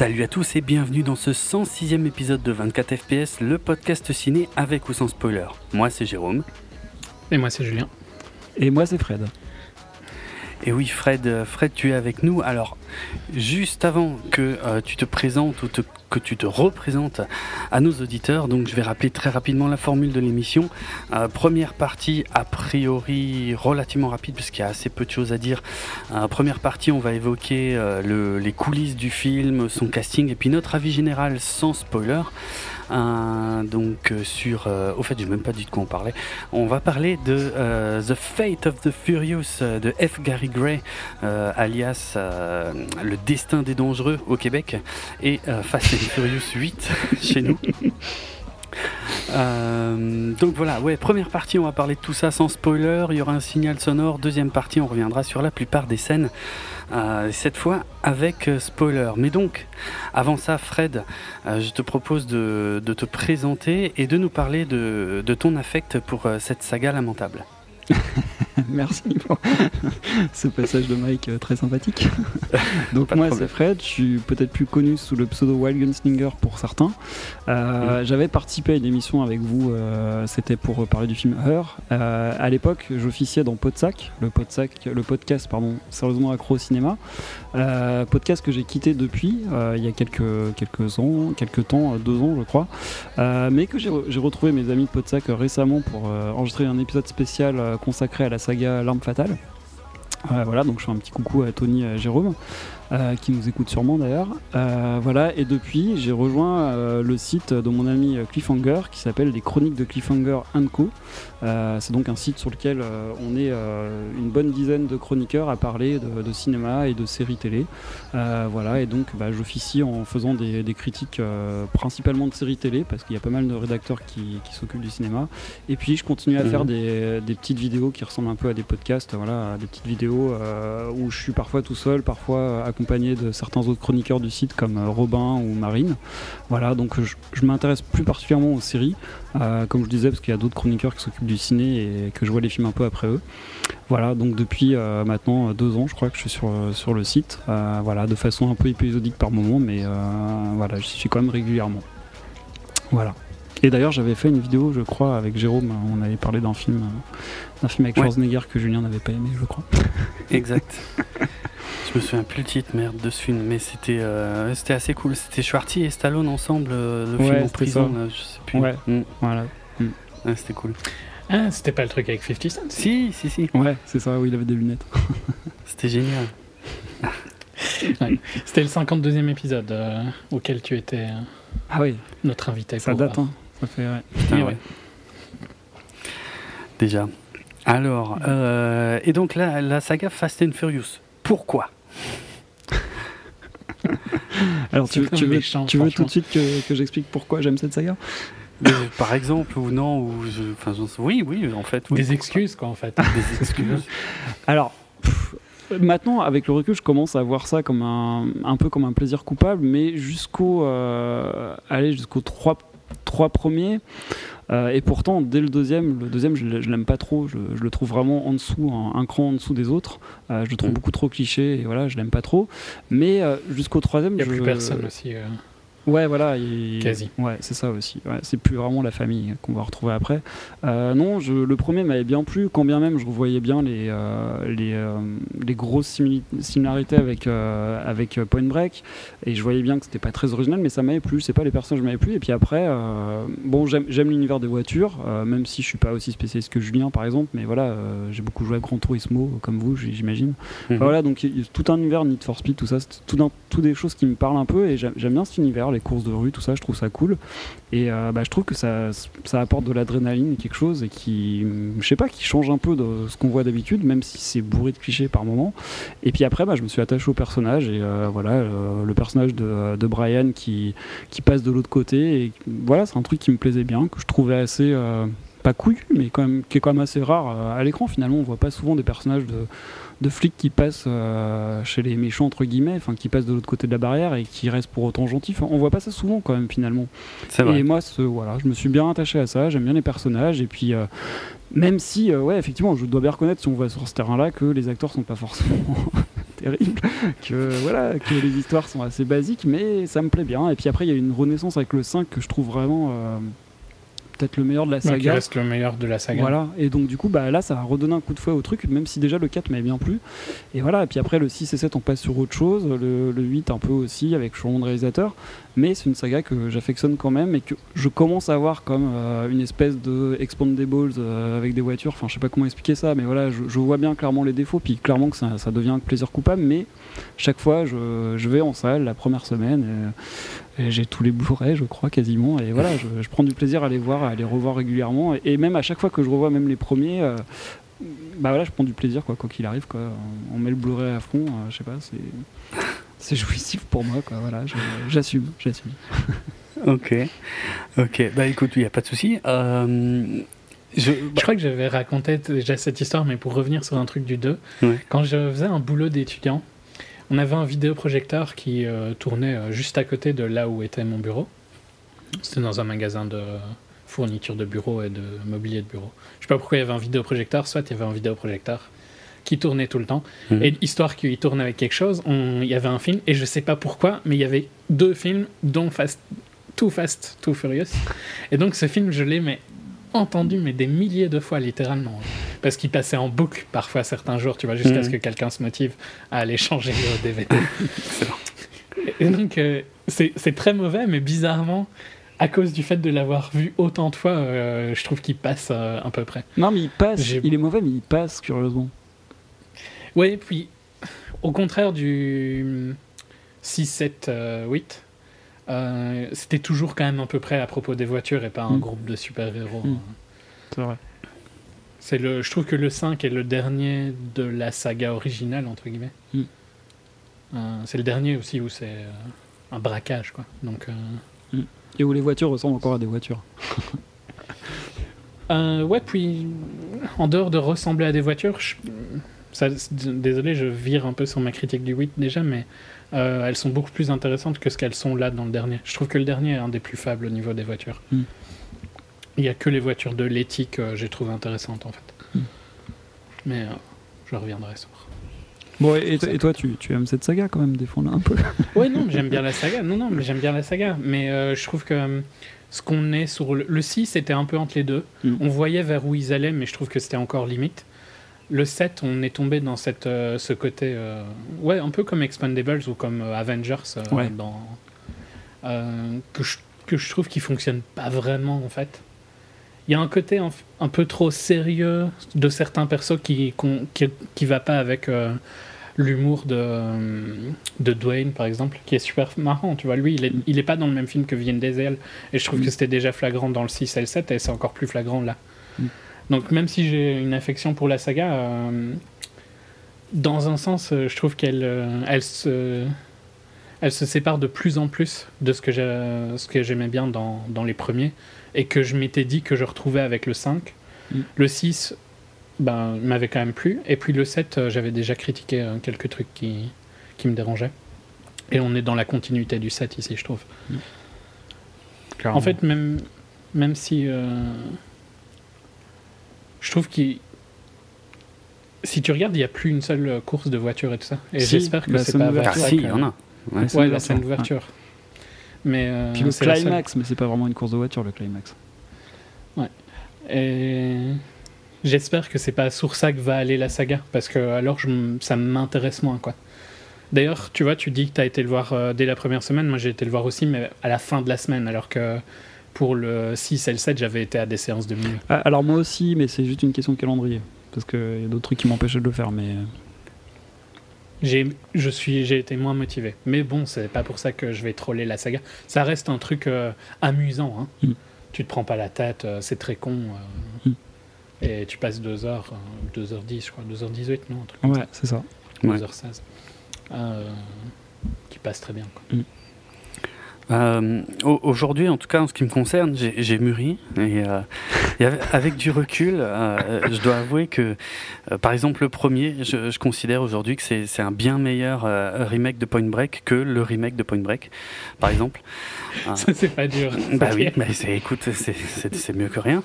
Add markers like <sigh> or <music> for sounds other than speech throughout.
Salut à tous et bienvenue dans ce 106e épisode de 24 FPS, le podcast ciné avec ou sans spoiler. Moi c'est Jérôme. Et moi c'est Julien. Et moi c'est Fred. Et oui Fred, euh, Fred tu es avec nous. Alors juste avant que euh, tu te présentes ou que tu te représentes à nos auditeurs, donc je vais rappeler très rapidement la formule de l'émission. Euh, première partie a priori relativement rapide puisqu'il y a assez peu de choses à dire. première partie on va évoquer les coulisses du film, son casting et puis notre avis général sans spoiler donc euh, sur, euh, au fait, je même pas dit de quoi on parlait. On va parler de euh, The Fate of the Furious de F. Gary Gray, alias Le Destin des Dangereux au Québec, et Fast and Furious 8 <laughs> chez nous. donc voilà, ouais, première partie, on va parler de tout ça sans spoiler. Il y aura un signal sonore. Deuxième partie, on reviendra sur la plupart des scènes euh, cette fois avec euh, spoiler. Mais donc, avant ça, Fred, euh, je te propose de, te présenter et de nous parler de ton affect pour cette saga lamentable. <laughs> <laughs> Merci pour <laughs> ce passage de Mike euh, très sympathique. <laughs> Donc moi c'est Fred, je suis peut-être plus connu sous le pseudo Wild Gunslinger pour certains. Euh, j'avais participé à une émission avec vous, euh, c'était pour parler du film Her. à l'époque j'officiais dans Podsac, le, Podsac, le podcast pardon, sérieusement accro au cinéma. podcast que j'ai quitté depuis, il y a quelques, quelques ans, quelques temps, deux ans je crois. mais que j'ai retrouvé mes amis de Podsac récemment pour enregistrer un épisode spécial consacré à la saga L'arme fatale. Euh, voilà, donc je fais un petit coucou à Tony Jérôme. Euh, qui nous écoute sûrement d'ailleurs. Euh, voilà, et depuis, j'ai rejoint euh, le site de mon ami Cliffhanger qui s'appelle Les Chroniques de Cliffhanger Co. c'est donc un site sur lequel on est une bonne dizaine de chroniqueurs à parler de, cinéma et de séries télé. voilà, et donc bah, j'officie en faisant des, critiques principalement de séries télé parce qu'il y a pas mal de rédacteurs qui, s'occupent du cinéma. Et puis je continue à faire mhm. des, des, petites vidéos qui ressemblent un peu à des podcasts, voilà, des petites vidéos où je suis parfois tout seul, parfois à de certains autres chroniqueurs du site comme euh, Robin ou Marine. Voilà, donc je, m'intéresse plus particulièrement aux séries, euh, comme je disais, parce qu'il y a d'autres chroniqueurs qui s'occupent du ciné et que je vois les films un peu après eux. Voilà, donc depuis euh, maintenant deux ans, je crois que je suis sur, sur le site, voilà, de façon un peu épisodique par moment, mais voilà, je suis quand même régulièrement. Voilà. Et d'ailleurs, j'avais fait une vidéo, je crois, avec Jérôme. On avait parlé d'un film, d'un film avec Schwarzenegger que Julien n'avait pas aimé, je crois. <laughs> Exact. Je me souviens plus le titre, merde, de ce film, mais c'était euh, c'était assez cool. C'était Schwarty et Stallone ensemble, euh, le film en prison, je sais plus. Ouais, mm. voilà. Mm. c'était cool. Ah, c'était pas le truc avec 50 Cent Si, si, si. Ouais, c'est ça, où il avait des lunettes. <laughs> c'était génial. <laughs> C'était le 52e épisode euh, auquel tu étais ah oui. notre invité. Ça date, hein. Ouais. Déjà. Alors, et donc la saga Fast and Furious, pourquoi? <laughs> Alors, tu, veux, tu veux tout de suite que, j'explique pourquoi j'aime cette saga? Par exemple, ou non, ou enfin, oui, oui, en fait. Des excuses, quoi, en fait. Des excuses. <laughs> Alors, maintenant, avec le recul, je commence à voir ça comme un, un peu comme un plaisir coupable, mais jusqu'au, euh, allez, jusqu'aux trois, trois premiers, euh, et pourtant, dès le deuxième, le deuxième, je, l'aime pas trop. Je, le trouve vraiment en dessous, un, cran en dessous des autres. Euh, je le trouve mm. beaucoup trop cliché et voilà, je l'aime pas trop. Mais euh, jusqu'au troisième, il n'y a plus personne aussi. Ouais, voilà. Quasi. Ouais, c'est ça aussi. c'est plus vraiment la famille qu'on va retrouver après. Euh, non, je, le premier m'avait bien plu, quand bien même je revoyais bien les, euh, les, euh, les, grosses similarités avec, avec Point Break. Et je voyais bien que c'était pas très original, mais ça m'avait plu. C'est pas les personnages m'avaient plu. Et puis après, bon, j'aime l'univers des voitures, même si je suis pas aussi spécialiste que Julien, par exemple. Mais voilà, j'ai beaucoup joué à Gran Turismo, comme vous, j'imagine. Mhm. voilà, donc tout un univers Need for Speed, tout ça, c'est tout, tout, des choses qui me parlent un peu. Et j'aime bien cet univers les courses de rue, tout ça, je trouve ça cool. Et euh, bah, je trouve que ça, ça apporte de l'adrénaline, quelque chose, et qui, je sais pas, qui change un peu de ce qu'on voit d'habitude, même si c'est bourré de clichés par moment. Et puis après, bah, je me suis attaché au personnage, et euh, voilà, euh, le personnage de, de, Brian qui, qui passe de l'autre côté, et voilà, c'est un truc qui me plaisait bien, que je trouvais assez pas couillu, mais quand même, qui est quand même assez rare à l'écran. Finalement, on voit pas souvent des personnages de, de flics qui passent euh, chez les méchants entre guillemets, enfin qui passent de l'autre côté de la barrière et qui restent pour autant gentils. on voit pas ça souvent quand même finalement. Et moi, ce, voilà, je me suis bien attaché à ça. J'aime bien les personnages et puis euh, même si, euh, ouais, effectivement, je dois bien reconnaître si on va sur ce terrain-là que les acteurs sont pas forcément <laughs> terrible, que voilà, que les histoires sont assez basiques, mais ça me plaît bien. Et puis après, il y a une renaissance avec le 5 que je trouve vraiment peut-être le meilleur de la saga. qui reste le meilleur de la saga. Voilà, et donc du coup, bah, là, ça a redonné un coup de fouet au truc, même si déjà le 4 m'avait bien plu. Et voilà, et puis après, le 6 et 7, on passe sur autre chose. Le, 8, un peu aussi, avec changement de réalisateur. Mais c'est une saga que j'affectionne quand même et que je commence à voir comme euh, une espèce de Expandables euh, avec des voitures. Enfin, je sais pas comment expliquer ça, mais voilà, je, vois bien clairement les défauts, puis clairement que ça, ça devient un plaisir coupable. Mais chaque fois, je, je, vais en salle la première semaine. Et, j'ai tous les Blu-ray, je crois, quasiment. Et voilà, je, prends du plaisir à les voir, à les revoir régulièrement. Et, même à chaque fois que je revois même les premiers, euh, bah voilà, je prends du plaisir, quoi, quoi qu'il arrive. Quoi. On met le Blu-ray à fond, euh, je sais pas, c'est, c'est jouissif pour moi, quoi. Voilà, j'assume, j'assume. <laughs> ok, ok. Bah écoute, il n'y a pas de souci. Euh, je, crois que j'avais raconté déjà cette histoire, mais pour revenir sur un truc du 2, quand je faisais un boulot d'étudiant, on avait un vidéoprojecteur qui euh, tournait euh, juste à côté de là où était mon bureau. C'était dans un magasin de fourniture de bureau et de mobilier de bureau. Je sais pas pourquoi il y avait un vidéoprojecteur, soit il y avait un vidéoprojecteur qui tournait tout le temps. Mhm. Et histoire qu'il tourne avec quelque chose, il y avait un film, et je sais pas pourquoi, mais il y avait deux films, dont Fast, Too Fast, Too Furious. Et donc ce film, je l'ai mais entendu mais des milliers de fois littéralement. Parce qu'il passait en boucle parfois certains jours tu vois jusqu'à mhm. ce que quelqu'un se motive à aller changer le <laughs> DVD et donc euh, c'est très mauvais mais bizarrement à cause du fait de l'avoir vu autant de fois euh, je trouve qu'il passe euh, à peu près. Non mais il passe. Il est mauvais mais il passe curieusement. Oui puis au contraire du 6 7 8 euh, c'était toujours quand même à peu près à propos des voitures et pas un mm. groupe de super-héros. Mm. C'est vrai. C'est le, je trouve que le 5 est le dernier de la saga originale, entre guillemets. Mm. Euh, c'est le dernier aussi où c'est euh, un braquage, quoi. Donc, Et où les voitures ressemblent encore à des voitures. <laughs> ouais, puis en dehors de ressembler à des voitures, ça, désolé, je vire un peu sur ma critique du 8 déjà, mais euh, elles sont beaucoup plus intéressantes que ce qu'elles sont là dans le dernier. Je trouve que le dernier est un des plus faibles au niveau des voitures. Hmm. Il n'y a que les voitures de l'éthique que j'ai trouvé intéressantes en fait. Hmm. Mais euh, je reviendrai sur. Bon, et, toi, tu, aimes cette saga quand même, défendre un peu? <laughs> Oui, non, j'aime bien la saga. Non, non, mais j'aime bien la saga. Mais euh, je trouve que ce qu'on est sur le, le 6 était un peu entre les deux. Hmm. On voyait vers où ils allaient, mais je trouve que c'était encore limite le 7, on est tombé dans cette, euh, ce côté. Euh, ouais, un peu comme Expandables ou comme euh, Avengers. dans, que, je, que je trouve qui fonctionne pas vraiment, en fait. Il y a un côté un, peu trop sérieux de certains persos qui, qui, qui va pas avec l'humour de, de Dwayne, par exemple, qui est super marrant. Tu vois, lui, il est, il est pas dans le même film que Vin Diesel. Et je trouve mm. que c'était déjà flagrant dans le 6 et le 7, et c'est encore plus flagrant là. Mm. Donc même si j'ai une affection pour la saga, euh, dans un sens, euh, je trouve qu'elle euh, elle se, elle se sépare de plus en plus de ce que j'aimais bien dans, dans, les premiers et que je m'étais dit que je retrouvais avec le 5. Mm. Le 6 ben, m'avait quand même plu. Et puis le 7, j'avais déjà critiqué quelques trucs qui, qui me dérangeaient. Et on est dans la continuité du 7 ici, je trouve. Mm. En fait, même, même si je trouve que si tu regardes, il n'y a plus une seule course de voiture et tout ça. Et j'espère que c'est pas Ah, si, il y en a. Ouais, la scène d'ouverture. Mais euh, Puis le climax, mais c'est pas vraiment une course de voiture, le climax. Ouais. Et j'espère que c'est pas sur ça que va aller la saga, parce que alors je, ça m'intéresse moins, quoi. D'ailleurs, tu vois, tu dis que tu as été le voir euh, dès la première semaine. Moi, j'ai été le voir aussi, mais à la fin de la semaine, alors que pour le 6 et le 7, j'avais été à des séances de minuit. Ah, alors moi aussi, mais c'est juste une question de calendrier. Parce qu'il y a d'autres trucs qui m'empêchaient de le faire, mais... Euh. J'ai, je suis, j'ai été moins motivé. Mais bon, c'est pas pour ça que je vais troller la saga. Ça reste un truc euh, amusant. Hein. Mm. Tu te prends pas la tête, euh, c'est très con. Mm. Et tu passes 2 h 2h10, je crois, 2h18, non Ouais, c'est ça. 2h16. qui passe très bien. Quoi. Mm. Euh, aujourd'hui, en tout cas, en ce qui me concerne, j'ai mûri. Et, euh, avec du recul, euh, je dois avouer que, par exemple, le premier, je, considère aujourd'hui que c'est un bien meilleur remake de Point Break que le remake de Point Break, par exemple. Ça, c'est pas dur. Bah oui, mais écoute, c'est mieux que rien.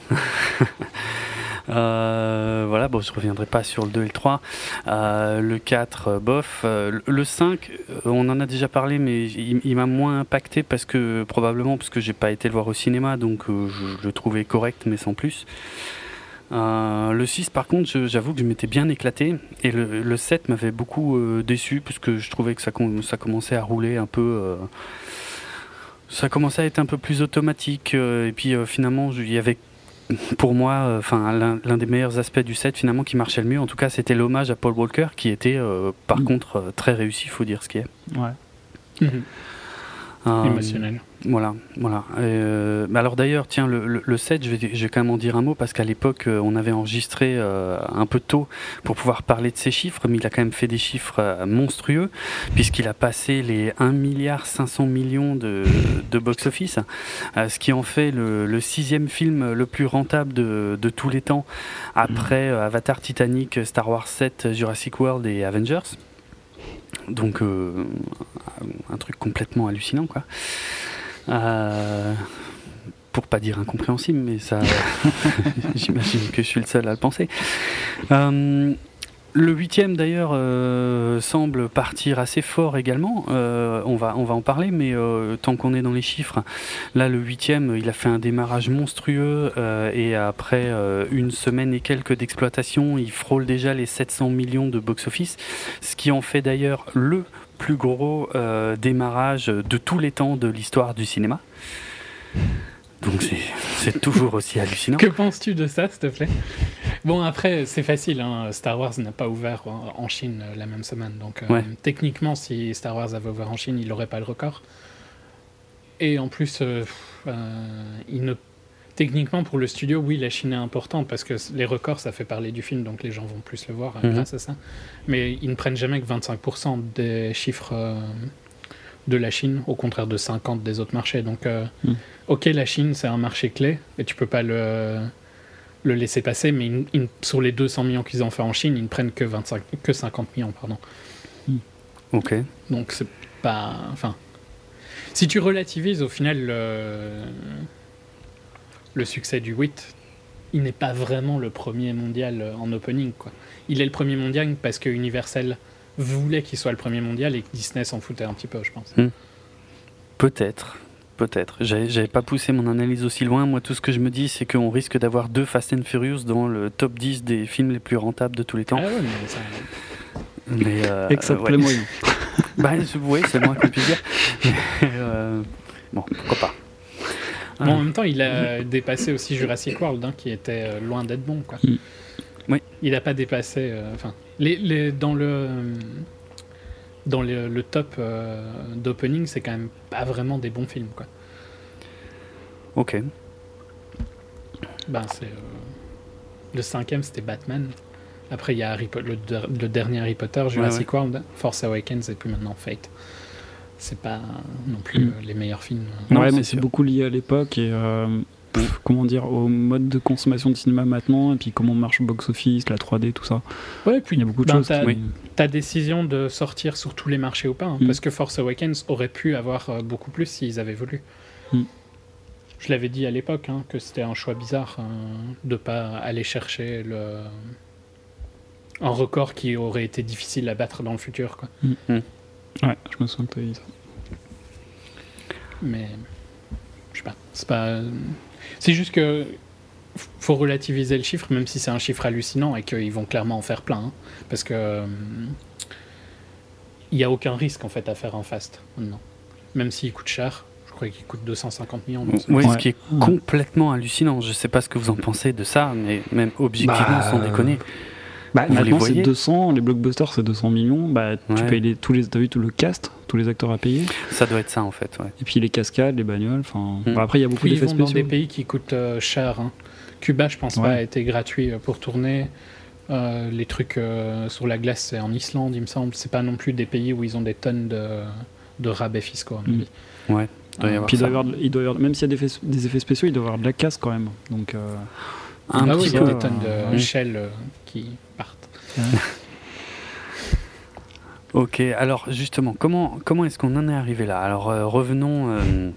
Euh, voilà, bon, je reviendrai pas sur le 2 et le 3. Euh, le 4, bof. le 5, on en a déjà parlé, mais il, m'a moins impacté parce que probablement parce que j'ai pas été le voir au cinéma, donc je, le trouvais correct, mais sans plus. le 6 par contre j'avoue que je m'étais bien éclaté et le, 7 m'avait beaucoup déçu parce que je trouvais que ça commençait à rouler un peu ça commençait à être un peu plus automatique et puis finalement il y avait pour moi, euh, enfin l'un des meilleurs aspects du set finalement qui marchait le mieux, en tout cas, c'était l'hommage à Paul Walker qui était euh, par mm. contre euh, très réussi, il faut dire ce qui est. Ouais. Mhm. Émotionnel. Voilà, voilà. Euh, alors d'ailleurs, tiens, le, le, 7, je vais, je vais, quand même en dire un mot parce qu'à l'époque, euh, on avait enregistré euh, un peu tôt pour pouvoir parler de ces chiffres, mais il a quand même fait des chiffres monstrueux puisqu'il a passé les 1 milliard 500 millions de, de box-office, ce qui en fait le, le, sixième film le plus rentable de, de tous les temps après Avatar, Titanic, Star Wars 7, Jurassic World et Avengers. Donc un truc complètement hallucinant quoi. Euh, pour pas dire incompréhensible, mais ça, <laughs> j'imagine que je suis le seul à le penser. Euh, le huitième d'ailleurs euh, semble partir assez fort également. on va on va en parler, mais tant qu'on est dans les chiffres, là le huitième, il a fait un démarrage monstrueux et après une semaine et quelques d'exploitation, il frôle déjà les 700 millions de box office, ce qui en fait d'ailleurs le plus gros euh, démarrage de tous les temps de l'histoire du cinéma. Donc c'est toujours aussi hallucinant. Que penses-tu de ça, s'il te plaît? Bon, après, c'est facile. Hein. Star Wars n'a pas ouvert en Chine la même semaine. Donc, euh, techniquement, si Star Wars avait ouvert en Chine, il n'aurait pas le record. Et en plus, euh, il ne Techniquement, pour le studio, oui, la Chine est importante parce que les records, ça fait parler du film, donc les gens vont plus le voir euh, mhm. grâce à ça. Mais ils ne prennent jamais que 25% des chiffres euh, de la Chine, au contraire de 50% des autres marchés. Donc, euh, mhm. Ok, la Chine, c'est un marché clé et tu peux pas le, le laisser passer, mais sur les 200 millions qu'ils ont fait en Chine, ils ne prennent que, 25, que 50 millions. Pardon. Mhm. Ok. Donc, c'est pas. Enfin. Si tu relativises, au final, le succès du 8, il n'est pas vraiment le premier mondial euh, en opening. Quoi. Il est le premier mondial parce que Universal voulait qu'il soit le premier mondial et que Disney s'en foutait un petit peu, je pense. Hmm. Peut-être. Peut-être. J'avais pas poussé mon analyse aussi loin. Moi, tout ce que je me dis, c'est qu'on risque d'avoir deux Fast and Furious dans le top 10 des films les plus rentables de tous les temps. Ah ouais, mais ça... Mais euh, <laughs> <laughs> bah, oui, c'est le moins qu'on puisse dire. <laughs> Euh, bon, pourquoi pas en même temps, il a dépassé aussi Jurassic World, hein, qui était euh, loin d'être bon. Quoi. Mm. Oui. Il n'a pas dépassé. Euh, enfin, les, les, dans le dans le, top euh, d'opening, c'est quand même pas vraiment des bons films, quoi. Ok. Ben, c'est le cinquième, c'était Batman. Après, il y a le, dernier Harry Potter, Jurassic World, Force Awakens et puis maintenant Fate c'est pas non plus mm. les meilleurs films. Non, ouais, mais c'est beaucoup lié à l'époque et euh, comment dire au mode de consommation de cinéma maintenant et puis comment marche le box-office, la 3D, tout ça. Ouais, puis il y a beaucoup de ben, choses. Ta, décision de sortir sur tous les marchés ou pas, hein, mm. parce que Force Awakens aurait pu avoir euh, beaucoup plus s'ils avaient voulu. Mm. Je l'avais dit à l'époque hein, que c'était un choix bizarre hein, de pas aller chercher le un record qui aurait été difficile à battre dans le futur. Quoi. Ouais, je me souviens que tu avais dit ça. Mais je sais pas, c'est pas. C'est juste que faut relativiser le chiffre, même si c'est un chiffre hallucinant et qu'ils vont clairement en faire plein, hein. parce que il n'y a aucun risque en fait à faire un fast maintenant, même s'il coûte cher. Je crois qu'il coûte 250 millions. Oui, ce qui est complètement hallucinant. Je sais pas ce que vous en pensez de ça, mais même objectivement, bah, sans déconner. Bah, maintenant, c'est 200, les blockbusters, c'est 200 millions. Bah, tu payes les, tous les, as vu tout le cast, tous les acteurs à payer. Ça doit être ça en fait. Ouais. Et puis les cascades, les bagnoles. Enfin, hmm. après, il y a beaucoup d'effets spéciaux. dans des pays qui coûtent euh, cher. Hein. Cuba, je pense pas, a été gratuit euh, pour tourner. Euh, les trucs sur la glace, c'est en Islande, il me semble. C'est pas non plus des pays où ils ont des tonnes de, de rabais fiscaux. Hmm. Ouais. Doit y puis il doit y avoir, il doit y avoir, même s'il y a des effets, des effets, spéciaux, il doit y avoir de la casse quand même. Donc, un ah oui, il y a des tonnes de shell qui. <laughs> ok, alors justement, comment, comment est-ce qu'on en est arrivé là? Alors euh, revenons, euh,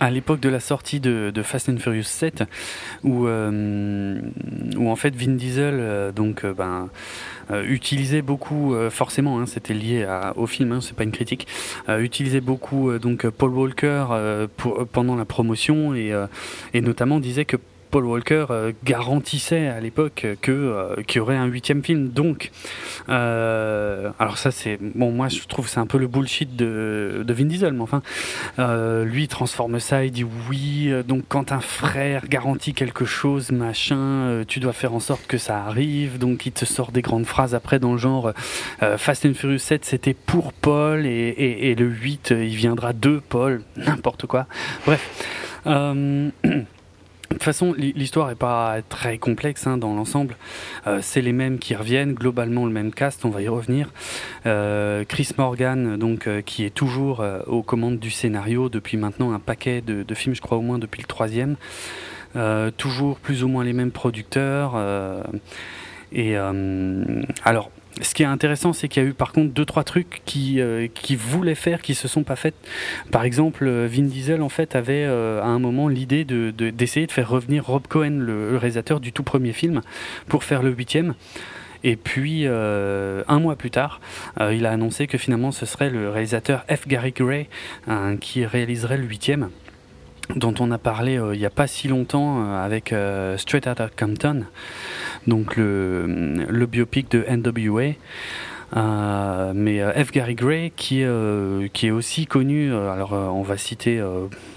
à l'époque de la sortie de, Fast and Furious 7, où, euh, où en fait Vin Diesel donc, ben, utilisait beaucoup, forcément, hein, c'était lié au film, hein, c'est pas une critique, utilisait beaucoup donc Paul Walker pendant la promotion et, et notamment disait que Paul Walker euh, garantissait à l'époque que euh, qu'il y aurait un huitième film. Donc, euh, alors ça c'est bon, moi je trouve c'est un peu le bullshit de, de Vin Diesel, mais enfin, lui transforme ça, il dit oui. Donc quand un frère garantit quelque chose, machin, tu dois faire en sorte que ça arrive. Donc il te sort des grandes phrases après dans le genre Fast and Furious 7 c'était pour Paul et, et, et, le 8 il viendra de Paul, n'importe quoi. Bref. <clears throat> De toute façon, l'histoire n'est pas très complexe hein, dans l'ensemble. Euh, c'est les mêmes qui reviennent, globalement le même cast, on va y revenir. Euh, Chris Morgan, donc, euh, qui est toujours aux commandes du scénario depuis maintenant un paquet de, de, films, je crois au moins depuis le troisième. toujours plus ou moins les mêmes producteurs. et alors, ce qui est intéressant, c'est qu'il y a eu par contre deux trois trucs qui euh, qui voulaient faire, qui se sont pas faits. Par exemple, euh, Vin Diesel en fait avait euh, à un moment l'idée de d'essayer de, faire revenir Rob Cohen, le, réalisateur du tout premier film, pour faire le huitième. Et puis, un mois plus tard, il a annoncé que finalement ce serait le réalisateur F. Gary Gray qui réaliserait le huitième dont on a parlé il n'y a pas si longtemps avec Straight Outta Compton, donc le, biopic de NWA. mais F. Gary Gray, qui, qui est aussi connu, alors on va citer,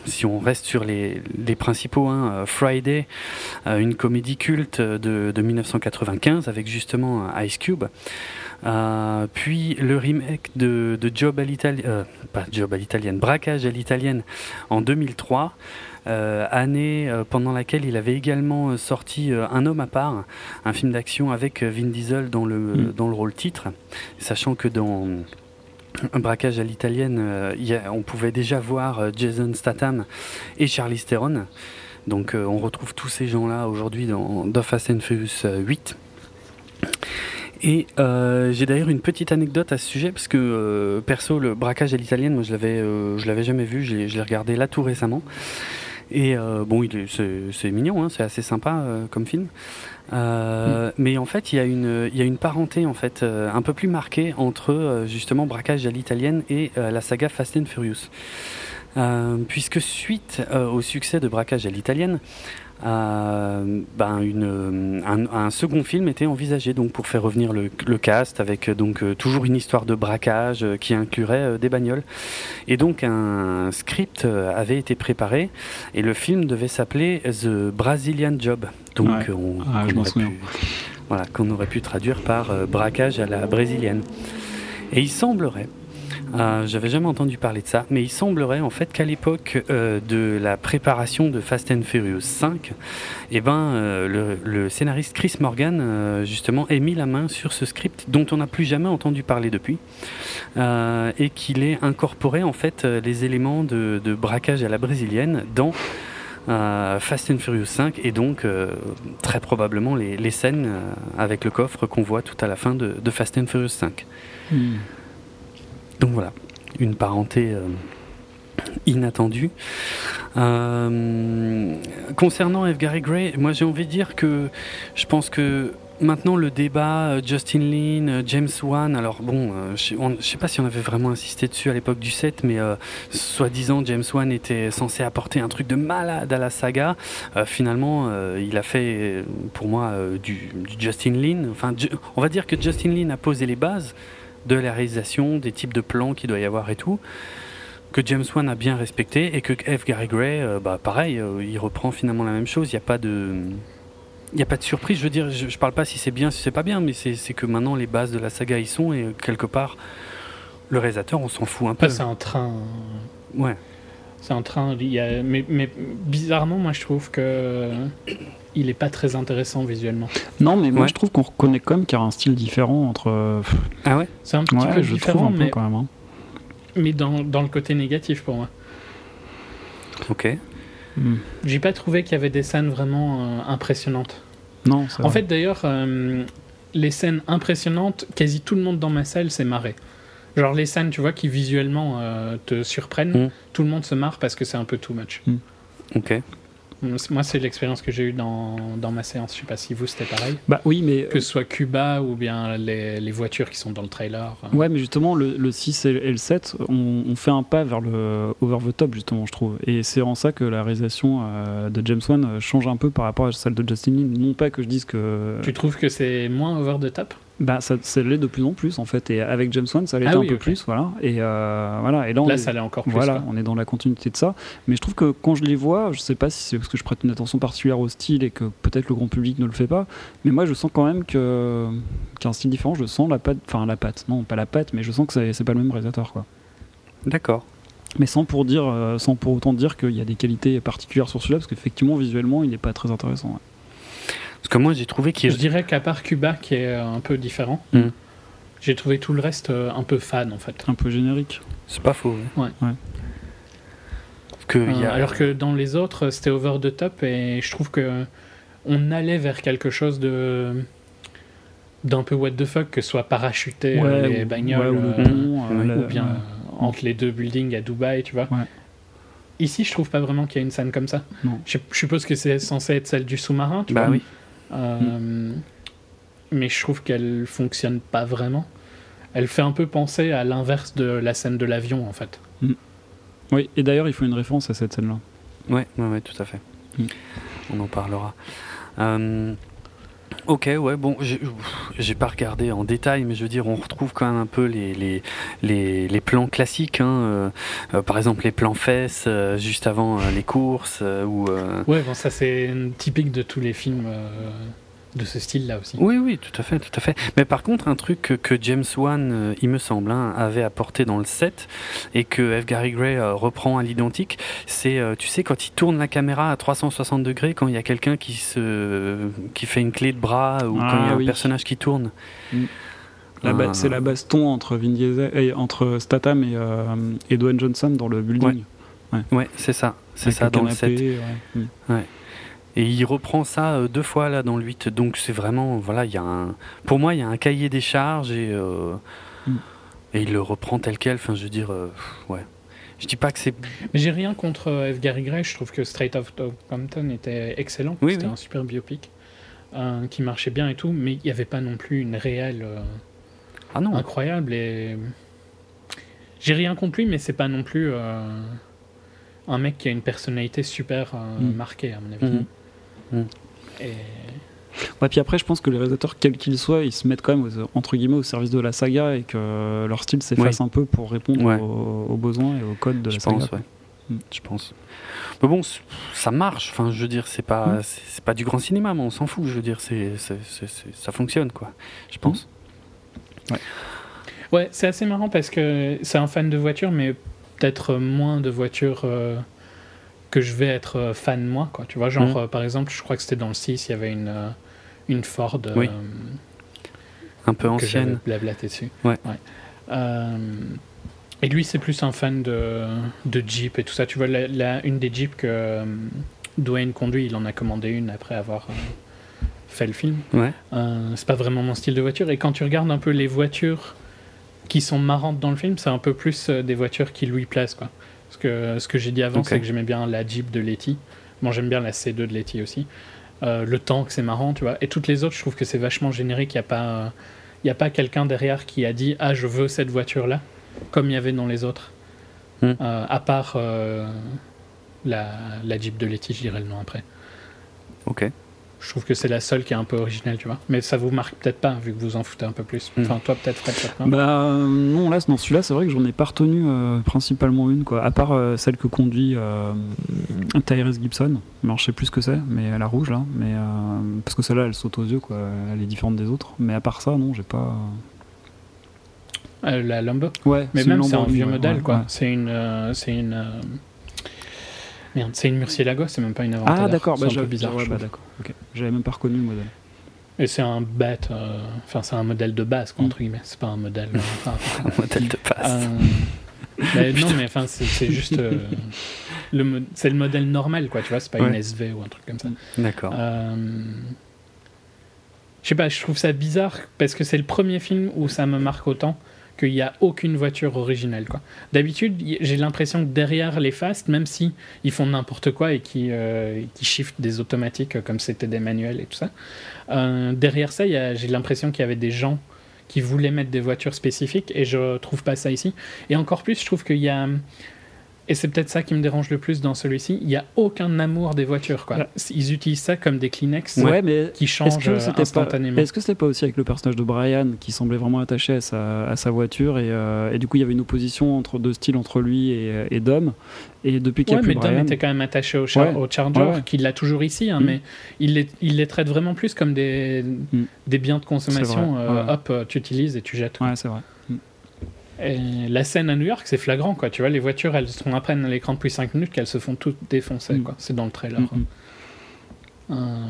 si on reste sur les, les principaux, hein, Friday, une comédie culte de, de 1995 avec justement Ice Cube. Euh, puis le remake de, Job à l'italienne, euh, pas Job à l'italienne, Braquage à l'italienne en 2003. Euh, année pendant laquelle il avait également sorti Un homme à part, un film d'action avec Vin Diesel dans le, mm. dans le rôle titre, sachant que dans un braquage à l'italienne, on pouvait déjà voir Jason Statham et Charlie Theron. Donc on retrouve tous ces gens-là aujourd'hui dans, dans Fast and Furious 8. Et euh, j'ai d'ailleurs une petite anecdote à ce sujet, parce que euh, perso, le braquage à l'italienne, moi je l'avais, euh, je l'avais jamais vu, je l'ai regardé là tout récemment. Et bon, il c'est mignon, hein, c'est assez sympa comme film. Mm. Mais en fait, il y a une, il y a une parenté en fait un peu plus marquée entre justement braquage à l'italienne et la saga Fast and Furious. puisque suite au succès de braquage à l'italienne, euh, ben une, un, second film était envisagé donc pour faire revenir le, cast avec donc euh, toujours une histoire de braquage euh, qui inclurait des bagnoles. Et donc un script avait été préparé et le film devait s'appeler The Brazilian Job. Donc on, ah, voilà qu'on aurait pu traduire par braquage à la brésilienne. Et il semblerait euh, j'avais jamais entendu parler de ça, mais il semblerait en fait qu'à l'époque euh, de la préparation de Fast and Furious 5, eh ben, euh, le, scénariste Chris Morgan justement ait mis la main sur ce script dont on n'a plus jamais entendu parler depuis, et qu'il ait incorporé en fait les éléments de, braquage à la brésilienne dans Fast and Furious 5 et donc très probablement les, scènes avec le coffre qu'on voit tout à la fin de, Fast and Furious 5. Donc voilà, une parenté euh, inattendue. Euh, concernant F. Gary Gray, moi j'ai envie de dire que je pense que maintenant le débat euh, Justin Lin, James Wan, alors bon, je ne sais pas si on avait vraiment insisté dessus à l'époque du 7, mais soi-disant James Wan était censé apporter un truc de malade à la saga. finalement, il a fait pour moi du, du, Justin Lin. Enfin, on va dire que Justin Lin a posé les bases de la réalisation, des types de plans qu'il doit y avoir et tout, que James Wan a bien respecté et que F. Gary Gray, euh, bah, pareil, euh, il reprend finalement la même chose. Il n'y a pas de. Il n'y a pas de surprise, je veux dire, je, ne parle pas si c'est bien, si c'est pas bien, mais c'est que maintenant les bases de la saga y sont et quelque part, le réalisateur, on s'en fout un peu. C'est un train. Ouais. C'est un train. mais, mais bizarrement, moi je trouve que il est pas très intéressant visuellement. Non, mais moi je trouve qu'on reconnaît quand même qu'il y a un style différent entre. Euh, ah ouais? C'est un petit peu différent, mais. quand même, hein. Mais dans, dans, le côté négatif pour moi. Ok. Hmm. J'ai pas trouvé qu'il y avait des scènes vraiment euh, impressionnantes. Non, En fait, d'ailleurs, euh, les scènes impressionnantes, quasi tout le monde dans ma salle s'est marré. Genre les scènes, tu vois, qui visuellement euh, te surprennent, Mm. tout le monde se marre parce que c'est un peu too much. Ok. Moi, c'est l'expérience que j'ai eue dans, dans ma séance. Je sais pas si vous, c'était pareil. Bah oui, mais. Que ce soit Cuba ou bien les, les voitures qui sont dans le trailer. Ouais, mais justement, le, le 6 et le 7, on, on fait un pas vers le over the top, justement, je trouve. Et c'est en ça que la réalisation euh, de James Wan euh, change un peu par rapport à celle de Justin Lin. Non pas que je dise que. Tu trouves que c'est moins over the top? Bah, ça, ça l'est de plus en plus, en fait. Et avec James Wan, ça l'était Ah un oui, peu plus, voilà. Et euh, voilà. Et là, on Là, est- ça l'est encore plus. Voilà, quoi. on est dans la continuité de ça. Mais je trouve que quand je les vois, je sais pas si c'est parce que je prête une attention particulière au style et que peut-être le grand public ne le fait pas, mais moi je sens quand même que qu'un style différent, je sens la patte, enfin la patte, non pas la patte, mais je sens que c'est c'est pas le même réalisateur quoi. D'accord. Mais sans pour dire, euh, sans pour autant dire qu'il y a des qualités particulières sur celui-là, parce qu'effectivement visuellement il n'est pas très intéressant. ouais. Parce que moi, j'ai trouvé qu'il. Je dirais qu'à part Cuba, qui est euh, un peu différent, Mm. j'ai trouvé tout le reste euh, un peu fan en fait. Un peu générique. C'est pas faux. Ouais. Ouais. Parce que il y Euh, a... Alors que dans les autres, c'était over the top et je trouve que on allait vers quelque chose de d'un peu what the fuck, que ce soit parachuté euh, les ou- bagnoles ouais, ou le euh, euh, la- ou bien euh, entre les deux buildings à Dubaï, tu vois. Ouais. Ici, je trouve pas vraiment qu'il y a une scène comme ça. Non. Je, je suppose que c'est censé être celle du sous-marin, tu Bah vois. oui. Euh, Mais je trouve qu'elle fonctionne pas vraiment. Elle fait un peu penser à l'inverse de la scène de l'avion, en fait. Oui, et d'ailleurs il faut une référence à cette scène-là. Ouais, ouais, ouais, tout à fait. Mm. On en parlera. Euh, ok, ouais, bon, j'ai pas regardé en détail, mais je veux dire, on retrouve quand même un peu les, les, les, plans classiques. Hein, euh, euh, par exemple, les plans fesses euh, juste avant les courses, ou. Ouais, bon, ça c'est typique de tous les films de ce style-là aussi. Oui, oui, tout à fait, tout à fait. Mais par contre, un truc que, que James Wan, euh, il me semble, hein, avait apporté dans le set et que F. Gary Gray euh, reprend à l'identique, c'est, euh, tu sais, quand il tourne la caméra à 360 degrés, quand il y a quelqu'un qui se, qui fait une clé de bras ou Ah, quand il y a oui. un personnage qui tourne. La ba- Ah. C'est la baston entre Vin Diesel, et entre Statham et, euh, et Dwayne Johnson dans le building. Ouais, c'est ça, c'est ça le dans le set. ouais. Mm. Et il reprend ça euh, deux fois là dans le 8. Donc c'est vraiment, voilà, il y a un, pour moi, il y a un cahier des charges et, euh, Mm. et il le reprend tel quel. Enfin, je veux dire, euh, ouais. Je dis pas que c'est Mais j'ai rien contre F. Gary Gray, je trouve que Straight of Compton était excellent. Oui, C'était oui. un super biopic qui marchait bien et tout, mais il n'y avait pas non plus une réelle ah non. incroyable. Et j'ai rien contre lui, mais c'est pas non plus un mec qui a une personnalité super euh, Mm. marquée, à mon avis. Mhm. Mhm. Et Ouais, puis après, je pense que les réalisateurs, quels qu'ils soient, ils se mettent quand même aux- entre guillemets au service de la saga et que leur style s'efface un peu pour répondre Ouais. aux, aux besoins et aux codes de je la saga. pense, quoi. ouais. Mm. Je pense. Mais bon, ça marche. Enfin, je veux dire, c'est pas, Mm. c'est c'est pas du grand cinéma, mais on s'en fout. Je veux dire, c'est, c'est- c'est- c'est- ça fonctionne, quoi. Je pense. Ouais, c'est assez marrant parce que c'est un fan de voitures, mais peut-être moins de voitures euh, que je vais être euh, fan moi, quoi. Tu vois, genre, Mhm. euh, par exemple, je crois que c'était dans le 6, il y avait une, euh, une Ford Oui. Un peu que ancienne. blablaté dessus. Ouais. Et lui, c'est plus un fan de, de Jeep et tout ça. Tu vois, la, la- une des Jeeps que Dwayne conduit, il en a commandé une après avoir fait le film. Ouais. Euh, c'est pas vraiment mon style de voiture. Et quand tu regardes un peu les voitures qui sont marrantes dans le film, c'est un peu plus des voitures qui lui plaisent. Quoi. Que ce que j'ai dit avant, c'est que j'aimais bien la Jeep de Letty. Bon, j'aime bien la C2 de Letty aussi. Euh, le tank, c'est marrant, tu vois. Et toutes les autres, je trouve que c'est vachement générique. Il n'y a pas, y a pas quelqu'un derrière qui a dit Ah, je veux cette voiture-là, comme il y avait dans les autres. Hmm. Euh, à part euh, la, la Jeep de Letty, je dirais le nom après. Ok. Je trouve que c'est la seule qui est un peu originale, tu vois. Mais ça vous marque peut-être pas, vu que vous en foutez un peu plus. Mm. Enfin, toi, peut-être, Fred. Bah non, là, dans celui-là, c'est vrai que j'en ai pas retenu euh, principalement une, quoi. À part euh, celle que conduit euh, Tyrese Gibson. Alors, je sais plus ce que c'est, mais la rouge là. Mais euh, parce que celle-là, elle saute aux yeux, quoi. Elle est différente des autres. Mais à part ça, non, j'ai pas. La Lambo. Ouais. Mais même, c'est un vieux ouais, modèle, ouais, quoi. ouais. C'est une. c'est une. Merde, c'est une Murcielago, c'est même pas une Aventador. Ah d'accord, c'est bah, un peu bizarre. ouais, bah, d'accord. J'avais même pas reconnu le modèle. Et c'est un bête, euh, enfin c'est un modèle de base, quoi, Mm. entre guillemets. C'est pas un modèle. euh, <laughs> Un modèle de passe. euh, <laughs> mais non, mais enfin c'est juste, euh, le c'est le modèle normal, quoi. Tu vois, c'est pas une. SV ou un truc comme ça. D'accord. Euh, Je sais pas, je trouve ça bizarre parce que c'est le premier film où ça me marque autant qu'il n'y a aucune voiture originelle. D'habitude, j'ai l'impression que derrière les Fast, même si ils font n'importe quoi et qui, euh, qui shiftent des automatiques comme c'était des manuels et tout ça, euh, derrière ça, j'ai l'impression qu'il y avait des gens qui voulaient mettre des voitures spécifiques et je trouve pas ça ici. Et encore plus, je trouve qu'il y a et c'est peut-être ça qui me dérange le plus dans celui-ci. Il n'y a aucun amour des voitures. Quoi. Ils utilisent ça comme des Kleenex ouais, mais qui changent euh, instantanément. Est-ce que c'était pas aussi avec le personnage de Brian qui semblait vraiment attaché à sa, à sa voiture et, euh, et, du coup il y avait une opposition entre deux styles entre lui et, et Dom. Et depuis qu'il ouais, mais Dom était quand même attaché au, au Charger, qu'il l'a toujours ici, hein, mm. mais il les, il les traite vraiment plus comme des, mm. des biens de consommation. Euh, hop, tu utilises et tu jettes. Ouais, c'est vrai la scène à New York, c'est flagrant, quoi. Tu vois, les voitures, elles sont à peine à l'écran depuis 5 minutes qu'elles se font toutes défoncer, mm. quoi. C'est dans le trailer. Mm, mm. Euh,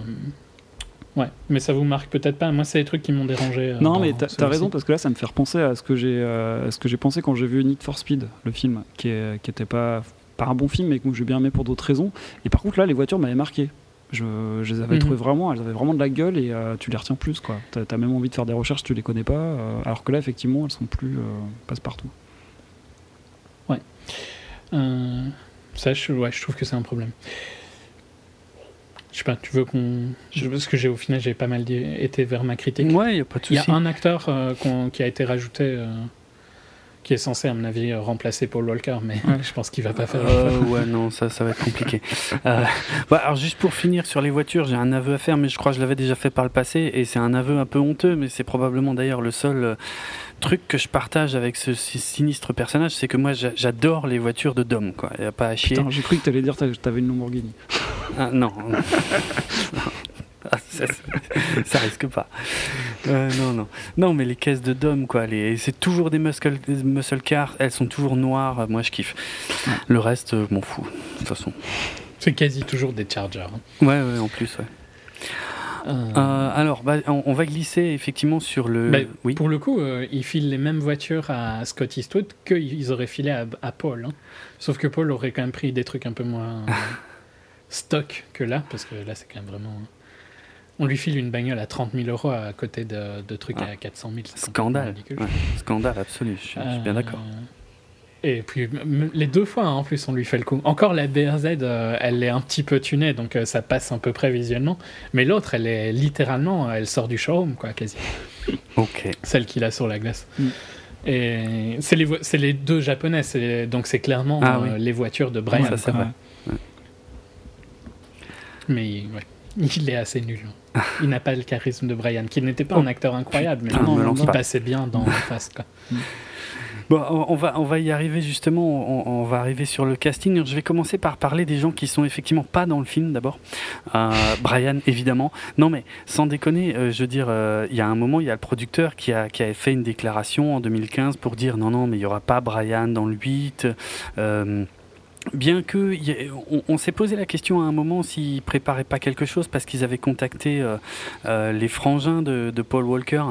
ouais, mais ça vous marque peut-être pas. Moi, c'est des trucs qui m'ont dérangé. Euh, non, mais t'as as raison parce que là, ça me fait repenser à ce que j'ai, euh, ce que j'ai pensé quand j'ai vu Need for Speed, le film, qui, est, qui était pas, pas un bon film, mais que j'ai bien aimé pour d'autres raisons. Et par contre, là, les voitures m'avaient marqué. Je, les avais mhm. trouvées vraiment, elles avaient vraiment de la gueule et euh, tu les retiens plus. quoi. T'as as même envie de faire des recherches, tu les connais pas. Euh, alors que là, effectivement, elles sont plus euh, passe-partout. Ouais. ça, je, ouais, je trouve que c'est un problème. Je sais pas, tu veux qu'on. Parce que j'ai au final, j'ai pas mal été vers ma critique. Ouais, y a pas de souci. Il y a un acteur qui a été rajouté qui est censé, à mon avis, remplacer Paul Walker, mais <laughs> je pense qu'il va pas faire. Euh, ouais, non, ça, ça va être compliqué. <laughs> euh, bah, alors, juste pour finir sur les voitures, j'ai un aveu à faire, mais je crois que je l'avais déjà fait par le passé, et c'est un aveu un peu honteux, mais c'est probablement d'ailleurs le seul euh, truc que je partage avec ce, sinistre personnage, c'est que moi, j'adore les voitures de Dom, quoi. Il a pas à chier. j'ai cru que tu allais dire que t'avais une Lamborghini. Ah, non. <laughs> Ah, ça, risque pas. Euh, non, non. Non, mais les caisses de Dom, quoi. Les... C'est toujours des muscle, muscle cars. Elles sont toujours noires. Moi, je kiffe. Le reste, euh, m'en fous, de toute façon. C'est quasi toujours des Chargers. Hein. Ouais, ouais, en plus, ouais. Euh. alors, bah, on, va glisser effectivement sur le. Bah, oui. Pour le coup, ils filent les mêmes voitures à Scott Eastwood qu'ils auraient filé à, Paul. Hein. Sauf que Paul aurait quand même pris des trucs un peu moins <laughs> stock que là, parce que là, c'est quand même vraiment. On lui file une bagnole à 30 000 euros à côté de, trucs ah. à 400 000. Scandale. Scandale absolu, je suis, bien d'accord. Euh, et puis les deux fois hein, en plus on lui fait le coup. Encore la BRZ, euh, elle est un petit peu tunée, donc euh, ça passe un peu près visuellement. Mais l'autre, elle est littéralement, elle sort du showroom, quoi, quasi. <laughs> Ok. Celle qu'il a sur la glace. Mm. Et c'est les, les, deux japonais, donc c'est clairement ah les voitures de Brian. ça. Mais ouais. <laughs> Il est assez nul. Il n'a pas le charisme de Brian, qui n'était pas un oh. acteur incroyable, mais non, il passait bien dans Fast. Quoi. Bon, on va, on va y arriver justement, on, va arriver sur le casting. Je vais commencer par parler des gens qui sont effectivement pas dans le film d'abord. Euh, Brian, évidemment. Non mais sans déconner, euh, je veux dire, euh, il y a un moment, il y a le producteur qui a, qui a fait une déclaration en 2015 pour dire non, non, mais il n'y aura pas Brian dans le 8. Bien que on, s'est posé la question à un moment s'ils préparaient pas quelque chose parce qu'ils avaient contacté euh, euh, les frangins de, Paul Walker,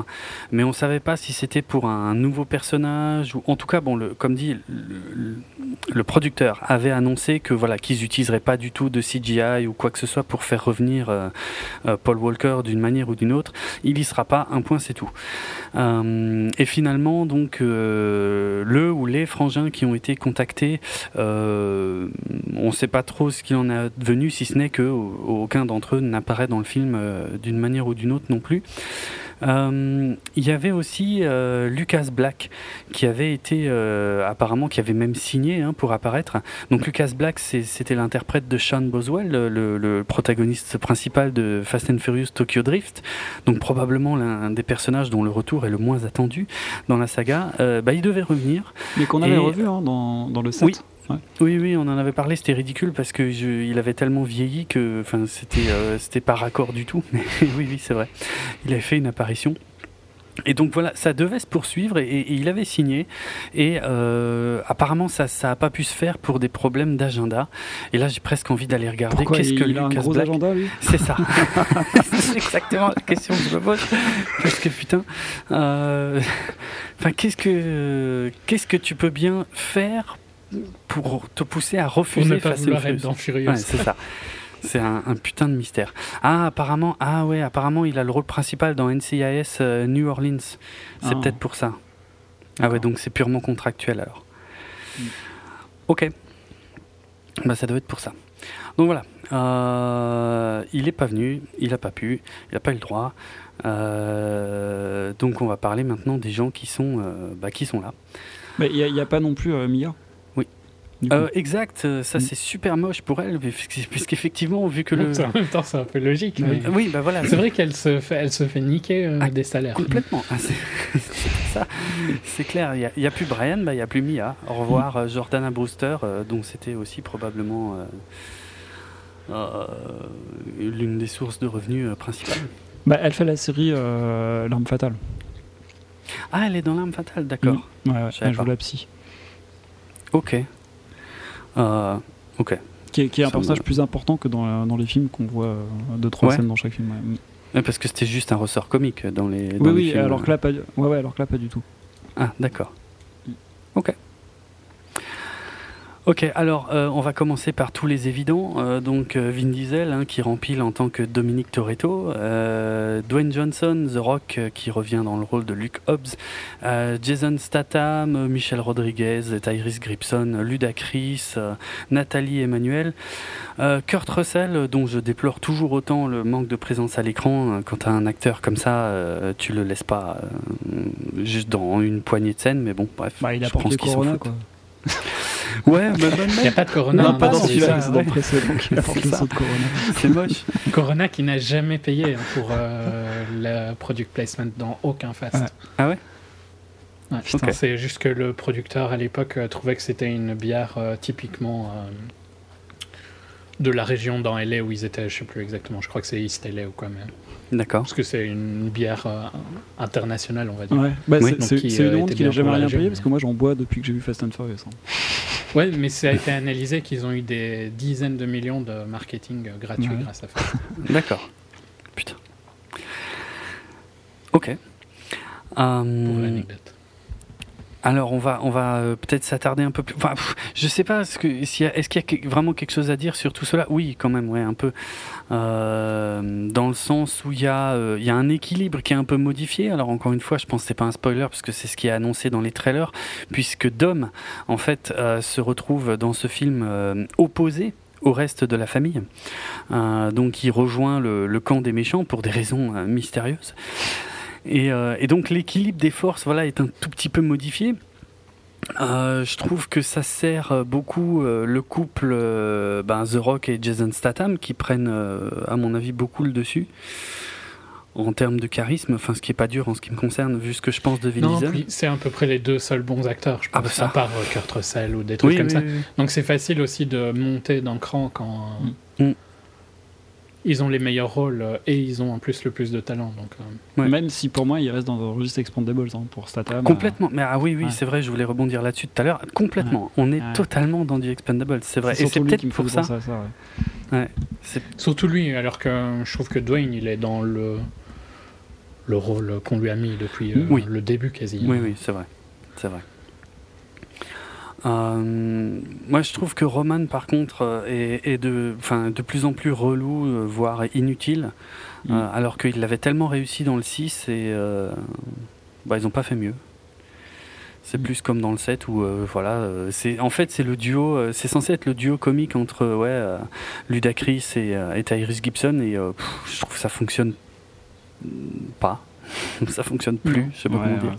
mais on savait pas si c'était pour un, nouveau personnage ou en tout cas bon le, comme dit le, producteur avait annoncé que voilà qu'ils utiliseraient pas du tout de CGI ou quoi que ce soit pour faire revenir euh, Paul Walker d'une manière ou d'une autre. Il y sera pas, un point c'est tout. et finalement donc le ou les frangins qui ont été contactés on ne sait pas trop ce qu'il en est devenu, si ce n'est que aucun d'entre eux n'apparaît dans le film euh, d'une manière ou d'une autre non plus. Euh, il y avait aussi Lucas Black qui avait été apparemment qui avait même signé hein, pour apparaître. Donc Lucas Black c'était l'interprète de Sean Boswell, le, protagoniste principal de Fast and Furious Tokyo Drift. Donc probablement l'un des personnages dont le retour est le moins attendu dans la saga. bah, il devait revenir. Mais qu'on avait revu hein, dans, dans, le set. Oui, oui, oui, on en avait parlé, c'était ridicule parce que il avait tellement vieilli que enfin, c'était euh, c'était pas raccord du tout. <laughs> Mais oui, oui, c'est vrai. Il avait fait une apparition. Et donc voilà, ça devait se poursuivre et, il avait signé. Et euh, apparemment, ça n'a pas pu se faire pour des problèmes d'agenda. Et là, j'ai presque envie d'aller regarder qu'est-ce que il a un gros agenda, lui? C'est ça. <laughs> c'est exactement la question que je me pose. Parce que putain, euh, <laughs> enfin, qu'est-ce que qu'est-ce que tu peux bien faire pour te pousser à refuser pour ne Furious. c'est ça. C'est un, putain de mystère. Ah, apparemment, ah ouais, apparemment, il a le rôle principal dans NCIS euh, New Orleans. C'est ah. peut-être pour ça. Ah ouais, donc c'est purement contractuel alors. Mm. Ok. Bah ça doit être pour ça. Donc voilà. Euh, il n'est pas venu, il n'a pas pu, il n'a pas eu le droit. Euh, donc on va parler maintenant des gens qui sont, bah, qui sont là. Il n'y a, pas non plus Mia? Euh, exact, ça mm. c'est super moche pour elle, puisqu'effectivement, vu que le. <laughs> En même temps, c'est un peu logique. Oui, bah voilà. C'est vrai qu'elle se fait, elle se fait niquer euh, ah, des salaires. Complètement. Ah, c'est <laughs> ça. C'est clair. Il n'y a, plus Brian, bah, il n'y a plus Mia. Au revoir, mm. euh, Jordana Brewster, dont c'était aussi probablement l'une des sources de revenus principales. Bah, elle fait la série L'arme fatale. Ah, elle est dans L'arme fatale, d'accord. Mm. Ouais, elle joue la psy. Ok. Euh, ok. Qui est, un personnage plus important que dans, dans les films qu'on voit euh, deux trois scènes dans chaque film. parce que c'était juste un ressort comique dans les. oui, oui, alors que là pas, ouais, ouais, alors que là pas du tout. Ah, d'accord. Ok. Ok, alors euh, on va commencer par tous les évidents. Euh, donc euh, Vin Diesel hein, qui rempile en tant que Dominique Toretto, Dwayne Johnson, The Rock qui revient dans le rôle de Luke Hobbs, Jason Statham, Michel Rodriguez, Tyrese Gibson, Ludacris, Nathalie Emmanuel, Kurt Russell dont je déplore toujours autant le manque de présence à l'écran. Quand as un acteur comme ça, tu le laisses pas juste dans une poignée de scènes, mais bon, bref. Bah, il a je pense qu'ils sont quoi. <laughs> Ouais, mais Il n'y a pas de Corona. Non, pas dans celui-là, c'est dans le Corona. C'est <laughs> moche. Corona qui n'a jamais payé hein, pour euh, le product placement dans aucun fast. Ah ouais? Ouais, C'est juste que le producteur à l'époque euh, trouvait que c'était une bière euh, typiquement de la région dans LA où ils étaient, je sais plus exactement, je crois que c'est East LA ou quoi, mais. D'accord. Parce que c'est une bière euh, internationale, on va dire. Ouais. Bah, C'est une euh, honte qu'il n'a jamais rien payé, parce que moi j'en bois depuis que j'ai vu Fast and Furious. Hein. <laughs> Ouais, mais ça a été analysé qu'ils ont eu des dizaines de millions de marketing euh, gratuit grâce à ça. <laughs> D'accord. Putain. Ok. Pour l'anecdote. Alors on va on va euh, peut-être s'attarder un peu plus. Enfin, je sais pas est-ce qu'il y a, vraiment quelque chose à dire sur tout cela? Oui, quand même, ouais, un peu. Euh, dans le sens où il y a euh, y a un équilibre qui est un peu modifié. Alors encore une fois, je pense que c'est pas un spoiler parce que c'est ce qui est annoncé dans les trailers, puisque Dom en fait se retrouve dans ce film opposé au reste de la famille. donc il rejoint le, camp des méchants pour des raisons mystérieuses. Euh, et, donc l'équilibre des forces voilà, est un tout petit peu modifié. Euh, je trouve que ça sert beaucoup euh, le couple ben, The Rock et Jason Statham qui prennent, à mon avis, beaucoup le dessus en termes de charisme, enfin ce qui est pas dur en ce qui me concerne, vu ce que je pense de Vin Diesel. C'est à peu près les deux seuls bons acteurs, je ah, pense, bah à part Kurt Russell ou des trucs comme ça. Donc c'est facile aussi de monter d'un cran quand. Mm ils ont les meilleurs rôles euh, et ils ont en plus le plus de talent. Donc, euh. Même si pour moi, il reste dans le registre Expandables hein, pour Statham. Complètement. Mais ah oui, oui, c'est vrai, je voulais rebondir là-dessus tout à l'heure. Complètement. On est totalement dans du Expandables, c'est vrai. Et c'est peut-être pour ça. ça, ouais. Surtout lui, alors que je trouve que Dwayne, il est dans le, le rôle qu'on lui a mis depuis euh, le début quasi. Oui, oui, c'est vrai. C'est vrai. Euh, moi, je trouve que Roman, par contre, euh, est, de, de plus en plus relou, euh, voire inutile, mm. alors qu'il l'avait tellement réussi dans le 6 et bah, ils n'ont pas fait mieux. C'est mm. plus comme dans le 7 où voilà, c'est en fait c'est le duo, c'est censé être le duo comique entre ouais Ludacris et, et Tyrese Gibson et je trouve que ça fonctionne pas, <laughs> ça fonctionne plus, je sais pas comment dire.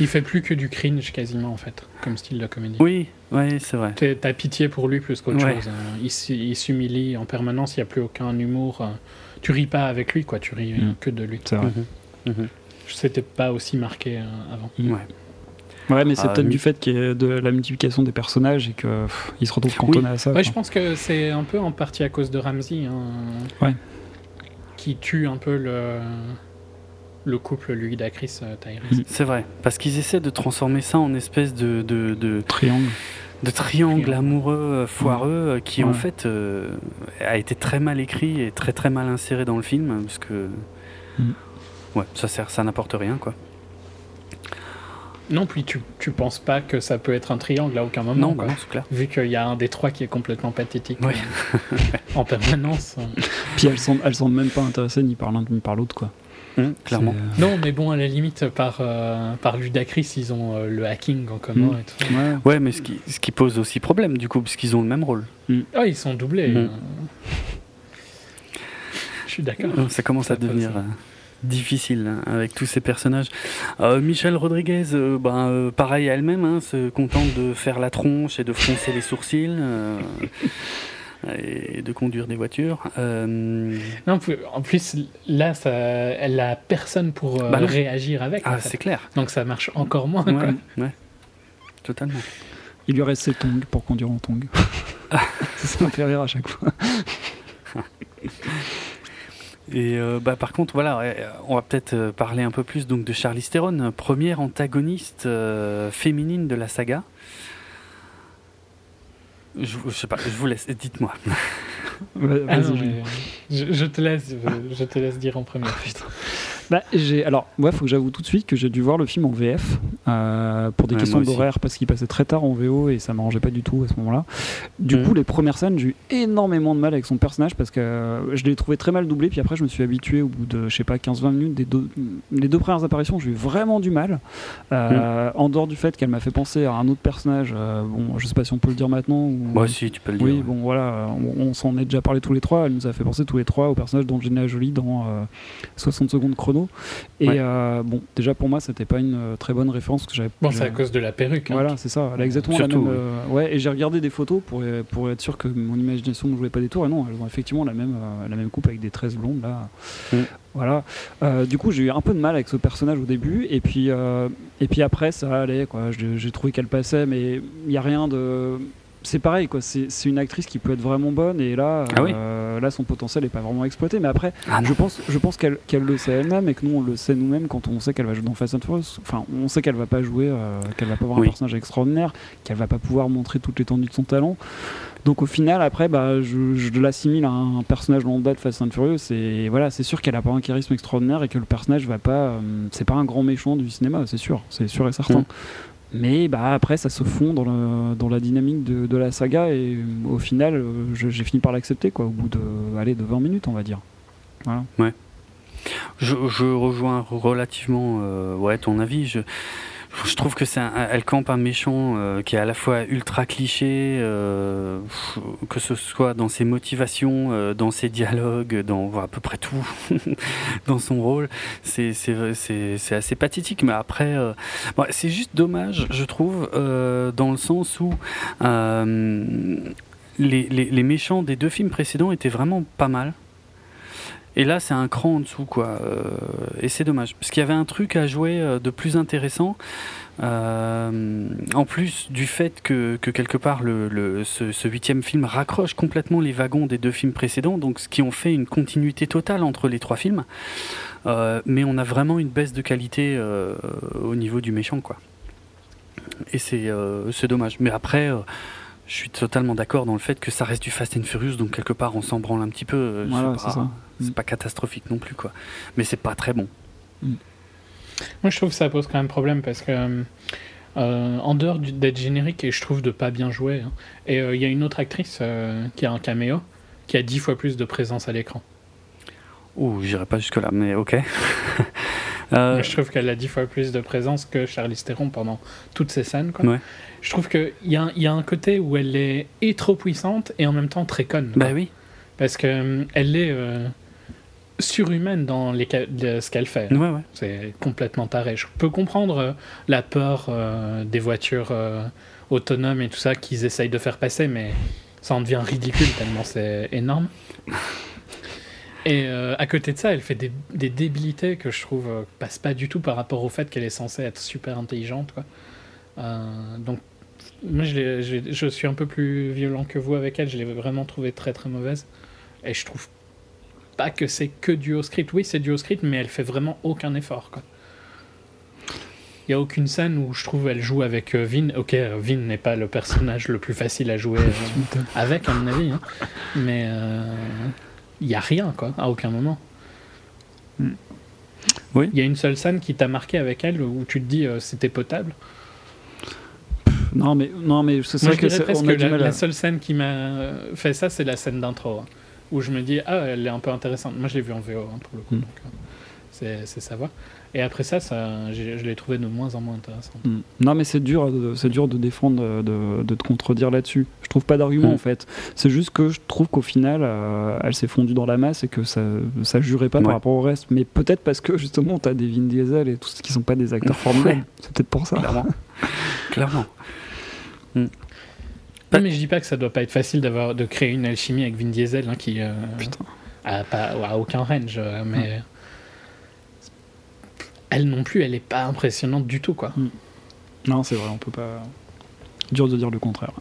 Il fait plus que du cringe quasiment en fait, comme style de comédie. Oui, oui, c'est vrai. T'as pitié pour lui plus qu'autre chose. Hein. Il, s'humilie en permanence, il n'y a plus aucun humour. Euh. Tu ris pas avec lui, quoi. Tu ris mm. que de lui. C'est vrai. Mm C'était pas aussi marqué euh, avant. Mm. Ouais. Ouais, mais c'est ah, peut-être du fait qu'il y ait de la multiplication des personnages et qu'il se retrouve cantonné à ça. Ouais, je pense que c'est un peu en partie à cause de Ramsey. Hein, ouais. Qui tue un peu le le couple lui Chris euh, Tyrese. Mm. C'est vrai, parce qu'ils essaient de transformer ça en espèce de, de, triangle. De triangle, amoureux, euh, foireux, euh, qui en fait a été très mal écrit et très très mal inséré dans le film, parce que mm. ouais, ça sert, ça n'apporte rien quoi. Non, puis tu, tu penses pas que ça peut être un triangle à aucun moment. Non, bah c'est clair. Vu qu'il y a un des trois qui est complètement pathétique en permanence. Puis elles sont, elles sont même pas intéressées ni par l'un ni par l'autre, quoi. Hum, clairement. Non, mais bon, à la limite, par, par Ludacris, ils ont le hacking en commun hum. et tout. Ouais. ouais, mais ce qui, ce qui pose aussi problème, du coup, parce qu'ils ont le même rôle. Ah, ils sont doublés. Je suis d'accord. Ça commence à devenir difficile hein, avec tous ces personnages. Euh, Michel Rodriguez, euh, ben, euh, pareil à elle-même, hein, se contente de faire la tronche et de froncer les sourcils. Et de conduire des voitures. Non, en plus, là, ça, elle a personne pour bah réagir avec. Ah, c'est clair. Donc ça marche encore moins. Ouais, ouais. totalement. Il lui reste ses tongs pour conduire en tongs. <laughs> ça me fait rire à chaque fois. <laughs> Et euh, bah, par contre, voilà, on va peut-être euh, parler un peu plus donc de Charlize Theron, première antagoniste euh, féminine de la saga. Je, je, sais pas, je vous laisse, dites-moi. <laughs> Ah je, je, te laisse, je te laisse dire en premier. Bah, alors, moi, il faut que j'avoue tout de suite que j'ai dû voir le film en VF euh, pour des questions d'horaire parce qu'il passait très tard en VO et ça m'arrangeait pas du tout à ce moment-là. Du mm. coup, les premières scènes, j'ai eu énormément de mal avec son personnage parce que euh, je l'ai trouvé très mal doublé. Puis après, je me suis habitué au bout de, je sais pas, 15-20 minutes. Des deux, les deux premières apparitions, j'ai eu vraiment du mal. Euh, mm. En dehors du fait qu'elle m'a fait penser à un autre personnage, bon, je sais pas si on peut le dire maintenant. Ou... Moi, si, tu peux le dire. Oui, bon, voilà, on, s'en est déjà parlé tous les trois. Elle nous a fait penser tous les trois au personnage d'Angelina Jolie dans 60 secondes chrono et euh, bon, déjà pour moi, c'était pas une euh, très bonne référence que j'avais. Bon, c'est à cause de la perruque. Hein. Voilà, c'est ça. Elle a exactement la même. Euh, ouais, et j'ai regardé des photos pour, pour être sûr que mon imagination ne jouait pas des tours. Et non, elles ont effectivement la même, la même coupe avec des tresses blondes là. Mm. Voilà. du coup, j'ai eu un peu de mal avec ce personnage au début, et puis, et puis après, ça allait. Quoi. J'ai trouvé qu'elle passait, mais il n'y a rien de c'est pareil quoi. C'est une actrice qui peut être vraiment bonne et là ah euh, là son potentiel n'est pas vraiment exploité. Mais après ah je pense je pense qu'elle le sait elle-même et que nous on le sait nous-mêmes quand on sait qu'elle va jouer dans Fast and Furious. Enfin on sait qu'elle va pas jouer euh, qu'elle va pas avoir un personnage extraordinaire qu'elle va pas pouvoir montrer toute l'étendue de son talent. Donc au final après bah je, l'assimile à un personnage lambda de Fast and Furious et voilà c'est sûr qu'elle a pas un charisme extraordinaire et que le personnage va pas euh, c'est pas un grand méchant du cinéma c'est sûr. C'est sûr et certain. Mm. Mais bah, après, ça se fond dans, le, dans la dynamique de, de, la saga et au final, euh, j'ai fini par l'accepter quoi, au bout de, allez, de 20 minutes, on va dire. Ouais. Je, rejoins relativement euh, ouais, ton avis. Je trouve que c'est elle campe un méchant euh, qui est à la fois ultra cliché, euh, que ce soit dans ses motivations, euh, dans ses dialogues, dans à peu près tout, <laughs> dans son rôle. C'est assez pathétique, mais après, c'est juste dommage, je trouve, dans le sens où les méchants des deux films précédents étaient vraiment pas mal. Et là, c'est un cran en dessous, quoi. Euh, et c'est dommage. Parce qu'il y avait un truc à jouer euh, de plus intéressant. Euh, en plus du fait que, quelque part le, ce, huitième film raccroche complètement les wagons des deux films précédents, donc ce qui ont fait une continuité totale entre les trois films. mais on a vraiment une baisse de qualité au niveau du méchant, quoi. Et c'est dommage. Mais après je suis totalement d'accord dans le fait que ça reste du Fast and Furious, donc quelque part on s'en branle un petit peu. Euh, voilà, c'est pas catastrophique non plus, quoi. Mais c'est pas très bon. Mm. Moi, je trouve que ça pose quand même problème parce que, euh, en dehors d'être générique, et je trouve de pas bien jouer, hein, et euh, il y a une autre actrice qui a un caméo qui a dix fois plus de présence à l'écran. Ouh, j'irai pas jusque-là, mais ok. <laughs> je trouve qu'elle a dix fois plus de présence que Charlize Theron pendant toutes ces scènes. Quoi. Ouais je trouve qu'il y, a, y a un côté où elle est, est trop puissante et en même temps très conne. Bah oui. Parce qu'elle euh, est euh, surhumaine dans les, ce qu'elle fait. Ouais, ouais. C'est complètement taré. Je peux comprendre euh, la peur des voitures autonomes et tout ça qu'ils essayent de faire passer, mais ça en devient ridicule tellement c'est énorme. <laughs> Et à côté de ça, elle fait des, des débilités que je trouve passent pas du tout par rapport au fait qu'elle est censée être super intelligente. Quoi. Donc moi, je, je, suis un peu plus violent que vous avec elle. Je l'ai vraiment trouvée très très mauvaise. Et je trouve pas que c'est que du au script. Oui, c'est du au script, mais elle fait vraiment aucun effort. Quoi. Il n'y a aucune scène où je trouve elle joue avec euh, Vin. Ok, Vin n'est pas le personnage le plus facile à jouer <laughs> euh, avec, à mon avis. Hein. Mais euh, il n'y a rien, quoi, à aucun moment. Oui. Il y a une seule scène qui t'a marqué avec elle où tu te dis c'était potable. Non, mais, non, mais c'est vrai que, la, seule scène qui m'a fait ça, c'est la scène d'intro. Hein, où je me dis, ah, elle est un peu intéressante. Moi, je l'ai vue en VO, hein, pour le coup. Hmm. c'est sa voix. Et après ça, ça je l'ai trouvé de moins en moins intéressant. Mm. Non, mais c'est dur, c'est dur de défendre, de, de te contredire là-dessus. Je trouve pas d'argument mm. en fait. C'est juste que je trouve qu'au final, euh, elle s'est fondue dans la masse et que ça, ça jurait pas par rapport au reste. Mais peut-être parce que justement, t'as des Vin Diesel et tout ce qui sont pas des acteurs <laughs> formidables. C'est peut-être pour ça. Clairement. <laughs> Clairement. Mm. Non, mais je dis pas que ça doit pas être facile d'avoir de créer une alchimie avec Vin Diesel hein, qui euh, a, pas, a aucun range, euh, mais elle non plus, elle est pas impressionnante du tout, quoi. Hmm. Non, c'est vrai, on peut pas. Dur de dire le contraire.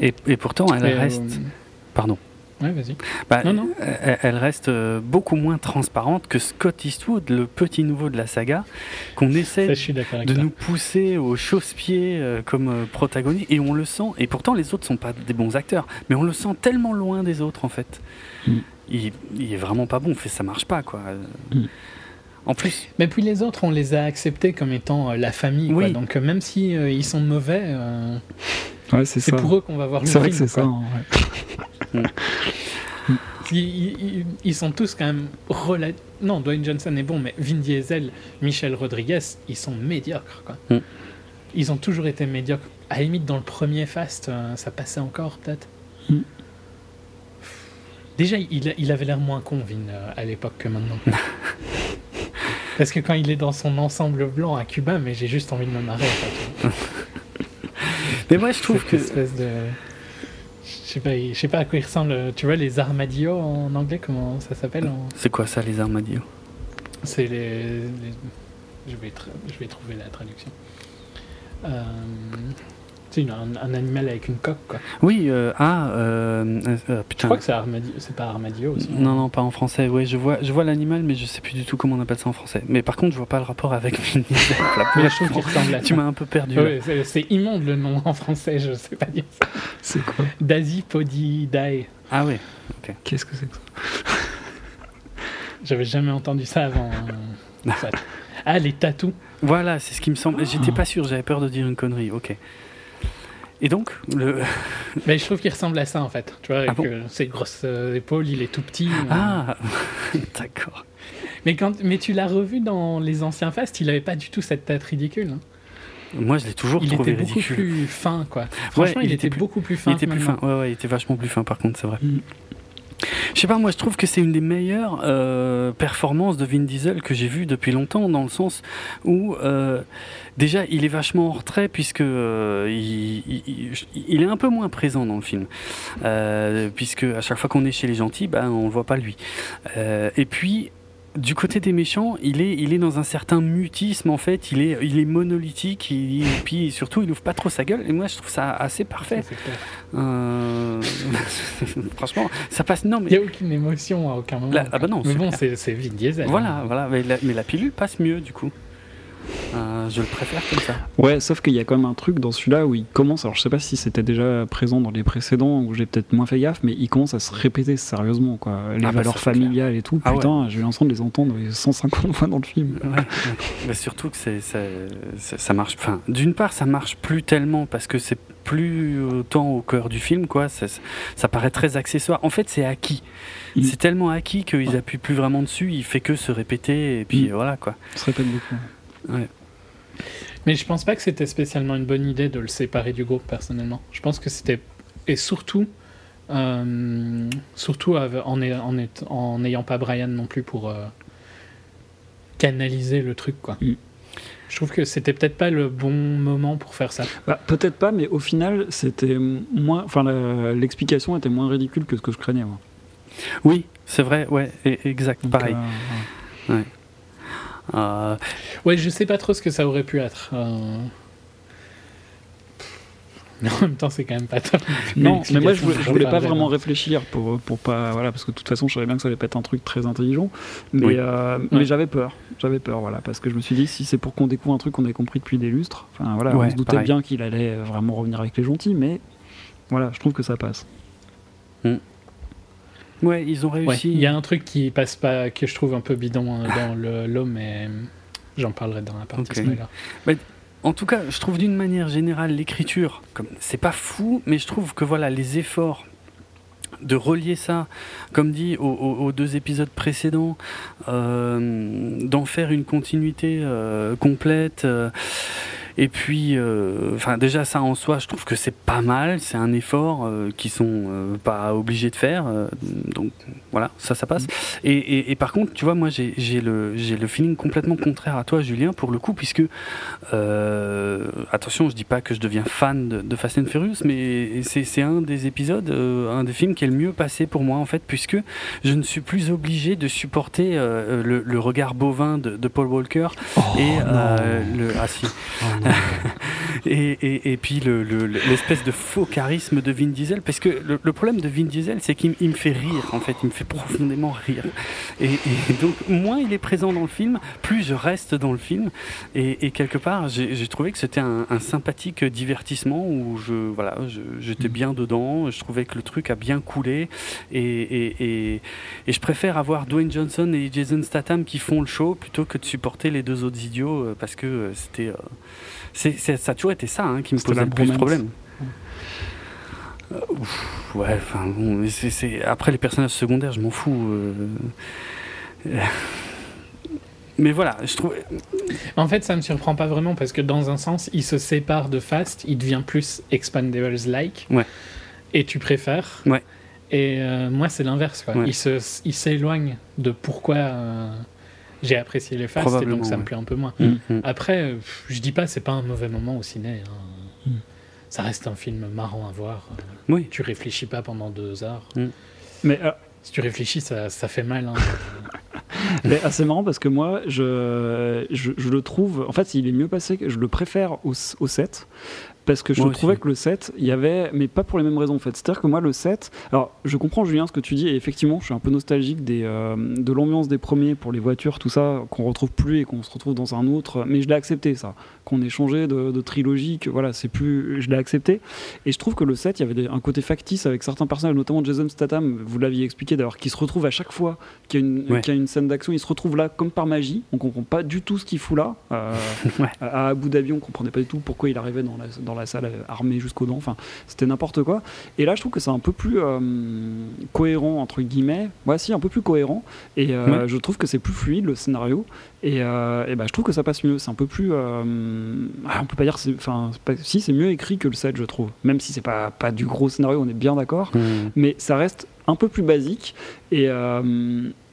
Et, pourtant, elle reste. Euh, Pardon. Ouais, vas-y. Bah, non, non. Elle, reste euh, beaucoup moins transparente que Scott Eastwood, le petit nouveau de la saga, qu'on essaie de nous pousser au chausse-pied euh, comme protagoniste, et on le sent. Et pourtant, les autres sont pas des bons acteurs, mais on le sent tellement loin des autres, en fait. Hmm. Il, il, est vraiment pas bon. Fait, ça marche pas, quoi. Hmm. En plus. Mais puis les autres, on les a acceptés comme étant euh, la famille. Quoi. Donc euh, même si euh, ils sont mauvais, ouais, c'est pour eux qu'on va voir le film. C'est vrai que c'est ça. <laughs> ils, sont tous quand même. Non, Dwayne Johnson est bon, mais Vin Diesel, Michel Rodriguez, ils sont médiocres. Quoi. Mm. Ils ont toujours été médiocres. À la limite, dans le premier Fast, ça passait encore peut-être. Mm. Déjà, il, il avait l'air moins con, Vin, à l'époque que maintenant. <laughs> Parce que quand il est dans son ensemble blanc à Cuba, mais j'ai juste envie de me marrer. <laughs> mais moi, je trouve que. Espèce de... Je sais pas, je sais pas à quoi il ressemble. Tu vois les armadillos en anglais, comment ça s'appelle C'est quoi ça, les armadillos? C'est les, Je, vais je vais trouver la traduction. Euh c'est un, un, animal avec une coque, quoi. Oui, euh, ah, euh, euh, putain. Je crois que c'est armadillo, c'est pas armadillo aussi. Non, non, pas en français. Oui, je vois, je vois l'animal, mais je sais plus du tout comment on appelle ça en français. Mais par contre, je vois pas le rapport avec <laughs> Vin Diesel. <laughs> Tu m'as un peu perdu. c'est immonde le nom en français, je sais pas dire ça. C'est quoi? Dasipodidae. Ah oui. ok. Qu'est-ce que c'est que ça? J'avais jamais entendu ça avant. <laughs> ah, les tatous. Voilà, c'est ce qui me semble. J'étais pas sûr, j'avais peur de dire une connerie. Ok. Et donc, le... Mais je trouve qu'il ressemble à ça en fait. Tu vois, avec ah euh, ses grosses euh, épaules, il est tout petit. Euh. Ah, <laughs> d'accord. Mais, quand... Mais tu l'as revu dans les anciens Fast, il n'avait pas du tout cette tête ridicule. Hein. Moi, je l'ai toujours il trouvé était beaucoup plus fin, quoi. Franchement, il, était, beaucoup plus fin. Il était plus fin. Ouais, ouais, il était vachement plus fin, par contre, c'est vrai. Mm. Je sais pas, moi je trouve que c'est une des meilleures euh, performances de Vin Diesel que j'ai vues depuis longtemps, dans le sens où euh, déjà il est vachement en retrait puisque euh, il, est un peu moins présent dans le film, puisque à chaque fois qu'on est chez les gentils, ben on le voit pas lui. et puis du côté des méchants, il est, il est dans un certain mutisme en fait. Il est, il est monolithique. et puis surtout, il ouvre pas trop sa gueule. Et moi, je trouve ça assez parfait. Euh, <laughs> franchement, ça passe. Non, mais il n'y a aucune émotion à aucun moment. ah bah non. Mais bon, c'est Vin Diesel. Voilà, hein. voilà. Mais la, mais la pilule passe mieux du coup. Euh, je le préfère comme ça. Ouais, sauf qu'il y a quand même un truc dans celui-là où il commence, alors je sais pas si c'était déjà présent dans les précédents où j'ai peut-être moins fait gaffe, mais il commence à se répéter sérieusement, quoi. Les ah bah valeurs familiales et tout, ah putain, j'ai l'impression de les entendre 150 fois dans le film. mais surtout que c'est, ça marche, enfin, d'une part, ça marche plus tellement parce que c'est plus autant au cœur du film, quoi. Ça, ça paraît très accessoire. En fait, c'est acquis. Mm. C'est tellement acquis qu'ils appuient plus vraiment dessus, il fait que se répéter, et puis mm. voilà, quoi. Ça se répète beaucoup. Mais je pense pas que c'était spécialement une bonne idée de le séparer du groupe, personnellement. Je pense que c'était. Et surtout, euh, surtout en n'ayant pas Brian non plus pour euh, canaliser le truc, quoi. Mm. Je trouve que c'était peut-être pas le bon moment pour faire ça. Bah, peut-être pas, mais au final, c'était moins. Enfin, l'explication était moins ridicule que ce que je craignais, moi. Oui, c'est vrai, ouais, exact, pareil. Euh, ouais. Euh... Ouais, je sais pas trop ce que ça aurait pu être. Euh. Mais <laughs> en même temps, c'est quand même pas top. Non, mais moi, je voulais, voulais pas, vraiment réfléchir pour, pour pas. Voilà, parce que de toute façon, je savais bien que ça allait pas être un truc très intelligent. Mais, euh, mais j'avais peur. J'avais peur, voilà. Parce que je me suis dit, si c'est pour qu'on découvre un truc qu'on avait compris depuis des lustres, enfin, voilà, on se doutait bien qu'il allait vraiment revenir avec les gentils, mais voilà, je trouve que ça passe. Mm. Ouais, ils ont réussi. Il y a un truc qui passe pas, que je trouve un peu bidon hein, dans l'homme, mais j'en parlerai dans la partie okay. en tout cas, je trouve d'une manière générale l'écriture, comme c'est pas fou, mais je trouve que voilà les efforts de relier ça, comme dit, aux, deux épisodes précédents, d'en faire une continuité complète. Et puis, euh, enfin déjà ça en soi, je trouve que c'est pas mal, c'est un effort euh, qui sont euh, pas obligés de faire, donc voilà, ça ça passe. Mm. Et, et, par contre, tu vois, moi j'ai le j'ai le feeling complètement contraire à toi, Julien, pour le coup, puisque attention, je dis pas que je deviens fan de, de Fast and Furious, mais c'est un des épisodes, un des films qui est le mieux passé pour moi en fait, puisque je ne suis plus obligé de supporter le, le, regard bovin de, de Paul Walker oh, et le ah si. Oh, <laughs> et, et, puis l'espèce de faux charisme de Vin Diesel, parce que le, problème de Vin Diesel, c'est qu'il me fait rire, en fait, il me fait profondément rire. Et, donc, moins il est présent dans le film, plus je reste dans le film. Et, quelque part, j'ai trouvé que c'était un, sympathique divertissement où je voilà, j'étais bien dedans, je trouvais que le truc a bien coulé. Et, je préfère avoir Dwayne Johnson et Jason Statham qui font le show plutôt que de supporter les deux autres idiots euh, parce que euh, c'était euh, c'est, ça a toujours été ça hein, qui me posait le plus de problème. Euh, ouais, enfin bon, c'est, après les personnages secondaires, je m'en fous. Euh. Mais voilà, je trouve. En fait, ça me surprend pas vraiment parce que dans un sens, il se sépare de Fast, il devient plus Expandables-like. Ouais. Et tu préfères. Ouais. Et euh, moi, c'est l'inverse. Quoi. Il, se, il s'éloigne de pourquoi j'ai apprécié les Fast et donc ça me plaît un peu moins. Mm, mm. Après, je dis pas c'est pas un mauvais moment au ciné. Hein. Mm. Ça reste un film marrant à voir. Oui. Tu réfléchis pas pendant deux heures. Mais euh, si tu réfléchis, ça, ça fait mal. Hein. <laughs> Mais assez marrant parce que moi, je, je, le trouve. En fait, il est mieux passé. Je le préfère au, au 7 parce que je trouvais que le 7, il y avait, mais pas pour les mêmes raisons en fait. C'est-à-dire que moi, le 7, alors je comprends Julien ce que tu dis, et effectivement, je suis un peu nostalgique des, euh, de l'ambiance des premiers pour les voitures, tout ça, qu'on retrouve plus et qu'on se retrouve dans un autre, mais je l'ai accepté ça, qu'on ait changé de, trilogie, que voilà, c'est plus, je l'ai accepté. Et je trouve que le 7, il y avait un côté factice avec certains personnages, notamment Jason Statham, vous l'aviez expliqué d'ailleurs, qui se retrouve à chaque fois qu'il y a une, une scène d'action, il se retrouve là comme par magie, on comprend pas du tout ce qu'il fout là. Euh, <laughs> à Abu Dhabi, on comprenait pas du tout pourquoi il arrivait dans la, dans la salle armé jusqu'aux dents. Enfin, c'était n'importe quoi. Et là, je trouve que c'est un peu plus euh, cohérent entre guillemets. Voici un peu plus cohérent. Et euh, je trouve que c'est plus fluide le scénario. Et, euh, et bah, je trouve que ça passe mieux. C'est un peu plus. on peut pas dire. Enfin, si c'est mieux écrit que le 7, je trouve. Même si c'est pas pas du gros scénario, on est bien d'accord. Mmh. Mais ça reste un peu plus basique. Et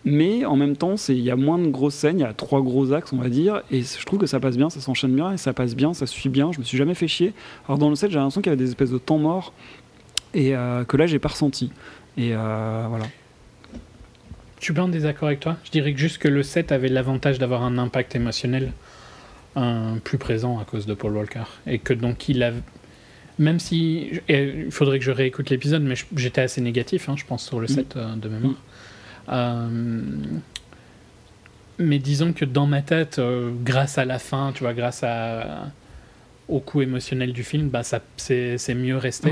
mais en même temps, il y a moins de grosses scènes, il y a trois gros axes, on va dire, et je trouve que ça passe bien, ça s'enchaîne bien, et ça passe bien, ça suit bien, je me suis jamais fait chier. Alors dans le set, j'ai l'impression qu'il y avait des espèces de temps morts, et euh, que là, j'ai pas ressenti. Et euh, voilà. Je suis bien en désaccord avec toi. Je dirais que juste que le set avait l'avantage d'avoir un impact émotionnel un, plus présent à cause de Paul Walker. Et que donc il a. Même si. Il faudrait que je réécoute l'épisode, mais j'étais assez négatif, hein, je pense, sur le set euh, de mémoire. Euh, mais disons que dans ma tête, euh, grâce à la fin, tu vois, grâce au coup émotionnel du film, bah, ça, c'est, mieux resté.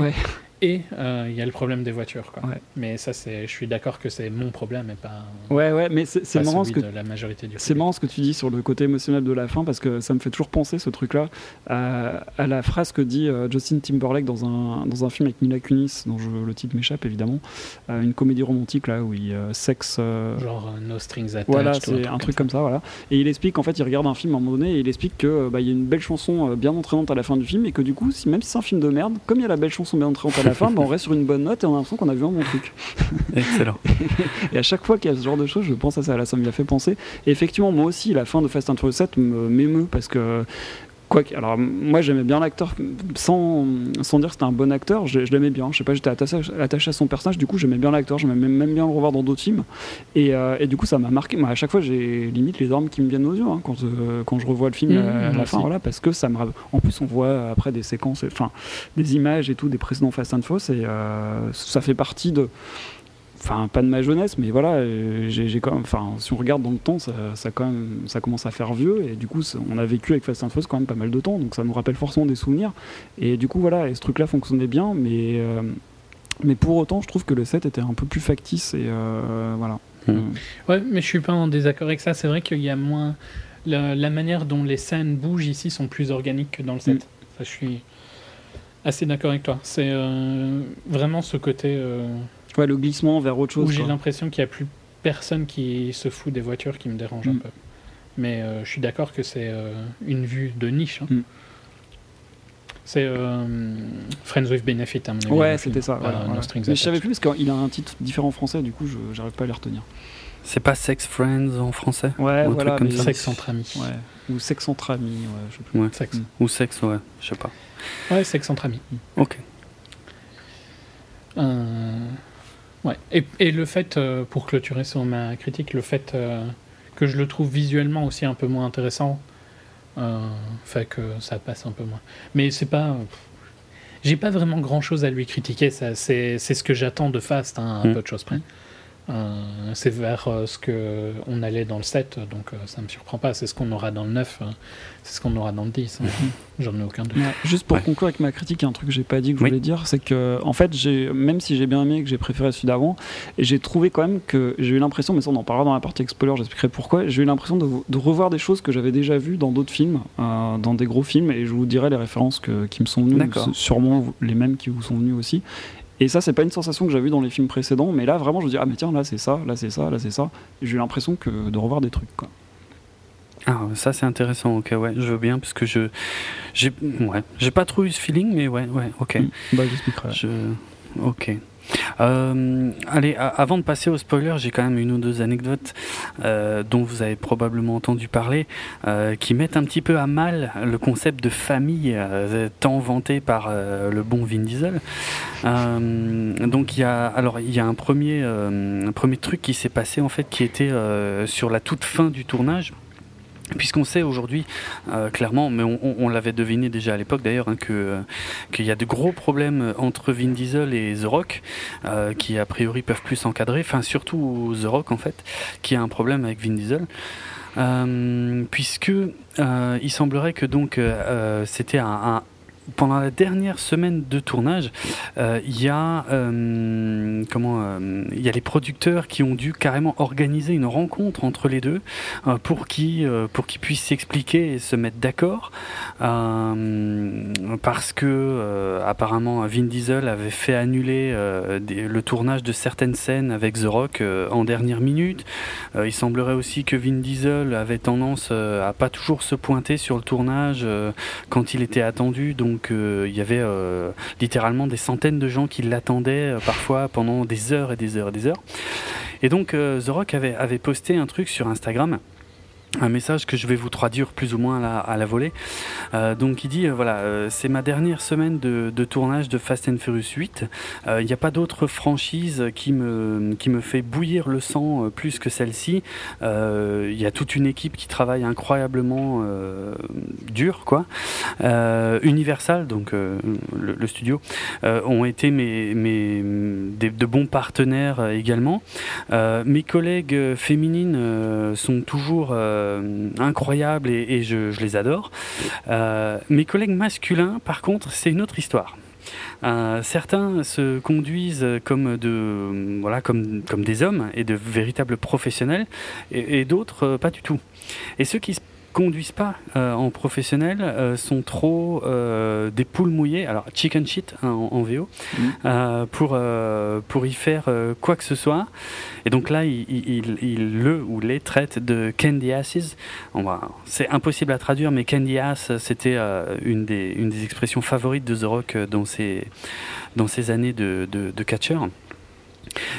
Et euh, il y a le problème des voitures. Quoi. Mais ça, c'est, je suis d'accord que c'est mon problème et pas. Ouais, ouais, mais c'est, marrant ce que la majorité du. C'est marrant ce que tu dis sur le côté émotionnel de la fin parce que ça me fait toujours penser ce truc-là à, à la phrase que dit euh, Justin Timberlake dans un dans un film avec Mila Kunis, dont je, le titre m'échappe évidemment, euh, une comédie romantique là où il sexe. Genre No Strings Attached. Voilà, c'est un truc, comme, ça. voilà. Et il explique en fait, il regarde un film à un moment donné et il explique que bah, il y a une belle chanson bien entraînante à la fin du film et que du coup, si, même si c'est un film de merde, comme il y a la belle chanson bien entraînante à la fin, bah, on reste sur une bonne note et on a l'impression qu'on a vu un bon truc. <laughs> Excellent. <laughs> et à chaque fois qu'il y a ce genre de choses, je pense à ça. Là, ça me l'a fait penser. Et effectivement, moi aussi, la fin de Fast and Furious 7 m'émeut parce que Quoi alors moi j'aimais bien l'acteur sans, sans dire que c'était un bon acteur, je, l'aimais bien. Je sais pas, j'étais attaché, attaché, à son personnage, du coup j'aimais bien l'acteur, j'aimais même, bien le revoir dans d'autres films. Et, euh, et, du coup ça m'a marqué. Moi, à chaque fois j'ai limite les armes qui me viennent aux yeux hein, quand, euh, quand je revois le film mmh, à, la fin, voilà, parce que ça me. En plus on voit après des séquences, enfin des images et tout des précédents Fast and Furious et euh, ça fait partie de enfin pas de ma jeunesse mais voilà euh, j'ai quand même enfin si on regarde dans le temps ça, ça, quand même ça commence à faire vieux et du coup on a vécu avec Fast and Furious quand même pas mal de temps donc ça nous rappelle forcément des souvenirs. Et du coup voilà et ce truc là fonctionnait bien mais euh, mais pour autant je trouve que le set était un peu plus factice et euh, voilà. Hmm. ouais mais je suis pas en désaccord avec ça c'est vrai qu'il y a moins la, manière dont les scènes bougent ici sont plus organiques que dans le set. Hmm. ça je suis assez d'accord avec toi. C'est vraiment ce côté Ouais, le glissement vers autre chose. Où j'ai l'impression qu'il n'y a plus personne qui se fout des voitures qui me dérange un mm. peu. Mais euh, je suis d'accord que c'est euh, une vue de niche. Hein. Mm. C'est euh, Friends with Benefit. À mon ouais, c'était ça. Mais je savais plus parce qu'il a un titre différent en français, du coup, je j'arrive pas à les retenir. C'est pas Sex Friends en français? Ouais, voilà. Comme Sex entre amis. Ouais. Ou Sex entre amis, ouais, je sais plus. Ouais. Sex. Ou Sex, ouais, je sais pas. Ouais, Sex entre amis. Ok. Ouais. Et, et, le fait, pour clôturer sur ma critique, le fait que je le trouve visuellement aussi un peu moins intéressant, euh, fait que ça passe un peu moins. Mais c'est pas. J'ai pas vraiment grand chose à lui critiquer, c'est ce que j'attends de Fast, hein, un mm. peu de choses près. Euh, c'est vers euh, ce que on allait dans le 7, donc euh, ça me surprend pas. C'est ce qu'on aura dans le 9, c'est ce qu'on aura dans le 10. Hein. Mhm. J'en ai aucun doute. juste pour conclure avec ma critique, il y a un truc que j'ai pas dit que je voulais dire, c'est que en fait, même si j'ai bien aimé que j'ai préféré celui d'avant, j'ai trouvé quand même que j'ai eu l'impression, mais ça on en parlera dans la partie spoiler, j'expliquerai pourquoi. J'ai eu l'impression de, revoir des choses que j'avais déjà vues dans d'autres films, dans des gros films, et je vous dirai les références qui me sont venues, sûrement les mêmes qui vous sont venues aussi. Et ça, c'est pas une sensation que j'avais vu dans les films précédents, mais là, vraiment, je me dis, ah, mais tiens, là, c'est ça, là, c'est ça, là, c'est ça. J'ai eu l'impression que de revoir des trucs, quoi. Ah, ça c'est intéressant, ok, ouais, je veux bien, parce que je. J'ai ouais, j'ai pas trop eu ce feeling, mais ouais, ouais, ok. Mm. Bah, j'expliquerai. Je... Ok. Euh, allez, avant de passer au spoiler, j'ai quand même une ou deux anecdotes euh, dont vous avez probablement entendu parler, euh, qui mettent un petit peu à mal le concept de famille tant vanté par le bon Vin Diesel. donc il y a, alors il y a un premier, un premier truc qui s'est passé en fait, qui était sur la toute fin du tournage. Puisqu'on sait aujourd'hui, euh, clairement, mais on, l'avait deviné déjà à l'époque d'ailleurs, hein, euh, qu'il y a de gros problèmes entre Vin Diesel et The Rock, euh, qui a priori peuvent plus s'encadrer, enfin surtout The Rock en fait, qui a un problème avec Vin Diesel. puisque il semblerait que donc c'était un, pendant la dernière semaine de tournage, euh, il y a euh, comment euh, il y a les producteurs qui ont dû carrément organiser une rencontre entre les deux pour qu'ils pour qu'ils puissent s'expliquer et se mettre d'accord parce que apparemment Vin Diesel avait fait annuler le tournage de certaines scènes avec The Rock en dernière minute. il semblerait aussi que Vin Diesel avait tendance à pas toujours se pointer sur le tournage quand il était attendu donc il y avait euh, littéralement des centaines de gens qui l'attendaient euh, parfois pendant des heures et des heures et des heures. Et donc euh, The Rock avait, avait posté un truc sur Instagram un message que je vais vous traduire plus ou moins à la, volée. Euh, donc il dit euh, voilà, euh, c'est ma dernière semaine de, tournage de Fast and Furious 8. Il n'y a pas d'autre franchise qui me, fait bouillir le sang plus que celle-ci. Il y a toute une équipe qui travaille incroyablement dur, quoi. Universal, donc le, studio, ont été mes, de bons partenaires également. mes collègues féminines sont toujours incroyables et, je, les adore. Euh, mes collègues masculins, par contre, c'est une autre histoire. Euh, certains se conduisent comme, de, voilà, comme, comme des hommes et de véritables professionnels, et, et d'autres pas du tout. Et ceux qui se conduisent pas euh, en professionnel euh, sont trop euh, des poules mouillées, alors chicken shit hein, en, VO, mm. pour, pour y faire quoi que ce soit. Et donc là, il, il, le ou les traite de candy asses. C'est impossible à traduire, mais candy ass, c'était une, des, une des expressions favorites de The Rock dans ses, dans ses années de, de, de catcher.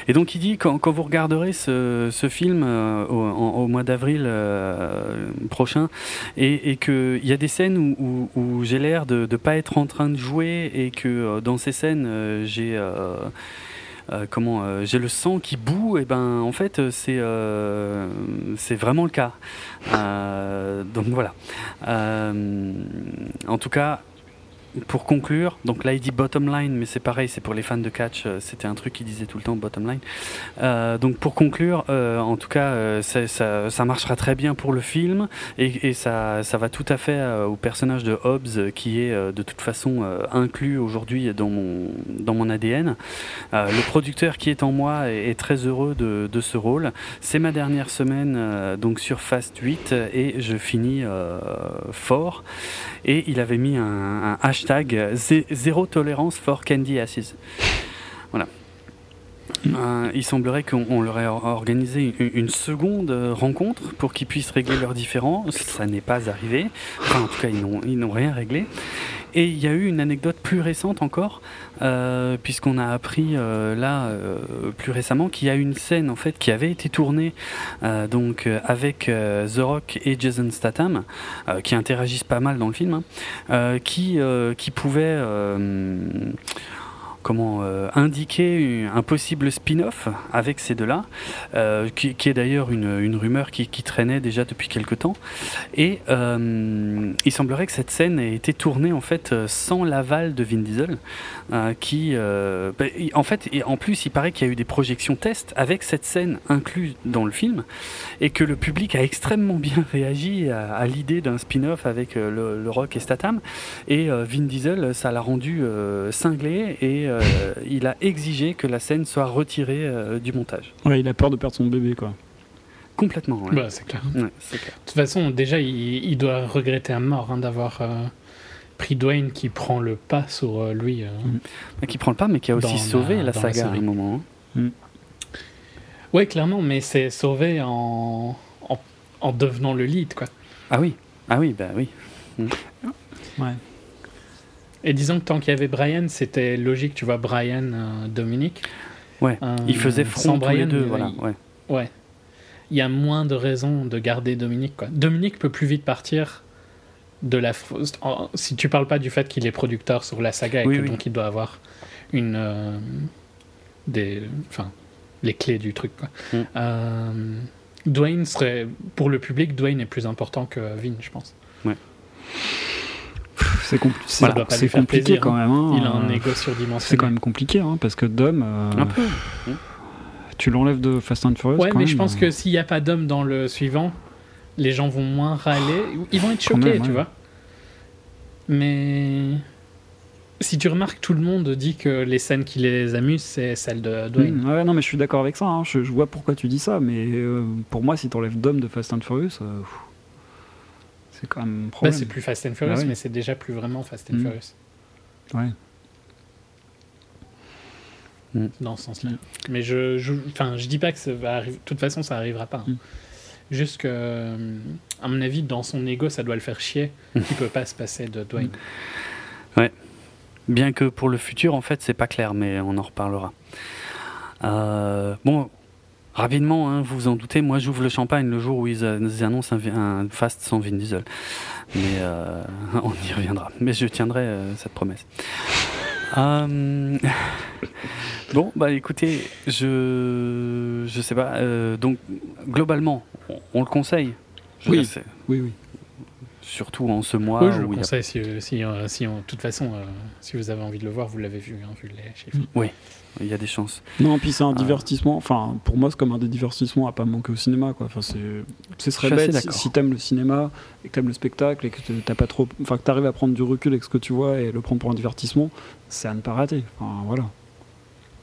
Et donc il dit quand, vous regarderez ce, film euh, au, mois d'avril euh, prochain et, qu'il y a des scènes où, j'ai l'air de ne pas être en train de jouer et que euh, dans ces scènes j'ai comment j'ai le sang qui boue et ben en fait c'est c'est vraiment le cas. Donc voilà. En tout cas pour conclure, donc là il dit bottom line, mais c'est pareil, c'est pour les fans de catch, euh, c'était un truc qu'il disait tout le temps bottom line. Euh, donc pour conclure, euh, en tout cas, ça, marchera très bien pour le film et, ça, va tout à fait au personnage de Hobbs qui est de toute façon inclus aujourd'hui dans mon, dans mon ADN. le producteur qui est en moi est, très heureux de, de, ce rôle. C'est ma dernière semaine donc sur Fast 8 et je finis fort. Et il avait mis un, un hashtag zéro tolérance for candy asses. Voilà. Euh, il semblerait qu'on leur ait organisé une, seconde rencontre pour qu'ils puissent régler leurs différends. Ça n'est pas arrivé. Enfin, en tout cas, ils n'ont rien réglé. Et il y a eu une anecdote plus récente encore, euh, puisqu'on a appris euh, là euh, plus récemment qu'il y a une scène en fait qui avait été tournée donc avec The Rock et Jason Statham, qui interagissent pas mal dans le film, hein, qui qui pouvait comment euh, indiquer un possible spin-off avec ces deux-là, euh, qui, est d'ailleurs une, rumeur qui, traînait déjà depuis quelque temps. Et euh, il semblerait que cette scène ait été tournée en fait sans l'aval de Vin Diesel, qui, bah, en fait, et en plus, il paraît qu'il y a eu des projections tests avec cette scène incluse dans le film, et que le public a extrêmement bien <laughs> réagi à, l'idée d'un spin-off avec le, le, Rock et Statham. Et Vin Diesel, ça l'a rendu cinglé et euh, il a exigé que la scène soit retirée euh, du montage. Ouais, il a peur de perdre son bébé, quoi. Complètement. Ouais. Bah, c'est clair. De toute façon, déjà, il, doit regretter à mort hein, d'avoir euh, pris Dwayne qui prend le pas sur lui. Mm. Qui prend le pas, mais qui a aussi sauvé la, saga à un moment. Hein. Mm. Ouais, clairement, mais c'est sauvé en, en, devenant le lead, quoi. Ah oui, ah oui, bah oui. Mm. Ouais. Et disons que tant qu'il y avait Brian, c'était logique, tu vois, Brian, euh, Dominique. Ouais, euh, il faisait front Brian, les deux, voilà. ouais. ouais. Il y a moins de raisons de garder Dominique, quoi. Dominique peut plus vite partir de la. Si tu parles pas du fait qu'il est producteur sur la saga et que donc il doit avoir une. Euh, des. Enfin, les clés du truc, quoi. Mm. Dwayne serait. Pour le public, Dwayne est plus important que Vin, je pense. Ouais. C'est compliqué quand même. Hein. Il a un égo surdimensionné. C'est quand même compliqué hein, parce que Dom. Euh, un peu. Tu l'enlèves de Fast and Furious. Ouais, mais je pense euh. que s'il n'y a pas Dom dans le suivant, les gens vont moins râler. Ils vont être choqués, tu vois. Mais si tu remarques, tout le monde dit que les scènes qui les amusent, c'est celles de Dwayne. Mmh, ouais, non, mais je suis d'accord avec ça. Hein. Je, vois pourquoi tu dis ça, mais euh, pour moi, si tu enlèves Dom de Fast and Furious, c'est quand même bah, c'est plus Fast and Furious, bah mais c'est déjà plus vraiment Fast and mm. Furious. Ouais. Mm. Dans ce sens-là. Mm. Mais je, je, enfin, je dis pas que ça va arriver. De toute façon, ça arrivera pas. Hein. Juste que, euh, à mon avis, dans son ego, ça doit le faire chier. Il peut pas se passer de Dwayne. Ouais. Bien que pour le futur, en fait, c'est pas clair, mais on en reparlera. Euh, bon, Rapidement, hein, vous vous en doutez, moi j'ouvre le champagne le jour où ils, annoncent un, fast sans Vin Diesel. Mais euh, <laughs> on y reviendra. Mais je tiendrai euh, cette promesse. Euh, bon, bah écoutez, je je sais pas. donc globalement, on, le conseille? oui. oui, oui surtout en ce mois. Oui, je le conseille si, si, si, de toute façon, si vous avez envie de le voir, vous l'avez vu, hein, vu les chiffres. Oui, il y a des chances. Non, puis c'est un euh. divertissement. Enfin, pour moi, c'est comme un des divertissements à pas manquer au cinéma. Quoi. Enfin, c'est, ce serait bête si, si t'aimes le cinéma et que t'aimes le spectacle et que t'as pas trop, enfin, que t'arrives à prendre du recul avec ce que tu vois et le prendre pour un divertissement, c'est à ne pas rater. Enfin, voilà.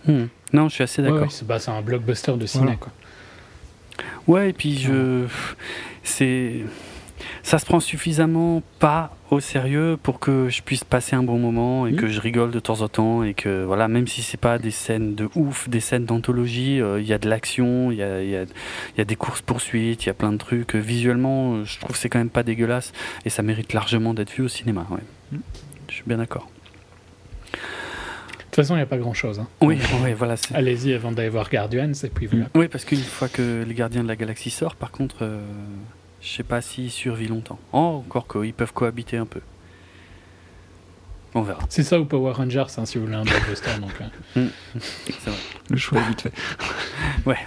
Hmm. Non, je suis assez d'accord. Bah, c'est, un blockbuster de cinéma. Quoi. Ouais, et puis je, c'est ça se prend suffisamment pas au sérieux pour que je puisse passer un bon moment et mmh. que je rigole de temps en temps et que voilà même si c'est pas des scènes de ouf des scènes d'anthologie euh, il y a de l'action il y a, y, a, y a, des courses poursuites il y a plein de trucs visuellement je trouve c'est quand même pas dégueulasse et ça mérite largement d'être vu au cinéma ouais. Mmh. je suis bien d'accord de toute façon, il n'y a pas grand chose. Hein. Oui, oui, voilà. Allez-y avant d'aller voir Guardians et puis voilà. Oui, parce qu'une fois que les Gardiens de la Galaxie sort, par contre, euh, je sais pas s'il survit longtemps. Oh, encore qu'ils peuvent cohabiter un peu. On verra. C'est ça ou Power Rangers, hein, si vous voulez un blockbuster. donc, euh. <laughs> C'est vrai. Le choix est vite fait. <laughs> ouais.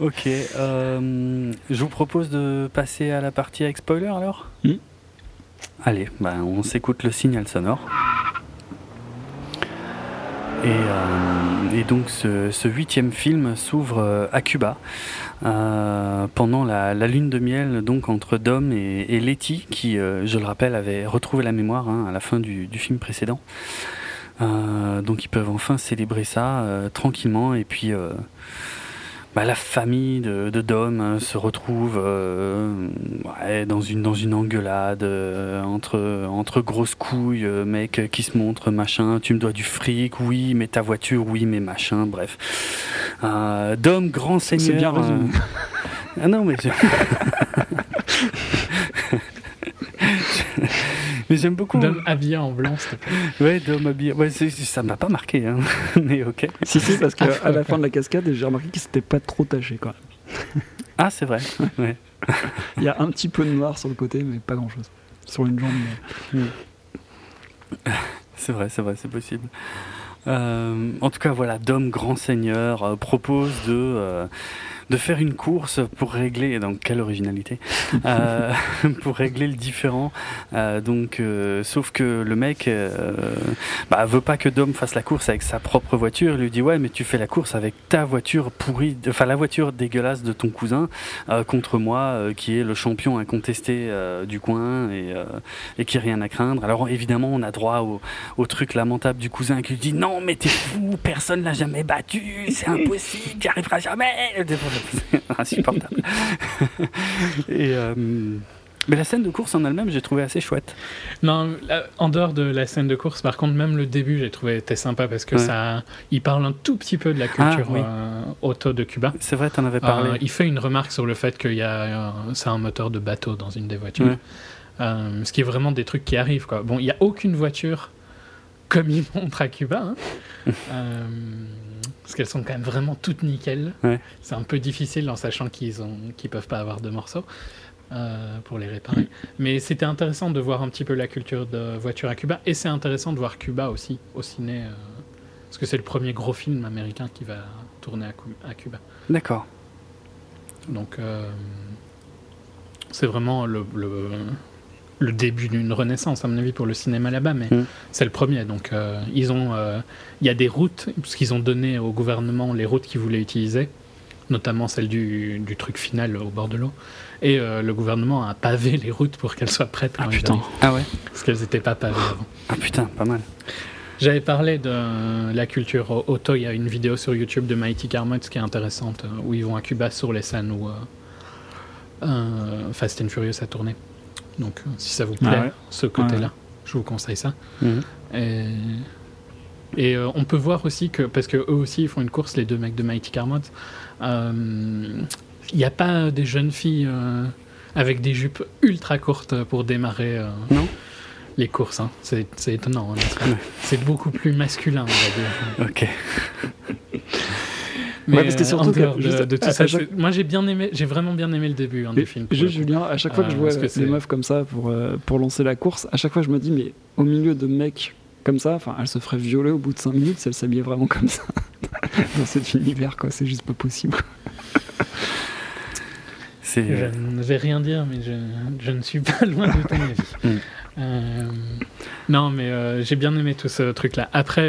Ok. Euh, je vous propose de passer à la partie avec spoiler alors hmm. Allez, bah, on s'écoute le signal sonore. Euh, et, donc ce, huitième film s'ouvre euh, à Cuba euh, pendant la, lune de miel donc entre Dom et, Letty qui, je le rappelle, avait retrouvé la mémoire hein, à la fin du, film précédent. donc ils peuvent enfin célébrer ça tranquillement et puis bah, la famille de, de Dom euh, se retrouve dans, une, dans une engueulade entre, entre grosses couilles, mec qui se montre, machin, tu me dois du fric, oui, mais ta voiture, oui, mais machin, bref. Dom, grand seigneur. C'est bien résumé. ah non, mais. <laughs> Mais j'aime beaucoup. Dom habillé en blanc, s'il te plaît. <laughs> Ouais, Dom habillé. Ouais, ça m'a pas marqué, hein. <laughs> mais ok. Si, si, parce qu'à à la fin de la cascade, j'ai remarqué qu'il s'était pas trop taché quand même. Ah, c'est vrai. <laughs> Ouais. Il y a un petit peu de noir sur le côté, mais pas grand chose. Sur une jambe. Mais... C'est vrai, c'est vrai, c'est possible. Euh, en tout cas, voilà, Dom Grand Seigneur euh, propose de. Euh, de faire une course pour régler, donc quelle originalité, euh, <laughs> pour régler le différent. Euh, donc, euh, sauf que le mec bah, veut pas que Dom fasse la course avec sa propre voiture. Il lui dit ouais, mais tu fais la course avec ta voiture pourrie, enfin la voiture dégueulasse de ton cousin contre moi, qui est le champion incontesté du coin et, et qui rien à craindre. Alors évidemment, on a droit au, au truc lamentable du cousin qui lui dit non, mais t'es fou, personne l'a jamais battu, c'est impossible, tu arriveras jamais. <laughs> insupportable. <laughs> Et, euh, mais la scène de course en elle-même, j'ai trouvé assez chouette. Non, en dehors de la scène de course, par contre, même le début, j'ai trouvé était sympa parce que ça, il parle un tout petit peu de la culture ah, euh, auto de Cuba. C'est vrai, tu en avais parlé. Euh, il fait une remarque sur le fait qu'il y a, c'est un moteur de bateau dans une des voitures. ce qui est vraiment des trucs qui arrivent. Quoi. Bon, il n'y a aucune voiture comme il montre à Cuba. Hein. <laughs> parce qu'elles sont quand même vraiment toutes nickel. C'est un peu difficile en sachant qu'ils ont qu'ils peuvent pas avoir de morceaux euh, pour les réparer. Mais c'était intéressant de voir un petit peu la culture de voiture à Cuba et c'est intéressant de voir Cuba aussi au ciné euh, parce que c'est le premier gros film américain qui va tourner à, Cuba. D'accord. Donc euh, c'est vraiment le le début d'une renaissance, à mon avis, pour le cinéma là-bas, mais mm. c'est le premier. Donc, euh, ils ont, euh, il y a des routes, parce qu'ils ont donné au gouvernement les routes qu'ils voulaient utiliser, notamment celle du, du, truc final au bord de l'eau. Et euh, le gouvernement a pavé les routes pour qu'elles soient prêtes. Ah putain. Ah ouais. Parce qu'elles n'étaient pas pavées avant. Ah putain, pas mal. J'avais parlé de la culture auto. Il y a une vidéo sur YouTube de Mighty Carmot qui est intéressante, où ils vont à Cuba sur les scènes où Fast and Furious a tourné. Donc, euh, si ça vous plaît, ah ce côté-là, je vous conseille ça. Mhm. Et, euh, on peut voir aussi que, parce qu'eux aussi, ils font une course, les deux mecs de Mighty Carmot, euh, il n'y a pas des jeunes filles avec des jupes ultra courtes pour démarrer les courses. Hein. C'est étonnant. Hein, c'est beaucoup plus masculin, on va dire. Ok. Mais ouais, surtout que, de, tout ça, moi j'ai bien aimé, j'ai vraiment bien aimé le début hein, du film. Juste Julien, à chaque fois que je vois des meufs comme ça pour, euh, pour lancer la course, à chaque fois je me dis, mais au milieu de mecs comme ça, enfin, elle se ferait violer au bout de 5 minutes si elle s'habillait vraiment comme ça <laughs> dans cet univers, quoi. C'est juste pas possible. Je ne vais rien dire, mais je, je ne suis pas <laughs> loin de ton avis. Mm. Euh, non, mais euh, j'ai bien aimé tout ce truc-là. Après,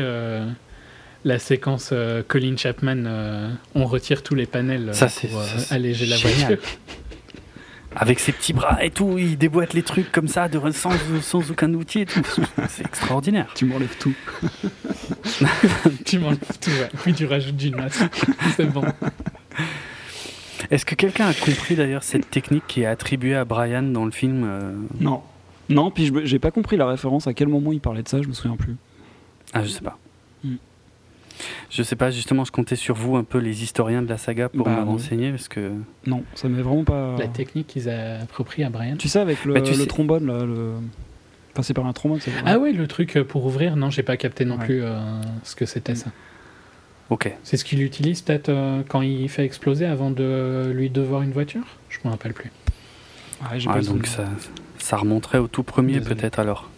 la séquence euh, Colin Chapman, euh, on retire tous les panels euh, pour alléger la voiture. <laughs> Avec ses petits bras et tout, il déboîte les trucs comme ça, de, sans, sans aucun outil et tout. <laughs> C'est extraordinaire. Tu m'enlèves tout. <laughs> tu m'enlèves tout, ouais. Puis tu rajoutes du masse. C'est bon. Est-ce que quelqu'un a compris d'ailleurs cette technique qui est attribuée à Brian dans le film Non. Non, puis j'ai pas compris la référence, à quel moment il parlait de ça, je me souviens plus. Ah, je sais pas. Je sais pas, justement, je comptais sur vous, un peu les historiens de la saga, pour bah, me renseigner, parce que... Non, ça m'est vraiment pas... La technique qu'ils ont approprie à Brian Tu sais, avec le, bah, trombone, là, le... Enfin, c'est par un trombone, c'est Ah ouais, le truc euh, pour ouvrir, non, j'ai pas capté non plus euh, ce que c'était ça. Ok. C'est ce qu'il utilise peut-être euh, quand il fait exploser avant de lui devoir une voiture? Je me rappelle plus. Ouais, donc ça, ça remonterait au tout premier peut-être alors.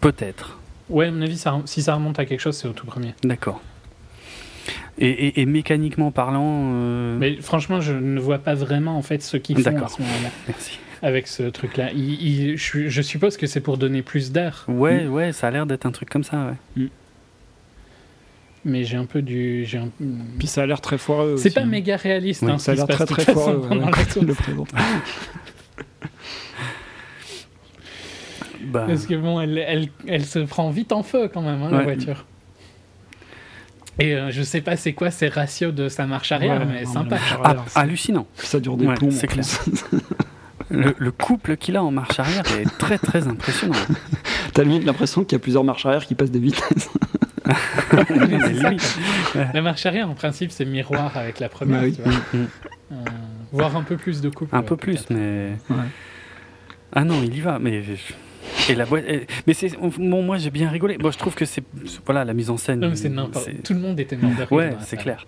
Peut-être. Ouais, à mon avis, si ça remonte à quelque chose, c'est au tout premier. D'accord. Et, mécaniquement parlant. Euh, Mais franchement, je ne vois pas vraiment en fait ce qu'ils font à ce moment-là. <laughs> Merci. Avec ce truc-là. je, suppose que c'est pour donner plus d'air. Ouais, ouais, ça a l'air d'être un truc comme ça, ouais. Mm. Mais j'ai un peu du. Un... Puis ça a l'air très foireux. C'est pas hein. méga réaliste. Hein, ça a l'air très très foireux. le <laughs> <laughs> Bah. Parce que bon, elle, elle, elle, se prend vite en feu quand même, hein, la voiture. Et euh, je sais pas c'est quoi ces ratios de sa marche arrière, mais sympa. Ah, hallucinant. Ça dure des plombs. C'est clair. <laughs> le, couple qu'il a en marche arrière est très très impressionnant. <laughs> T'as limite l'impression qu'il y a plusieurs marches arrière qui passent des vitesses. <laughs> la marche arrière, en principe, c'est miroir avec la première. Tu vois. Mm. Euh, voir un peu plus de couple. Un peu plus, mais. Ah non, il y va, mais. Et la boîte, mais c'est bon, moi j'ai bien rigolé. Moi je trouve que c'est voilà la mise en scène. Non, c'est n'importe. Tout le monde était mort de Ouais, c'est clair.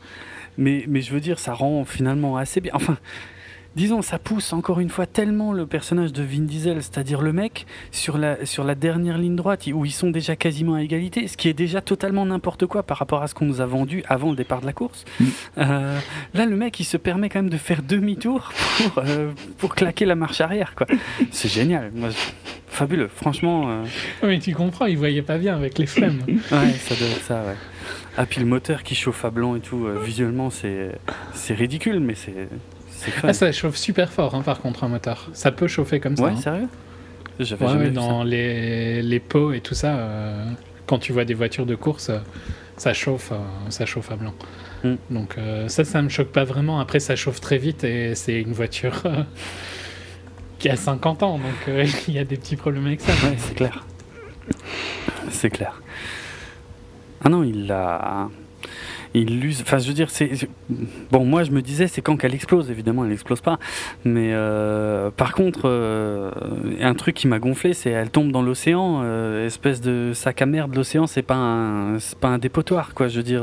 Mais mais je veux dire, ça rend finalement assez bien. Enfin, disons, ça pousse encore une fois tellement le personnage de Vin Diesel, c'est-à-dire le mec, sur la, sur la dernière ligne droite, où ils sont déjà quasiment à égalité, ce qui est déjà totalement n'importe quoi par rapport à ce qu'on nous a vendu avant le départ de la course. Mm. Euh, là, le mec, il se permet quand même de faire demi-tour pour, euh, pour claquer la marche arrière. quoi. C'est génial. fabuleux, franchement. Euh. Mais tu comprends, il voyait pas bien avec les flemmes. <laughs> ouais, ça doit être ça, ouais. Ah, puis le moteur qui chauffe à blanc et tout, visuellement, c'est ridicule, mais c'est ah, ça chauffe super fort, hein, par contre, un moteur. Ça peut chauffer comme ça. Ouais, hein. sérieux? Ouais, dans Les, les pots et tout ça, euh, quand tu vois des voitures de course, euh, ça chauffe, euh, ça chauffe à blanc. Hmm. Donc ça, ça me choque pas vraiment. Après, ça chauffe très vite et c'est une voiture qui a 50 ans, donc <laughs> il y a des petits problèmes avec ça. Ouais, c'est clair. C'est clair. Ah non, il l'a il l'use. Enfin, je veux dire, c'est bon. Moi, je me disais, c'est quand qu'elle explose. Évidemment, elle n'explose pas. Mais euh, par contre, euh, un truc qui m'a gonflé, c'est elle tombe dans l'océan, euh, espèce de sac à merde. L'océan, c'est pas c'est pas un dépotoir, quoi. Je veux dire,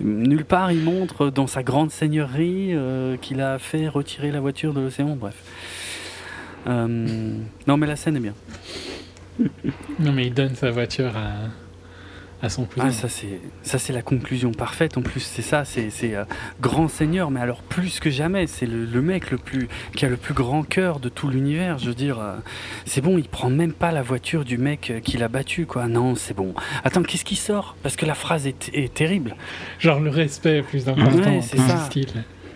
nulle part, il montre dans sa grande seigneurie qu'il a fait retirer la voiture de l'océan. Bref. non, mais la scène est bien. Non, mais il donne sa voiture à son Ah, ça c'est ça c'est la conclusion parfaite. En plus, c'est ça, c'est euh, grand seigneur, mais alors plus que jamais, c'est le, mec le plus qui a le plus grand cœur de tout l'univers. Je veux dire, euh, c'est bon, il prend même pas la voiture du mec euh, qui l'a battu, quoi. Non, c'est bon. Attends, qu'est-ce qui sort? Parce que la phrase est, terrible. Genre le respect est plus important. c'est ça.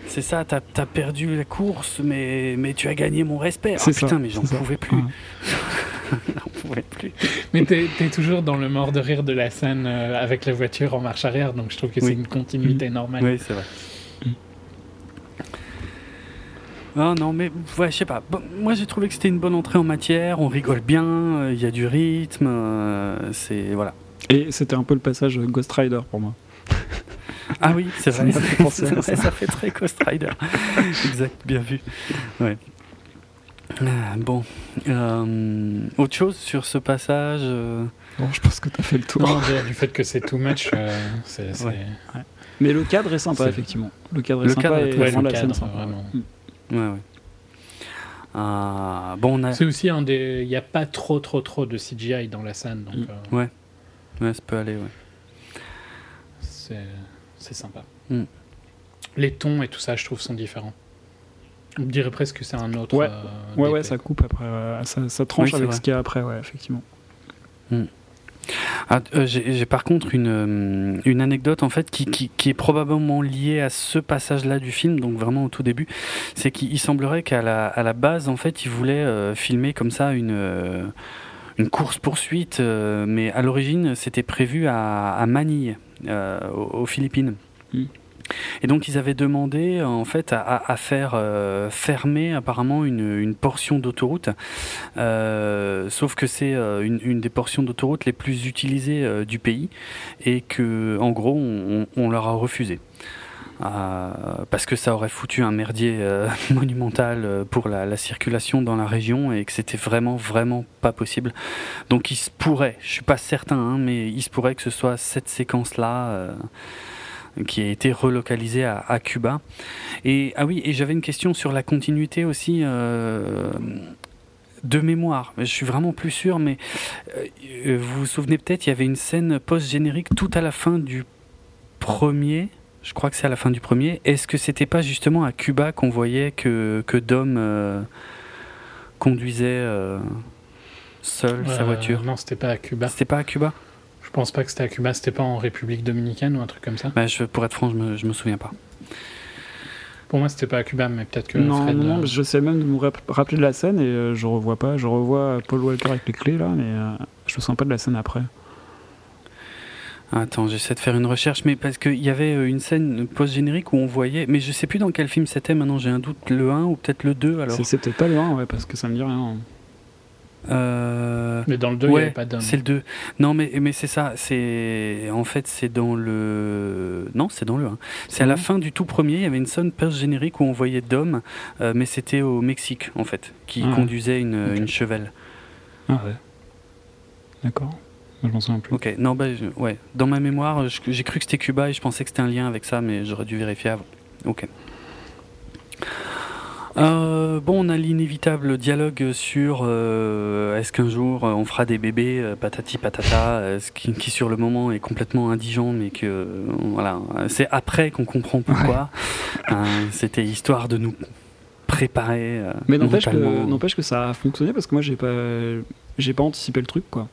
C'est ça, t'as as perdu la course, mais, mais tu as gagné mon respect. Ah putain, mais j'en pouvais plus. <laughs> <laughs> plus. Mais t'es es toujours dans le mort de rire de la scène euh, avec la voiture en marche arrière, donc je trouve que c'est une continuité mm. normale. Oui, c'est vrai. Ah non, mais ouais, je sais pas. moi, j'ai trouvé que c'était une bonne entrée en matière. On rigole bien, euh, il y a du rythme. Euh, c'est voilà. Et c'était un peu le passage Ghost Rider pour moi. Ah oui, c'est vrai, ça, <laughs> fait très Ghost Rider. exact, bien vu. Ouais. Ah, bon, euh, autre chose sur ce passage euh? Bon, je pense que tu as fait le tour. Non, du fait que c'est too much, euh, c'est. Mais le cadre est sympa, effectivement. Le cadre est le sympa cadre et ouais, le cadre, Vraiment. Mm. Ouais, ouais. Ah, bon, a... C'est aussi un des. Il n'y a pas trop, trop, trop de CGI dans la scène. Donc, mm. Ouais. Ouais, ça peut aller, ouais. C'est sympa. Mm. Les tons et tout ça, je trouve, sont différents. On dirait presque que c'est un autre. Ouais, euh, ouais, ouais, ça coupe après. ça, ça, tranche avec ce qu'il y a après, ouais, effectivement. Hmm. Ah, euh, J'ai par contre une, euh, une, anecdote en fait qui, qui, qui, est probablement liée à ce passage-là du film, donc vraiment au tout début. C'est qu'il semblerait qu'à la, à la base, en fait, il voulait filmer comme ça une, une course-poursuite, mais à l'origine, c'était prévu à, à Manille, aux, Philippines. Hmm. Et donc ils avaient demandé en fait à, faire euh, fermer apparemment une, portion d'autoroute, euh, sauf que c'est euh, une, des portions d'autoroute les plus utilisées du pays et que en gros on, leur a refusé. parce que ça aurait foutu un merdier <laughs> monumental pour la, circulation dans la région et que c'était vraiment vraiment pas possible. Donc il se pourrait, je suis pas certain, hein, mais il se pourrait que ce soit cette séquence là qui a été relocalisé à, Cuba. Et ah oui, et j'avais une question sur la continuité aussi. Euh, de mémoire, je suis vraiment plus sûr, mais euh, vous vous souvenez peut-être, il y avait une scène post-générique tout à la fin du premier, je crois que c'est à la fin du premier. Est-ce que c'était pas justement à Cuba qu'on voyait que, que Dom euh, conduisait seul sa voiture? Non, c'était pas à Cuba. C'était pas à Cuba? Je pense pas que c'était à Cuba, c'était pas en République dominicaine ou un truc comme ça bah, je, Pour être franc, je me, je me souviens pas. Pour moi, c'était pas à Cuba, mais peut-être que. Non, Fred, non, euh, je sais même de me rappeler de la scène et euh, je revois pas. Je revois Paul Walker avec les clés là, mais euh, je me sens pas de la scène après. Attends, j'essaie de faire une recherche, mais parce qu'il y avait une scène post-générique où on voyait, mais je sais plus dans quel film c'était maintenant, j'ai un doute, le 1 ou peut-être le 2 alors. C'est peut-être pas le 1, ouais, parce que ça me dit rien. Euh... Mais dans le 2, il ouais, n'y avait pas d'homme. C'est le 2. Non, mais, mais c'est ça. C'est En fait, c'est dans le. Non, c'est dans le 1. C'est à la fin du tout premier. Il y avait une scène post-générique où on voyait Dom, euh, mais c'était au Mexique, en fait, qui Ah. conduisait une, chevelle. Ah ouais. D'accord. Je m'en souviens plus. Ok, non, bah, je- ouais. Dans ma mémoire, j'ai cru que c'était Cuba et je pensais que c'était un lien avec ça, mais j'aurais dû vérifier avant. Ok. Euh, bon, on a l'inévitable dialogue sur euh, est-ce qu'un jour euh, on fera des bébés, euh, patati patata, ce qui, qui sur le moment est complètement indigent, mais que voilà, c'est après qu'on comprend pourquoi. C'était histoire de nous préparer. Mais n'empêche que, mentalement. n'empêche que ça a fonctionné parce que moi j'ai pas, j'ai pas anticipé le truc quoi.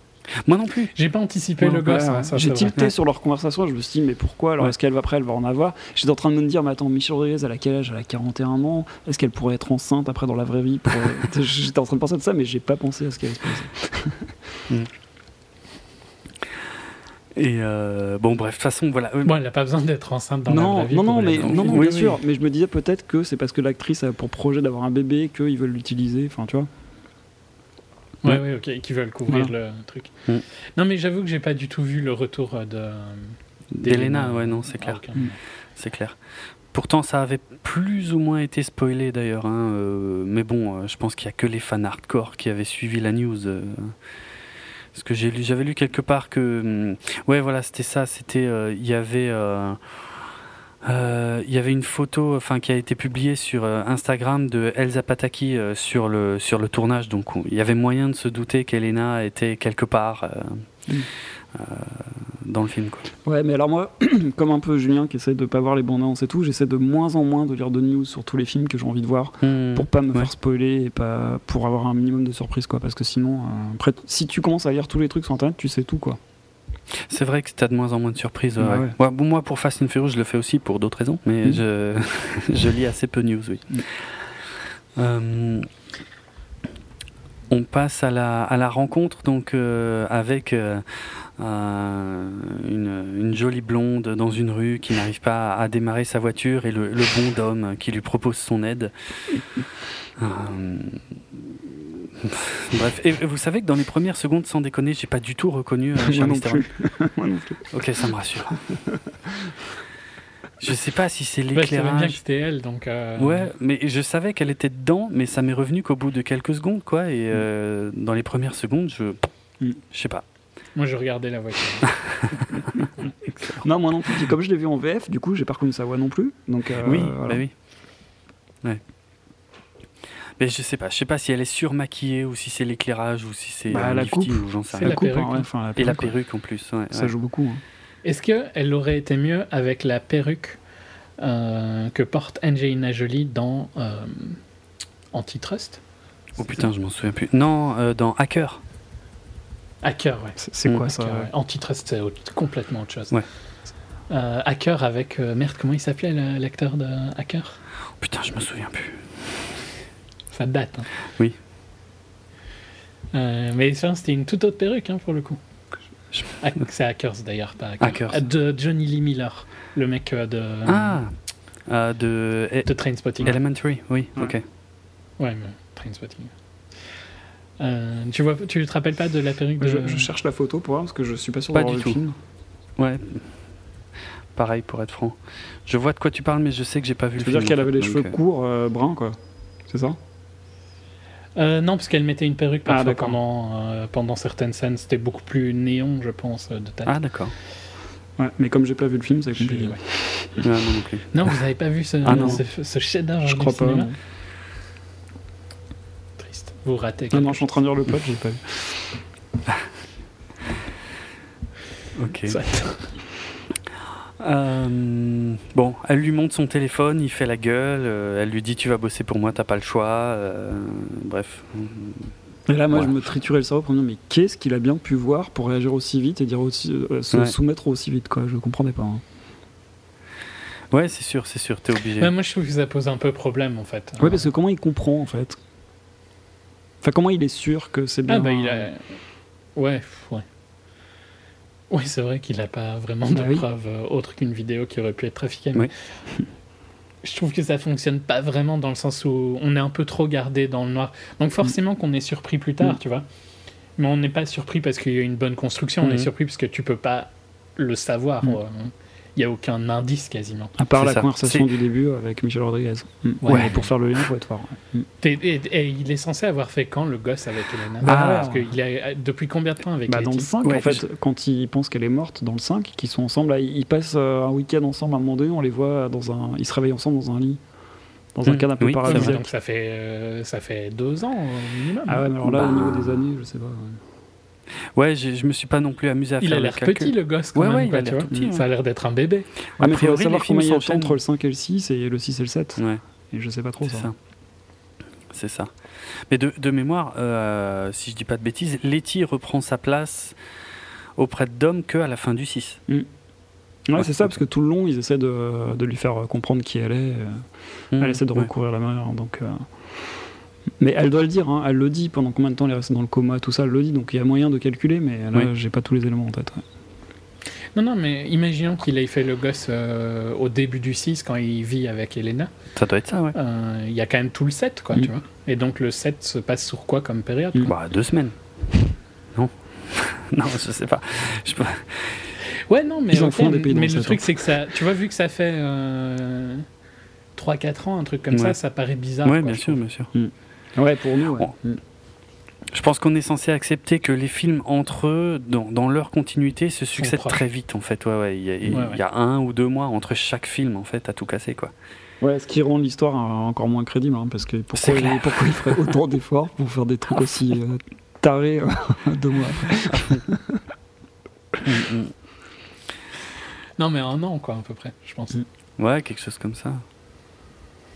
Moi non plus. J'ai pas anticipé le gosse. ouais, hein, ouais. J'ai tilté Ouais. sur leur conversation, je me suis dit mais pourquoi alors est-ce qu'elle va après elle va en avoir? J'étais en train de me dire mais attends Michelle Rodriguez elle a quel âge? Elle a 41 ans Est-ce qu'elle pourrait être enceinte après dans la vraie vie pour, euh, <laughs> <laughs> J'étais en train de penser de ça mais j'ai pas pensé à ce qu'elle allait se passer. Et euh, bon, bref, de toute façon, voilà. Bon, elle n'a pas besoin d'être enceinte dans la vraie vie. non, non, mais, non, non, Oui, bien oui. sûr. Mais je me disais peut-être que c'est parce que l'actrice a pour projet d'avoir un bébé qu'ils veulent l'utiliser. Enfin, tu vois. Ouais, ouais, ok, qui veulent couvrir le truc. Mm. Non, mais j'avoue que j'ai pas du tout vu le retour euh, de. D'Elena, ouais, non, c'est clair. Ah, ok. Mm. C'est clair. Pourtant, ça avait plus ou moins été spoilé d'ailleurs. hein, euh, mais bon, euh, je pense qu'il n'y a que les fans hardcore qui avaient suivi la news. euh, parce que j'ai lu, j'avais lu quelque part que, hum, ouais, voilà, c'était ça. C'était, euh, il y avait, il y avait une photo, enfin, qui a été publiée sur euh, Instagram de Elsa Pataki euh, sur le sur le tournage. Donc, on- il y avait moyen de se douter qu'Elena était quelque part. euh, Mm. euh, dans le film quoi. Ouais, mais alors moi, <clears throat> comme un peu Julien qui essaie de pas voir les bandes annonces et tout, j'essaie de moins en moins de lire de news sur tous les films que j'ai envie de voir pour pas me Ouais. faire spoiler et pas pour avoir un minimum de surprise quoi. Parce que sinon, euh, après, si tu commences à lire tous les trucs sur internet, tu sais tout quoi. C'est vrai que t'as de moins en moins de surprises. ouais, Ouais, ouais. ouais. Ouais, bon, moi, pour Fast and Furious, je le fais aussi pour d'autres raisons, mais Mm. je, <laughs> je lis assez peu de news, oui. Mm. Euh, on passe à la, à la rencontre donc euh, avec euh, euh, une, une jolie blonde dans une rue qui n'arrive pas à démarrer sa voiture et le, le bon d'homme qui lui propose son aide. <laughs> <laughs> Bref, et vous savez que dans les premières secondes, sans déconner, j'ai pas du tout reconnu euh, <laughs> Moi non plus. <laughs> Moi non plus. Ok, ça me rassure. je sais pas si c'est Ouais, je savais bien que l'éclairage. c'était elle, donc. euh, Ouais, mais je savais qu'elle était dedans, mais ça m'est revenu qu'au bout de quelques secondes, quoi. Et euh, dans les premières secondes, je, Mm. je sais pas. Moi, je regardais la voiture. Non, moi non plus. Comme je l'ai vu en VF, du coup, j'ai pas reconnu sa voix non plus. Donc, euh, oui, voilà. bah oui. Ouais. Mais je sais pas, je sais pas si elle est surmaquillée ou si c'est l'éclairage ou si c'est Bah, la coupe. ou j'en sais rien. La la coupe, perruque, hein, ouais, enfin, la Et la perruque, en plus, ouais. Ça ouais. joue beaucoup. hein. Est-ce qu'elle aurait été mieux avec la perruque euh, que porte Angelina Jolie dans euh, Antitrust? Oh putain, je m'en souviens plus. Non, euh, dans Hacker. Hacker, ouais. C'est Mm. quoi ça Hacker, ouais? Antitrust, c'est complètement autre chose. Ouais. Euh, hacker avec. euh, merde, comment il s'appelait l'acteur de Hacker? Oh, putain, je me souviens plus. Ça date. hein. Oui. Euh, mais ça, c'était une toute autre perruque hein, pour le coup. Je- Hack- C'est Hackers d'ailleurs, pas Hacker. Hackers. Euh, De Johnny Lee Miller, le mec euh, de, Ah euh, De E- de Trainspotting. Elementary, oui, Ouais. ok. Ouais, mais Trainspotting. Euh, tu, vois, tu te rappelles pas de la perruque de... Je, je cherche la photo pour voir parce que je suis pas sûr Pas d'avoir du le tout. film. Ouais. Pareil, pour être franc. Je vois de quoi tu parles, mais je sais que j'ai pas vu Tu le veux film. dire qu'elle avait les cheveux euh, courts, euh, bruns, quoi C'est ça? Euh, non, parce qu'elle mettait une perruque Ah, parfois d'accord. pendant, euh, pendant certaines scènes. C'était beaucoup plus néon, je pense, euh, de tête. Ah, d'accord. Ouais, mais comme j'ai pas vu le film, c'est Je- compliqué. ouais. Non plus. Non, vous avez pas vu ce, Ah, ce, ce chef-d'œuvre Je du crois pas. cinéma. Triste. Vous ratez. Non, non, je suis en train de lire le <laughs> plot, j'ai pas vu. <laughs> Ok. Euh, bon, elle lui montre son téléphone, il fait la gueule, euh, elle lui dit tu vas bosser pour moi, t'as pas le choix. euh, bref. Et là, moi, Voilà. je me triturais le cerveau pour me dire, mais qu'est-ce qu'il a bien pu voir pour réagir aussi vite et dire aussi, euh, se Ouais. soumettre aussi vite, quoi Je comprenais pas. hein. Ouais, c'est sûr, c'est sûr, t'es obligé. Ouais, moi, je trouve que ça pose un peu problème, en fait. Ouais, parce que comment il comprend, en fait? Enfin, comment il est sûr que c'est bien Ah, bah, il a... Ouais, ouais. Oui, c'est vrai qu'il n'a pas vraiment de oui. preuves euh, autres qu'une vidéo qui aurait pu être trafiquée. mais Oui. <laughs> Je trouve que ça fonctionne pas vraiment dans le sens où on est un peu trop gardé dans le noir. Donc forcément qu'on est surpris plus tard, Mm. tu vois. Mais on n'est pas surpris parce qu'il y a une bonne construction, on est surpris parce que tu peux pas le savoir. Mm. Euh, Il n'y a aucun indice quasiment. À part la ça. conversation du début avec Michel Rodriguez. Mm. Ouais. Ouais, pour faire le lien, faut être fort. ouais. Mm. Et, et- et il est censé avoir fait quand le gosse avec Elena Bah, Parce qu'il est depuis combien de temps avec Bah, dans le Letty 5, Ouais, en fait, quand ils pensent qu'elle est morte, dans le 5, qu'ils sont ensemble, là, ils passent euh, un week-end ensemble à un moment donné, on les voit dans un. Ils se réveillent ensemble dans un lit, dans un Mm. canapé Oui, c'est Ouais, mais vrai. paradisiaque. donc ça fait, euh, ça fait deux ans au minimum. Ah ouais, mais alors là, Bah. au niveau des années, je sais pas. ouais. Ouais, je me suis pas non plus amusé à il faire a le l'air petit le gosse quand Ouais, même, ouais, il quoi, a tu l'air vois. tout petit, Ça a l'air d'être un bébé. Ah, mais il priori, faudrait savoir les films combien il y a de temps entre le 5 et le 6 et le 6 et le 7. Ouais. Et je sais pas trop C'est ça. ça. C'est ça. Mais de, de mémoire, euh, si je dis pas de bêtises, Letty reprend sa place auprès de Dom que à la fin du 6. Ouais, Ouais, c'est ça, parce que tout le long, ils essaient de, de lui faire comprendre qui elle est. euh, Mmh. Elle essaie de recourir à la mer, donc. euh, Mais elle doit le dire, hein, elle le dit pendant combien de temps elle est restée dans le coma, tout ça, elle le dit, donc il y a moyen de calculer, mais là, Oui. j'ai pas tous les éléments en tête. ouais. Non, non, mais imaginons qu'il ait fait le gosse euh, au début du 6 quand il vit avec Elena. Ça doit être ça, ouais. Euh, Il y a quand même tout le 7, quoi, Mm. tu vois. Et donc le 7 se passe sur quoi comme période Mm. quoi Bah, deux semaines. Non <laughs> Non, je sais pas. Je peux- Ouais, non, mais, Ils en ok, font des pays dans mais le le 7, truc, hein. c'est que ça. Tu vois, vu que ça fait euh, 3-4 ans, un truc comme Ouais. ça, ça paraît bizarre. Ouais, quoi, bien sûr, bien sûr. Ouais, pour nous, ouais. Mm. Je pense qu'on est censé accepter que les films entre eux, dans, dans leur continuité, se succèdent très vite en fait. Ouais, ouais. Il y, a, il Ouais, y a un ou deux mois entre chaque film en fait à tout casser quoi. Ouais, ce qui rend l'histoire euh, encore moins crédible, hein, parce que pourquoi C'est il, pourquoi il ferait autant d'efforts pour faire des trucs aussi euh, tarés euh, <laughs> deux mois après <laughs> Non, mais un an, quoi, à peu près, je pense. Mm. Ouais, quelque chose comme ça.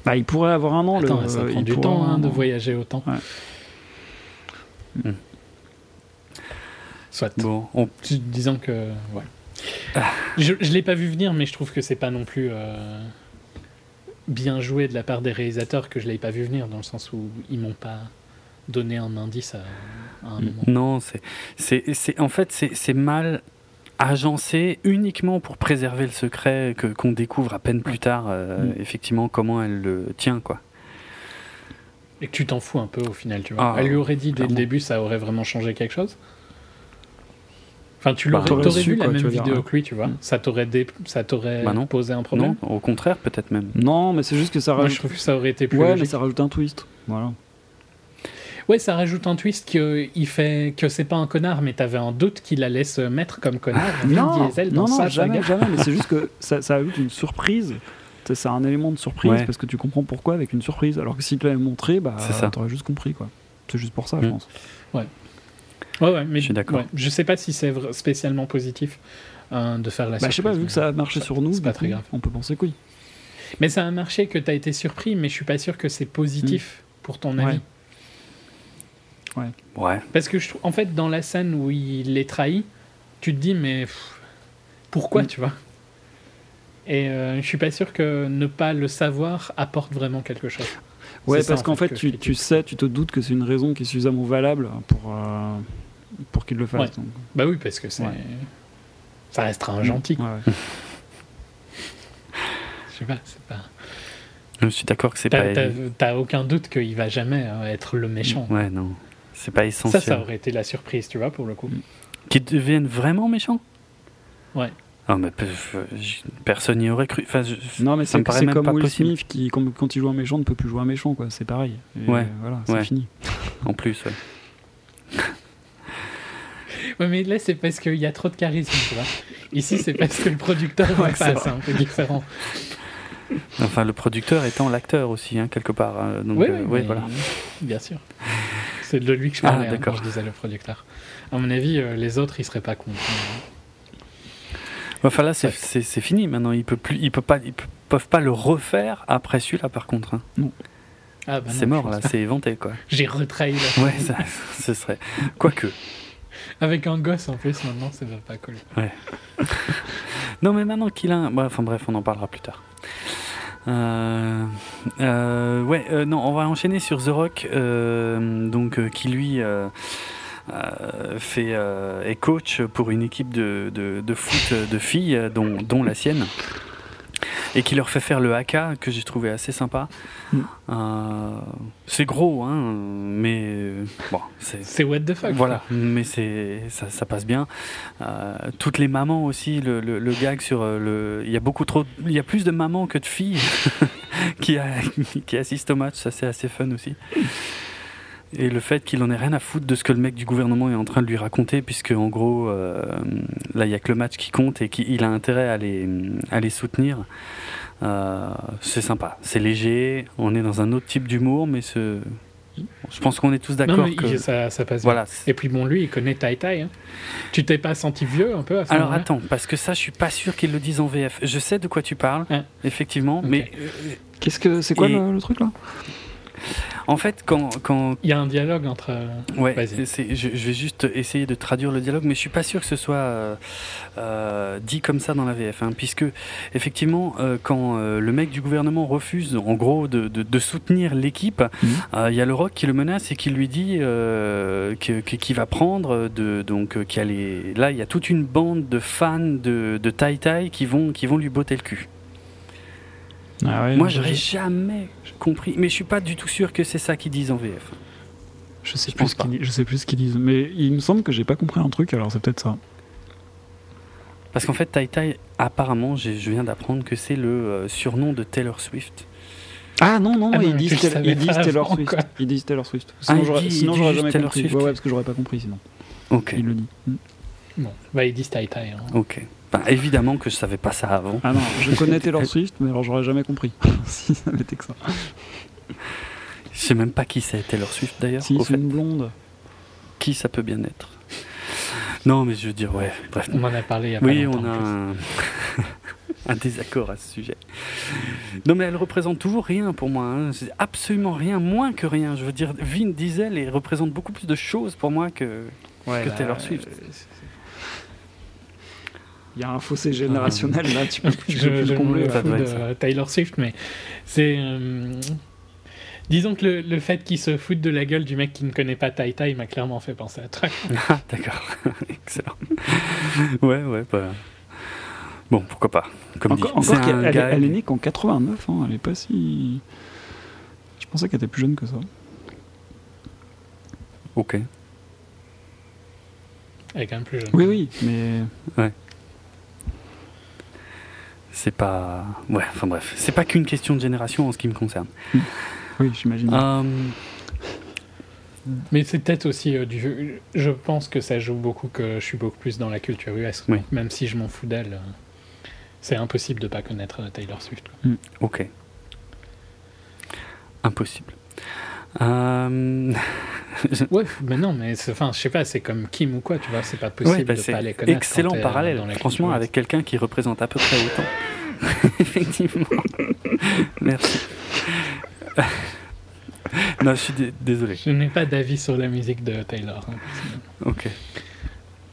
Bah, il pourrait avoir un an. Attends, le, ça prend il du temps hein, de voyager autant. Ouais. Mm. Soit. Bon, on- Disons que. Ouais. Ah. Je, je l'ai pas vu venir, mais je trouve que c'est pas non plus euh, bien joué de la part des réalisateurs que je l'ai pas vu venir, dans le sens où ils m'ont pas donné un indice à, à un Mm. moment. non, c'est, c'est, c'est, en fait, c'est, c'est mal agencé uniquement pour préserver le secret que, qu'on découvre à peine plus tard, euh, Mm. effectivement, comment elle le tient, quoi. Et que tu t'en fous un peu au final, tu vois. Ah, Elle lui aurait dit dès le début, ça aurait vraiment changé quelque chose? Enfin, tu Bah, l'aurais, t'aurais t'aurais su, vu la quoi, même veux dire, vidéo ouais. que lui, tu vois. Mm. Ça t'aurait, dé- ça t'aurait Bah non. posé un problème? Non, au contraire, peut-être même. Non, mais c'est juste que ça Moi, rajoute. je trouve que ça aurait été plus Ouais, mais ça rajoute un twist. Voilà. Ouais, ça rajoute un twist que il fait que c'est pas un connard, mais t'avais un doute qu'il allait se mettre comme connard. Vin Non, Diesel dans non, non, sa jamais, saga. jamais. Mais c'est juste que <laughs> ça, ça ajoute une surprise. C'est un élément de surprise Ouais. parce que tu comprends pourquoi avec une surprise. Alors que si tu l'avais montré, bah, C'est ça. t'aurais juste compris quoi. C'est juste pour ça, je Mm. pense. Ouais, ouais, mais Je suis d'accord. ouais, je sais pas si c'est spécialement positif euh, de faire la Bah, je sais pas, vu que ça a marché ça- sur nous, c'est pas très coup, grave. on peut penser que oui. Mais ça a marché que t'as été surpris, mais je suis pas sûr que c'est positif pour ton avis. Mm. Ouais. Ouais. Parce que je trouve, en fait, dans la scène où il les trahit, tu te dis, mais pff, pourquoi, Mm. tu vois? Et euh, je suis pas sûr que ne pas le savoir apporte vraiment quelque chose. Ouais, parce en qu'en fait, tu, tu sais, tu te doutes que c'est une raison qui est suffisamment valable pour, euh, pour qu'il le fasse. Ouais. donc. Bah oui, parce que c'est. Ouais. Ça restera un gentil. Ouais, ouais. <laughs> Je sais pas, c'est pas. Je suis d'accord que c'est pas. t'as- t'as aucun doute qu'il va jamais euh, être le méchant. Ouais, non. C'est pas Ça, essentiel. ça aurait été la surprise, tu vois, pour le coup. Qu'ils deviennent vraiment méchants Ouais. Ah, mais personne n'y aurait cru. Enfin, je- Non, mais ça me paraît même comme pas Will possible. Smith qui, quand, il joue un méchant, ne peut plus jouer un méchant, quoi. C'est pareil. Et Ouais. Voilà, c'est Ouais. fini. <laughs> En plus, ouais. <laughs> Ouais, mais là, c'est parce qu'il y a trop de charisme, tu vois. Ici, c'est parce que le producteur <laughs> Ouais, c'est un peu différent. Enfin, le producteur étant l'acteur aussi, hein, quelque part. hein, Donc, Oui, euh, ouais, mais- voilà. Bien sûr. C'est de lui que je Ah, parlais hein, d'accord. je disais le producteur. À mon avis, euh, les autres, ils seraient pas contents. Enfin, là, c'est Ouais. c'est- c'est fini maintenant. Ils, peuvent plus, ils, peuvent pas, ils pe- peuvent pas le refaire après celui-là, par contre. hein. Ah, bah c'est non, mort, là. pas. C'est éventé, quoi. <laughs> J'ai retrahi la Ouais, ça, ce serait. Quoique. Avec un gosse en plus, maintenant, ça va pas coller. Non, mais maintenant qu'il a. un- ouais, enfin, bref, on en parlera plus tard. Euh, euh, ouais, euh, non, on va enchaîner sur The Rock, donc qui lui fait, est coach pour une équipe de, de, foot de filles, dont, dont la sienne et qui leur fait faire le haka que j'ai trouvé assez sympa. Mm. Euh, c'est gros, hein, mais bon, c'est what the fuck. Voilà, mais c'est ça, ça, passe bien. Euh, toutes les mamans aussi, le, le, gag sur euh, le, il y a beaucoup trop, il y a plus de mamans que de filles <laughs> qui, <laughs> qui assistent au match, ça c'est assez fun aussi. Et le fait qu'il en ait rien à foutre de ce que le mec du gouvernement est en train de lui raconter, puisque en gros, euh, là, il n'y a que le match qui compte et qu'il a intérêt à les, à les soutenir. Euh, c'est sympa, c'est léger, on est dans un autre type d'humour, mais ce... je pense qu'on est tous d'accord que ça, ça passe voilà. Et puis bon, lui, il connaît Tai Tai. Hein. Tu t'es pas senti vieux un peu à Alors attends, parce que ça, je suis pas sûr qu'ils le disent en VF. Je sais de quoi tu parles, effectivement, mais euh, qu'est-ce que c'est quoi le, truc là? En fait, quand, quand... Il y a un dialogue entre... Ouais, je, je, vais juste essayer de traduire le dialogue, mais je suis pas sûr que ce soit euh, euh, dit comme ça dans la VF, hein, puisque effectivement, euh, quand le mec du gouvernement refuse, en gros, de, de, soutenir l'équipe, mhm. il y a le Rock qui le menace et qui lui dit qu'il va prendre, de, donc, qui là, il y a toute une bande de fans de, de Tai Tai qui vont, qui vont lui botter le cul. Ah Moi, j'aurais jamais compris, mais je suis pas du tout sûr que c'est ça qu'ils disent en VF. Je sais, plus je sais plus ce qu'ils disent, mais il me semble que j'ai pas compris un truc, alors c'est peut-être ça. Parce qu'en fait, Tai Tai, apparemment, je viens d'apprendre que c'est le euh, surnom de Taylor Swift. Ah non, non, ah ils, disent Taylor Swift. Ils disent Taylor Swift. Sinon, j'aurais jamais compris. Ouais, ouais, parce que j'aurais pas compris sinon. Ok. Il le dit. Bon, bah, ils disent Tai Tai. Hein. Ok évidemment que je savais pas ça avant. Ah non, je connais <laughs> Taylor Swift, mais alors j'aurais jamais compris <laughs> si ça n'était que ça. Je sais même pas qui c'est Taylor Swift d'ailleurs. Si c'est une blonde. Qui ça peut bien être? Non, mais je veux dire, ouais, bref. On en a parlé il y a Oui, on a <laughs> un... désaccord à ce sujet. Non, mais elle représente toujours rien pour moi. Hein. Absolument rien, moins que rien. Je veux dire, Vin Diesel elle représente beaucoup plus de choses pour moi que, que Taylor Swift. Euh, il y a un fossé générationnel là, tu peux, je, je combler. de Taylor Swift, mais c'est. Euh, disons que le, le fait qu'il se foute de la gueule du mec qui ne connaît pas Tai Tai m'a clairement fait penser à Track. <laughs> Ah, d'accord. <laughs> Excellent. ouais, ouais, bah... Bon, pourquoi pas. Comme encore, dit, encore elle, elle, est née qu'en 89, hein, elle est pas si. Je pensais qu'elle était plus jeune que ça. Ok. Elle est quand même plus jeune. Oui, oui, mais. Ouais c'est pas. Ouais, enfin bref, c'est pas qu'une question de génération en ce qui me concerne. Oui, j'imagine. Euh, Mais c'est peut-être aussi euh, du. Je pense que ça joue beaucoup que je suis beaucoup plus dans la culture US. Même si je m'en fous d'elle, euh, c'est impossible de pas connaître Taylor Swift. Ok. Impossible. Euh... <laughs> ouais, mais non, mais enfin, je sais pas, c'est comme Kim ou quoi, tu vois, c'est pas possible bah, de pas les connaître. Excellent parallèle, franchement, avec quelqu'un qui représente à peu près autant. <laughs> Effectivement. <laughs> Merci. non, je suis désolé. Je n'ai pas d'avis sur la musique de Taylor. Hein, ok.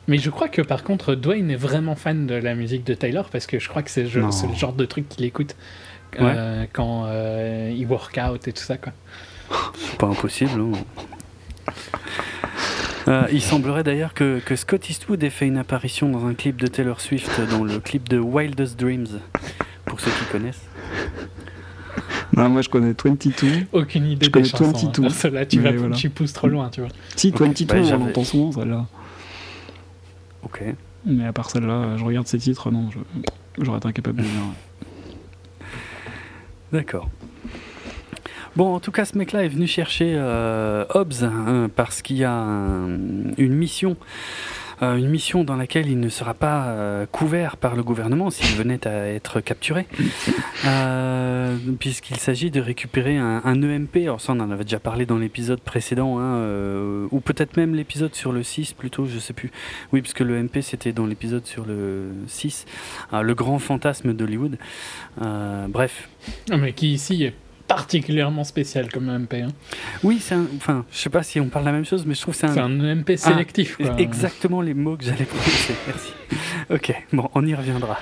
Mais je crois que par contre, Dwayne est vraiment fan de la musique de Taylor parce que je crois que c'est le genre de truc qu'il écoute euh, quand euh, il work out et tout ça, quoi. C'est pas impossible. Hein. Euh, il semblerait d'ailleurs que, que, Scott Eastwood ait fait une apparition dans un clip de Taylor Swift, dans le clip de Wildest Dreams, pour ceux qui connaissent. Non, moi je connais 22. Aucune idée je connais 22. Hein. Cela, tu, vas, tu pousses trop loin, tu vois. Si, 22, bah, on entend souvent celle-là. Ok. Mais à part celle-là, je regarde ces titres, non, j'aurais été incapable de dire. D'accord. Bon, en tout cas, ce mec-là est venu chercher euh, Hobbs hein, parce qu'il y a une mission. Euh, une mission dans laquelle il ne sera pas euh, couvert par le gouvernement s'il venait à être capturé, <laughs> puisqu'il s'agit de récupérer un, EMP. Alors ça, on en avait déjà parlé dans l'épisode précédent, hein, ou peut-être même l'épisode sur le 6 plutôt, je sais plus. Oui, parce que le MP c'était dans l'épisode sur le 6, le grand fantasme d'Hollywood. bref. Mais qui ici est particulièrement spécial comme MP. Hein. Oui, c'est enfin, je sais pas si on parle la même chose, mais je trouve que c'est un... un MP sélectif. Ah, exactement les mots que j'allais prononcer. <laughs> Merci. ok, bon, on y reviendra.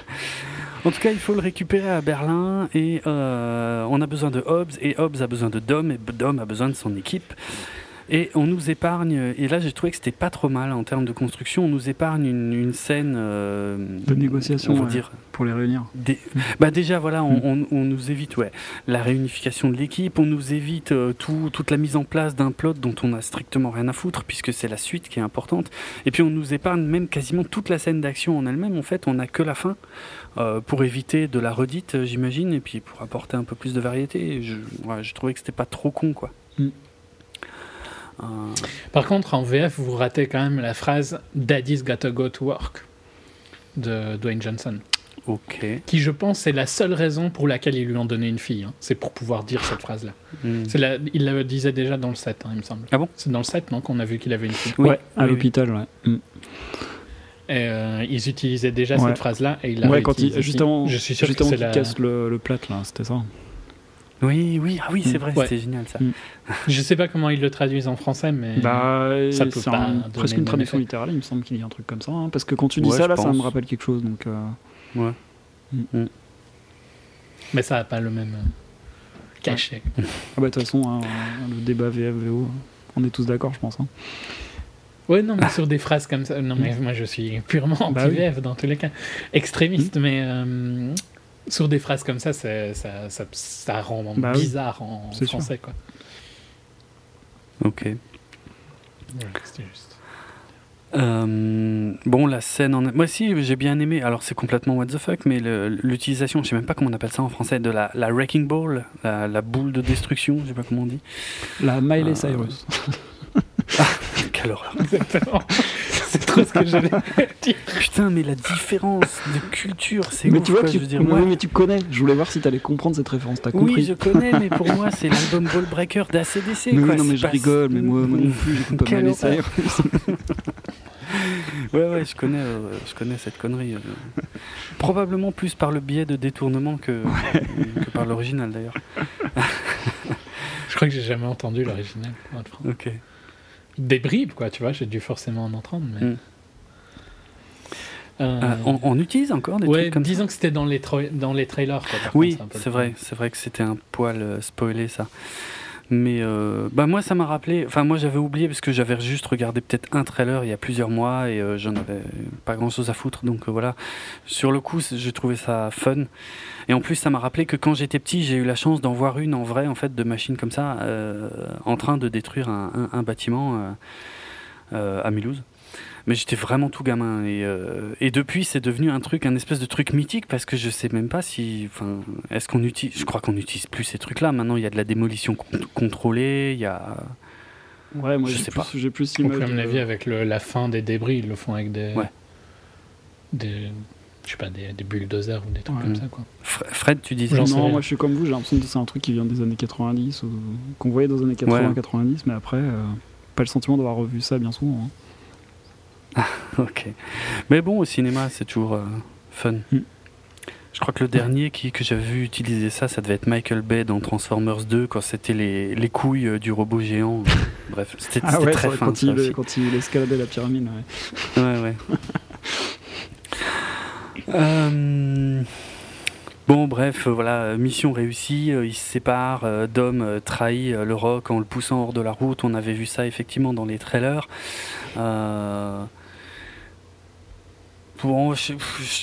En tout cas, il faut le récupérer à Berlin et euh, on a besoin de Hobbs et Hobbs a besoin de Dom et Dom a besoin de son équipe. Et on nous épargne, et là j'ai trouvé que c'était pas trop mal en termes de construction, on nous épargne une, scène euh, de négociation on va dire, pour les réunir. Bah déjà voilà, on, nous évite ouais, la réunification de l'équipe, on nous évite euh, tout, toute la mise en place d'un plot dont on a strictement rien à foutre puisque c'est la suite qui est importante. Et puis on nous épargne même quasiment toute la scène d'action en elle-même. En fait, on n'a que la fin euh, pour éviter de la redite, j'imagine, et puis pour apporter un peu plus de variété. Je, je trouvais que c'était pas trop con quoi. Mm. Euh, Par contre, en VF, vous ratez quand même la phrase Daddy's gotta go to work de Dwayne Johnson. Ok. Qui, je pense, est la seule raison pour laquelle ils lui ont donné une fille. Hein. C'est pour pouvoir dire cette phrase-là. Hmm. Il le disait déjà dans le set, hein, il me semble. Ah bon? C'est dans le set, non, qu'on a vu qu'il avait une fille? Oui, à l'hôpital, ouais. Hmm. Et euh, ils utilisaient déjà cette phrase-là et il ouais, quand il, justement, je suis sûr justement que c'est la... casse le, le là, c'était ça. Oui, oui, ah oui, c'est mm. vrai, c'était génial ça. Mm. <laughs> Je sais pas comment ils le traduisent en français, mais bah, ça peut pas presque une traduction littérale. Il me semble qu'il y a un truc comme ça, hein, parce que quand tu dis ça, là, ça me rappelle quelque chose. Donc, euh, ouais. Mm. Mais ça n'a pas le même euh, cachet. Ah bah de toute façon, hein, le débat VF-VO, on est tous d'accord, je pense. Hein. Ouais, non, mais sur des phrases comme ça. Non, mais moi je suis purement bah anti-VF dans tous les cas. Extrémiste, mais. Euh, sur des phrases comme ça, ça, ça, ça, rend bah bizarre en français. Quoi. Ok. Euh, bon, la scène en. Moi aussi, j'ai bien aimé. Alors, c'est complètement what the fuck, mais l'utilisation, je sais même pas comment on appelle ça en français, de la, la Wrecking Ball, la, boule de destruction, je sais pas comment on dit. La Miley euh, Cyrus. ah, <laughs> quelle horreur. <laughs> Exactement. c'est trop ce que j'allais dire. Putain, mais la différence de culture, c'est Mais ouf, tu vois, tu, je veux dire, moi... mais tu connais. Je voulais voir si t'allais comprendre cette référence. T'as compris Oui, je connais, mais pour moi, c'est l'album Ball Breaker d'ACDC. Mais quoi, non, mais je rigole, mais moi, moi non plus, j'écoute pas mal ça. <laughs> ouais, ouais, je connais, euh, je connais cette connerie. Euh. Probablement plus par le biais de détournement que, que par l'original d'ailleurs. <laughs> je crois que j'ai jamais entendu l'original. Ok des bribes, quoi, tu vois, j'ai dû forcément en entendre. Mais... Hmm. Euh, ah, on, utilise encore des trucs comme disons que c'était dans les, dans les trailers. Quoi, oui, c'est vrai, c'est vrai que c'était un poil euh, spoilé ça. Mais euh, bah moi, ça m'a rappelé. Enfin, moi, j'avais oublié parce que j'avais juste regardé peut-être un trailer il y a plusieurs mois et euh, j'en avais pas grand-chose à foutre. Donc euh, voilà. Sur le coup, j'ai trouvé ça fun. Et en plus, ça m'a rappelé que quand j'étais petit, j'ai eu la chance d'en voir une en vrai, en fait, de machine comme ça, en train de détruire un, un bâtiment à Mulhouse mais j'étais vraiment tout gamin. Et, euh, et depuis, c'est devenu un truc, un espèce de truc mythique parce que je sais même pas si. Enfin, est-ce qu'on utilise. Je crois qu'on n'utilise plus ces trucs-là. Maintenant, il y a de la démolition contrôlée, il y a. Ouais, moi je sais pas. J'ai plus l'image. À mon avis, avec le, la fin des débris, ils le font avec des. Ouais. Des. Je sais pas, des, des bulldozers ou des trucs comme ça, quoi. Fred, tu disais. Non, moi je suis comme vous, j'ai l'impression que c'est un truc qui vient des années 90 ou qu'on voyait dans les années 80-90, mais après, euh, pas le sentiment d'avoir revu ça bien souvent. Hein. Ok. Mais bon, au cinéma, c'est toujours euh, fun. Mm. Je crois que le dernier qui, que j'avais vu utiliser ça, ça devait être Michael Bay dans Transformers 2, quand c'était les, les, couilles euh, du robot géant. <laughs> Bref, c'était ah très fin. Quand, il, quand il escaladait la pyramide, ouais. Ouais, ouais. <laughs> euh... Bon, bref, voilà, mission réussie, ils se séparent, Dom trahit le rock en le poussant hors de la route, on avait vu ça effectivement dans les trailers. Euh, Bon, je,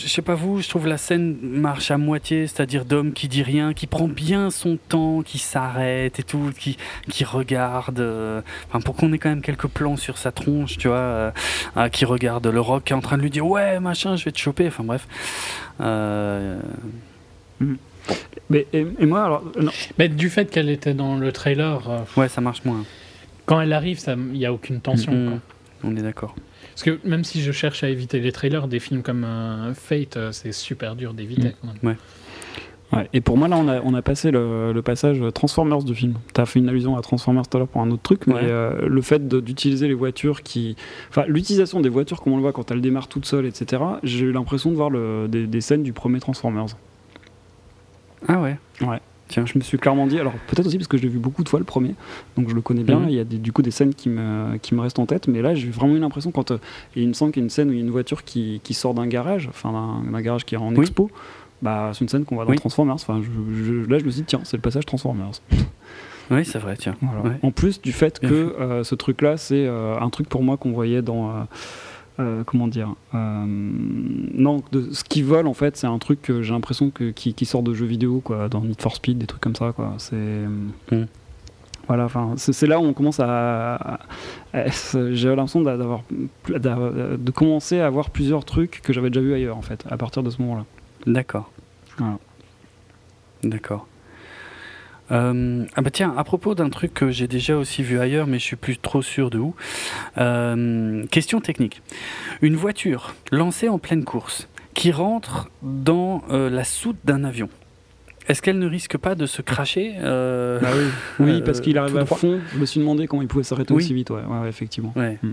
sais pas vous, je trouve la scène marche à moitié, c'est-à-dire d'homme qui dit rien, qui prend bien son temps, qui s'arrête et tout, qui, qui regarde, euh, enfin, pour qu'on ait quand même quelques plans sur sa tronche, tu vois, euh, euh, qui regarde le rock qui est en train de lui dire ouais machin, je vais te choper, enfin bref. Mhm. Mais et, moi alors, Mais du fait qu'elle était dans le trailer, ouais, ça marche moins. Quand elle arrive, il n'y a aucune tension. On est d'accord. Parce que même si je cherche à éviter les trailers, des films comme euh, Fate, euh, c'est super dur d'éviter. Mm. Ouais. Ouais, et pour moi, là, on a, on a passé le, passage Transformers du film. Tu as fait une allusion à Transformers tout à l'heure pour un autre truc, mais euh, le fait d'utiliser les voitures qui. Enfin, l'utilisation des voitures, comme on le voit quand elles démarrent toutes seules, etc., j'ai eu l'impression de voir le, des, des, scènes du premier Transformers. Ah ouais Ouais. Tiens, je me suis clairement dit, alors peut-être aussi parce que je l'ai vu beaucoup de fois le premier, donc je le connais bien, mhm. il y a du coup des scènes qui me, qui me restent en tête, mais là j'ai vraiment eu l'impression quand euh, il me semble qu'il y a une scène où il y a une voiture qui, qui sort d'un garage, enfin d'un garage qui est en expo, bah, c'est une scène qu'on voit dans Transformers. Enfin, je, là je me suis dit, tiens, c'est le passage Transformers. Oui, c'est vrai, tiens. En plus du fait que ce truc-là, c'est un truc pour moi qu'on voyait dans. Comment dire Non, de, ce qui vole en fait, c'est un truc que j'ai l'impression que, qui, sort de jeux vidéo, quoi, dans Need for Speed, des trucs comme ça, quoi. C'est. Mm. Voilà, enfin, c'est là où on commence à. J'ai l'impression d'avoir de commencer à avoir plusieurs trucs que j'avais déjà vu ailleurs, en fait, à partir de ce moment-là. D'accord. Voilà. D'accord. Euh, ah bah tiens, à propos d'un truc que j'ai déjà aussi vu ailleurs, mais je suis plus trop sûr de où. Euh, question technique. Une voiture lancée en pleine course qui rentre dans euh, la soute d'un avion. Est-ce qu'elle ne risque pas de se cracher euh, ah <laughs> oui. parce qu'il arrive à fond. Je me suis demandé comment il pouvait s'arrêter aussi vite. Ouais, effectivement. Hmm.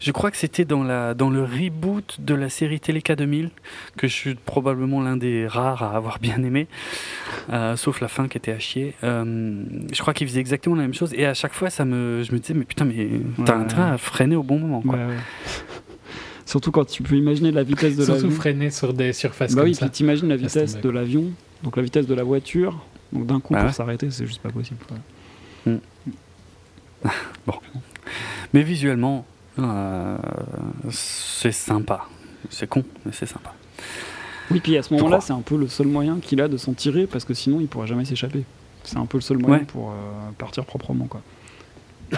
Je crois que c'était dans, la, dans le reboot de la série Téléca 2000, que je suis probablement l'un des rares à avoir bien aimé, euh, sauf la fin qui était à chier. Euh, je crois qu'il faisait exactement la même chose, et à chaque fois, ça me, je me disais, mais putain, mais t'as un train à freiner au bon moment. Quoi. Surtout quand tu peux imaginer la vitesse de l'avion. Surtout freiner sur des surfaces bah comme oui, ça. t'imagines la vitesse de l'avion, donc la vitesse de la voiture, donc d'un coup bah pour s'arrêter, c'est juste pas possible. Hmm. <laughs> bon. Mais visuellement, euh, c'est sympa. C'est con, mais c'est sympa. Oui, puis à ce moment-là, c'est un peu le seul moyen qu'il a de s'en tirer, parce que sinon, il pourra jamais s'échapper. C'est un peu le seul moyen pour euh, partir proprement, quoi.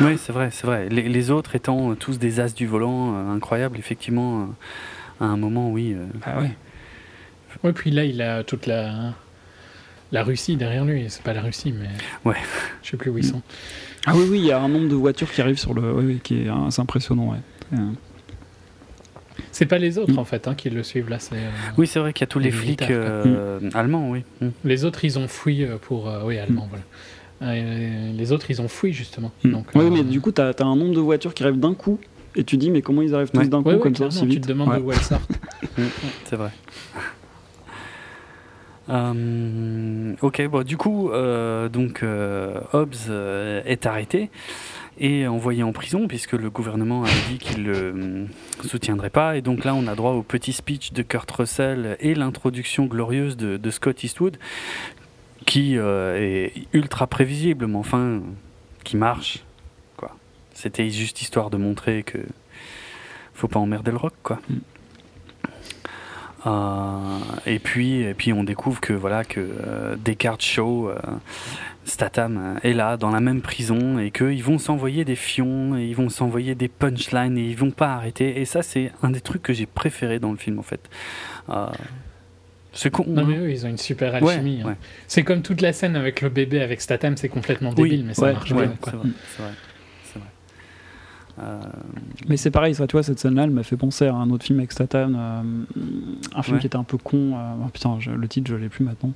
Oui, c'est vrai, c'est vrai. Les, autres étant tous des as du volant euh, incroyables, effectivement, à un moment, oui. Ah ouais. Oui, puis là, il a toute la, la Russie derrière lui. C'est pas la Russie, mais. Ouais. Je sais plus où ils sont. Ah oui, oui, il y a un nombre de voitures qui arrivent sur le. Oui, qui est assez impressionnant, ouais. C'est pas les autres en fait hein, qui le suivent là. Euh, oui, c'est vrai qu'il y a tous les, flics euh, allemands, oui. Mm. Les autres, ils ont fui pour. oui, allemands, voilà. Euh, les autres, ils ont fui justement. Donc, oui, mais euh, du coup, tu as, un nombre de voitures qui arrivent d'un coup, et tu dis, mais comment ils arrivent tous d'un coup comme ça si vite Tu te demandes où elles sortent. <laughs> C'est vrai. Euh, ok, bon, du coup, donc Hobbes est arrêté et envoyé en prison puisque le gouvernement a dit qu'il le soutiendrait pas. Et donc là, on a droit au petit speech de Kurt Russell et l'introduction glorieuse de, Scott Eastwood qui euh, est ultra prévisible, mais enfin, qui marche. C'était juste histoire de montrer que faut pas emmerder le rock, quoi. Mm. Euh, et puis, et puis on découvre que voilà que euh, Descartes Show, Statham est là dans la même prison et qu'ils vont s'envoyer des fions et ils vont s'envoyer des punchlines et ils vont pas arrêter. Et ça c'est un des trucs que j'ai préféré dans le film en fait. C'est con. Non, mais eux, ils ont une super alchimie. Hein. C'est comme toute la scène avec le bébé avec Statham, c'est complètement débile, mais ça marche bien. C'est vrai. Euh, mais c'est pareil, ça, tu vois, cette scène-là, elle m'a fait penser à un autre film avec Statham, euh, un film qui était un peu con. Euh, oh, putain, le titre, je l'ai plus maintenant.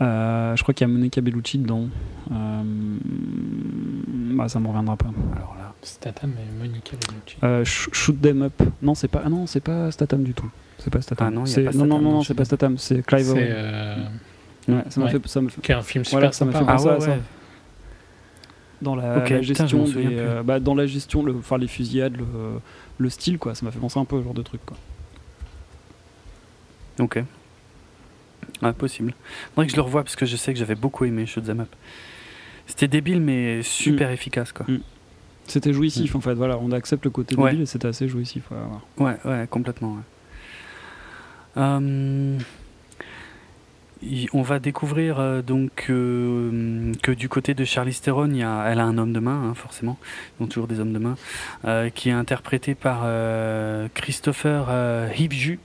je crois qu'il y a Monica Bellucci dedans. bah, ça me reviendra pas. Alors là, Statham et Monica Bellucci. Shoot Them Up. Non, c'est pas, ah non, c'est pas Statham du tout. C'est pas Statham. Ah non, non, non, non, c'est pas Statham, c'est Clive Owen. Euh... Ouais, ça m'a fait, ça Qui est un film super voilà, ça m'a fait penser ah, ouais, à ça. Dans la, gestion, des, euh, bah, dans la gestion, le, enfin les fusillades, le, le style, quoi. Ça m'a fait penser un peu au genre de truc, quoi. Ok. Ah, possible. Faudrait que je le revoie parce que je sais que j'avais beaucoup aimé Shoot'em Up. C'était débile mais super mm. efficace, quoi. Mm. C'était jouissif, mm. en fait. Voilà, on accepte le côté débile et c'était assez jouissif. Ouais, ouais, complètement. Ouais. Euh, on va découvrir euh, donc euh, que du côté de Charlize Theron, elle a un homme de main, hein, forcément, ils ont toujours des hommes de main, qui est interprété par Christopher Hivju.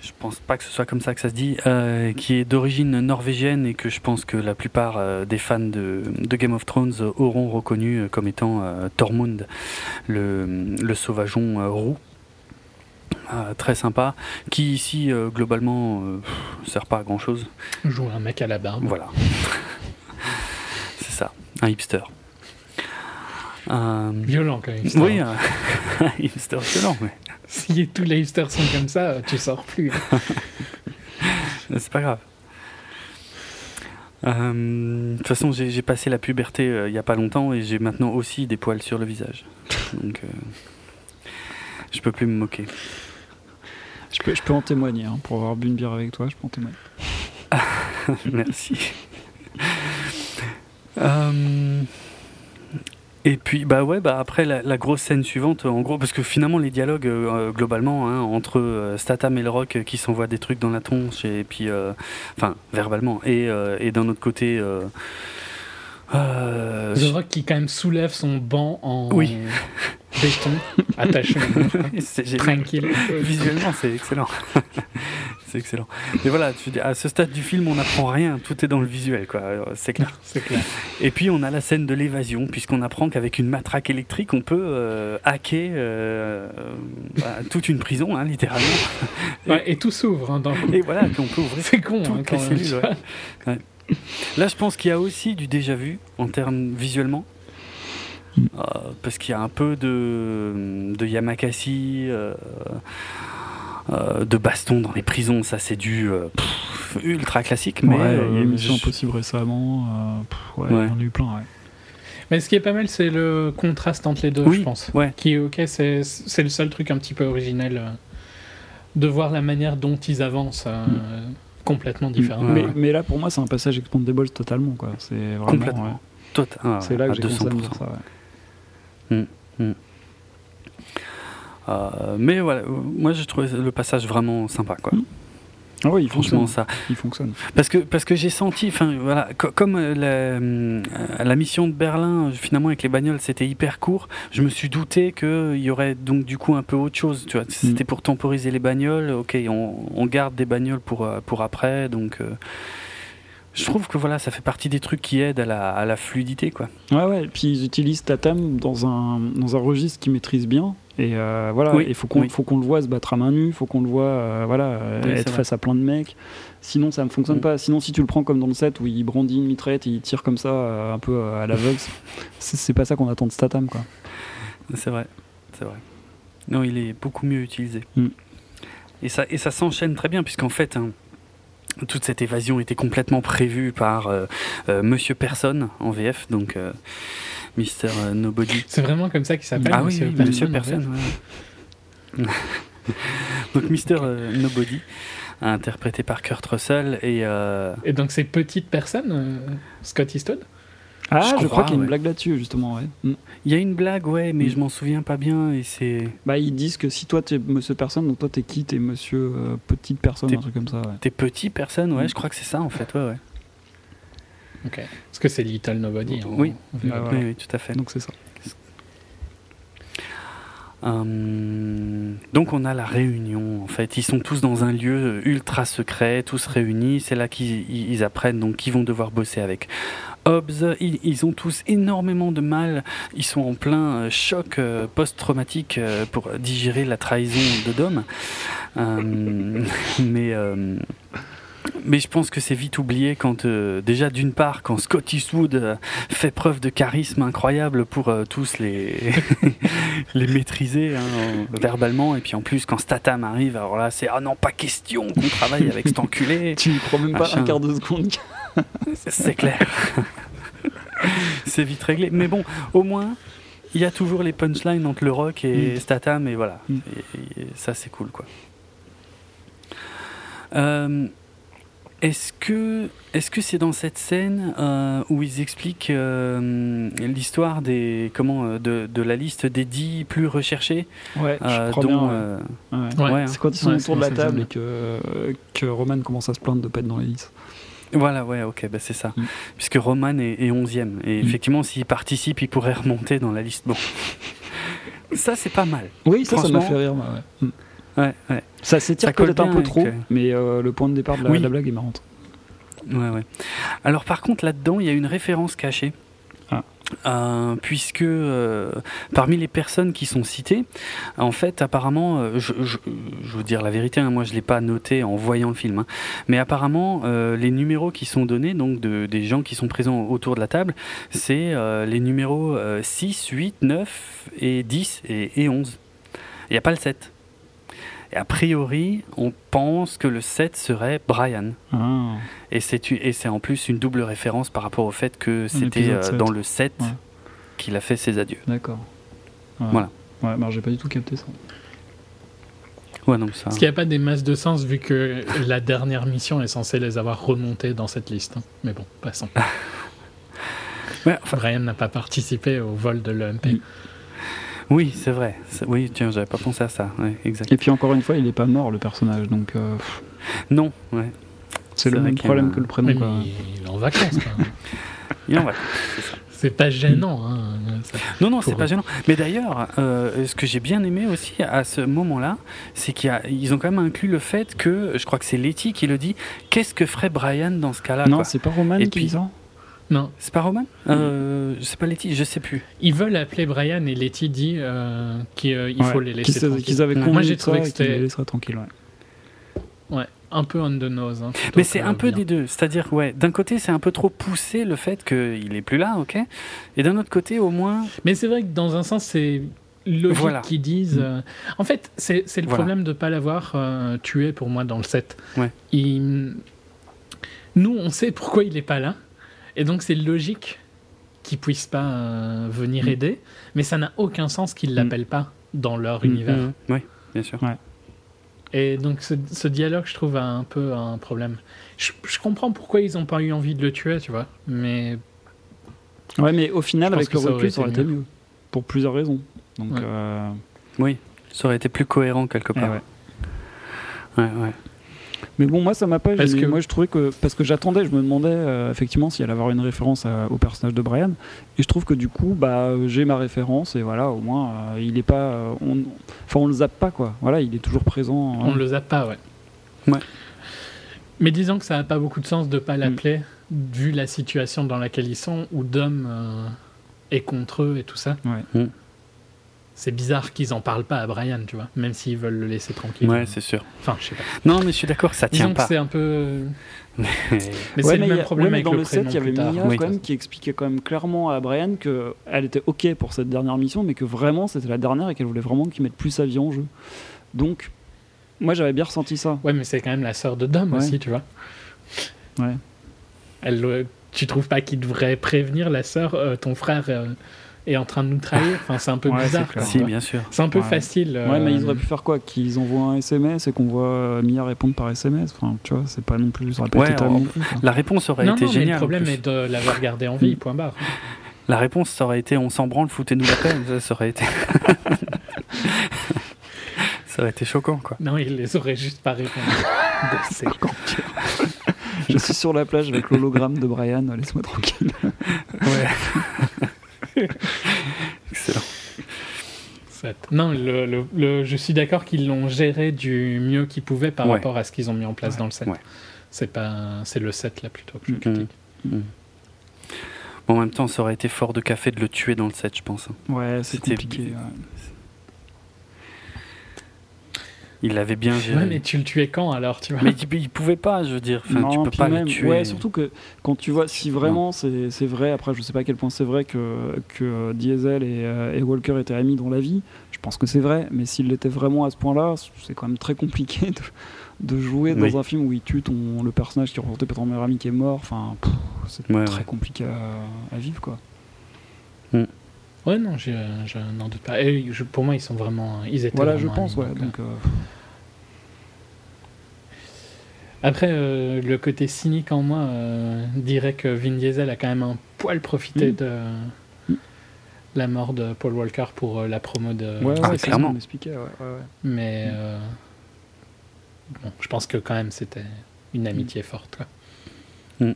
Je pense pas que ce soit comme ça que ça se dit, qui est d'origine norvégienne et que je pense que la plupart des fans de, Game of Thrones auront reconnu comme étant Tormund, le sauvageon roux. Ah, très sympa, qui ici euh, globalement euh, sert pas à grand chose. Joue un mec à la barbe. Voilà. <laughs> C'est ça, un hipster. Euh, violent quand même. Oui, un <laughs> hipster violent. Mais... <laughs> Si tous les hipsters sont comme ça, tu sors plus. C'est pas grave. de toute façon, j'ai passé la puberté il n'y a pas longtemps et j'ai maintenant aussi des poils sur le visage. Donc, je peux plus me moquer. Je peux, je peux en témoigner, hein, pour avoir bu une bière avec toi, je peux en témoigner. <laughs> Merci. Euh, et puis, bah ouais, bah après la, grosse scène suivante, en gros, parce que finalement les dialogues, euh, globalement, hein, entre euh, Statham et le Rock qui s'envoient des trucs dans la tronche, et puis, enfin, verbalement, et, et d'un autre côté. The Rock qui quand même soulève son banc en oui. <laughs> béton attaché. <laughs> Tranquille. Visuellement, c'est excellent. <laughs> c'est excellent. Mais voilà, à ce stade du film, on n'apprend rien, tout est dans le visuel, quoi. C'est clair. C'est clair. Et puis on a la scène de l'évasion, puisqu'on apprend qu'avec une matraque électrique, on peut euh, hacker euh, bah, toute une prison, hein, littéralement. Ouais, et, tout s'ouvre. Hein, et voilà, qu'on peut ouvrir. C'est con, hein, quand les cellules. <laughs> Là, je pense qu'il y a aussi du déjà vu en termes visuellement. Mm. Euh, parce qu'il y a un peu de, de Yamakasi, euh, de baston dans les prisons, ça c'est du euh, ultra classique. Mais ouais, il y a une Mission Impossible récemment, euh, ouais, ouais. on a eu plein. Ouais. Mais ce qui est pas mal, c'est le contraste entre les deux, je pense. Ouais. Qui, ok, c'est le seul truc un petit peu originel de voir la manière dont ils avancent. Mm. Complètement différent. Mais, mais, là, pour moi, c'est un passage Expandables totalement. quoi. C'est vraiment. Complètement. Ah, c'est là que j'ai commencé à me dire ça. Mm, mm. Euh, mais voilà, moi j'ai trouvé le passage vraiment sympa. Quoi. Ah oui, il fonctionne. Ça. Il fonctionne. Parce que, parce que j'ai senti, enfin voilà, comme euh, la, euh, la, mission de Berlin, finalement avec les bagnoles, c'était hyper court, je me suis douté qu'il y aurait donc du coup un peu autre chose. Tu vois, c'était mm. pour temporiser les bagnoles. Ok, on, on, garde des bagnoles pour, pour après, donc je trouve que voilà, ça fait partie des trucs qui aident à la, à la fluidité. Quoi. Ouais, ouais, et puis ils utilisent Tatam dans un, dans un registre qu'ils maîtrisent bien. Et euh, voilà, il faut qu'on faut qu'on le voit se battre à main nue, il faut qu'on le voit euh, voilà, être face à plein de mecs. Sinon, ça ne fonctionne mm. pas. Sinon, si tu le prends comme dans le set où il brandit une mitraillette et il tire comme ça, euh, un peu à l'aveugle, <laughs> c'est pas ça qu'on attend de Statham. C'est vrai, c'est vrai. Non, il est beaucoup mieux utilisé. Mm. Et ça, et ça s'enchaîne très bien, puisqu'en fait, hein, toute cette évasion était complètement prévue par Monsieur Personne en VF, donc Mister Nobody. C'est vraiment comme ça qu'il s'appelle Ah oui, Monsieur Personne. <laughs> donc Mister Nobody, interprété par Kurt Russell et. Et donc c'est petite personne, Scott Eastwood? Ah, je, crois, qu'il y a une blague là-dessus, justement. Ouais. Mm. Il y a une blague, ouais, mais mm. je m'en souviens pas bien. Et c'est. Bah, ils disent que si toi t'es monsieur personne, donc toi t'es qui? T'es monsieur euh, petite personne, un truc comme ça. Ouais. T'es petit personne, ouais, mm. je crois que c'est ça en fait, ouais, ouais. Parce que c'est Little Nobody. Hein, oui. Bah, oui, tout à fait. Donc c'est ça. Hum, donc on a la réunion en fait. Ils sont tous dans un lieu ultra secret, tous réunis. C'est là qu'ils apprennent donc qu'ils vont devoir bosser avec Hobbes. Ils, ont tous énormément de mal. Ils sont en plein euh, choc euh, post-traumatique euh, pour digérer la trahison de Dom. Hum, <laughs> mais mais je pense que c'est vite oublié quand, euh, déjà d'une part, quand Scott Eastwood euh, fait preuve de charisme incroyable pour euh, tous les, <laughs> les maîtriser hein, verbalement, et puis en plus, quand Statham arrive, alors là, c'est ah non, pas question qu'on travaille avec cet enculé. <laughs> tu ne crois même pas un quart de seconde. <laughs> c'est clair. c'est vite réglé. Mais bon, au moins, il y a toujours les punchlines entre le rock et mm. Statham, et voilà. Mm. Et, ça, c'est cool, quoi. Euh, est-ce que est-ce que c'est dans cette scène euh, où ils expliquent euh, l'histoire des comment euh, de, de, la liste des dix plus recherchés Ouais, je crois bien. Ouais. C'est quand ils sont autour de la table et que que Roman commence à se plaindre de pas être dans les listes. Voilà, ouais, ok, bah c'est ça. Mm. Puisque Roman est, est 11e. Et mm. effectivement, s'il participe, il pourrait remonter dans la liste. Bon. <laughs> ça, c'est pas mal. Oui, ça, ça m'a fait rire, moi, ouais. Mm. Ouais, ouais. Ça s'étire peut-être un peu trop, mais euh, le point de départ de la, blague est marrant. Ouais, ouais. Alors par contre, là-dedans, il y a une référence cachée. Ah. Euh, puisque euh, parmi les personnes qui sont citées, en fait, apparemment, je, je, veux dire la vérité, hein, moi je l'ai pas noté en voyant le film, hein, mais apparemment, les numéros qui sont donnés, donc de, des gens qui sont présents autour de la table, c'est les numéros 6, 8, 9 et 10 et, et 11. Il n'y a pas le 7. Et a priori, on pense que le 7 serait Brian. Ah. Et c'est en plus une double référence par rapport au fait que c'était euh, dans le 7 qu'il a fait ses adieux. D'accord. Voilà. Ouais, bah, j'ai pas du tout capté ça. Ouais, donc ça... Parce qu'il n'y a pas des masses de sens vu que la dernière mission est censée les avoir remontés dans cette liste. Hein. Mais bon, passons. <laughs> Brian n'a pas participé au vol de l'EMP. Oui, c'est vrai. Oui, tiens, j'avais pas pensé à ça. exact. Et puis encore une fois, il n'est pas mort le personnage, donc. Euh, non, ouais. C'est le même problème que le prénom. il est en vacances. <laughs> il est en vacances, c'est ça. C'est pas gênant. Hein, non, non, c'est pas gênant. Mais d'ailleurs, euh, ce que j'ai bien aimé aussi à ce moment-là, c'est qu'ils ont quand même inclus le fait que, je crois que c'est Letty qui le dit, qu'est-ce que ferait Brian dans ce cas-là Non, c'est pas Roman qui non. C'est pas Roman? Euh, C'est pas Letty, je sais plus. Ils veulent appeler Brian et Letty dit euh, qu'il euh, faut les laisser tranquilles. Qu'ils avaient Moi j'ai trouvé que c'était. les tranquilles, ouais. Ouais, un peu on the nose. Hein, Mais c'est un peu des deux. C'est-à-dire, ouais, d'un côté, c'est un peu trop poussé le fait qu'il est plus là, ok? Et d'un autre côté, au moins. Mais c'est vrai que dans un sens, c'est logique voilà. qu'ils disent. Mm. Euh, en fait, c'est le problème de ne pas l'avoir tué pour moi dans le set. Ouais. Nous, on sait pourquoi il n'est pas là. Et donc c'est logique qu'ils puissent pas euh, venir mm. aider, mais ça n'a aucun sens qu'ils mm. l'appellent pas dans leur mm, univers. Oui, bien sûr. Et donc ce, dialogue, je trouve, a un peu un problème. Je, comprends pourquoi ils n'ont pas eu envie de le tuer, tu vois, mais... Ouais, mais au final, avec le recul, ça aurait été mieux. Pour plusieurs raisons. Donc, euh, Oui, ça aurait été plus cohérent quelque part. Eh ouais, ouais. Mais bon, moi, ça m'a pas que... Moi, je trouvais que. Parce que j'attendais, je me demandais euh, effectivement si elle allait avoir une référence au personnage de Brian. Et je trouve que du coup, bah, j'ai ma référence et voilà, au moins, euh, il est pas. Euh, on... Enfin, on le zappe pas, quoi. Voilà, il est toujours présent. On le zappe pas, ouais. Ouais. Mais disons que ça n'a pas beaucoup de sens de pas l'appeler, mm. vu la situation dans laquelle ils sont, où Dom est contre eux et tout ça. Ouais. Mm c'est bizarre qu'ils en parlent pas à Brian, tu vois, même s'ils veulent le laisser tranquille. Ouais, c'est sûr. Enfin, je sais pas. Non, mais je suis d'accord, ça tient pas. c'est un peu. <laughs> mais c'est le même problème avec dans le, set, il y avait Mia quand même qui expliquait quand même clairement à Brian que elle était ok pour cette dernière mission, mais que vraiment c'était la dernière et qu'elle voulait vraiment qu'il mette plus sa vie en jeu. Donc, moi j'avais bien ressenti ça. Ouais, mais c'est quand même la sœur de Dom aussi, tu vois. Ouais. Elle, tu trouves pas qu'il devrait prévenir la sœur, euh, ton frère euh, est en train de nous trahir. Enfin, c'est un peu bizarre. Si, bien sûr. C'est un peu facile. Ouais, mais ils auraient pu faire quoi? Qu'ils envoient un SMS et qu'on voit euh, Mia répondre par SMS. Enfin, tu vois, c'est pas non plus. Ça ouais, la réponse aurait été géniale. le problème est de l'avoir gardé en vie. Point barre. <laughs> La réponse, ça aurait été on s'en branle, foutez-nous la peine. Ça aurait été. <laughs> ça aurait été choquant, quoi. Non, il les aurait juste pas répondu. <laughs> c'est Je suis sur la plage avec l'hologramme de Brian, laisse-moi tranquille. Ouais. Non, le, je suis d'accord qu'ils l'ont géré du mieux qu'ils pouvaient par rapport à ce qu'ils ont mis en place dans le set. C'est pas, c'est le set là plutôt que je mm-hmm. critique. Mm-hmm. Bon, en même temps, ça aurait été fort de café de le tuer dans le set, je pense. Hein. Ouais, c'était compliqué. Il l'avait bien géré. Ouais, mais tu le tuais quand alors tu vois Mais il, pouvait pas, je veux dire. Enfin, tu peux pas le tuer. Ouais, surtout que quand tu vois, si vraiment c'est vrai, après je sais pas à quel point c'est vrai que, que Diesel et, euh, et, Walker étaient amis dans la vie, je pense que c'est vrai, mais s'il l'était vraiment à ce point-là, c'est quand même très compliqué de, de jouer dans un film où il tue ton, le personnage qui représentait ton meilleur ami qui est mort. Enfin, c'est très compliqué à, vivre quoi. Mm. Ouais, non, je, n'en doute pas. Et pour moi, ils sont vraiment. Ils étaient voilà, je pense, ouais. Donc, euh, Après, euh, le côté cynique en moi euh, dirait que Vin Diesel a quand même un poil profité mm. de mm. la mort de Paul Walker pour euh, la promo de. Ouais, ah, clairement. Mais bon, je pense que quand même c'était une amitié forte. Mm.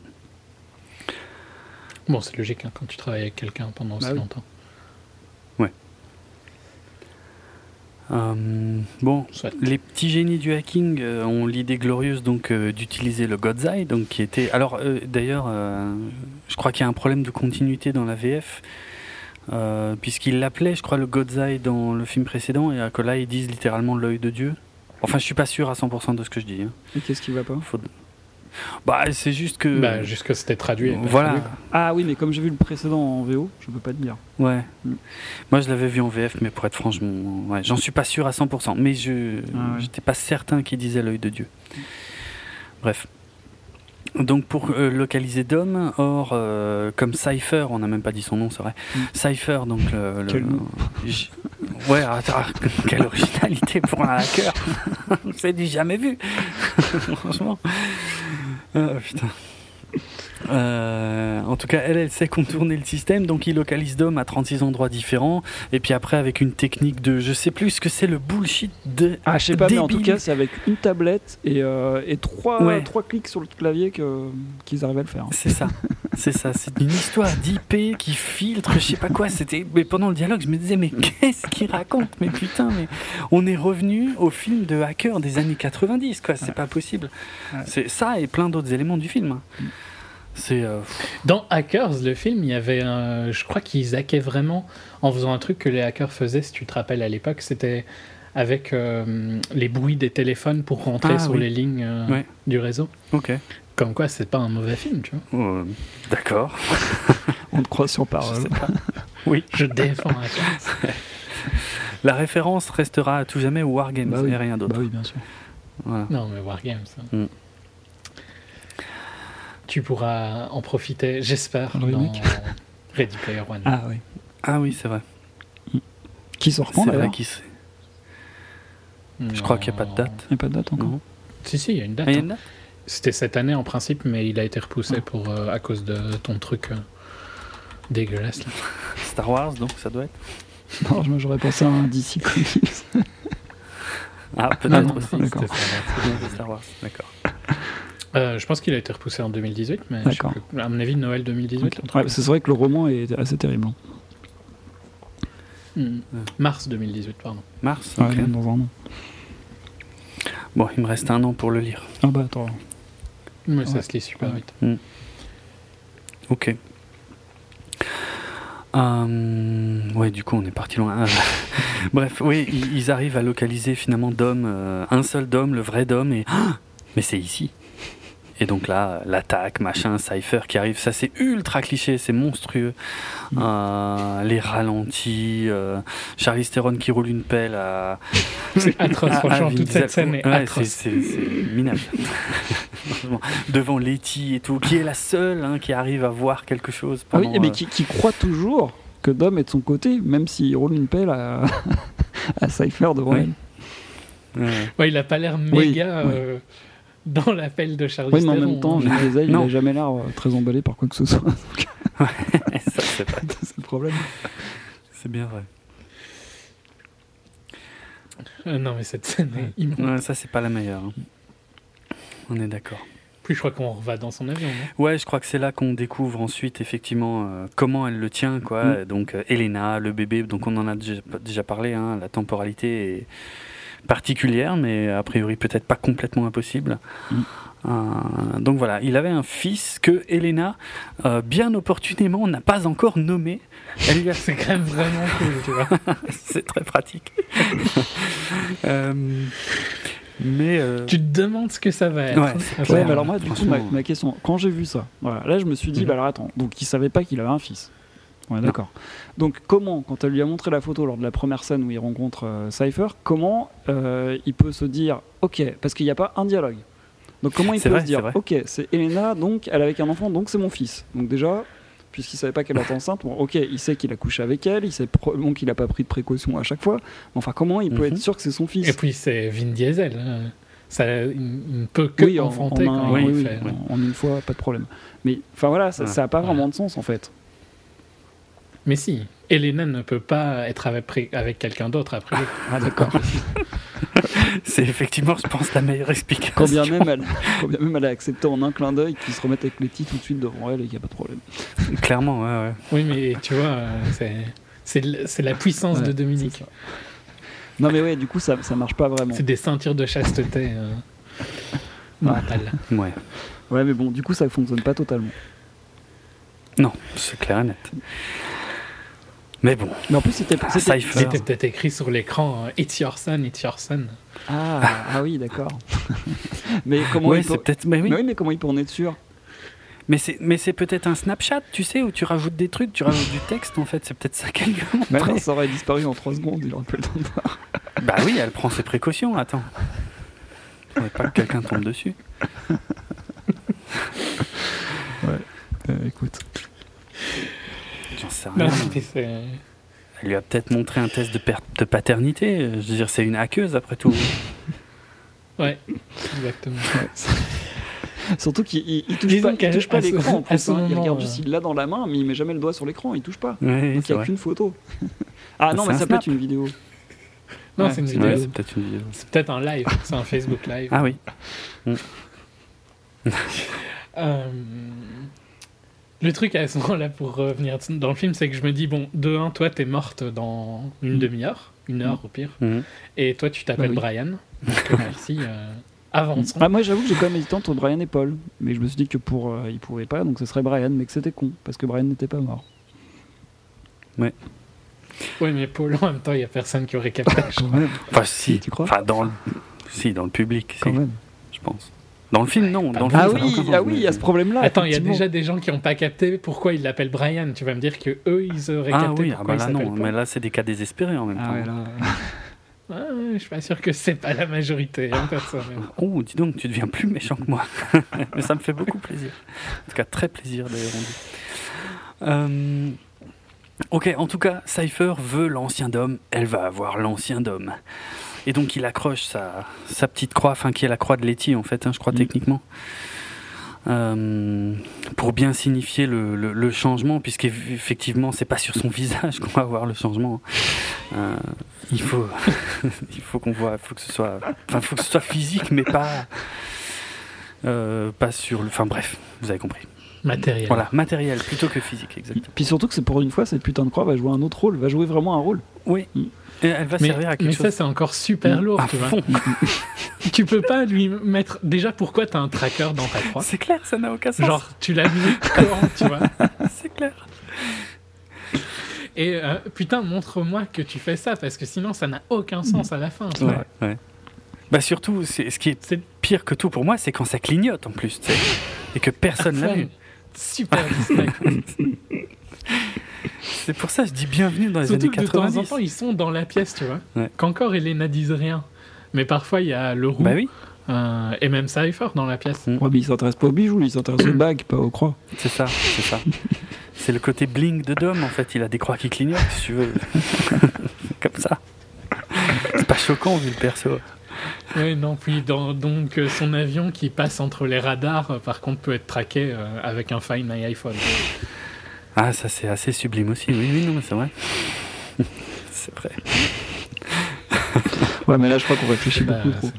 Bon, c'est logique hein, quand tu travailles avec quelqu'un pendant bah aussi longtemps. Euh, bon, les petits génies du hacking euh, ont l'idée glorieuse donc euh, d'utiliser le God's Eye, donc qui était. Alors d'ailleurs, je crois qu'il y a un problème de continuité dans la VF. puisqu'ils l'appelaient, je crois, le God's Eye dans le film précédent, et que là ils disent littéralement l'œil de Dieu. Enfin, je suis pas sûr à 100% de ce que je dis. Hein. Et qu'est-ce qui va pas? Bah, c'est juste que. Bah, juste que c'était traduit. Voilà. Ah oui, mais comme j'ai vu le précédent en VO, je peux pas te dire. Ouais. Mm. Moi, je l'avais vu en VF, mais pour être franchement, ouais, j'en suis pas sûr à 100%. Mais je ah j'étais pas certain qu'il disait l'œil de Dieu. Bref. Donc pour euh, localiser Dom, or euh, comme Cypher, on n'a même pas dit son nom, c'est vrai. Mm. Cypher, donc le, ouais, quelle originalité pour un hacker, <laughs> c'est du jamais vu, <laughs> franchement. Ah, putain. Euh, en tout cas, elle, elle sait contourner le système, donc il localise Dom à 36 endroits différents. Et puis après, avec une technique de, je sais plus ce que c'est le bullshit de. Ah, je sais pas, mais en tout cas, c'est avec une tablette et, euh, et trois, trois clics sur le clavier qu'ils arrivent à le faire. C'est ça. <laughs> C'est ça, c'est une histoire d'IP qui filtre, je sais pas quoi. C'était, mais pendant le dialogue, je me disais, mais qu'est-ce qu'il raconte? Mais putain, mais on est revenu au film de hacker des années 90, quoi. C'est pas possible. C'est ça et plein d'autres éléments du film. Hein. Mm. C'est euh, dans Hackers, le film, il y avait, un, je crois qu'ils hackaient vraiment en faisant un truc que les hackers faisaient, si tu te rappelles à l'époque, c'était avec euh, les bruits des téléphones pour rentrer ah sur les lignes euh, du réseau. Ok. Comme quoi, c'est pas un mauvais film, tu vois. Oh, d'accord. <laughs> On te croit sur parole. <laughs> oui, je défends Hackers. <laughs> La référence restera à tout jamais au Wargames bah et rien d'autre. Bah oui, bien sûr. Non, mais Wargames. Hein. Mm tu pourras en profiter, j'espère, dans Ready Player One. Ah oui. Ah oui, c'est vrai. Qui sort quand d'ailleurs qui c'est. Je crois qu'il n'y a pas de date. Il n'y a pas de date encore Si, si, il y a une date. Ah, hein. C'était cette année en principe, mais il a été repoussé ah. pour, euh, à cause de ton truc euh, dégueulasse. Là. <laughs> Star Wars, donc ça doit être Non, j'aurais pensé à un DC Comics. ah, peut-être aussi. Star Wars, d'accord. Euh, je pense qu'il a été repoussé en 2018, mais à mon avis, Noël 2018. c'est vrai que le roman est assez terrible. Hmm. Mars 2018, pardon. Mars dans un an. Bon, il me reste un an pour le lire. Ah bah attends. Mais ça se lit super vite. Hmm. Ok. Euh, ouais, du coup, on est parti loin. <laughs> Bref, oui, ils arrivent à localiser finalement Dom, euh, un seul Dom, le vrai Dom, et. mais c'est ici. Et donc là, l'attaque, machin, Cypher qui arrive, ça c'est ultra cliché, c'est monstrueux. Mm. Euh, les ralentis, euh, Charlie Theron qui roule une pelle à. <laughs> C'est atroce, franchement, toute cette scène est ouais, C'est minable. <laughs> Devant Letty et tout, qui est la seule hein, qui arrive à voir quelque chose. ah oui, mais euh, qui, croit toujours que Dom est de son côté, même s'il roule une pelle à, <laughs> à Cypher devant elle. Ouais. il a pas l'air méga dans l'appel de Charlie Oui, mais en même temps, il n'a jamais l'air euh, très emballé par quoi que ce soit. <laughs> ouais, ça, c'est pas... <laughs> le problème. C'est bien vrai. Euh, non, mais cette scène est immense. ça, c'est pas la meilleure. Hein. On est d'accord. Puis je crois qu'on va dans son avion. Non? Ouais, je crois que c'est là qu'on découvre ensuite effectivement euh, comment elle le tient, quoi. Mm. Donc Elena, le bébé, donc on en a déjà, déjà parlé. Hein, la temporalité particulière, mais a priori peut-être pas complètement impossible. Mm. Euh, donc voilà, il avait un fils que Elena, euh, bien opportunément, n'a pas encore nommé. Elle <laughs> C'est quand même vraiment cool, tu vois. <laughs> C'est très pratique. <laughs> Euh, mais tu te demandes ce que ça va être. Ouais, mais alors moi, du coup, ma, question, quand j'ai vu ça, voilà, là je me suis dit, mm. bah alors attends, donc il savait pas qu'il avait un fils. Ouais, d'accord. Donc, comment, quand elle lui a montré la photo lors de la première scène où il rencontre euh, Cypher, comment euh, il peut se dire, ok, parce qu'il n'y a pas un dialogue. Donc, comment il peut se dire, ok, c'est Elena, donc elle avec un enfant, donc c'est mon fils. Donc, déjà, puisqu'il savait pas qu'elle était enceinte, bon, ok, il sait qu'il a couché avec elle, il sait probablement qu'il n'a pas pris de précaution à chaque fois. Mais enfin, comment il peut être mhm. sûr que c'est son fils? Et puis, c'est Vin Diesel. Hein. Ça, il ne peut que oui, enfanter en, quand il fait. En, une fois, pas de problème. Mais enfin voilà, ça n'a pas vraiment de sens en fait. Mais si, Elena ne peut pas être avec, avec quelqu'un d'autre après. Ah d'accord. <laughs> C'est effectivement, je pense, la meilleure explication. Quand bien même elle, même elle a accepté en un clin d'œil qu'il se remette avec Letty tout de suite devant elle et qu'il n'y a pas de problème. Clairement, ouais, ouais. Oui, mais tu vois, c'est la puissance de Dominique. Non, mais ouais, du coup, ça, ça marche pas vraiment. C'est des ceintures de chasteté euh, mentale. Ouais. Ouais, mais bon, du coup, ça fonctionne pas totalement. Non, c'est clair et net. Mais bon. Mais en plus, c'était peut-être écrit sur l'écran euh, It's your son, it's your son. Ah, ah oui, d'accord. <laughs> mais comment il peut... mais, oui. mais, oui. mais comment il peut en être sûr mais c'est, mais c'est peut-être un Snapchat, tu sais, où tu rajoutes des trucs, tu rajoutes du texte, en fait. C'est peut-être ça qu'elle lui a ça aurait disparu en 3 secondes, il aurait pas le temps de voir. <laughs> Bah oui, elle prend ses précautions, attends. Faudrait pas que quelqu'un tombe dessus. <laughs> ouais, euh, écoute. J'en sais rien. Elle lui a peut-être montré un test de, de paternité. Je veux dire, c'est une hackeuse après tout. <laughs> ouais, exactement. <laughs> Surtout qu'il touche pas, touche pas l'écran. Hein. il regarde juste, il l'a dans la main, mais il met jamais le doigt sur l'écran, il touche pas. Donc il n'y a qu'une photo. <laughs> ah non, mais ça peut être une vidéo. Non, c'est une vidéo. c'est peut-être une vidéo. C'est peut-être un live, c'est un Facebook live. Ah oui. euh, le truc à ce moment-là, pour revenir dans le film, c'est que je me dis, bon, de un, toi, t'es morte dans une mm. demi-heure, une heure mm. au pire, mm. et toi, tu t'appelles bah Brian. <laughs> Donc, euh, merci. Euh, avançons. Ah, moi, j'avoue que j'ai quand même hésité entre Brian et Paul, mais je me suis dit que pour, euh, il pouvait pas, donc ce serait Brian, mais que c'était con, parce que Brian n'était pas mort. Ouais. Oui, mais Paul, en même temps, il n'y a personne qui aurait capté. <laughs> enfin, si, tu crois Enfin, dans le... Si, dans le public, quand même. je pense. Dans le film, non. Dans le ah, oui, ah oui, il y a ce problème-là. Attends, il y a déjà des gens qui n'ont pas capté pourquoi il l'appelle Brian. Tu vas me dire que eux, ils auraient ah, capté oui, pourquoi ah bah là, non, mais là, c'est des cas désespérés en même ah, temps. Ouais, là... <laughs> je suis pas sûr que c'est pas la majorité, hein, personnellement. <laughs> Oh, dis donc, tu deviens plus méchant que moi. <laughs> mais ça me fait beaucoup plaisir. En tout cas, très plaisir d'ailleurs. Euh... Ok, en tout cas, Cypher veut l'ancien dôme, elle va avoir l'ancien dôme. Et donc il accroche sa, sa petite croix, enfin qui est la croix de Letty en fait, hein, je crois mm. techniquement. Euh, pour bien signifier le, le, changement, puisqu'effectivement c'est pas sur son <laughs> visage qu'on va voir le changement. Euh, il faut, <laughs> il faut qu'on voit, faut que ce soit, enfin faut que ce soit physique, mais pas, euh, pas sur le. Enfin bref, vous avez compris. Matériel. Voilà, matériel plutôt que physique, exactement. Puis surtout que c'est pour une fois, cette putain de croix va jouer un autre rôle, va jouer vraiment un rôle. Oui. Mm elle va mais, servir à quelque mais chose. ça, c'est encore super lourd, tu vois. <laughs> tu peux pas lui mettre. Déjà, pourquoi t'as un tracker dans ta croix? C'est clair, ça n'a aucun sens. Genre, tu l'as mis comment, tu vois <laughs> C'est clair. Et euh, putain, montre-moi que tu fais ça, parce que sinon, ça n'a aucun sens à la fin. Ouais, ouais. Bah surtout, ce qui est pire que tout pour moi, c'est quand ça clignote en plus, et que personne l'a vu. Super. <laughs> C'est pour ça que je dis bienvenue dans les années 90. de temps en temps, ils sont dans la pièce, tu vois. Ouais. Qu'encore Elena dise rien. Mais parfois, il y a le roux. Bah oui. Euh, et même Cypher dans la pièce. Mm. Ouais, mais il s'intéresse pas aux bijoux, il s'intéresse aux <coughs> bagues, pas aux croix. C'est ça, c'est ça. c'est le côté bling de Dom, en fait. Il a des croix qui clignotent, si tu veux. <laughs> Comme ça. C'est pas choquant vu le perso. Oui, non, puis dans, donc euh, son avion qui passe entre les radars, euh, par contre, peut être traqué avec un Find My iPhone. Ah, ça c'est assez sublime aussi. Oui, oui, non, c'est vrai. <laughs> c'est vrai. ouais, mais là, je crois qu'on réfléchit bah, beaucoup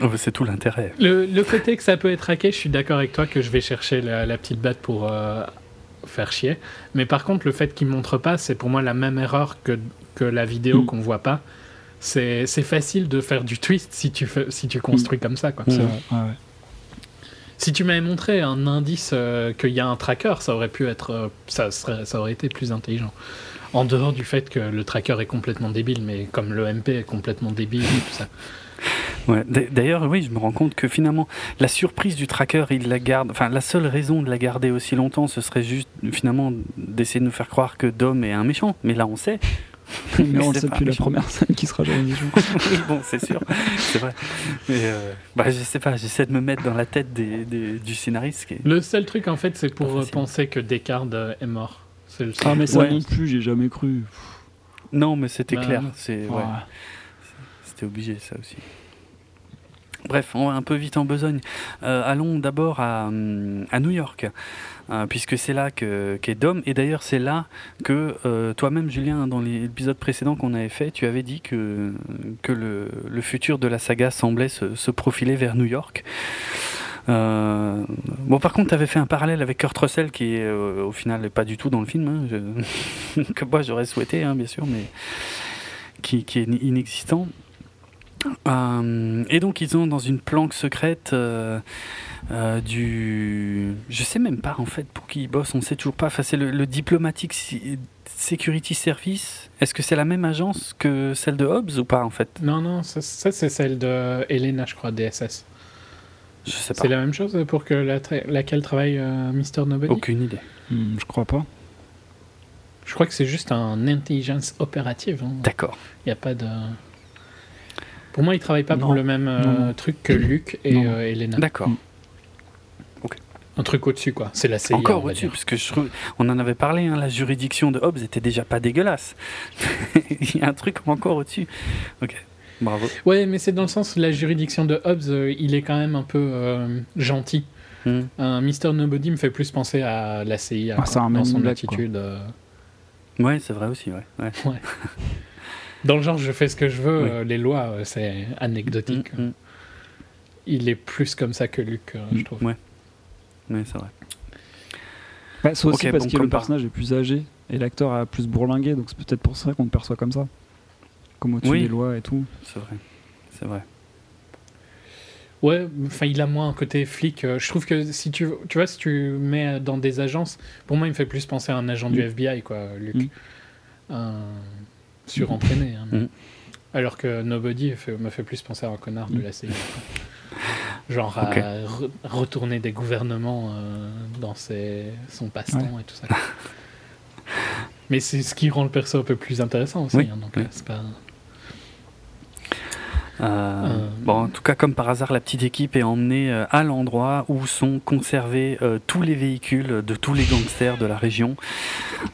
oh, c'est tout l'intérêt. Le, côté que ça peut être hacké, je suis d'accord avec toi que je vais chercher la, petite batte pour euh, faire chier. Mais par contre, le fait qu'il montre pas, c'est pour moi la même erreur que, que la vidéo mm. qu'on voit pas. C'est facile de faire du twist si tu, fais, si tu construis mm. comme ça. Quoi. Mm. Ouais, ouais. Si tu m'avais montré un indice euh, qu'il y a un tracker, ça aurait pu être, euh, ça, serait, ça aurait été plus intelligent. En dehors du fait que le tracker est complètement débile, mais comme le MP est complètement débile tout ça. D'ailleurs, oui, je me rends compte que finalement, la surprise du tracker, il la garde. Enfin, la seule raison de la garder aussi longtemps, ce serait juste finalement d'essayer de nous faire croire que Dom est un méchant. Mais là, on sait. Mais on sait plus la première scène qui sera jamais <laughs> oui, bon, c'est sûr, c'est vrai. Mais euh, bah, je sais pas, j'essaie de me mettre dans la tête des, du scénariste. Qui Le seul truc, en fait, c'est pour penser que Descartes euh, est mort. Le ah, mais ça non plus, j'ai jamais cru. Non, mais c'était bah, clair. C'est ouais. C'était obligé, ça aussi. Bref, on va un peu vite en besogne. Euh, allons d'abord à, à, New York, euh, puisque c'est là qu'est Dom. Et d'ailleurs, c'est là que euh, toi-même, Julien, dans l'épisode précédent qu'on avait fait, tu avais dit que, que le, le futur de la saga semblait se, se profiler vers New York. bon, par contre, tu avais fait un parallèle avec Kurt Russell, qui au final pas du tout dans le film, hein, <laughs> que moi j'aurais souhaité, hein, bien sûr, mais qui, qui est inexistant. Euh, et donc ils sont dans une planque secrète euh, euh, du... Je sais même pas en fait pour qui ils bossent, on sait toujours pas. Enfin, c'est le, Diplomatic Security Service. Est-ce que c'est la même agence que celle de Hobbs ou pas en fait? Non, non, ça, c'est celle de Elena, je crois, DSS. Je sais pas. C'est la même chose pour que la laquelle travaille Mr. Nobody? Aucune idée. Hmm, je crois pas. Je crois que c'est juste un intelligence opérative. Hein. D'accord. Il n'y a pas de. Pour moi, ils travaillent pas pour le même euh, truc que Luc et euh, Elena. D'accord. Mm. Un truc au-dessus, quoi. C'est la CIA. Encore au-dessus, parce que je, on en avait parlé, hein, la juridiction de Hobbes était déjà pas dégueulasse. <laughs> Il y a un truc encore au-dessus. Ok. Bravo. Ouais, mais c'est dans le sens où la juridiction de Hobbes, euh, il est quand même un peu euh, gentil. Hmm. Un Mister Nobody me fait plus penser à la CIA Ah, un dans son attitude. euh, Ouais, c'est vrai aussi, ouais. <laughs> ouais. Dans le genre, je fais ce que je veux, Oui. euh, les lois, euh, c'est anecdotique. Mm, mm. Il est plus comme ça que Luc, euh, je trouve. Ouais. Ouais, c'est vrai. Bah, c'est aussi parce bon, que le par- personnage est plus âgé et l'acteur a plus bourlingué, donc c'est peut-être pour ça qu'on le perçoit comme ça. Comme au-dessus Oui. des lois et tout. C'est vrai. C'est vrai. Ouais, enfin, il a moins un côté flic. euh, Je trouve que si tu, tu vois, si tu mets dans des agences, pour moi, il me fait plus penser à un agent du Mm. FBI, quoi, Luc. Mm. Un surentraîné. hein, mais- Mm. Alors que Nobody fait- me fait plus penser à un connard de la CIA. Genre à re- retourner des gouvernements euh, dans ses, son passe-temps et tout ça. <laughs> Mais c'est ce qui rend le perso un peu plus intéressant aussi. Oui, hein, donc oui. euh, c'est pas. Euh, Euh, Bon, en tout cas, comme par hasard, la petite équipe est emmenée euh, à l'endroit où sont conservés tous les véhicules de tous les gangsters de la région.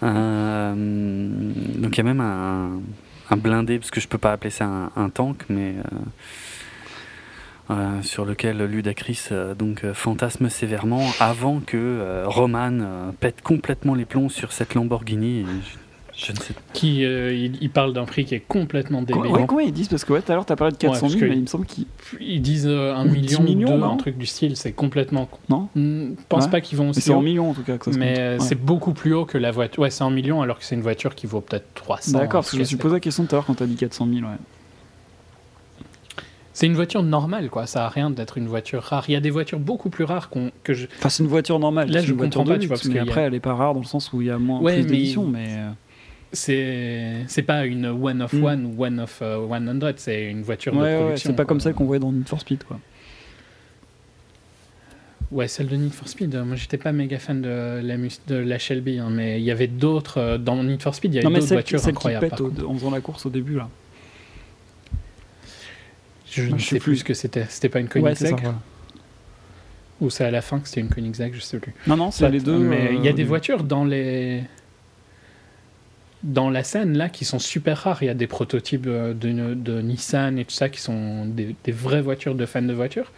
Donc il y a même un, un blindé, parce que je peux pas appeler ça un, un tank, mais euh, sur lequel Ludacris euh, donc euh, fantasme sévèrement avant que euh, Roman euh, pète complètement les plombs sur cette Lamborghini. Et je, je ne sais Qui, euh, il, il parle d'un prix qui est complètement Quoi- débile. ouais, comment ils disent Parce que ouais, tout à l'heure, t'as parlé de 400 parce 000, que- mais il me semble qu'ils. Ils disent euh, un million, 10 millions, ou deux, un truc du style, c'est complètement con. Non Je pense Ouais. pas qu'ils vont aussi c'est en millions en tout cas que ça se mais euh, c'est beaucoup plus haut que la voiture. Ouais, c'est en millions alors que c'est une voiture qui vaut peut-être 300. D'accord, parce que je me suis posé la question tout à l'heure quand t'as dit 400 000. Ouais. C'est une voiture normale, quoi. Ça a rien d'être une voiture rare. Il y a des voitures beaucoup plus rares qu'on- que je. Enfin, c'est une voiture normale. Là, c'est je comprends de pas, tu vois, parce mais a- après, elle est pas rare dans le sens où il y a moins Ouais, plus mais- mais. euh, C'est c'est pas une one of Hmm. one ou one of euh, 100. C'est une voiture de Ouais, ouais, production. c'est pas quoi. comme celle qu'on voyait dans Need for Speed, quoi. Ouais, celle de Need for Speed. euh, Moi, j'étais pas méga fan de la, de Shelby, hein, mais il y avait d'autres. euh, dans Need for Speed, il y avait d'autres voitures celle qui incroyables. pète par au- en faisant la course au début, là. Je ne sais plus. ce que c'était. C'était pas une Ouais. Koenigsegg voilà. Ou c'est à la fin que c'était une Koenigsegg, je sais plus. Non, non, c'est les deux. Mais il y a euh, des voitures dans les dans la scène là qui sont super rares. Il y a des prototypes euh, de, de Nissan et tout ça qui sont des, des vraies voitures de fans de voitures.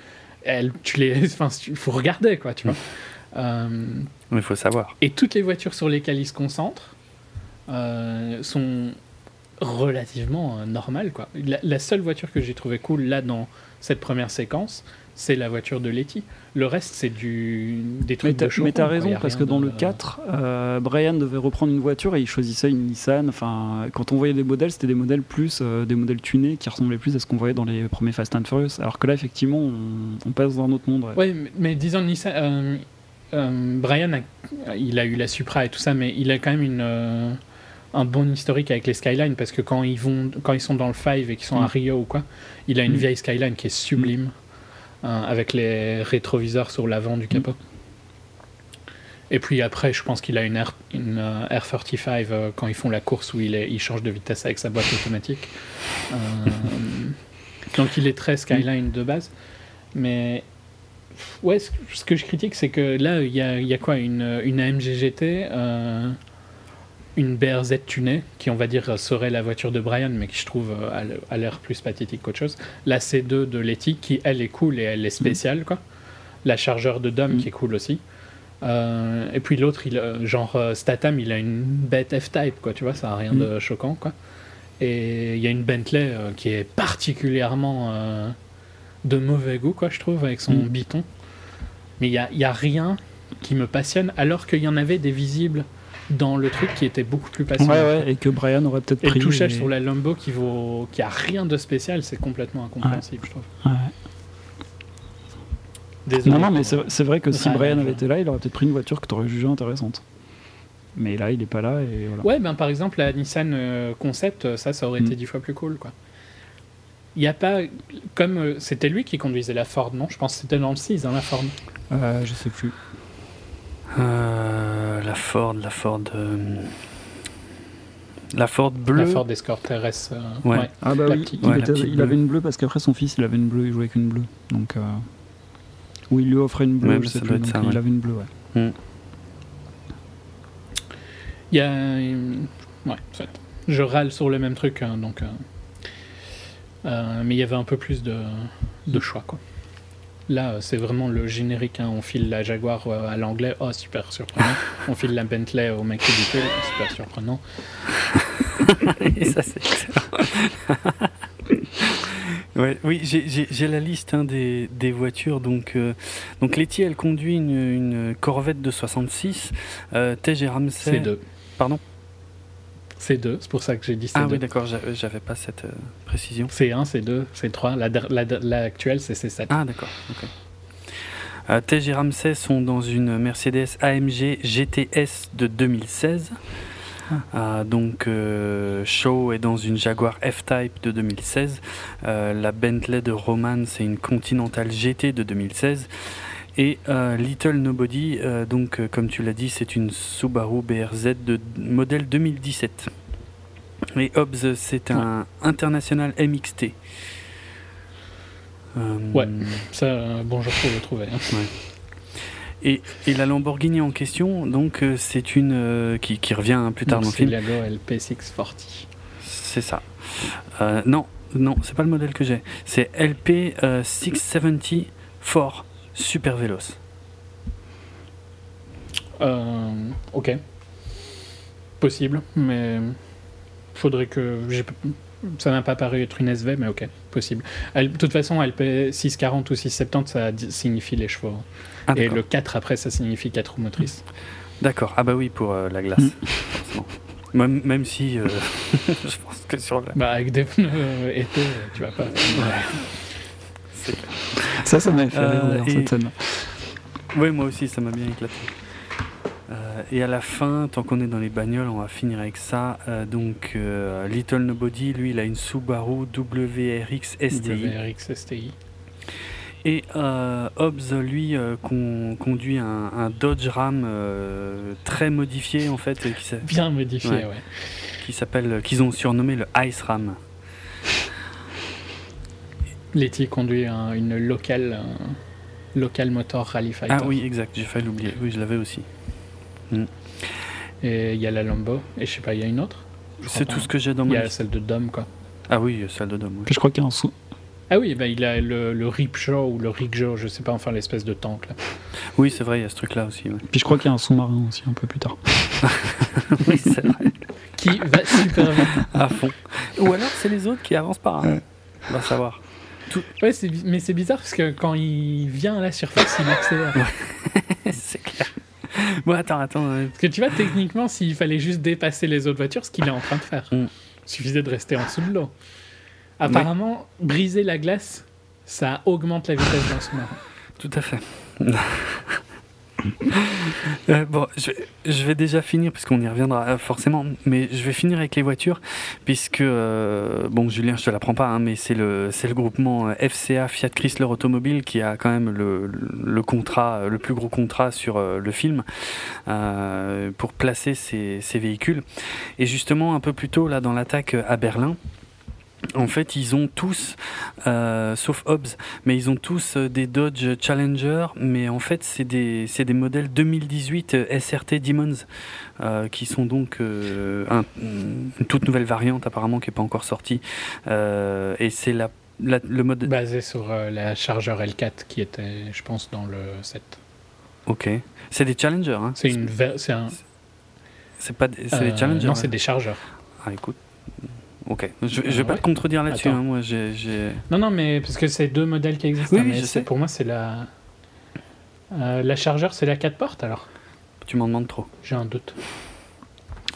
Elles, tu les, <laughs> enfin, il faut regarder quoi, tu vois. Euh, Mais il faut savoir. et toutes les voitures sur lesquelles ils se concentrent euh, sont relativement euh, normales quoi. La, la seule voiture que j'ai trouvé cool là dans cette première séquence, c'est la voiture de Letty. Le reste c'est du des Mais trucs t'as de mais t'as raison, parce que dans de- le 4, euh, Brian devait reprendre une voiture et il choisissait une Nissan. Enfin, quand on voyait des modèles, c'était des modèles plus euh, des modèles tunés qui ressemblaient plus à ce qu'on voyait dans les premiers Fast and Furious. Alors que là, effectivement, on, on passe dans un autre monde. ouais. Ouais, mais, mais disons Nissan, euh, Brian, a, il a eu la Supra et tout ça, mais il a quand même une, un bon historique avec les Skyline parce que quand ils vont, quand ils sont dans le 5 et qu'ils sont à Mm. Rio ou quoi, il a une Mm. vieille Skyline qui est sublime hein, avec les rétroviseurs sur l'avant du capot. Et puis après, je pense qu'il a une, R, une euh, R35 euh, quand ils font la course où il, est, il change de vitesse avec sa boîte automatique. Euh, <laughs> donc il est très Skyline de base. Mais ouais, ce, ce que je critique, c'est que là, il y a, y a quoi? Une, une AMG GT, euh, une BRZ tunée, qui on va dire serait la voiture de Brian, mais qui je trouve euh, a l'air plus pathétique qu'autre chose. La C2 de Letty, qui elle est cool et elle est spéciale, quoi. La chargeur de Dom, Mm. qui est cool aussi. Euh, et puis l'autre, il, a- genre euh, Statham, il a une bête F-Type, quoi, tu vois, ça a rien Mm. de choquant, quoi. Et il y a une Bentley euh, qui est particulièrement euh, de mauvais goût, quoi, je trouve, avec son Mm. biton. Mais il n'y a, y a rien qui me passionne, alors qu'il y en avait des visibles dans le truc qui étaient beaucoup plus Ouais, passionnants. ouais, et que Brian aurait peut-être Et pris. le touchage et- sur la Lambo qui vaut, qui a rien de spécial, c'est complètement incompréhensible, je trouve. Ouais. Désolé. Non, non, mais c'est vrai que si Ouais, Brian avait été là, il aurait peut-être pris une voiture que t'aurais jugée intéressante. Mais là, il est pas là et voilà. Ouais, ben par exemple, la Nissan euh, Concept, ça, ça aurait Mm. été dix fois plus cool, quoi. Il n'y a pas. Comme euh, c'était lui qui conduisait la Ford, non? Je pense que c'était dans le 6, hein, la Ford. Euh, je sais plus. Euh, la Ford, la Ford. euh, La Ford bleue. La Ford Escort RS. euh, Ouais. ouais. Ah bah La oui, petite- il, ouais, était- avait une bleue parce qu'après son fils, il avait une bleue, il jouait avec une bleue. Donc, euh... ou il lui offrait une bleue, Ouais, je sais plus. Donc ça, il ouais. avait une bleue, ouais. Il y a. une- Ouais, en fait. Je râle sur le même truc, hein, donc. euh, mais il y avait un peu plus de, de choix, quoi. Là, c'est vraiment le générique. Hein. On file la Jaguar à l'anglais, oh super surprenant. <laughs> On file la Bentley au mec ridicule, super surprenant. Et ça, c'est <laughs> Ouais, oui, j'ai la liste hein, des, des, voitures. Donc, euh, donc Letty, elle conduit une, une Corvette de 66. Euh, et Ramsey. C2. Pardon? C2, c'est pour ça que j'ai dit C2. Ah oui, d'accord, j'avais pas cette euh, précision. C1, C2, C3. La, la, actuelle, c'est C7. Ah d'accord, ok. Euh, Tej et Ramsey sont dans une Mercedes AMG GTS de 2016. Euh, donc euh, Shaw est dans une Jaguar F-Type de 2016. Euh, la Bentley de Roman, c'est une Continental GT de 2016. Et Little Nobody, donc comme tu l'as dit, c'est une Subaru BRZ de modèle 2017. Et Hobbs, c'est un International MXT. Ouais, ça, bon, je le trouver. Hein. Ouais. Et, la Lamborghini en question, donc euh, c'est une euh, qui, revient plus tard dans le film. C'est la LP640. C'est ça. Euh, non, non, c'est pas le modèle que j'ai. C'est LP670 Ford Super Veloce. ok. Possible, mais faudrait que ça n'a pas paru être une SV, mais ok, possible. de toute façon, LP 640 ou 670, ça signifie les chevaux. Ah, et le 4 après, ça signifie 4 roues motrices. D'accord. Ah bah oui, pour euh, la glace. Mm. Même, même, si euh, <laughs> je pense que sur la... Bah avec des pneus euh, été, tu vas pas... Ça, ça m'a fait rire, cette scène. Oui, moi aussi, ça m'a bien éclaté. et à la fin, tant qu'on est dans les bagnoles, on va finir avec ça. donc, Little Nobody, lui, il a une Subaru WRX STI. WRX STI. Et euh, Hobbs, lui, euh, conduit un, Dodge Ram euh, très modifié en fait. Qui Bien modifié, ouais. Qui s'appelle, qu'ils ont surnommé le Ice Ram. Letty conduit une locale, local motor rally fighter. Ah oui, exact. J'ai failli l'oublier. Oui, je l'avais aussi. Mm. Et il y a la Lambo. Et je sais pas, il y a une autre? C'est tout ce que j'ai dans mon. Il y a celle de Dom, quoi. Ah oui, celle de Dom. Je crois qu'il y a un sous ah oui, bah, il a le, le Ripjaw ou le Rickjaw, je sais pas, enfin l'espèce de tank là. Oui, c'est vrai, il y a ce truc là aussi. Puis je crois qu'il y a un sous-marin aussi un peu plus tard. <laughs> oui, c'est vrai. qui va super vite. À fond. Ou alors c'est les autres qui avancent par. Ouais. On va savoir. Ouais, mais c'est bizarre parce que quand il vient à la surface, il accélère. <laughs> c'est clair. Bon, attends, attends. Parce que tu vois, techniquement, s'il fallait juste dépasser les autres voitures, ce qu'il est en train de faire, mm. il suffisait de rester en dessous de l'eau. Apparemment, briser la glace, ça augmente la vitesse d'un sous-marin. Tout à fait. <laughs> Euh, bon, je vais, déjà finir, puisqu'on y reviendra euh, forcément, mais je vais finir avec les voitures, puisque, euh, bon, Julien, je te l'apprends pas, hein, mais c'est le, le groupement FCA Fiat Chrysler Automobile qui a quand même le, le contrat, le plus gros contrat sur le film pour placer ces, ces véhicules. Et justement, un peu plus tôt, là, dans l'attaque à Berlin, en fait, ils ont tous, euh, sauf Hobbs, mais ils ont tous euh, des Dodge Challenger, mais en fait, c'est des, des modèles 2018 euh, SRT Demons, qui sont donc une toute nouvelle variante apparemment qui n'est pas encore sortie. et c'est la, le mode. Basé sur la Charger L4 qui était, je pense, dans le 7. Ok. C'est des Challenger, hein C'est une. C'est un. C'est pas des, des Challenger Non, c'est des Chargers. Ah, écoute. Ok, je, ne vais pas te contredire là-dessus. Hein, moi, j'ai, Non, non, mais parce que c'est deux modèles qui existent. Oui, hein, Pour moi, c'est la. Euh, la chargeur, c'est la 4 portes alors? Tu m'en demandes trop. J'ai un doute.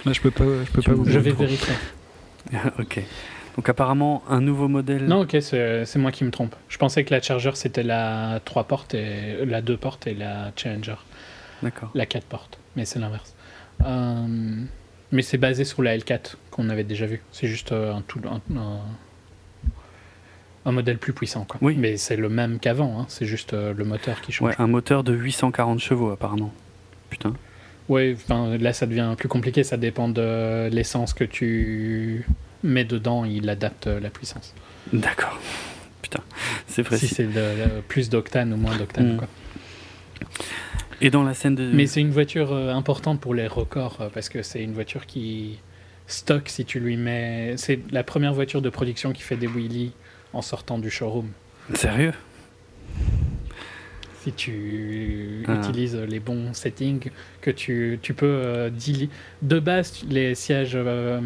Là, je peux pas, je peux pas vous Je vais vérifier. <laughs> ok. Donc, apparemment, un nouveau modèle. Non, ok, c'est moi qui me trompe. Je pensais que la chargeur, c'était la 3 portes, et la 2 portes et la Challenger. D'accord. La 4 portes, mais c'est l'inverse. Euh. Mais c'est basé sur la L4 qu'on avait déjà vu. C'est juste euh, un, tout, un, modèle plus puissant. Quoi. Oui. Mais c'est le même qu'avant, hein. c'est juste euh, le moteur qui change. Ouais, un moteur de 840 chevaux apparemment. Putain. Oui, là ça devient plus compliqué, ça dépend de l'essence que tu mets dedans, il adapte la puissance. D'accord. Putain, c'est précis. Si c'est plus d'octane ou moins d'octane. Mm. Et dans la scène de. Mais c'est une voiture euh, importante pour les records euh, parce que c'est une voiture qui stock si tu lui mets. C'est la première voiture de production qui fait des wheelies en sortant du showroom. Sérieux? Si tu ah. utilises les bons settings, que tu, tu peux euh, de base les sièges euh,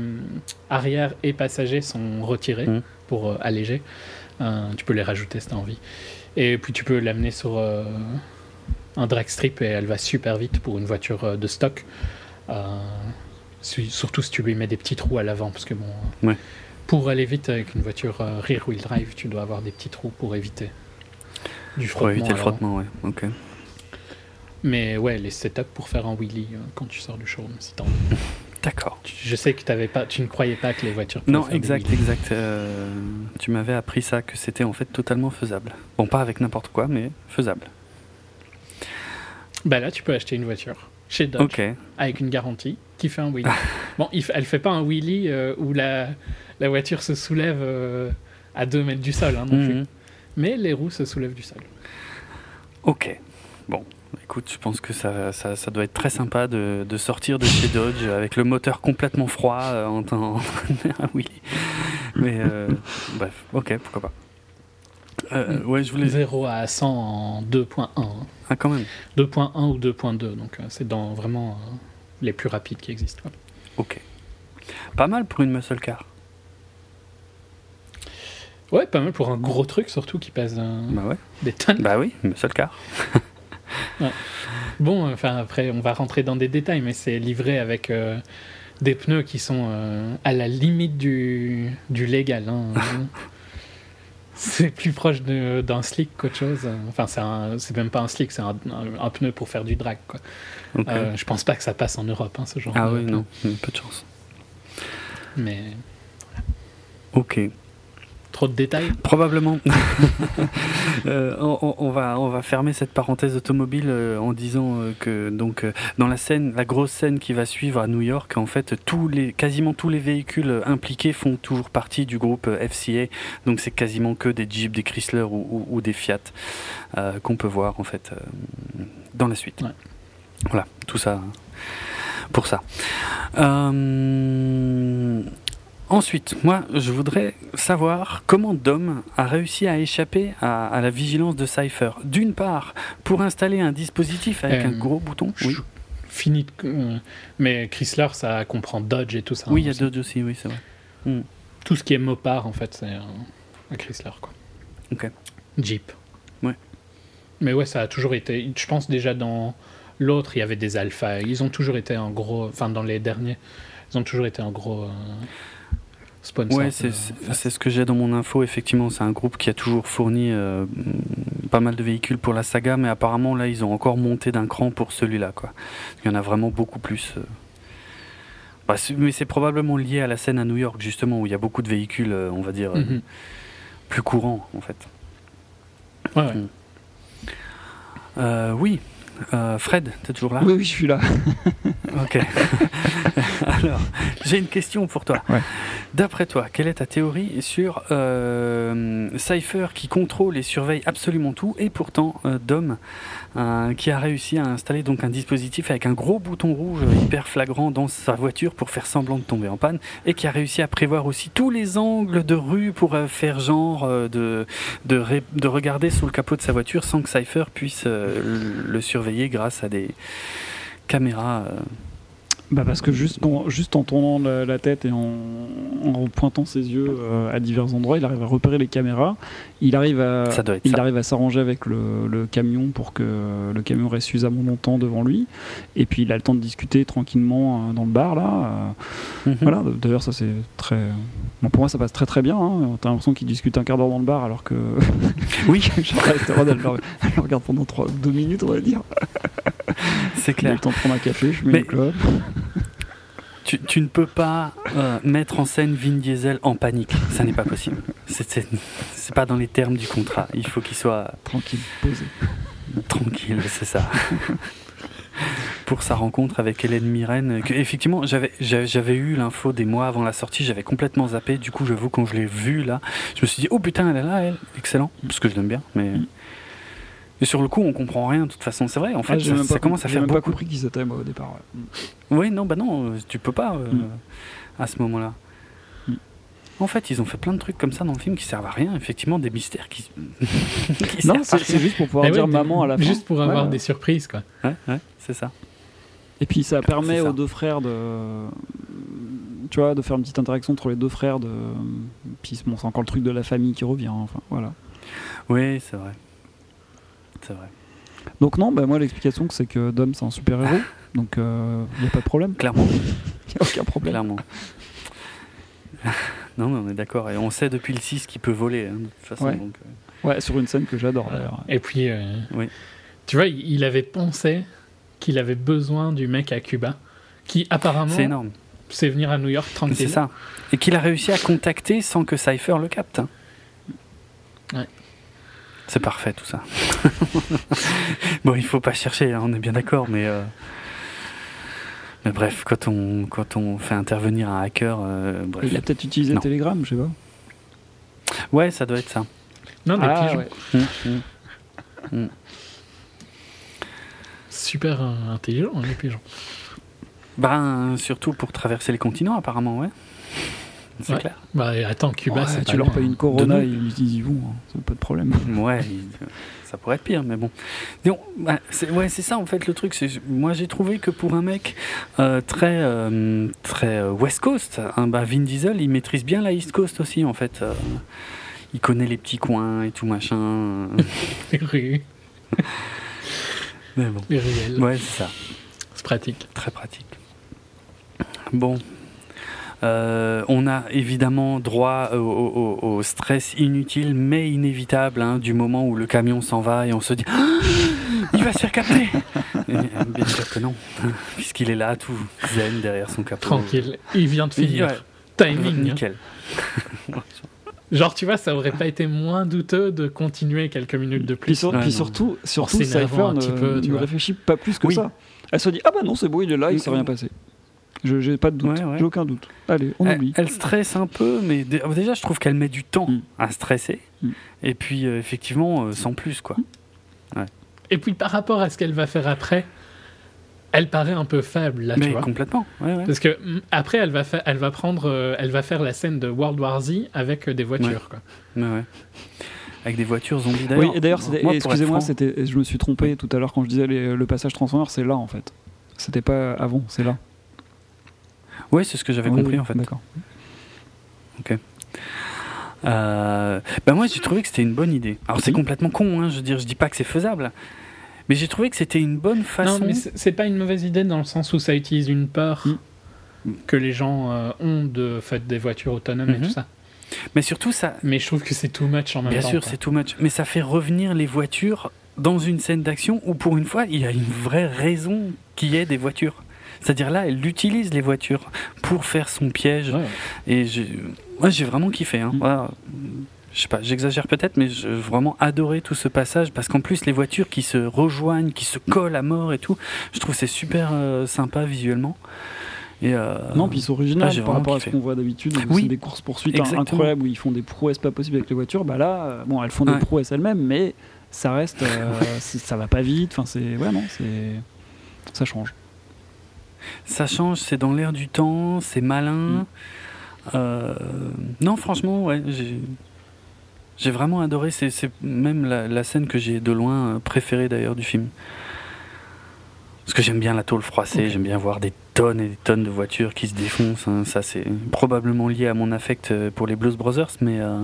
arrière et passagers sont retirés mmh. pour euh, alléger. tu peux les rajouter si tu as envie. Et puis tu peux l'amener sur un drag strip et elle va super vite pour une voiture de stock. surtout si tu lui mets des petits trous à l'avant, parce que bon, pour aller vite avec une voiture rear wheel drive, tu dois avoir des petits trous pour éviter du frottement. Pour éviter le frottement, ouais. Ok. Mais ouais, les setups pour faire un wheelie euh, quand tu sors du showroom, t'en <laughs> D'accord. Je sais que avais pas, tu ne croyais pas que les voitures. Non, exact, exact. Euh, tu m'avais appris ça, que c'était en fait totalement faisable. Bon, pas avec n'importe quoi, mais faisable. Bah là, tu peux acheter une voiture chez Dodge avec une garantie qui fait un wheelie. <laughs> bon, il, elle fait pas un wheelie euh, où la, la voiture se soulève à 2 mètres du sol hein, non plus. Mhm. Mais les roues se soulèvent du sol. Ok. Bon, Écoute, je pense que ça, ça, ça, doit être très sympa de, de, sortir de chez Dodge avec le moteur complètement froid euh, en train de Willy. Mais euh, bref, ok, pourquoi pas. Euh, ouais, je voulais... 0 à 100 en 2.1. Ah, quand même. 2.1 ou 2.2, donc c'est dans vraiment les plus rapides qui existent. Ok. Pas mal pour une muscle car. Ouais, pas mal pour un gros truc surtout qui pèse bah ouais. des tonnes. Bah oui, muscle car. <laughs> Bon, enfin après, on va rentrer dans des détails, mais c'est livré avec euh, des pneus qui sont euh, à la limite du, du légal. Hein. <laughs> c'est plus proche d'un slick qu'autre chose. Enfin, c'est même pas un slick, c'est un, pneu pour faire du drag. Quoi. Euh, je pense pas que ça passe en Europe, hein, ce genre. Ah oui, non, peu de chance. Mais. Ok. Trop de détails Probablement. <laughs> Euh, on, va, on va fermer cette parenthèse automobile euh, en disant euh, que donc dans la scène, la grosse scène qui va suivre à New York, en fait, tous les, quasiment tous les véhicules impliqués font toujours partie du groupe FCA. Donc c'est quasiment que des Jeeps, des Chrysler ou, des Fiat qu'on peut voir en fait dans la suite. Voilà, tout ça pour ça. Euh, Ensuite, moi, je voudrais savoir comment Dom a réussi à échapper à, la vigilance de Cypher. D'une part, pour installer un dispositif avec un euh, gros bouton. Oui. Fini. Euh, mais Chrysler, ça comprend Dodge et tout ça. Oui, il y a Dodge aussi, oui, c'est vrai. Hmm. Tout ce qui est Mopar, en fait, c'est un, Chrysler, quoi. Ok. Jeep. Ouais. Mais ouais, ça a toujours été. Je pense déjà dans l'autre, il y avait des Alpha. Ils ont toujours été en gros. Enfin, dans les derniers, ils ont toujours été en gros. Euh, Ouais, c'est ce que j'ai dans mon info. Effectivement, c'est un groupe qui a toujours fourni euh, pas mal de véhicules pour la saga, mais apparemment là, ils ont encore monté d'un cran pour celui-là. Quoi. Il y en a vraiment beaucoup plus. Euh. Bah, mais c'est probablement lié à la scène à New York, justement, où il y a beaucoup de véhicules, euh, on va dire, mhm. plus courants, en fait. Ouais, mm. oui. Euh, Fred, tu es toujours là? Oui, oui, je suis là. ok. <laughs> <laughs> Alors, j'ai une question pour toi. D'après toi, quelle est ta théorie sur euh, Cypher qui contrôle et surveille absolument tout et pourtant euh, Dom qui a réussi à installer donc un dispositif avec un gros bouton rouge hyper flagrant dans sa voiture pour faire semblant de tomber en panne et qui a réussi à prévoir aussi tous les angles de rue pour faire genre de, de regarder sous le capot de sa voiture sans que Cypher puisse le surveiller grâce à des caméras. Euh. Bah parce que juste, juste en tournant la, tête et en, en, pointant ses yeux euh, à divers endroits, il arrive à repérer les caméras. Il arrive à, il arrive à s'arranger avec le, camion pour que le camion reste suffisamment longtemps devant lui. Et puis il a le temps de discuter tranquillement euh, dans le bar là. Mhm. Voilà. D'ailleurs ça c'est très. Bon, pour moi ça passe très très bien. Hein. T'as l'impression qu'il discute un quart d'heure dans le bar alors que. <laughs> oui. <laughs> je le regarde pendant 3, 2 minutes on va dire. C'est clair. J'ai le temps de prendre un café, je mets Mais... Tu, tu, ne peux pas euh, mettre en scène Vin Diesel en panique. Ça n'est pas possible. C'est pas dans les termes du contrat. Il faut qu'il soit. Tranquille, posé. Tranquille, c'est ça. Pour sa rencontre avec Hélène Mirren, que, effectivement, j'avais eu l'info des mois avant la sortie, j'avais complètement zappé. Du coup, j'avoue, quand je l'ai vu là, je me suis dit, oh putain, elle est là, elle. Excellent. Parce que je l'aime bien, mais. Mm. Et sur le coup, on comprend rien de toute façon. C'est vrai, en fait, ah, ça, commence à faire beaucoup. J'ai pas compris qu'ils étaient moi au départ. Oui, non, bah non, tu peux pas euh, mm. à ce moment-là. Mm. En fait, ils ont fait plein de trucs comme ça dans le film qui servent à rien. Effectivement, des mystères qui. <laughs> qui non, c'est juste pour pouvoir dire maman à la fin. Juste pour avoir des surprises, quoi. Ouais, ouais, c'est ça. Et puis ça permet aux deux frères de, tu vois, de faire une petite interaction entre les deux frères. De, puis bon, c'est encore le truc de la famille qui revient. Enfin, voilà. Oui, c'est vrai. C'est vrai. Donc non, bah moi l'explication c'est que Dom c'est un super héros, <laughs> donc il euh, n'y a pas de problème. Clairement. <laughs> Il n'y a aucun problème. Clairement. <laughs> non mais on est d'accord, et on sait depuis le 6 qu'il peut voler, hein, de toute façon. Ouais. Donc, euh. ouais, sur une scène que j'adore d'ailleurs. Et puis, euh, oui. tu vois, il avait pensé qu'il avait besoin du mec à Cuba, qui apparemment... C'est énorme. C'est venir à New York tranquille. C'est ça. Et qu'il a réussi à contacter sans que Cypher le capte. Hein. Ouais. C'est parfait tout ça. <laughs> bon, il faut pas chercher, hein, on est bien d'accord, mais. Euh, mais bref, quand on, quand on fait intervenir un hacker. Euh, bref. Il a peut-être utilisé Non. Telegram, je sais pas. Ouais, ça doit être ça. Non, des Ah, pigeons. ouais. Hum, hum. Super euh, intelligent, hein, les pigeons. Ben, surtout pour traverser les continents, apparemment, ouais. C'est Ouais. clair. Bah attends, Cuba, Ouais, c'est tu leur payes une Corona ils ils y vont, hein. c'est pas de problème. <laughs> Ouais, ça pourrait être pire, mais bon. Donc, bah, c'est, ouais, c'est ça en fait le truc. C'est, moi j'ai trouvé que pour un mec euh, très, euh, très euh, West Coast, hein, bah, Vin Diesel il maîtrise bien la East Coast aussi en fait. Euh, il connaît les petits coins et tout machin. <laughs> Les rues, <laughs> mais bon. les ruelles. Ouais, c'est ça. C'est pratique. Très pratique. Bon. Euh, on a évidemment droit au, au- au- au stress inutile mais inévitable hein, du moment où le camion s'en va et on se dit Ah, il va se faire capter Et, Bien sûr que non, <laughs> puisqu'il est là tout zen derrière son capot. Tranquille. Il vient de finir. ouais, Timing. hein. nickel. <laughs> Genre, tu vois, ça aurait pas été moins douteux de continuer quelques minutes de Puis, plus. sur- Ouais, puis non. surtout, surtout Cypher un petit ne, peu, tu ne réfléchit pas plus que Oui. ça. Elle se dit Ah bah non, c'est bon, il est là, il s'est rien passé. Je J'ai pas de doute, Ouais, ouais. j'ai aucun doute. Allez, on Elle, oublie. elle stresse un peu, mais dé- déjà je trouve qu'elle met du temps Mm. à stresser. Mm. Et puis euh, effectivement, euh, sans plus quoi. Et puis par rapport à ce qu'elle va faire après, elle paraît un peu faible là, tu mais vois. complètement. Ouais, ouais. Parce que mm, après, elle va, faire, elle va prendre, euh, elle va faire la scène de World War Z avec euh, des voitures. Quoi. Ouais, ouais. Avec des voitures zombies Oui, d'ailleurs. et d'ailleurs, excusez-moi, franc- c'était, je me suis trompé tout à l'heure quand je disais les- le passage Transformers, c'est là en fait. C'était pas avant, c'est là. Ouais, c'est ce que j'avais Oui, compris oui, en fait. D'accord. Euh, bah moi j'ai trouvé que c'était une bonne idée. Alors c'est Oui. complètement con, hein, je veux dire, je dis pas que c'est faisable, mais j'ai trouvé que c'était une bonne façon. Non, mais c'est pas une mauvaise idée dans le sens où ça utilise une peur Mm. que les gens euh, ont de fait des voitures autonomes et Mhm. tout ça. Mais surtout ça, Mais je trouve que c'est too much en même bien temps. sûr quoi. c'est too much, mais ça fait revenir les voitures dans une scène d'action où pour une fois il y a une vraie raison qu'il y ait des voitures. C'est-à-dire là, elle utilise les voitures pour faire son piège. Ouais. Et j'ai- moi, j'ai vraiment kiffé. Hein. Mm. Voilà. Je sais pas, j'exagère peut-être, mais j'ai vraiment adoré tout ce passage parce qu'en plus, les voitures qui se rejoignent, qui se collent à mort et tout, je trouve c'est super euh, sympa visuellement. Et euh, Non, puis c'est original ah, par rapport à ce kiffé. qu'on voit d'habitude. Oui. C'est des courses poursuites incroyables où ils font des prouesses pas possibles avec les voitures. Bah là, euh, bon, elles font des Ouais. prouesses elles-mêmes, mais ça reste, <laughs> ça va pas vite. Enfin, c'est ouais, non, c'est ça change. Ça change, c'est dans l'air du temps, c'est malin. Mm. Euh, non, franchement, ouais, j'ai. J'ai vraiment adoré, c'est même la, la scène que j'ai de loin euh, préférée d'ailleurs du film. Parce que j'aime bien la tôle froissée, j'aime bien voir des tonnes et des tonnes de voitures qui se défoncent. hein. Ça, c'est probablement lié à mon affect euh, pour les Blues Brothers, mais. euh,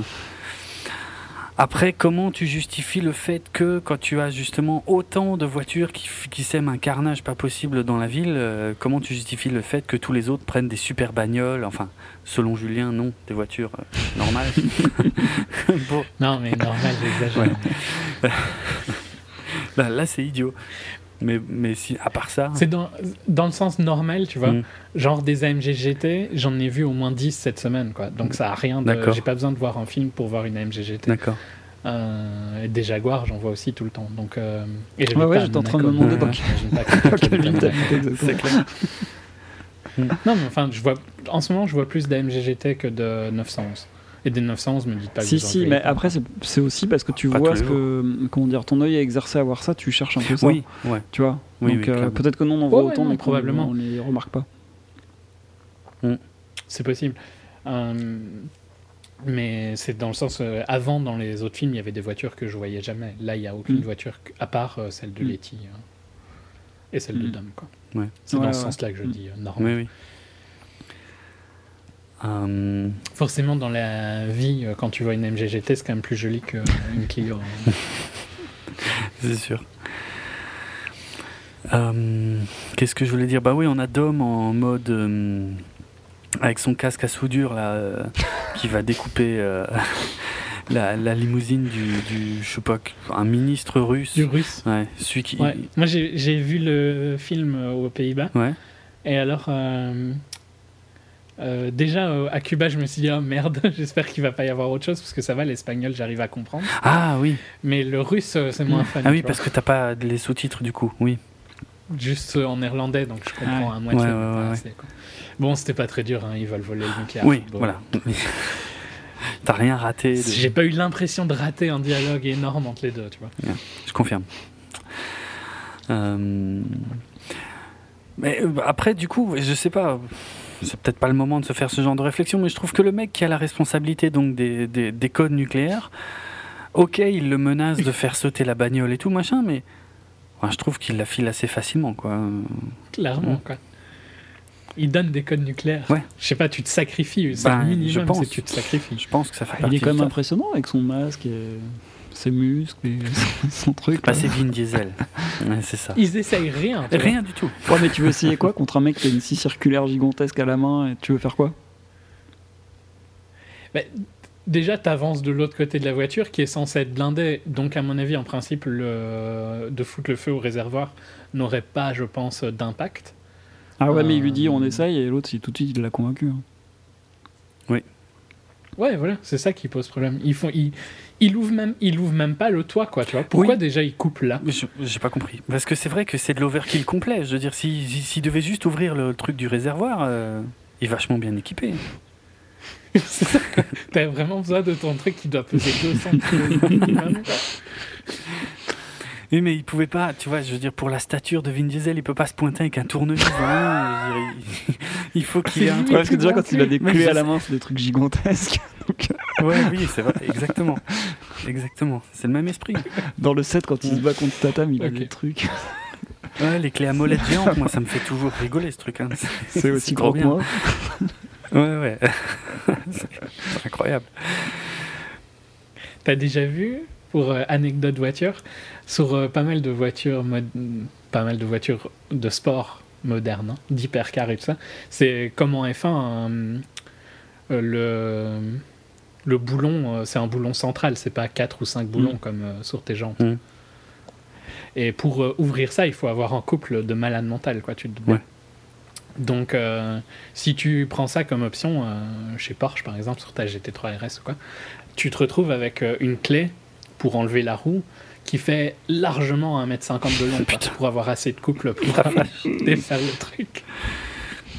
Après, comment tu justifies le fait que quand tu as justement autant de voitures qui, qui sèment un carnage pas possible dans la ville, euh, comment tu justifies le fait que tous les autres prennent des super bagnoles Enfin, selon Julien, non, des voitures euh, normales. <laughs> bon, Non, mais normal, j'exagère. Ouais. <laughs> là, là, c'est idiot. Mais, mais si, à part ça. C'est dans, dans le sens normal, tu vois. Mm. Genre des AMG GT, j'en ai vu au moins 10 cette semaine, quoi. Donc ça a rien de. D'accord. J'ai pas besoin de voir un film pour voir une AMG GT. D'accord. Euh, et des Jaguars, j'en vois aussi tout le temps. Donc, euh, et Ouais, ouais, j'étais en train de me demander donc, <laughs> dans quelle ville C'est clair. Non, mais enfin, je vois, en ce moment, je vois plus d'AMG GT que de 911. Et des 911, me dites pas que Si, si, voyez mais pas. après, c'est aussi parce que tu Pas vois ce que, comment dire, ton œil est exercé à voir ça, tu cherches un peu ça. Oui, ouais. Tu vois Oui, Donc oui, euh, peut-être que nous on en voit ouais, autant, non, mais probablement. on les remarque pas. C'est possible. Euh, Mais c'est dans le sens. euh, avant, dans les autres films, il y avait des voitures que je voyais jamais. Là, il n'y a aucune Mm. voiture à part euh, celle de Mm. Letty euh, et celle de Mm. Dom. Quoi. Ouais. C'est Ouais, dans ce ouais. sens-là que je Mm. dis euh, normal. Oui, oui. Euh, Forcément, dans la vie, euh, quand tu vois une MGGT, c'est quand même plus joli qu'une Clio. hein. c'est sûr. Euh, Qu'est-ce que je voulais dire? Bah oui, on a Dom en mode euh, avec son casque à soudure là, euh, <laughs> qui va découper euh, <laughs> la, la limousine du, du je sais pas, un ministre russe. du russe. Ouais, celui qui. Ouais. Moi, j'ai vu le film euh, aux Pays-Bas. Ouais. Et alors, euh, euh, déjà euh, à Cuba, je me suis dit, oh merde, <laughs> j'espère qu'il va pas y avoir autre chose, parce que ça va, l'espagnol, j'arrive à comprendre. Ah oui. Mais le russe, euh, c'est moins fun. Ah oui, parce que t'as pas les sous-titres du coup. Oui. Juste en néerlandais, donc je comprends Ouais. à moitié. Ouais, ouais, ouais. Bon, c'était pas très dur, hein, ils veulent voler le nucléaire. oui, Bon. voilà. <laughs> T'as rien raté. de- J'ai pas eu l'impression de rater un dialogue énorme entre les deux, tu vois. Je confirme. Euh, Mais euh, après, du coup, je sais pas. C'est peut-être pas le moment de se faire ce genre de réflexion, mais je trouve que le mec qui a la responsabilité donc des, des, des codes nucléaires, ok, il le menace de faire sauter la bagnole et tout machin, mais enfin, je trouve qu'il la file assez facilement, quoi. Clairement, quoi. Ils donnent des codes nucléaires. Ouais. Je sais pas, tu te sacrifies. C'est Ben, je minimum, pense. c'est que tu te sacrifies. Je pense que ça fait Il partie est quand même impressionnant avec son masque et ses muscles et <laughs> son truc. Bah, là. c'est Vin Diesel. <laughs> Ouais, c'est ça. Ils essayent rien. Rien du tout. Ouais, mais tu veux essayer quoi contre un mec qui a une scie circulaire gigantesque à la main et tu veux faire quoi? Déjà, tu avances de l'autre côté de la voiture qui est censée être blindée. Donc, à mon avis, en principe, le... de foutre le feu au réservoir n'aurait pas, je pense, d'impact. Ah ouais, mais il lui dit Euh, on essaye et l'autre, tout de suite, il l'a convaincu. hein. Ouais, voilà, c'est ça qui pose problème. Ils font, ils, ils ouvrent même, ils ouvrent même pas le toit, quoi. Tu vois Pourquoi Oui. déjà ils coupent là? J'ai pas compris. Parce que c'est vrai que c'est de l'overkill complet. Je veux dire, s'il si, devait juste ouvrir le truc du réservoir, euh, il est vachement bien équipé. <laughs> T'as vraiment besoin de ton truc qui doit peser 200 kg. <laughs> Oui, mais il pouvait pas, tu vois, je veux dire, pour la stature de Vin Diesel, il peut pas se pointer avec un tournevis. dans la main. Je veux dire, il, il faut qu'il ait un Ouais, truc. parce que déjà, quand il a des clés à la main, c'est des trucs gigantesques. <laughs> Donc, euh, Ouais, oui, c'est vrai, exactement. Exactement. C'est le même esprit. dans le set, quand il se bat contre Tatam, il a des trucs. Ouais, les clés à molette <laughs> géantes, moi, ça me fait toujours rigoler ce truc. hein. C'est aussi gros que moi. Ouais, ouais. <laughs> c'est incroyable. T'as déjà vu, pour euh, anecdote voiture, sur euh, pas mal de voitures, pas mal de voitures de sport modernes, hein, d'hypercar et tout ça, c'est comme en F1, euh, le, le boulon, c'est un boulon central, c'est pas 4 ou 5 boulons Mm. comme sur tes jantes. Mm. Et pour ouvrir ça, il faut avoir un couple de malade mental, quoi, tu te. Ouais. Donc, euh, si tu prends ça comme option, euh, chez Porsche par exemple, sur ta GT3 RS ou quoi, tu te retrouves avec euh, une clé pour enlever la roue qui fait largement 1m50 de long pour avoir assez de couple pour défaire <laughs> le truc.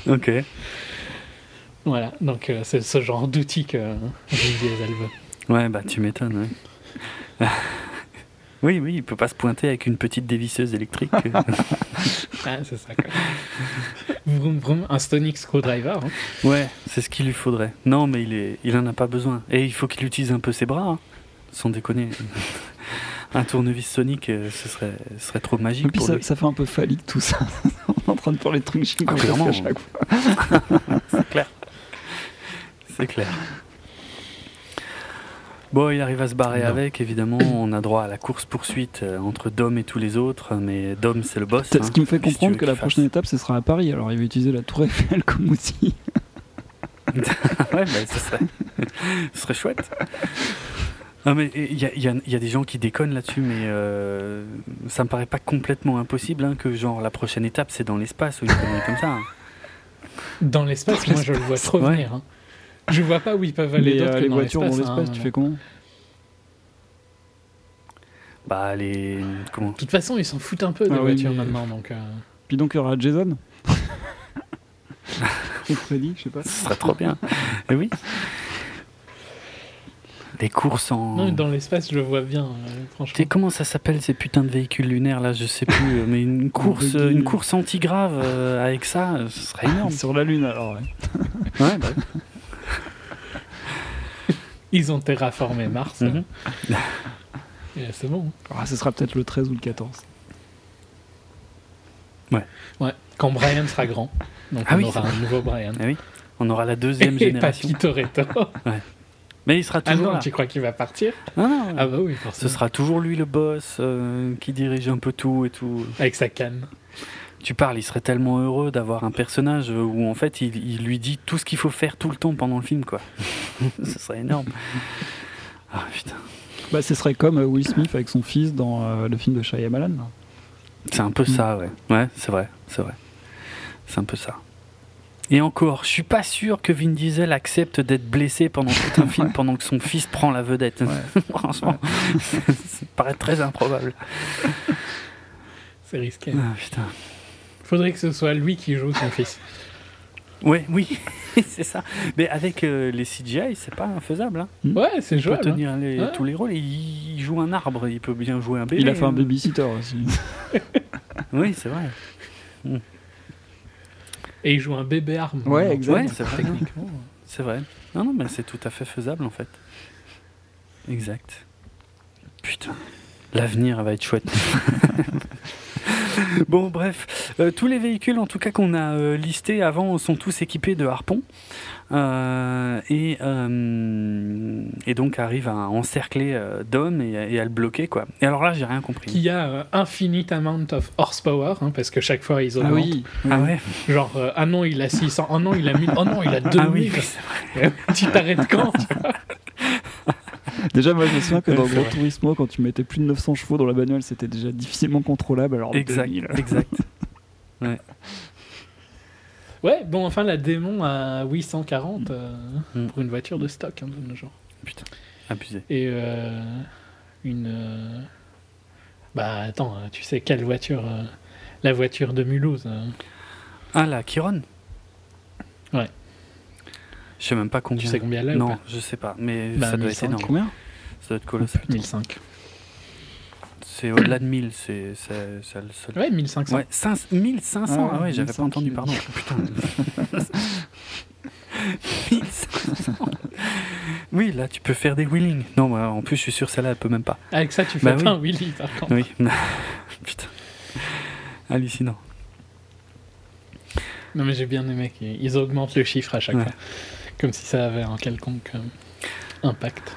Ok. Voilà, donc euh, c'est ce genre d'outil que euh, Diesel veut. Ouais, bah tu m'étonnes, ouais. <laughs> Oui, oui, il peut pas se pointer avec une petite dévisseuse électrique. <laughs> Ah, c'est ça quoi. Vroom, vroom, un Stonic Screwdriver. hein. ouais, c'est ce qu'il lui faudrait. Non, mais il, est, il en a pas besoin. Et il faut qu'il utilise un peu ses bras, hein, sans déconner. <laughs> un tournevis sonique, euh, ce serait, ce serait trop Et magique puis pour ça, lui. ça fait un peu phallique tout ça. <laughs> On est en train de parler de trucs clairement. à chaque fois. <laughs> C'est clair. C'est clair. Bon, il arrive à se barrer Non. avec, évidemment. On a droit à la course-poursuite euh, entre Dom et tous les autres. Mais Dom, c'est le boss. Ce hein. qui me fait comprendre que la fasse prochaine étape, ce sera à Paris. Alors il va utiliser la Tour Eiffel comme outil. ouais, bah, ce serait, ce serait chouette. Non, mais il y a, y y des gens qui déconnent là-dessus, mais euh, ça me paraît pas complètement impossible hein, que genre la prochaine étape c'est dans l'espace ou une comme ça. hein. Dans l'espace, moi je le vois trop Ouais. venir. hein. Je vois pas où ils peuvent aller euh, que les dans voitures dans l'espace. hein. tu fais comment? Bah les comment? De toute façon, ils s'en foutent un peu des Ah oui, voitures mais- maintenant, donc. euh, Puis donc il y aura Jason? <laughs> Ou Freddy, je sais pas. Ce serait trop bien. Et oui. Les courses en. Non, mais dans l'espace, je le vois bien, euh, Tu sais franchement. comment ça s'appelle ces putains de véhicules lunaires là Je sais plus, euh, mais une <laughs> course, une course anti-grave euh, avec ça, euh, ce serait <laughs> énorme. Sur la Lune alors, ouais. <laughs> Ouais, bah. Ils ont terraformé Mars. Et C'est bon. Ah, ce sera peut-être le 13 ou le 14. Ouais. Quand Brian sera grand. Donc Ah on oui, aura un nouveau Brian. Ah oui, on aura la deuxième Et génération. Papy Toretto. Mais il sera Ah toujours non, là. tu crois qu'il va partir Non, non, Ah bah oui, Ce forcément. sera toujours lui le boss euh, qui dirige un peu tout et tout. Avec sa canne. Tu parles, il serait tellement heureux d'avoir un personnage où en fait il, il lui dit tout ce qu'il faut faire tout le temps pendant le film, quoi. <laughs> Ce serait énorme. Ah putain. Bah, ce serait comme euh, Will Smith avec son fils dans euh, le film de Shyamalan. C'est un peu ça, ouais. Ouais, c'est vrai, c'est vrai. C'est un peu ça. Et encore, je suis pas sûr que Vin Diesel accepte d'être blessé pendant tout un <laughs> film pendant que son fils prend la vedette. Ouais. <laughs> Franchement, <laughs> ça paraît très improbable. C'est risqué. Ah, putain. Faudrait que ce soit lui qui joue son fils. Ouais, oui, c'est ça. Mais avec euh, les CGI, c'est pas infaisable. Hein. Ouais, c'est Il peut jouable. hein. tenir les- Ouais. tous les rôles. Il, il joue un arbre, il peut bien jouer un bébé. Il a fait un hein. babysitter aussi. Oui, c'est vrai. Et il joue un bébé arme. Ouais, Donc, exact. Ouais, c'est vrai. Techniquement. C'est vrai. Non, non, mais c'est tout à fait faisable en fait. Exact. Putain. L'avenir va être chouette. <laughs> bon, bref. Euh, tous les véhicules, en tout cas, qu'on a euh, listés avant, sont tous équipés de harpons. Euh, et, euh, et donc arrivent à encercler euh, Dom et, et à le bloquer, quoi. Et alors là, j'ai rien compris. Qui a euh, infinite amount of horsepower, hein, parce que chaque fois ils Ah augmentent. oui. Ah ouais Genre, euh, ah non, il a 600, oh non, il a 1000, oh non, il a 2000. Ah oui, <laughs> tu t'arrêtes quand <laughs> Déjà, moi, je me souviens que dans Grand. Turismo, quand tu mettais plus de 900 chevaux dans la bagnole, c'était déjà difficilement contrôlable. Alors, Exact, 2000, exact. <laughs> Ouais, bon, enfin, la démon à 840 euh, Mm. pour une voiture de stock, hein, de nos jours. Putain, abusé. Et euh, une. euh, Bah, attends, euh, tu sais quelle voiture euh, La voiture de Mulhouse. euh. Ah, la Chiron? Ouais. Je sais même pas combien. Tu sais combien elle ou Non, pas? je sais pas, mais Bah, ça doit être 1100. énorme. Combien Ça doit être colossal. 1005. C'est au-delà de 1000, c'est c'est- c'est le seul. Ouais, 1500. Ouais, 5 1500, Ah ouais, ah ouais, j'avais pas 1500 entendu, pardon. <laughs> Putain. <laughs> 1500. Oui, là, tu peux faire des wheelings. Non, bah, en plus, je suis sûr, celle-là, elle peut même pas. Avec ça, tu fais Bah pas oui. un wheelie, par contre. Oui. <laughs> Putain. Hallucinant. Non, mais j'ai bien aimé qu'ils ils augmentent le chiffre à chaque Ouais. fois. Comme si ça avait un quelconque euh, impact.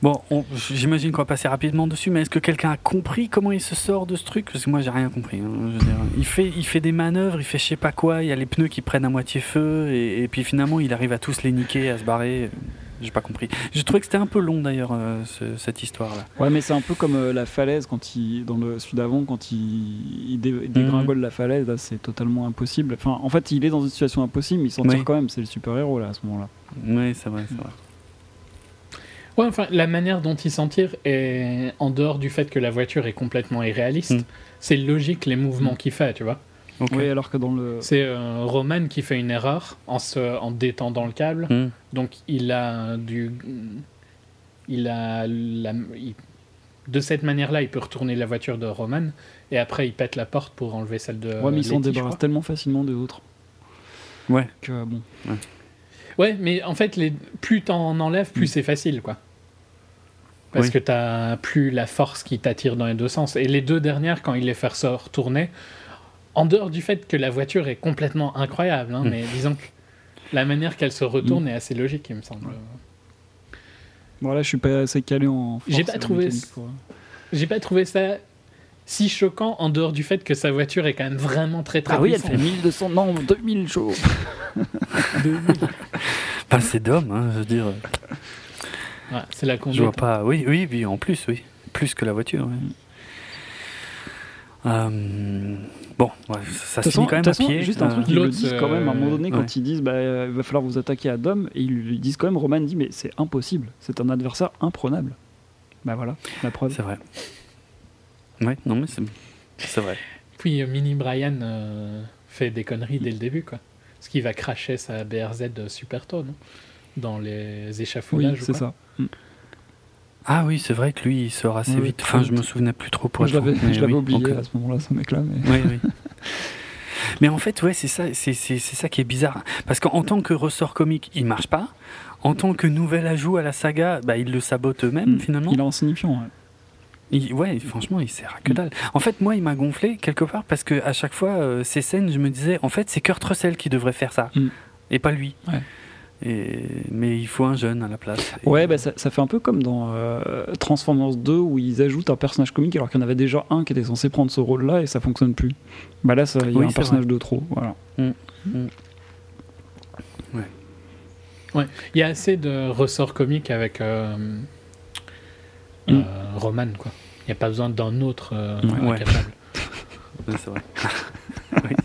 Bon, on- j'imagine qu'on va passer rapidement dessus, mais est-ce que quelqu'un a compris comment il se sort de ce truc? Parce que moi, j'ai rien compris. hein. Je veux dire, il, fait, il fait des manœuvres, il fait je sais pas quoi, il y a les pneus qui prennent à moitié feu, et, et puis finalement, il arrive à tous les niquer, à se barrer. J'ai pas compris. J'ai trouvé que c'était un peu long d'ailleurs, euh, ce- cette histoire-là. Ouais, mais c'est un peu comme euh, la falaise quand il, dans le celui d'avant, quand il, il dé- dégringole la falaise, c'est totalement impossible. Enfin, en fait, il est dans une situation impossible, mais il s'en Oui. tire quand même. C'est le super héros là à ce moment-là. Oui, c'est vrai, c'est vrai. Ouais, enfin, la manière dont il s'en tire est en dehors du fait que la voiture est complètement irréaliste. Mm. C'est logique les mouvements qu'il fait, tu vois. Oui, alors que dans le. C'est euh, Roman qui fait une erreur en, se, en détendant le câble. Hmm. Donc il a du. Il a. La, il- de cette manière-là, il peut retourner la voiture de Roman et après il pète la porte pour enlever celle de. ouais, mais il s'en débarrasse tellement facilement des autres Ouais. que bon. Ouais, mais en fait, les, plus t'en enlèves, plus Mm. c'est facile, quoi. Parce Oui. que t'as plus la force qui t'attire dans les deux sens. Et les deux dernières, quand il les fait se retourner, en dehors du fait que la voiture est complètement incroyable, hein, Mm. mais disons que la manière qu'elle se retourne est assez logique, il me semble. Bon, là, je suis pas assez calé en. J'ai force pas et en trouvé pour- J'ai pas trouvé ça si choquant en dehors du fait que sa voiture est quand même vraiment très très Ah oui, elle puissante. fait 1200, non, 2000 chevaux. Enfin, c'est d'homme, hein, je veux dire. Ouais, c'est la Je conduite. vois pas. Oui, oui, oui, en plus, oui. Plus que la voiture, oui. Euh, bon, ouais, ça se finit quand même à pied. Juste un euh, truc, ils le disent quand même à un moment donné ouais. quand ils disent bah, euh, il va falloir vous attaquer à Dom et ils lui disent quand même Roman dit mais c'est impossible, c'est un adversaire imprenable. Bah voilà, la preuve. C'est vrai. Ouais, non, mais c'est c'est vrai. Puis euh, Mini Brian euh, fait des conneries dès le début, quoi. Parce qu'il va cracher sa BRZ super tôt, non Dans les Oui, échafaudages. ou c'est ça. Ah oui, c'est vrai que lui, il sort assez Oui, vite. Enfin, je me souvenais plus trop pour je l'avais oui, oublié donc, à ce moment-là, ce mec-là. Mais... Oui, <laughs> oui. Mais en fait, ouais, c'est ça, c'est, c'est, c'est ça qui est bizarre. Parce qu'en tant que ressort comique, il marche pas. en tant que nouvel ajout à la saga, bah, ils le sabotent eux-mêmes Mm. finalement. Il est insignifiant. Ouais. Il- ouais, franchement, il sert à que dalle. En fait, moi, il m'a gonflé quelque part parce que à chaque fois, euh, ces scènes, je me disais, en fait, c'est Kurt Russell qui devrait faire ça Mm. et pas lui. Ouais. Et... Mais il faut un jeune à la place. Ouais, bah, ça, ça fait un peu comme dans euh, Transformers 2 où ils ajoutent un personnage comique alors qu'il y en avait déjà un qui était censé prendre ce rôle-là et ça fonctionne plus. Bah là, il y a Oui, un personnage de trop. Voilà. Il y a assez de ressorts comiques avec euh, Mm. euh, Roman, quoi. Il n'y a pas besoin d'un autre euh, Ouais. Ouais. incapable. <laughs> Ouais, c'est vrai. <laughs> Oui.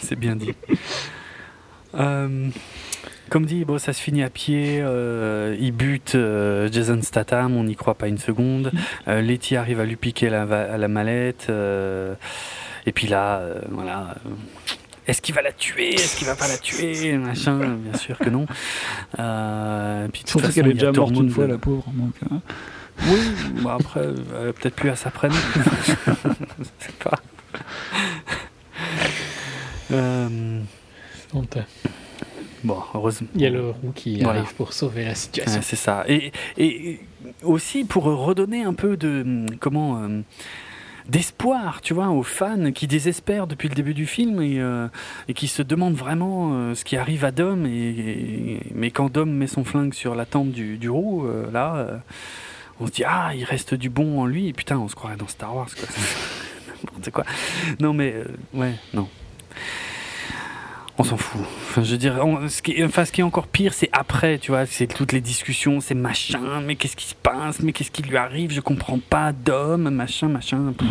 C'est bien dit. Euh, comme dit, bon, ça se finit à pied. euh, il bute euh, Jason Statham, on n'y croit pas une seconde. <laughs> Euh, Letty arrive à lui piquer la, la mallette. euh, et puis là, euh, voilà. euh, est-ce qu'il va la tuer? Est-ce qu'il va pas la tuer? Machin, bien sûr que non. Euh, puis de toute Surtout façon, qu'elle est déjà morte une fois, la pauvre. Donc, Oui, après, euh, peut-être plus à sa prénom. <laughs> Je sais pas. Euh, Honteux. Bon, heureusement. Il y a le roux qui Voilà. arrive pour sauver la situation. C'est ça. Et, et aussi pour redonner un peu de hum, comment euh, d'espoir, tu vois, aux fans qui désespèrent depuis le début du film et, euh, et qui se demandent vraiment euh, ce qui arrive à Dom. Et, et- mais quand Dom met son flingue sur la tempe du, du roux, euh, là, on se dit ah, il reste du bon en lui. Et putain, on se croirait dans Star Wars, quoi. <laughs> N'importe quoi. Non, mais ouais, non. On s'en fout. Enfin, je veux dire, on- ce, qui est, enfin, ce qui est encore pire, c'est après, tu vois, c'est toutes les discussions, c'est machin, mais qu'est-ce qui se passe, mais qu'est-ce qui lui arrive, je comprends pas, d'homme, machin, machin. pff.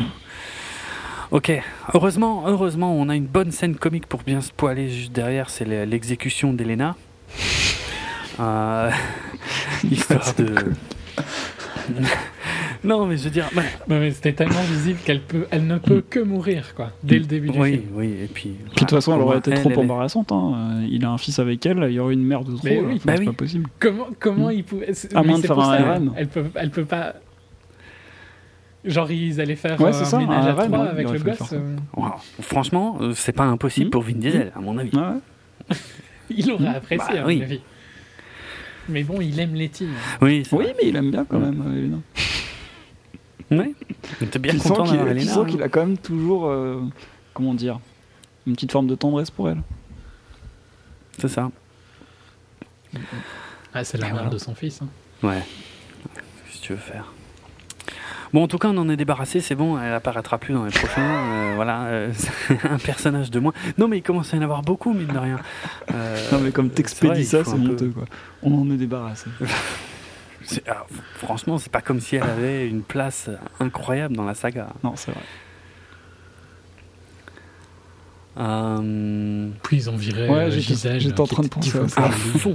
Ok, heureusement, heureusement, on a une bonne scène comique pour bien se poiler juste derrière, c'est le- l'exécution d'Elena. Euh, <laughs> histoire de. <laughs> non, mais je veux dire, c'était tellement visible qu'elle peut, elle ne peut que mourir, quoi, dès le début du oui, film. oui, et puis. Puis de toute façon, elle au aurait été elle, trop elle embarrassante. hein. Euh, Il a un fils avec elle, il y aurait une mère de trop. Mais oui, bah c'est oui. pas possible. Comment, comment Mm. ils pouvaient. c'est- À moins de c'est faire un ça. Elle peut, elle peut pas. Genre, ils allaient faire Ouais, euh, un ça, ménage un à RM, trois ouais, avec il le gosse. euh, Wow. Franchement, euh, c'est pas impossible Mm. pour Vin Diesel, à mon avis. Ouais. <laughs> Il aurait apprécié, Bah, à oui. mon avis. Mais bon, il aime Letty. Oui, c'est Oui, vrai. mais il aime bien quand même, euh, Elena. Ouais. T'es bien Tu sens content qu'il tu sens hein. qu'il a quand même toujours, euh, comment dire, une petite forme de tendresse pour elle. C'est ça. Ah, c'est la mère voilà. de son fils. hein. Ouais. Qu'est-ce que tu veux faire? Bon, en tout cas, on en est débarrassé, c'est bon, elle apparaîtra plus dans les prochains. euh, voilà, euh, c'est <laughs> un personnage de moins. Non, mais il commence à y en avoir beaucoup, mine de rien. Euh, non, mais comme t'expédies ça, c'est honteux, quoi. On en est débarrassé. <laughs> c'est- alors, franchement, c'est pas comme si elle avait une place incroyable dans la saga. Non, c'est vrai. Euh, Puis ils ont viré Ouais, j'étais- en train de penser à à plus fond.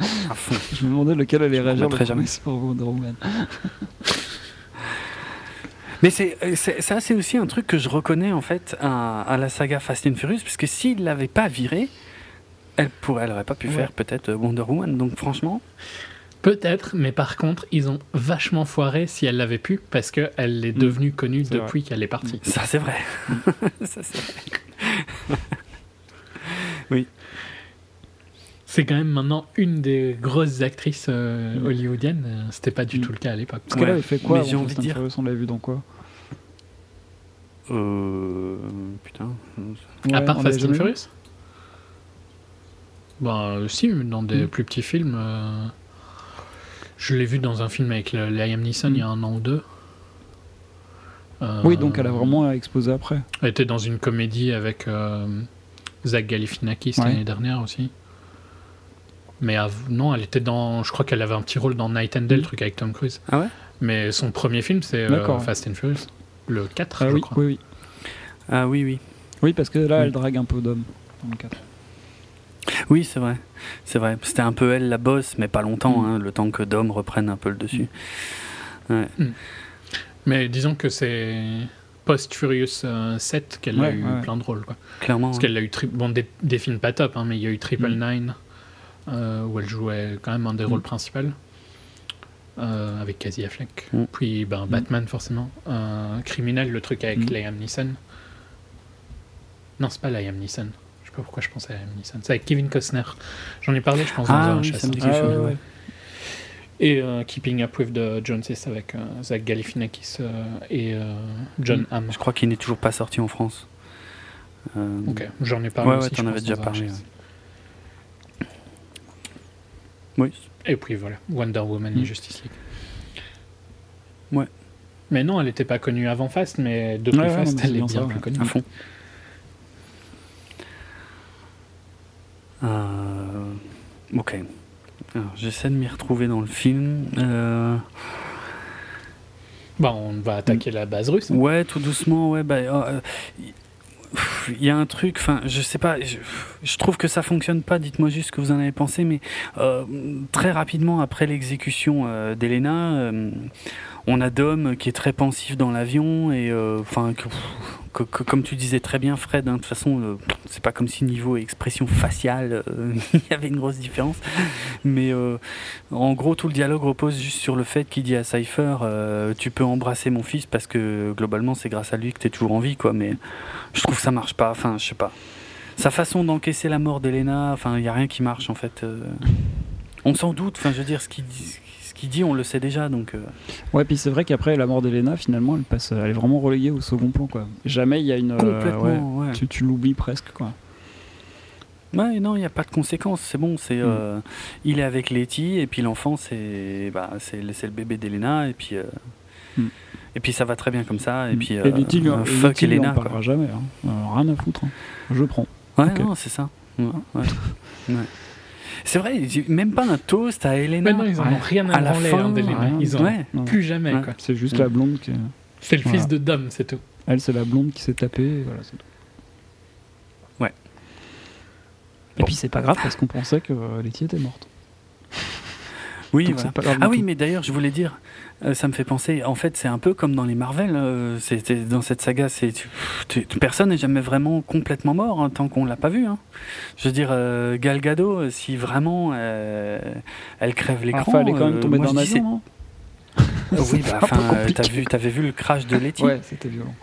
à fond. Je me demandais lequel allait réagir le jamais. sur Wonder Woman. <laughs> Mais c'est, c'est- ça, c'est aussi un truc que je reconnais en fait à, à la saga Fast and Furious, parce que s'il l'avait pas viré, elle pourrait, elle aurait pas pu Ouais. faire peut-être Wonder Woman. Donc franchement, Peut-être, mais par contre, ils ont vachement foiré si elle l'avait pu, parce qu'elle est Mm. devenue connue depuis qu'elle est partie. ça c'est vrai. <laughs> ça c'est vrai. <laughs> C'est quand même maintenant une des grosses actrices euh, Mm. hollywoodiennes. euh, C'était pas du Mm. tout le cas à l'époque. Parce qu'elle Ouais. avait fait quoi Mais j'ai envie Fast de and dire- Furious On l'a vu dans quoi? Euh, putain. à part Fast and Furious? Ben, euh, si, dans des Mm. plus petits films. euh, je l'ai vu dans un film avec Liam Neeson il y a un an ou deux. Euh, Oui, donc elle a vraiment explosé après. Elle était dans une comédie avec euh, Zach Galifianakis Ouais. l'année dernière aussi. Mais av- non, elle était dans. Je crois qu'elle avait un petit rôle dans Night and Day, le Mm. truc avec Tom Cruise. Ah ouais? Mais son premier film, c'est euh. Fast and Furious. Le 4, Ah je oui, crois. oui, oui. Ah oui, oui. Oui, parce que là, Oui. elle drague un peu d'hommes dans le 4. Oui, c'est vrai. C'est vrai. C'était un peu elle la bosse, mais pas longtemps, Mm. hein, le temps que Dom reprenne un peu le dessus. Ouais. Mais disons que c'est post-Furious euh, 7 qu'elle a eu ouais. plein de rôles. Quoi. Clairement. Parce qu'elle a eu tri- bon, des, des films pas top, hein, mais il y a eu Triple Mm. Nine, euh, où elle jouait quand même un des Mm. rôles principaux, euh, avec Casey Affleck. Mm. Puis ben, Batman, forcément. Euh, Criminel, le truc avec Mm. Liam Neeson. Non, c'est pas Liam Neeson. Je sais pas pourquoi je pensais à Emily Sand. C'est avec Kevin Costner. J'en ai parlé, je pense, Ah dans un oui, chasse. Et euh, Keeping Up with the Joneses avec euh, Zach Galifianakis euh, et John Hamm. Je crois qu'il n'est toujours pas sorti en France. Ok, j'en ai parlé Ouais, aussi. ouais, t'en avais déjà parlé. Oui. Et puis voilà, Wonder Woman Mm. et Justice League. Ouais. Mais non, elle n'était pas connue avant Fast, mais depuis Ouais, Fast, elle est bien bien ça, plus ouais. connue. à fond. Euh, ok. Alors, J'essaie de m'y retrouver dans le film. Euh, Bah, on va attaquer la base russe. hein. Ouais, tout doucement, ouais. Bah, euh, il y a un truc, enfin, je sais pas, je, je trouve que ça fonctionne pas. Dites-moi juste ce que vous en avez pensé, mais euh, très rapidement après l'exécution euh, d'Elena, euh, on a Dom qui est très pensif dans l'avion et euh, enfin, que- comme tu disais très bien, Fred. hein, de toute façon, euh, c'est pas comme si niveau expression faciale, euh, <laughs> il y avait une grosse différence. Mais en gros, tout le dialogue repose juste sur le fait qu'il dit à Cypher Tu peux embrasser mon fils parce que globalement, c'est grâce à lui que tu es toujours en vie, quoi. Mais je trouve que ça marche pas. Enfin, je sais pas. Sa façon d'encaisser la mort d'Elena, enfin, il y a rien qui marche en fait. On s'en doute. Enfin, je veux dire, ce qu'il dit, ce qu'il dit, on le sait déjà. Donc, euh, Ouais, puis c'est vrai qu'après la mort d'Elena, finalement, elle passe, elle est vraiment reléguée au second plan, quoi. Jamais il y a une. euh, ouais, complètement. ouais. tu tu l'oublies presque, quoi. Ouais, non, il n'y a pas de conséquences. C'est bon. C'est, Mm. euh, il est avec Letty et puis l'enfant, c'est, bah, c'est, le- bébé d'Elena et puis. euh, Mm. Et puis ça va très bien comme ça. Et puis. et Letty, euh, fuck Letty, Elena. en quoi. parlera jamais. hein. Rien à foutre. hein. Je prends. Ouais, non, c'est ça. Ouais, ouais. <laughs> Ouais. C'est vrai, même pas un toast à Elena. Mais non, ils en Ouais. ont rien à, À la branler fin, hein, d'Elena. ouais. Ils en Ouais. Non. plus jamais. Ouais. quoi. C'est juste la blonde qui. C'est le Voilà. fils de Dom, c'est tout. Elle, c'est la blonde qui s'est tapée. Voilà, c'est tout. Ouais. Et Bon. puis c'est pas grave parce qu'on pensait que euh, Letty était morte. Oui, Donc voilà. c'est pas grave Ah oui, tout. mais d'ailleurs, je voulais dire, ça me fait penser, en fait, c'est un peu comme dans les Marvel, euh, c'était dans cette saga, c'est personne n'est jamais vraiment complètement mort hein, tant qu'on l'a pas vu. hein. Je veux dire, euh, Gal Gadot, euh, si vraiment euh, elle crève l'écran, Enfin, elle est quand même euh, tombée dans je <laughs> un dis, avion, non c'est- Oui, bah, C'est euh, t'as vu, t'avais vu le crash de Letty, Ouais, c'était violent.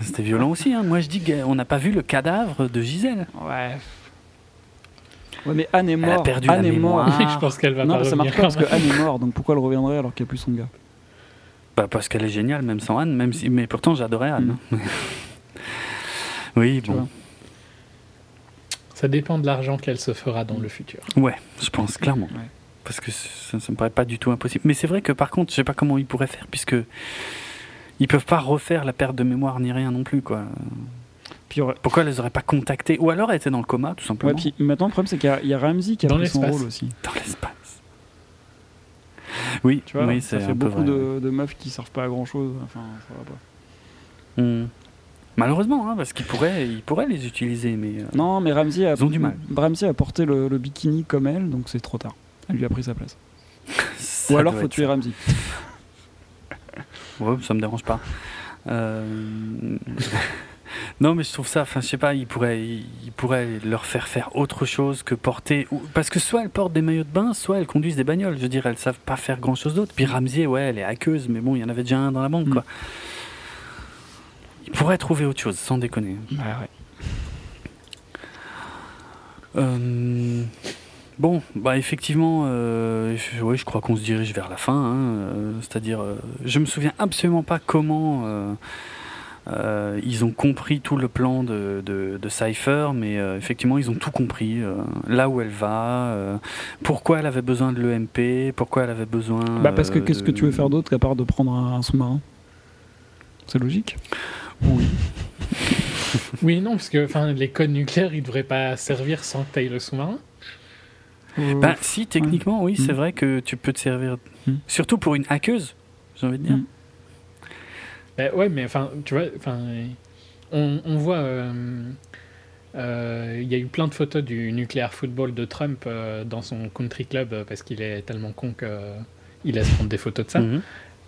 c'était violent aussi. Hein. Moi, je dis qu'on n'a pas vu le cadavre de Gisèle. Ouais. Ouais, mais Anne est a morte. perdu Anne la est mémoire. Ah. <laughs> je pense qu'elle va Non, pas ça marche pas parce que Anne est morte, donc pourquoi elle reviendrait alors qu'il n'y a plus son gars? Bah, parce qu'elle est géniale, même sans Anne, même si, mais pourtant j'adorais Anne. hein. <laughs> oui, Tu bon. Ça dépend de l'argent qu'elle se fera dans le futur. Ouais, je pense clairement. Ouais. Parce que ça, ça me paraît pas du tout impossible. Mais c'est vrai que par contre, je sais pas comment ils pourraient faire, puisque ils peuvent pas refaire la perte de mémoire ni rien non plus, quoi. Puis, ouais. Pourquoi elles les auraient pas contactées Ou alors elles étaient dans le coma, tout Ouais, simplement, puis maintenant le problème c'est qu'il y a- il y, a Ramsey qui a Dans pris son rôle aussi. dans l'espace. Oui, Tu vois, oui, ça fait beaucoup vrai. de, de meufs qui servent pas à grand chose. Enfin, ça va pas. Hmm. Malheureusement, hein, parce qu'ils pourraient, ils pourraient les utiliser, mais euh, Non, mais Ramsey a, Ils ont du mal. Ramsey a porté le, le bikini comme elle, donc c'est trop tard. Elle lui a pris sa place. <laughs> ça Ou alors faut tuer Ramsey. Ouais, ça me dérange pas. Euh, <laughs> non, mais je trouve ça, enfin, je sais pas, ils pourraient, ils pourraient leur faire faire autre chose que porter. ou- Parce que soit elles portent des maillots de bain, soit elles conduisent des bagnoles. Je veux dire, elles savent pas faire grand chose d'autre. Puis Ramsey, ouais, elle est hackeuse, mais bon, il y en avait déjà un dans la bande, Mm. quoi. Ils pourraient trouver autre chose, sans déconner. Bah ouais. Euh, Bon, bah effectivement, euh, je, ouais, je crois qu'on se dirige vers la fin. hein, euh, C'est-à-dire, euh, je me souviens absolument pas comment euh, ils ont compris tout le plan de, de, de Cypher, mais euh, effectivement, ils ont tout compris. euh, là où elle va, euh, pourquoi elle avait besoin de l'EMP, pourquoi elle avait besoin. Bah parce que euh, qu'est-ce que tu veux faire d'autre qu'à part de prendre un, un sous-marin? C'est logique. Oui. <laughs> Oui, non, parce que enfin, les codes nucléaires, ils devraient pas servir sans que tu le sous-marin. Bah, si, techniquement, oui, c'est vrai que tu peux te servir. Mm. Surtout pour une hackeuse, j'ai envie de dire. Mm. Bah, ouais, mais enfin, tu vois, enfin, on, on voit. euh, euh, Il y a eu plein de photos du nucléaire football de Trump euh, dans son country club euh, parce qu'il est tellement con qu'il laisse prendre des photos de ça. Mhm.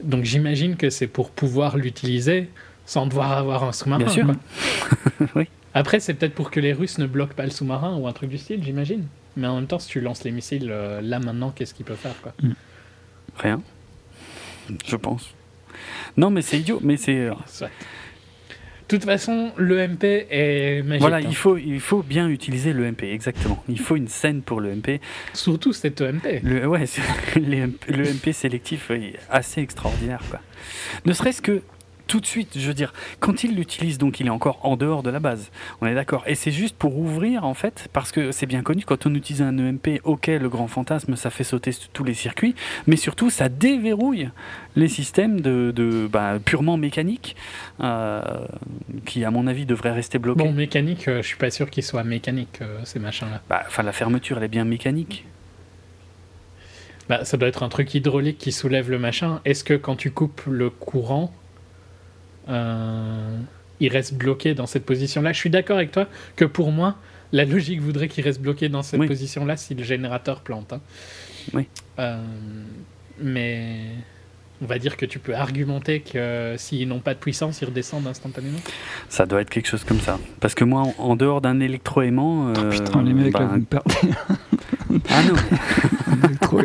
Donc j'imagine que c'est pour pouvoir l'utiliser sans devoir avoir un sous-marin. Bien sûr. <laughs> Oui. Après, c'est peut-être pour que les Russes ne bloquent pas le sous-marin ou un truc du style, j'imagine. Mais en même temps, si tu lances les missiles là maintenant, qu'est-ce qu'ils peuvent faire quoi? Rien. Je pense. Non, mais c'est idiot. Mais c'est. euh, Soit. toute façon, l'EMP est magique. Voilà, hein. il faut, il faut bien utiliser l'EMP, exactement. Il faut une scène pour l'EMP. Surtout cet EMP. Le, ouais, <laughs> l'EMP sélectif est assez extraordinaire. Quoi. Ne serait-ce que tout de suite, je veux dire, quand il l'utilise, donc il est encore en dehors de la base. On est d'accord. Et c'est juste pour ouvrir, en fait, parce que c'est bien connu, quand on utilise un EMP, ok, le grand fantasme, ça fait sauter tous les circuits, mais surtout, ça déverrouille les systèmes de, de bah, purement mécaniques, euh, qui, à mon avis, devraient rester bloqués. Bon, mécanique, euh, je suis pas sûr qu'il soit mécanique, euh, ces machins-là. Bah, Enfin, la fermeture, elle est bien mécanique. Bah, ça doit être un truc hydraulique qui soulève le machin. Est-ce que quand tu coupes le courant, il reste bloqué dans cette position-là Je suis d'accord avec toi que pour moi, la logique voudrait qu'il reste bloqué dans cette Oui. position-là si le générateur plante. hein. Oui. Euh, mais on va dire que tu peux argumenter que s'ils n'ont pas de puissance, ils redescendent instantanément. Ça doit être quelque chose comme ça. Parce que moi, en, en dehors d'un électroaimant. euh, Putain, les mecs, là, bah, vous me perdez. Ah non, <laughs> Trop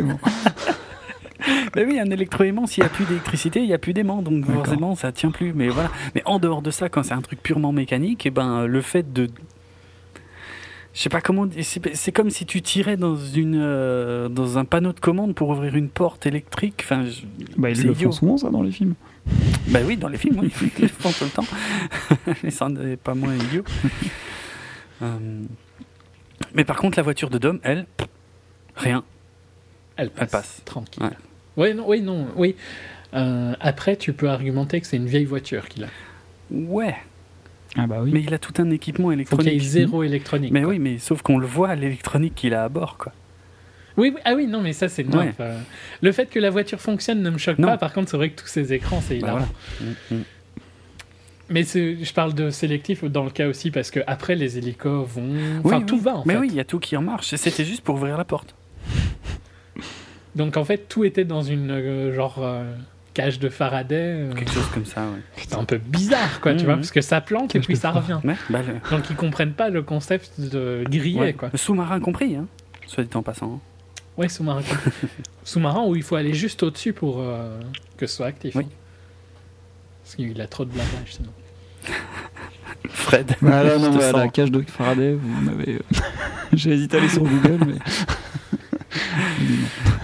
mais <laughs> oui, un électroaimant, s'il n'y a plus d'électricité, il n'y a plus d'aimant, donc forcément ça tient plus. Mais voilà. Mais en dehors de ça, quand c'est un truc purement mécanique, et ben le fait de. Je sais pas comment. C'est c'est comme si tu tirais dans, une, euh, dans un panneau de commande pour ouvrir une porte électrique. Enfin, je- Bah, ils C'est le idiot. font souvent, ça, dans les films. Bah oui, dans les films, oui, <laughs> ils le font tout le temps. <laughs> Mais ça n'est pas moins idiot. Euh, Mais par contre, la voiture de Dom, elle, rien. Elle passe. passe. Tranquille. Ouais. Ouais, non, oui, non, oui. Euh, après, tu peux argumenter que c'est une vieille voiture qu'il a. Ouais, Ah bah oui. mais il a tout un équipement Faut qu'il y ait électronique. zéro électronique. Mais quoi. oui, mais sauf qu'on le voit, l'électronique qu'il a à bord, quoi. Oui, oui, ah oui, non, mais ça c'est. Ouais. Le fait que la voiture fonctionne ne me choque Non. pas. Par contre, c'est vrai que tous ces écrans, c'est Bah hilarant. voilà. Mm, mm. Mais je parle de sélectif dans le cas aussi parce que après les hélicos vont. Enfin, Oui, tout oui. va en Mais fait. oui, il y a tout qui en marche. C'était juste pour ouvrir la porte. Donc en fait, tout était dans une euh, genre euh, cage de Faraday. euh, Quelque chose comme ça, ouais. C'est un peu bizarre, quoi, tu Mhm. vois, parce que ça plante et puis ça revient. Ouais, bah, le- Donc ils comprennent pas le concept de griller, ouais. quoi. Le sous-marin compris, hein, soit dit en passant. Ouais, sous-marin. <laughs> sous-marin où il faut aller juste au-dessus pour euh, que ce soit actif. Oui. hein. Parce qu'il a trop de blabage sinon. <laughs> Fred. Voilà, je non, mais à la cage de Faraday, vous m'avez. <laughs> J'ai hésité à aller sur Google, mais.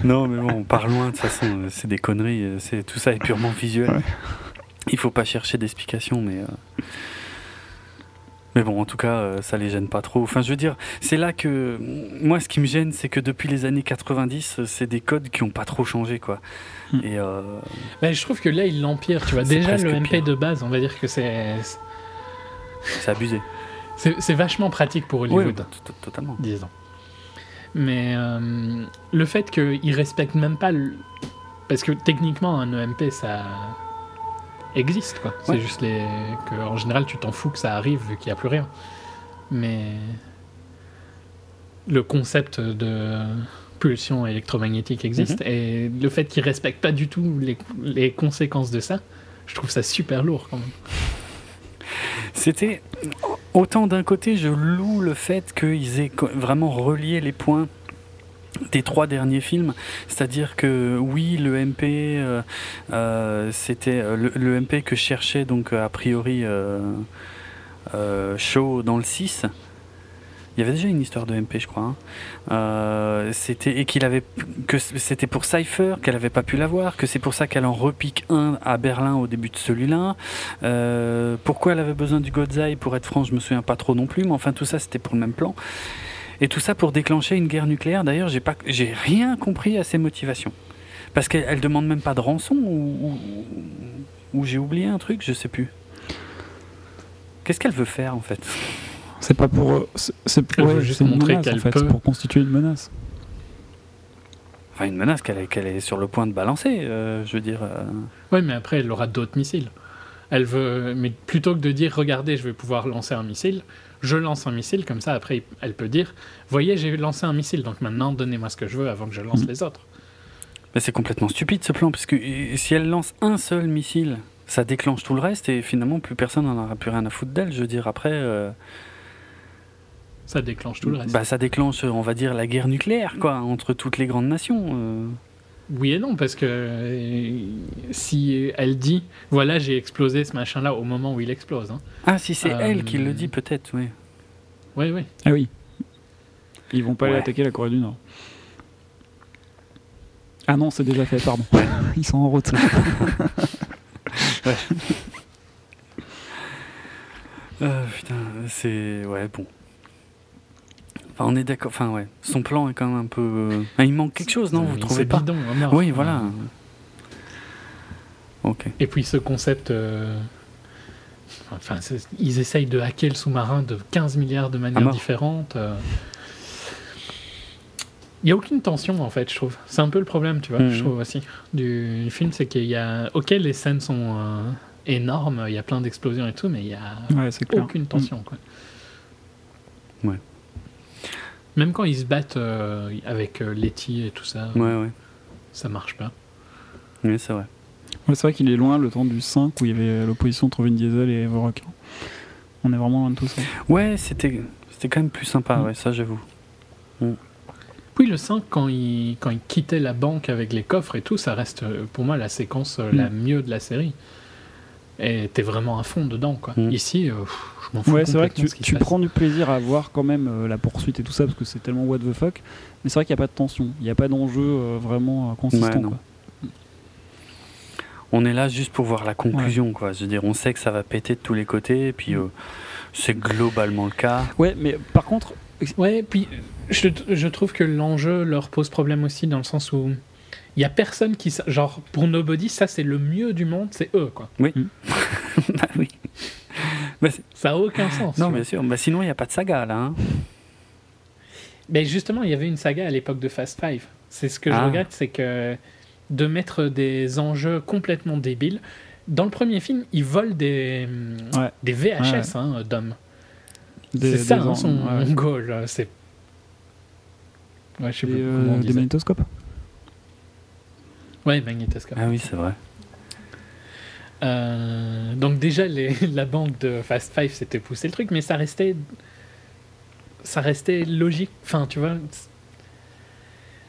Non, mais bon, on part loin, de toute façon, euh, c'est des conneries, euh, c'est, tout ça est purement visuel. Ouais. Il faut pas chercher d'explication, mais. euh, Mais bon, en tout cas, euh, ça les gêne pas trop. Enfin, je veux dire, c'est là que. Moi, ce qui me gêne, c'est que depuis les années 90, euh, c'est des codes qui ont pas trop changé, quoi. Hmm. Et. euh, je trouve que là, il l'empire, tu vois. Déjà, le MP pire. de base, on va dire que c'est c'est abusé. c'est vachement pratique pour Oui, Hollywood, to- totalement. disons. Mais euh, le fait qu'il respecte même pas le... Parce que techniquement, un EMP, ça existe, quoi. C'est Ouais. juste les... que, en général, tu t'en fous que ça arrive vu qu'il n'y a plus rien. Mais le concept de pulsion électromagnétique existe, et le fait qu'il respecte pas du tout les, les conséquences de ça, je trouve ça super lourd, quand même. C'était autant d'un côté, je loue le fait qu'ils aient vraiment relié les points des trois derniers films, c'est-à-dire que oui, le MP, euh, euh, c'était euh, le, MP que cherchait donc a priori Shaw dans le 6. Il y avait déjà une histoire de MP, je crois. hein. Euh, c'était et qu'il avait que c'était pour Cypher qu'elle avait pas pu l'avoir, que c'est pour ça qu'elle en repique un à Berlin au début de celui-là. Euh, pourquoi elle avait besoin du Godzai Pour être franc, je me souviens pas trop non plus, mais enfin tout ça c'était pour le même plan. Et tout ça pour déclencher une guerre nucléaire. D'ailleurs, j'ai pas, j'ai rien compris à ses motivations, parce qu'elle elle demande même pas de rançon ou, ou- ou j'ai oublié un truc, je sais plus. Qu'est-ce qu'elle veut faire en fait? C'est pas pour. C'est pour veut ouais, juste c'est une montrer qu'elle en fait, peut. c'est pour constituer une menace. Enfin, une menace qu'elle est, sur le point de balancer. euh, je veux dire. euh, Ouais, mais après, elle aura d'autres missiles. Elle veut, mais plutôt que de dire, regardez, je vais pouvoir lancer un missile, je lance un missile, comme ça, après, elle peut dire, voyez, j'ai lancé un missile, donc maintenant, donnez-moi ce que je veux avant que je lance Mhm. les autres. Mais c'est complètement stupide ce plan, parce que si elle lance un seul missile, ça déclenche tout le reste et finalement plus personne n'en aura plus rien à foutre d'elle. Je veux dire, après, euh, Ça déclenche tout le reste. bah, ça déclenche, on va dire, la guerre nucléaire, quoi, entre toutes les grandes nations. euh. oui et non, parce que euh, si elle dit voilà, j'ai explosé ce machin-là au moment où il explose. Hein. Ah, si c'est elle qui le dit, peut-être, oui. Oui, oui. Ah oui. Ils vont pas aller attaquer la Corée du Nord. Ah non, c'est déjà fait, pardon. <laughs> Ils sont en route. ouais. <laughs> Euh, putain, c'est. Ouais, bon. Enfin, on est d'accord. Enfin, ouais. Son plan est quand même un peu. Euh, il manque quelque chose, non Vous trouvez pas bidon, hein, Oui, voilà. Ok. Et puis ce concept. Euh, enfin, ils essayent de hacker le sous-marin de 15 milliards de manières différentes. Il n'y a aucune tension en fait, je trouve. C'est un peu le problème, tu vois, je mhm. trouve aussi, du film, c'est qu'il y a. Ok, les scènes sont énorme, il y a plein d'explosions et tout, mais il n'y a aucune tension. Quoi. Ouais. Même quand ils se battent euh, avec euh, Letty et tout ça, ouais, ouais. ça marche pas. Oui, c'est vrai. Ouais, c'est vrai qu'il est loin le temps du 5 où il y avait l'opposition entre Vin Diesel et Rock. On est vraiment loin de tout ça. Ouais, c'était, c'était quand même plus sympa, mm. ouais, ça j'avoue. Mm. Oui, le 5, quand il, quand il quittait la banque avec les coffres et tout, ça reste euh, pour moi la séquence la mm. mieux de la série et t'es vraiment à fond dedans. Quoi. Mm. Ici, euh, je m'en fous. Ouais, c'est vrai que tu, tu prends du plaisir à voir quand même euh, la poursuite et tout ça parce que c'est tellement what the fuck. Mais c'est vrai qu'il n'y a pas de tension, il n'y a pas d'enjeu euh, vraiment consistant. quoi. On est là juste pour voir la conclusion. Quoi. Je veux dire, on sait que ça va péter de tous les côtés, et puis c'est globalement le cas. Ouais, mais par contre. Ouais, puis je, je trouve que l'enjeu leur pose problème aussi dans le sens où il y a personne qui genre pour Nobody ça c'est le mieux du monde c'est eux quoi. Oui. Mm. <laughs> bah oui. Bah, ça a aucun sens non bien sûr. Bah, sinon il n'y a pas de saga là hein. mais justement il y avait une saga à l'époque de Fast Five. C'est ce que je ah. regrette c'est que de mettre des enjeux complètement débiles. Dans le premier film ils volent des des VHS hein, d'hommes. C'est ça hein, son goal c'est ouais, je sais pas euh, des magnétoscopes Ouais, magnétoscope. Ah oui, c'est vrai. Euh, donc déjà, les, <laughs> la banque de Fast Five s'était poussé le truc, mais ça restait, ça restait logique. Enfin, tu vois,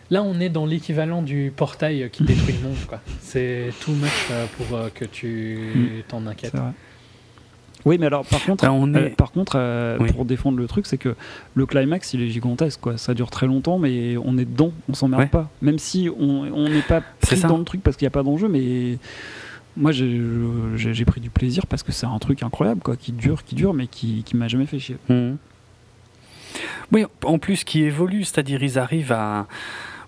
là, on est dans l'équivalent du portail qui détruit le monde. quoi. C'est too much euh, pour euh, que tu hmm. t'en inquiètes. Oui, mais alors par contre, on est... par contre pour défendre le truc, c'est que le climax il est gigantesque. Quoi. Ça dure très longtemps, mais on est dedans, on s'emmerde pas. Même si on n'est pas pris dans le truc parce qu'il n'y a pas d'enjeu, mais moi j'ai pris du plaisir parce que c'est un truc incroyable quoi, qui dure, qui dure, mais qui, qui m'a jamais fait chier. Mmh. Oui, en plus qui évolue, c'est-à-dire ils arrivent à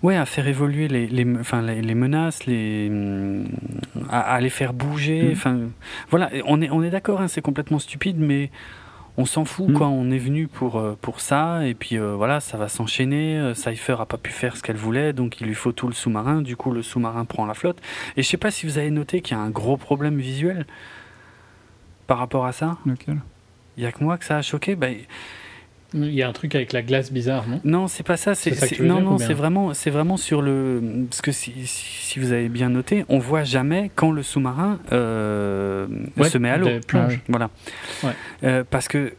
ouais, à faire évoluer les, les, enfin, les, menaces, les, à, les faire bouger. Mm. Enfin, voilà, on est, on est d'accord, hein, c'est complètement stupide, mais on s'en fout, mm. quoi. On est venu pour, euh, pour ça, et puis euh, voilà, ça va s'enchaîner. Euh, Cypher a pas pu faire ce qu'elle voulait, donc il lui faut tout le sous-marin. Du coup, le sous-marin prend la flotte. Et je sais pas si vous avez noté qu'il y a un gros problème visuel par rapport à ça. Lequel? Il y a que moi que ça a choqué. Ben, il y a un truc avec la glace bizarre, non? Non, c'est pas ça. C'est, non, non, c'est vraiment, c'est vraiment sur le. Parce que si, si, vous avez bien noté, on voit jamais quand le sous-marin euh, se met à l'eau. Plonge. Voilà. Euh, parce que.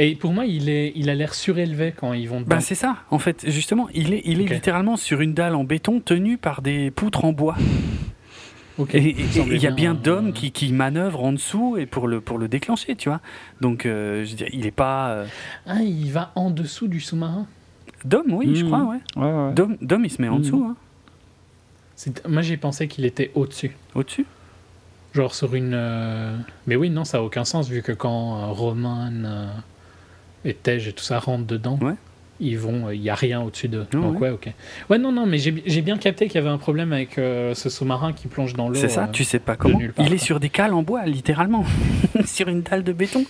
Et pour moi, il, est, il a l'air surélevé quand ils vont dedans. Ben c'est ça, en fait. Justement, il est, il est littéralement sur une dalle en béton tenue par des poutres en bois. Et il y a bien d'hommes qui, qui manœuvrent en dessous et pour le, pour le déclencher, tu vois. Donc, euh, je veux dire, il est pas. Euh, ah, il va en dessous du sous-marin Dom, oui, je hmm. crois, ouais. ouais, Dom, il se met en hmm. dessous. Hein. Moi, j'ai pensé qu'il était au-dessus. Au-dessus? Genre sur une. Euh, mais oui, non, ça n'a aucun sens vu que quand Roman et Tej et tout ça rentrent dedans. Ouais ils vont, il n'y a rien au-dessus d'eux. Donc ouais. ok. Ouais, non, non, mais j'ai bien capté qu'il y avait un problème avec euh, ce sous-marin qui plonge dans l'eau. C'est ça, euh, tu sais pas comment. il est sur des cales en bois, littéralement, <laughs> sur une dalle de béton,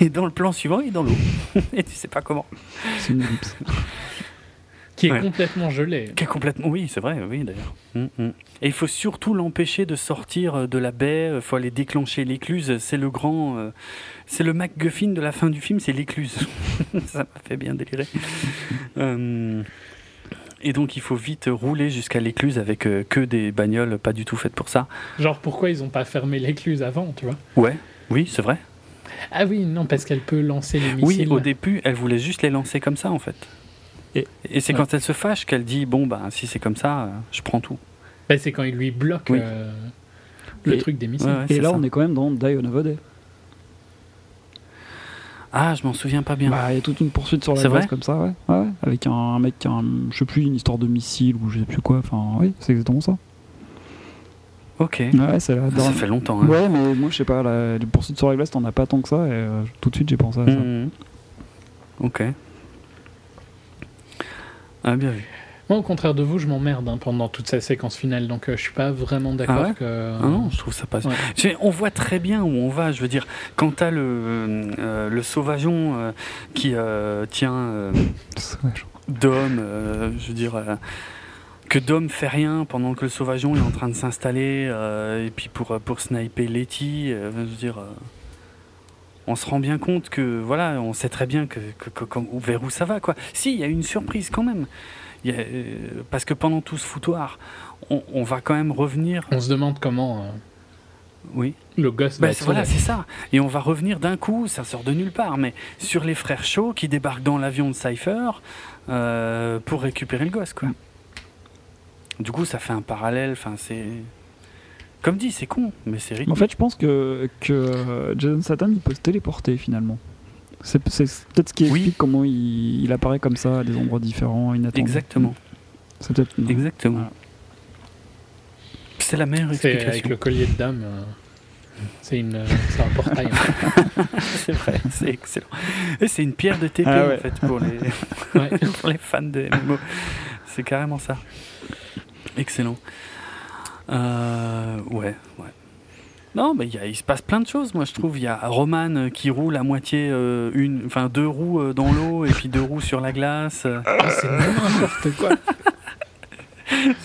et dans le plan suivant, il est dans l'eau, <laughs> et tu sais pas comment. C'est une qui est complètement gelé. Qui est complètement, oui, c'est vrai, oui d'ailleurs. Hum, hum. Et il faut surtout l'empêcher de sortir euh, de la baie. Il faut aller déclencher l'écluse. C'est le grand, euh, c'est le MacGuffin de la fin du film, c'est l'écluse. <laughs> Ça m'a fait bien délirer. Hum. et donc il faut vite rouler jusqu'à l'écluse avec euh, que des bagnoles pas du tout faites pour ça. Genre pourquoi ils n'ont pas fermé l'écluse avant, tu vois? Ouais, oui, c'est vrai. Ah oui, non, parce qu'elle peut lancer les missiles. Oui, au début, elle voulait juste les lancer comme ça en fait. Et, c'est quand elle se fâche qu'elle dit bon bah si c'est comme ça, euh, je prends tout. Bah, c'est quand il lui bloque euh, le truc des missiles. et là, on est quand même dans Die on a Day. Ah, je m'en souviens pas bien. Bah, il y a toute une poursuite sur la base comme ça, ouais. ouais. Avec un, mec qui a, un, je sais plus, une histoire de missile ou je sais plus quoi. Enfin, oui, c'est exactement ça. Ok. Ouais, ça fait longtemps. Hein. Ouais, mais moi, je sais pas, la, les poursuites sur la glace, t'en as pas tant que ça, et euh, tout de suite, j'ai pensé à ça. Mmh. Ok. Ah, bien vu. Moi, au contraire de vous, je m'emmerde hein, pendant toute cette séquence finale, donc euh, je suis pas vraiment d'accord ah que. Ah non, je trouve ça passe. On voit très bien où on va. Je veux dire, quand t'as le euh, le sauvageon qui tient Dom, je veux dire que Dom fait rien pendant que le sauvageon est en train de s'installer et puis pour pour sniper Letty, je veux dire on se rend bien compte que voilà, on sait très bien que, vers où ça va quoi. Si, il y a une surprise quand même. Euh, parce que pendant tout ce foutoir, on, va quand même revenir. On se demande comment. Euh, oui. Le gosse bah, Voilà, c'est ça. Et on va revenir d'un coup, ça sort de nulle part, mais sur les frères Shaw qui débarquent dans l'avion de Cypher euh, pour récupérer le gosse, quoi. Du coup, ça fait un parallèle. Enfin, c'est. Comme dit, c'est con, mais c'est rythmique. En fait, je pense que, que Jason Satan, il peut se téléporter finalement. C'est peut-être ce qui explique comment il, apparaît comme ça à des endroits différents, inattendus. Exactement. C'est peut-être. Exactement. C'est la meilleure explication. Avec le collier de dame. Euh, c'est une, un portail. <laughs> c'est vrai, c'est excellent. Et c'est une pierre de TP ah en fait pour les, <laughs> <laughs> pour les fans de MMO. C'est carrément ça. Excellent. Euh, ouais, ouais. Non, mais il se passe plein de choses, moi je trouve. Il y a Roman euh, qui roule à moitié, euh, une, enfin deux roues euh, dans l'eau et puis deux roues sur la glace. Ah, c'est n'importe quoi.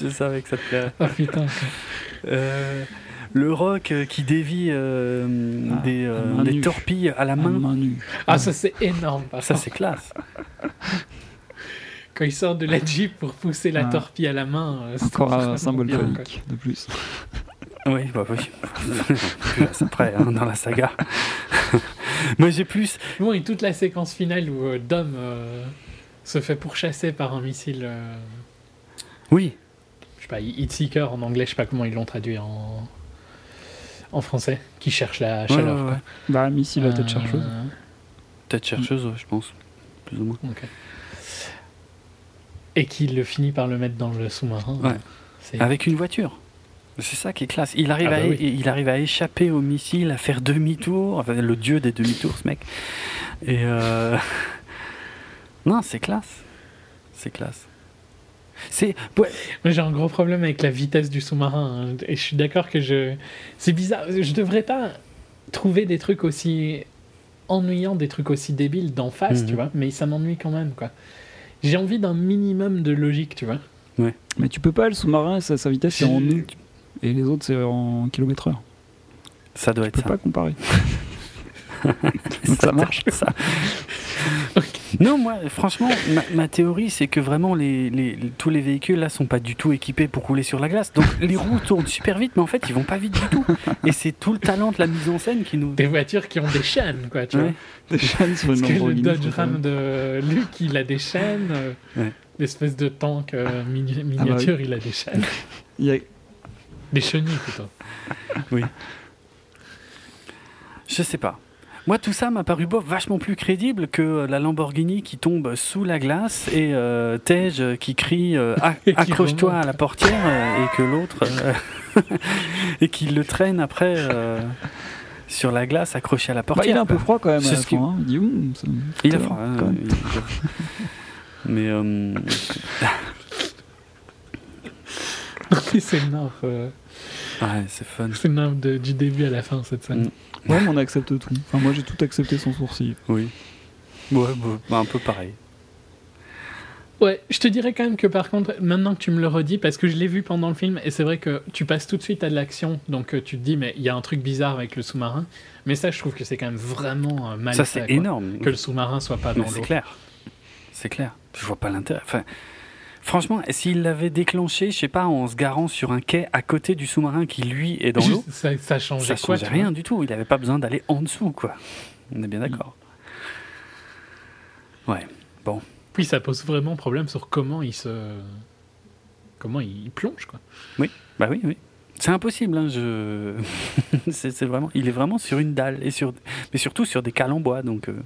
je savais que ça te plairait. Ah putain. le rock qui dévie ah, des, des torpilles à la main. main nue. Ah, ça c'est énorme. Ça c'est classe. Quand il sort de la Jeep pour pousser la torpille à la main. Encore un symbole phallique de plus. Oui, bah oui. après, hein, dans la saga. Moi, j'ai plus. Bon, et toute la séquence finale où euh, Dom euh, se fait pourchasser par un missile. Euh, oui. Je sais pas, Hitseeker en anglais, je sais pas comment ils l'ont traduit en en français, qui cherche la chaleur. Ouais, Bah, missile à tête chercheuse. Tête chercheuse, je pense. Plus ou moins. Et qu'il le finit par le mettre dans le sous-marin. Avec une voiture. C'est ça qui est classe. Il arrive, ah bah à, il arrive à échapper au missile, à faire demi-tour. Enfin, le dieu des demi-tours, ce mec. Et euh... <laughs> non, c'est classe. C'est classe. C'est. Moi, j'ai un gros problème avec la vitesse du sous-marin. Hein, et je suis d'accord que je. C'est bizarre. Je devrais pas trouver des trucs aussi ennuyants, des trucs aussi débiles d'en face, tu mhm. vois. Mais ça m'ennuie quand même, quoi. J'ai envie d'un minimum de logique, tu vois. Ouais. Mais tu peux pas, le sous-marin, sa, sa vitesse, c'est en et les autres c'est en kilomètre heure. <laughs> Ça doit être ça. peux pas comparer. Donc ça, marche. Ça. Non, moi, franchement, ma, théorie, c'est que vraiment, les, les, tous les véhicules là sont pas du tout équipés pour rouler sur la glace. Donc les roues <laughs> tournent super vite, mais en fait, ils vont pas vite du tout. Et c'est tout le talent de la mise en scène qui nous. Des voitures qui ont des chaînes, quoi, tu vois. Des chaînes sur une Parce que le Dodge Ram de Luc, il a des chaînes. L'espèce de tank euh, miniature, ah bah il a des chaînes. Il y a des chenilles plutôt. Oui. Je sais pas. Moi, tout ça m'a paru vachement plus crédible que la Lamborghini qui tombe sous la glace et euh, Tej qui crie euh, <laughs> accroche-toi à la portière euh, et que l'autre <laughs> et qui le traîne après sur la glace accroché à la portière. Bah, il est un peu froid quand même. Ce hein. Il il est froid. Hein, <laughs> Mais <laughs> c'est énorme. Ouais, c'est fun. C'est de, du début à la fin cette scène. Mm. Ouais, mais on accepte tout. Enfin, moi j'ai tout accepté sans sourcil. Oui. Ouais, bah, un peu pareil. Ouais, je te dirais quand même que par contre, maintenant que tu me le redis, parce que je l'ai vu pendant le film, et c'est vrai que tu passes tout de suite à de l'action, donc euh, tu te dis, mais il y a un truc bizarre avec le sous-marin. Mais ça, je trouve que c'est quand même vraiment euh, mal ça, c'est énorme. Que le sous-marin soit pas dans l'eau. C'est clair. C'est clair. Je vois pas l'intérêt. Enfin, Franchement, s'il l'avait déclenché, je sais pas, en se garant sur un quai à côté du sous-marin qui lui est dans l'eau, ça, ça changeait, ça rien du tout. Il n'avait pas besoin d'aller en dessous, quoi. On est bien d'accord. Ouais, bon. Puis ça pose vraiment problème sur comment il se comment il plonge, quoi. Oui, bah oui, oui. C'est impossible, hein, je... <laughs> c'est vraiment... il est vraiment sur une dalle, et sur... mais surtout sur des cales en bois, donc... Euh,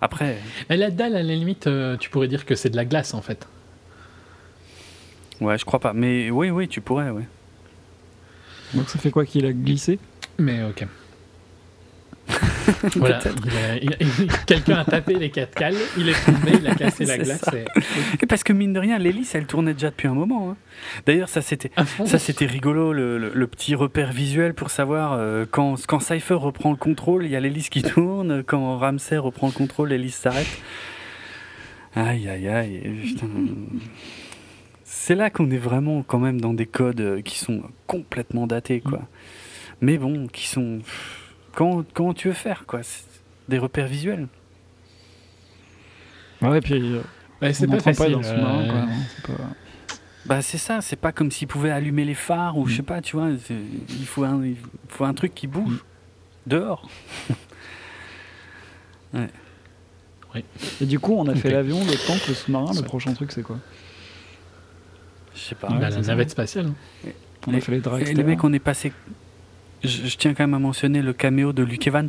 après... Et la dalle, à la limite, euh, tu pourrais dire que c'est de la glace, en fait. Ouais, je crois pas, mais oui, oui, tu pourrais, ouais. Donc ça fait quoi qu'il a glissé? Mais ok. <laughs> voilà, quelqu'un a tapé les quatre cales, il est tombé, il a cassé la glace. Et... Parce que mine de rien, l'hélice, elle tournait déjà depuis un moment. Hein. D'ailleurs, ça c'était, ça c'était rigolo, le, petit repère visuel pour savoir euh, quand, quand Cypher reprend le contrôle, il y a l'hélice qui tourne. Quand Ramsey reprend le contrôle, l'hélice s'arrête. Aïe, aïe, aïe. C'est là qu'on est vraiment quand même dans des codes qui sont complètement datés, quoi. Mm. Mais bon, qui sont Comment, tu veux faire, quoi? Des repères visuels. Ouais, puis. Euh, c'est pas facile. dans ce moment, quoi. Bah c'est ça, c'est pas comme s'ils pouvaient allumer les phares ou je sais mm. pas, tu vois, il faut un, il faut un truc qui bouge mm. dehors. <laughs> ouais. Oui. Et du coup, on a fait l'avion, le tank, le sous-marin, le prochain truc c'est quoi? Je sais pas. Bah, la navette spatiale. Hein. On a fait les mecs, on est passé je, tiens quand même à mentionner le caméo de Luke Evans.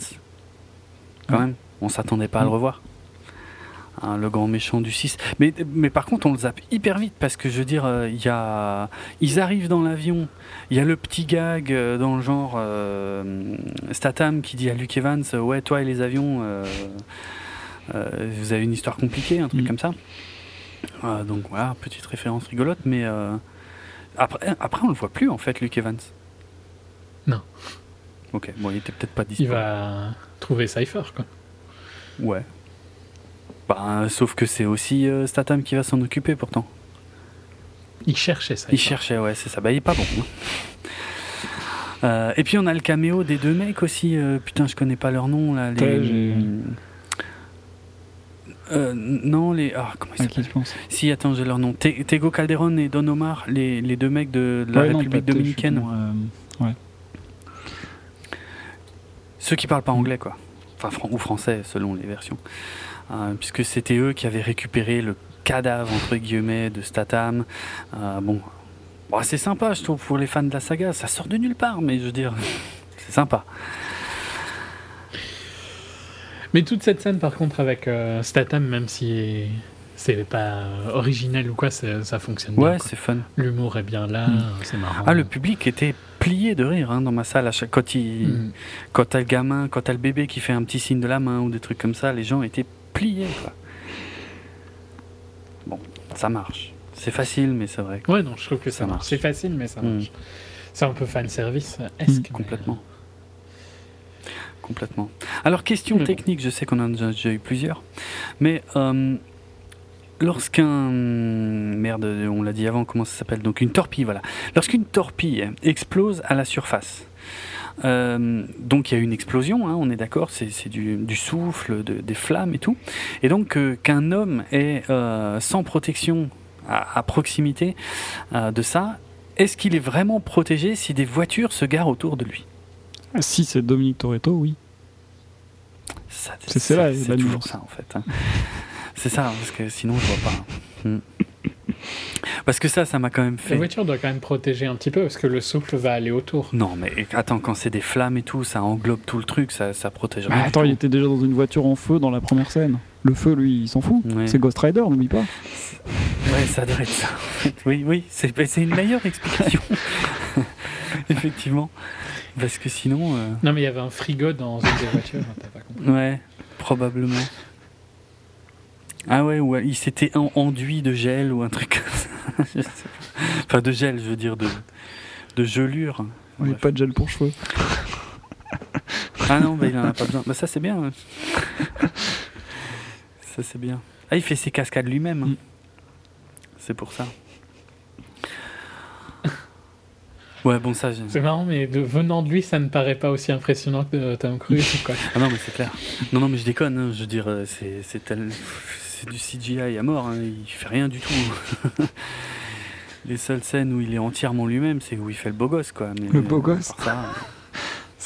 Quand même, on s'attendait pas à le revoir. Hein, le grand méchant du 6. Mais, mais par contre, on le zappe hyper vite parce que je veux dire, euh, il y a... ils arrivent dans l'avion. Il y a le petit gag euh, dans le genre euh, Statham qui dit à Luke Evans Ouais, toi et les avions, vous avez une histoire compliquée, un truc mm. comme ça. Donc voilà, petite référence rigolote, mais après, après, on le voit plus en fait, Luke Evans. Non. Ok, bon, il était peut-être pas disponible. Il va trouver Cypher, quoi. Ouais. Bah, sauf que c'est aussi euh, Statham qui va s'en occuper pourtant. Il cherchait ça. Il cherchait, ouais, c'est ça. Bah, il est pas bon. Hein. Euh, et puis on a le caméo des deux mecs aussi. Euh, putain, je connais pas leur nom là. Les... non, les. Ah, comment ils s'appellent Si, attends, j'ai leur nom. Tego Calderon et Don Omar, les, les deux mecs de, la République dominicaine. ouais. Ceux qui parlent pas anglais, quoi. Enfin, ou français, selon les versions. Euh, puisque c'était eux qui avaient récupéré le cadavre, entre guillemets, de Statham. Euh, bon, c'est sympa, je trouve, pour les fans de la saga. Ça sort de nulle part, mais je veux dire, <laughs> c'est sympa. Mais toute cette scène, par contre, avec euh, Statham, même si c'est pas originel ou quoi, ça fonctionne bien. Ouais, c'est fun. L'humour est bien là, mm. c'est marrant. Ah, le public était plié de rire hein, dans ma salle. À chaque, quand, il, mm. quand t'as le gamin, quand t'as le bébé qui fait un petit signe de la main ou des trucs comme ça, les gens étaient pliés. Quoi. Bon, ça marche. C'est facile, mais c'est vrai. Ouais, non, je trouve que ça, marche. C'est facile, mais ça mm. marche. C'est un peu fan service. Est-ce que complètement. Complètement. Alors, question technique, je sais qu'on en a déjà eu plusieurs, mais euh, lorsqu'un merde, on l'a dit avant, comment ça s'appelle Donc une torpille, voilà. Lorsqu'une torpille explose à la surface. Euh, donc il y a une explosion, hein, on est d'accord, c'est du, souffle, des flammes et tout. Et donc euh, qu'un homme est euh, sans protection à, proximité de ça, est-ce qu'il est vraiment protégé si des voitures se garent autour de lui? Si c'est Dominique Toretto, oui. C'est là, c'est toujours ça en fait. Hein. <laughs> C'est ça, parce que sinon je vois pas. Hmm. Parce que ça, ça m'a quand même fait. La voiture doit quand même protéger un petit peu parce que le souffle va aller autour. Non, mais attends, quand c'est des flammes et tout, ça englobe tout le truc, ça, ça protège rien. attends, il était déjà dans une voiture en feu dans la première scène. Le feu, lui, il s'en fout. C'est Ghost Rider, n'oublie pas. Ouais, ça devrait être ça. oui, oui, c'est une meilleure explication. <laughs> Effectivement. Parce que sinon. Euh, non, mais il y avait un frigo dans une des voitures, hein, t'as pas compris. Ouais, probablement. Ah ouais, ou il s'était enduit de gel ou un truc comme ça. <laughs> enfin, de gel, je veux dire, de, de gelure. Oui, pas de gel pour cheveux. ah non, bah, il en a pas besoin. Bah, ça, c'est bien. <laughs> ça, c'est bien. Ah, il fait ses cascades lui-même. Mm. C'est pour ça. <laughs> Ouais, bon, ça. C'est marrant, mais de, venant de lui, ça ne paraît pas aussi impressionnant que de Tom Cruise. <laughs> Quoi. ah non, mais c'est clair. Non, non, mais je déconne. Hein. Je veux dire, euh, c'est tel du CGI à mort, hein. il fait rien du tout. <laughs> Les seules scènes où il est entièrement lui-même, c'est où il fait le beau gosse, quoi. le beau gosse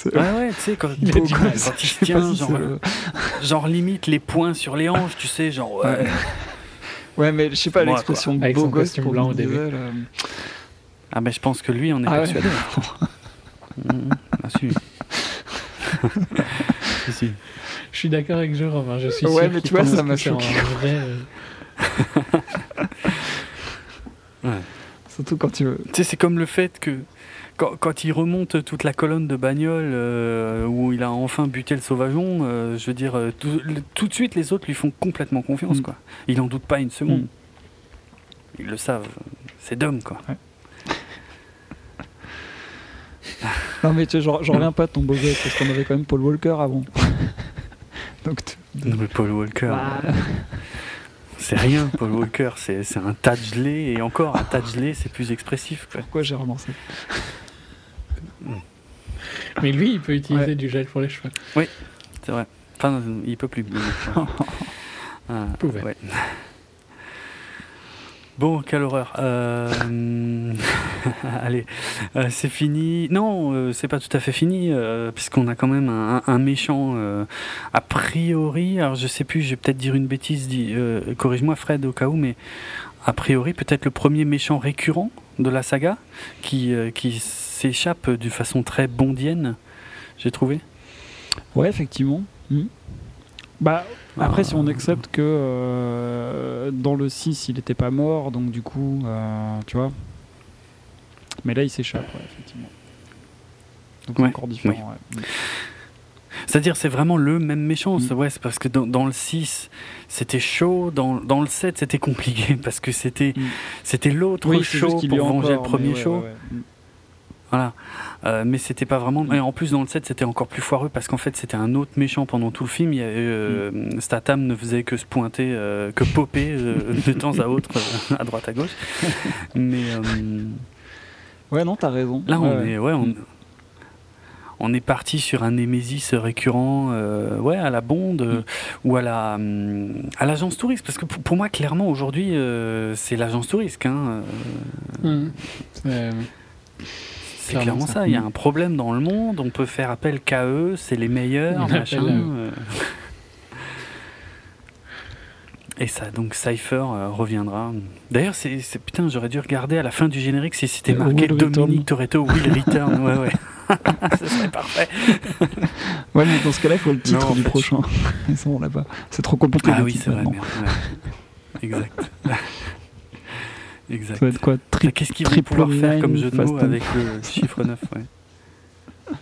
Ouais, ouais, tu sais, quand, il, quand il se tient, genre, genre, limite les poings sur les hanches, tu sais, genre, ouais. Ouais, mais je sais pas, l'expression beau gosse pour blanc au début. Euh. Ah, mais je pense que lui, on est ah persuadé. Ouais. mmh, ah, si. si, Je suis d'accord avec Jérôme, hein, je suis Ouais, mais tu vois, ça m'a choqué. Vrai, euh... <laughs> ouais. Surtout quand tu veux. Tu sais, c'est comme le fait que quand, il remonte toute la colonne de bagnole euh, où il a enfin buté le sauvageon, euh, je veux dire, euh, tout, de suite les autres lui font complètement confiance. Mm. Quoi. Il n'en doute pas une seconde. Mm. Ils le savent. C'est d'homme, quoi. <laughs> non, mais tu sais, j'en reviens pas de ton beau parce qu'on avait quand même Paul Walker avant. <laughs> Donc, non, mais Paul Walker. Bah. C'est rien, Paul Walker, c'est un tas de gelée, et encore, un tas de gelée, c'est plus expressif. Quoi. Pourquoi j'ai relancé Mais lui, il peut utiliser du gel pour les cheveux. Oui, c'est vrai. Enfin, il peut plus. <laughs> ah, pouvait. Ouais. Bon, quelle horreur. Euh... <laughs> Allez, euh, c'est fini. Non, euh, c'est pas tout à fait fini, euh, puisqu'on a quand même un, un méchant a priori. Alors, je sais plus, je vais peut-être dire une bêtise. Corrige-moi, Fred, au cas où, mais a priori, peut-être le premier méchant récurrent de la saga qui, qui s'échappe d'une façon très bondienne, j'ai trouvé. Ouais, effectivement. Hmm. Bah, après, si on accepte que euh, dans le 6, il n'était pas mort, donc du coup, euh, tu vois. Mais là, il s'échappe, effectivement. Donc c'est encore différent. C'est-à-dire, c'est vraiment le même méchant. Mm. Ouais, c'est parce que dans, le 6, c'était chaud. Dans, dans, le 7, c'était compliqué <laughs> parce que c'était mm. c'était l'autre chaud pour venger le premier chaud. Voilà. Euh, mais c'était pas vraiment. Et en plus, dans le 7, c'était encore plus foireux parce qu'en fait, c'était un autre méchant pendant tout le film. Il y avait, euh, mm. Statham ne faisait que se pointer, euh, que popper <laughs> de temps à autre, à droite à gauche. Mais. Ouais, non, t'as raison. Là, on est. Ouais, on, on est parti sur un Némésis récurrent ouais, à la Bonde mm. ou à la à l'agence touriste parce que pour, moi clairement aujourd'hui c'est l'agence touriste hein, mm. C'est clairement ça. Il y a un problème dans le monde. On peut faire appel qu'à eux. C'est les meilleurs. Machin, euh. Et ça, donc Cypher euh, reviendra. D'ailleurs, c'est putain, j'aurais dû regarder à la fin du générique si c'était marqué Dominique Toretto Will Return. <laughs> ouais, ouais. <laughs> Ce serait parfait. ouais, mais dans ce cas-là, il faut le titre du prochain. ça, on l'a pas. C'est trop compliqué. Ah oui, c'est vrai. Exact. <laughs> Exact. Ça va être quoi Qu'est-ce qu'ils vont pouvoir faire comme jeu de mots avec le chiffre 9 ouais. <laughs>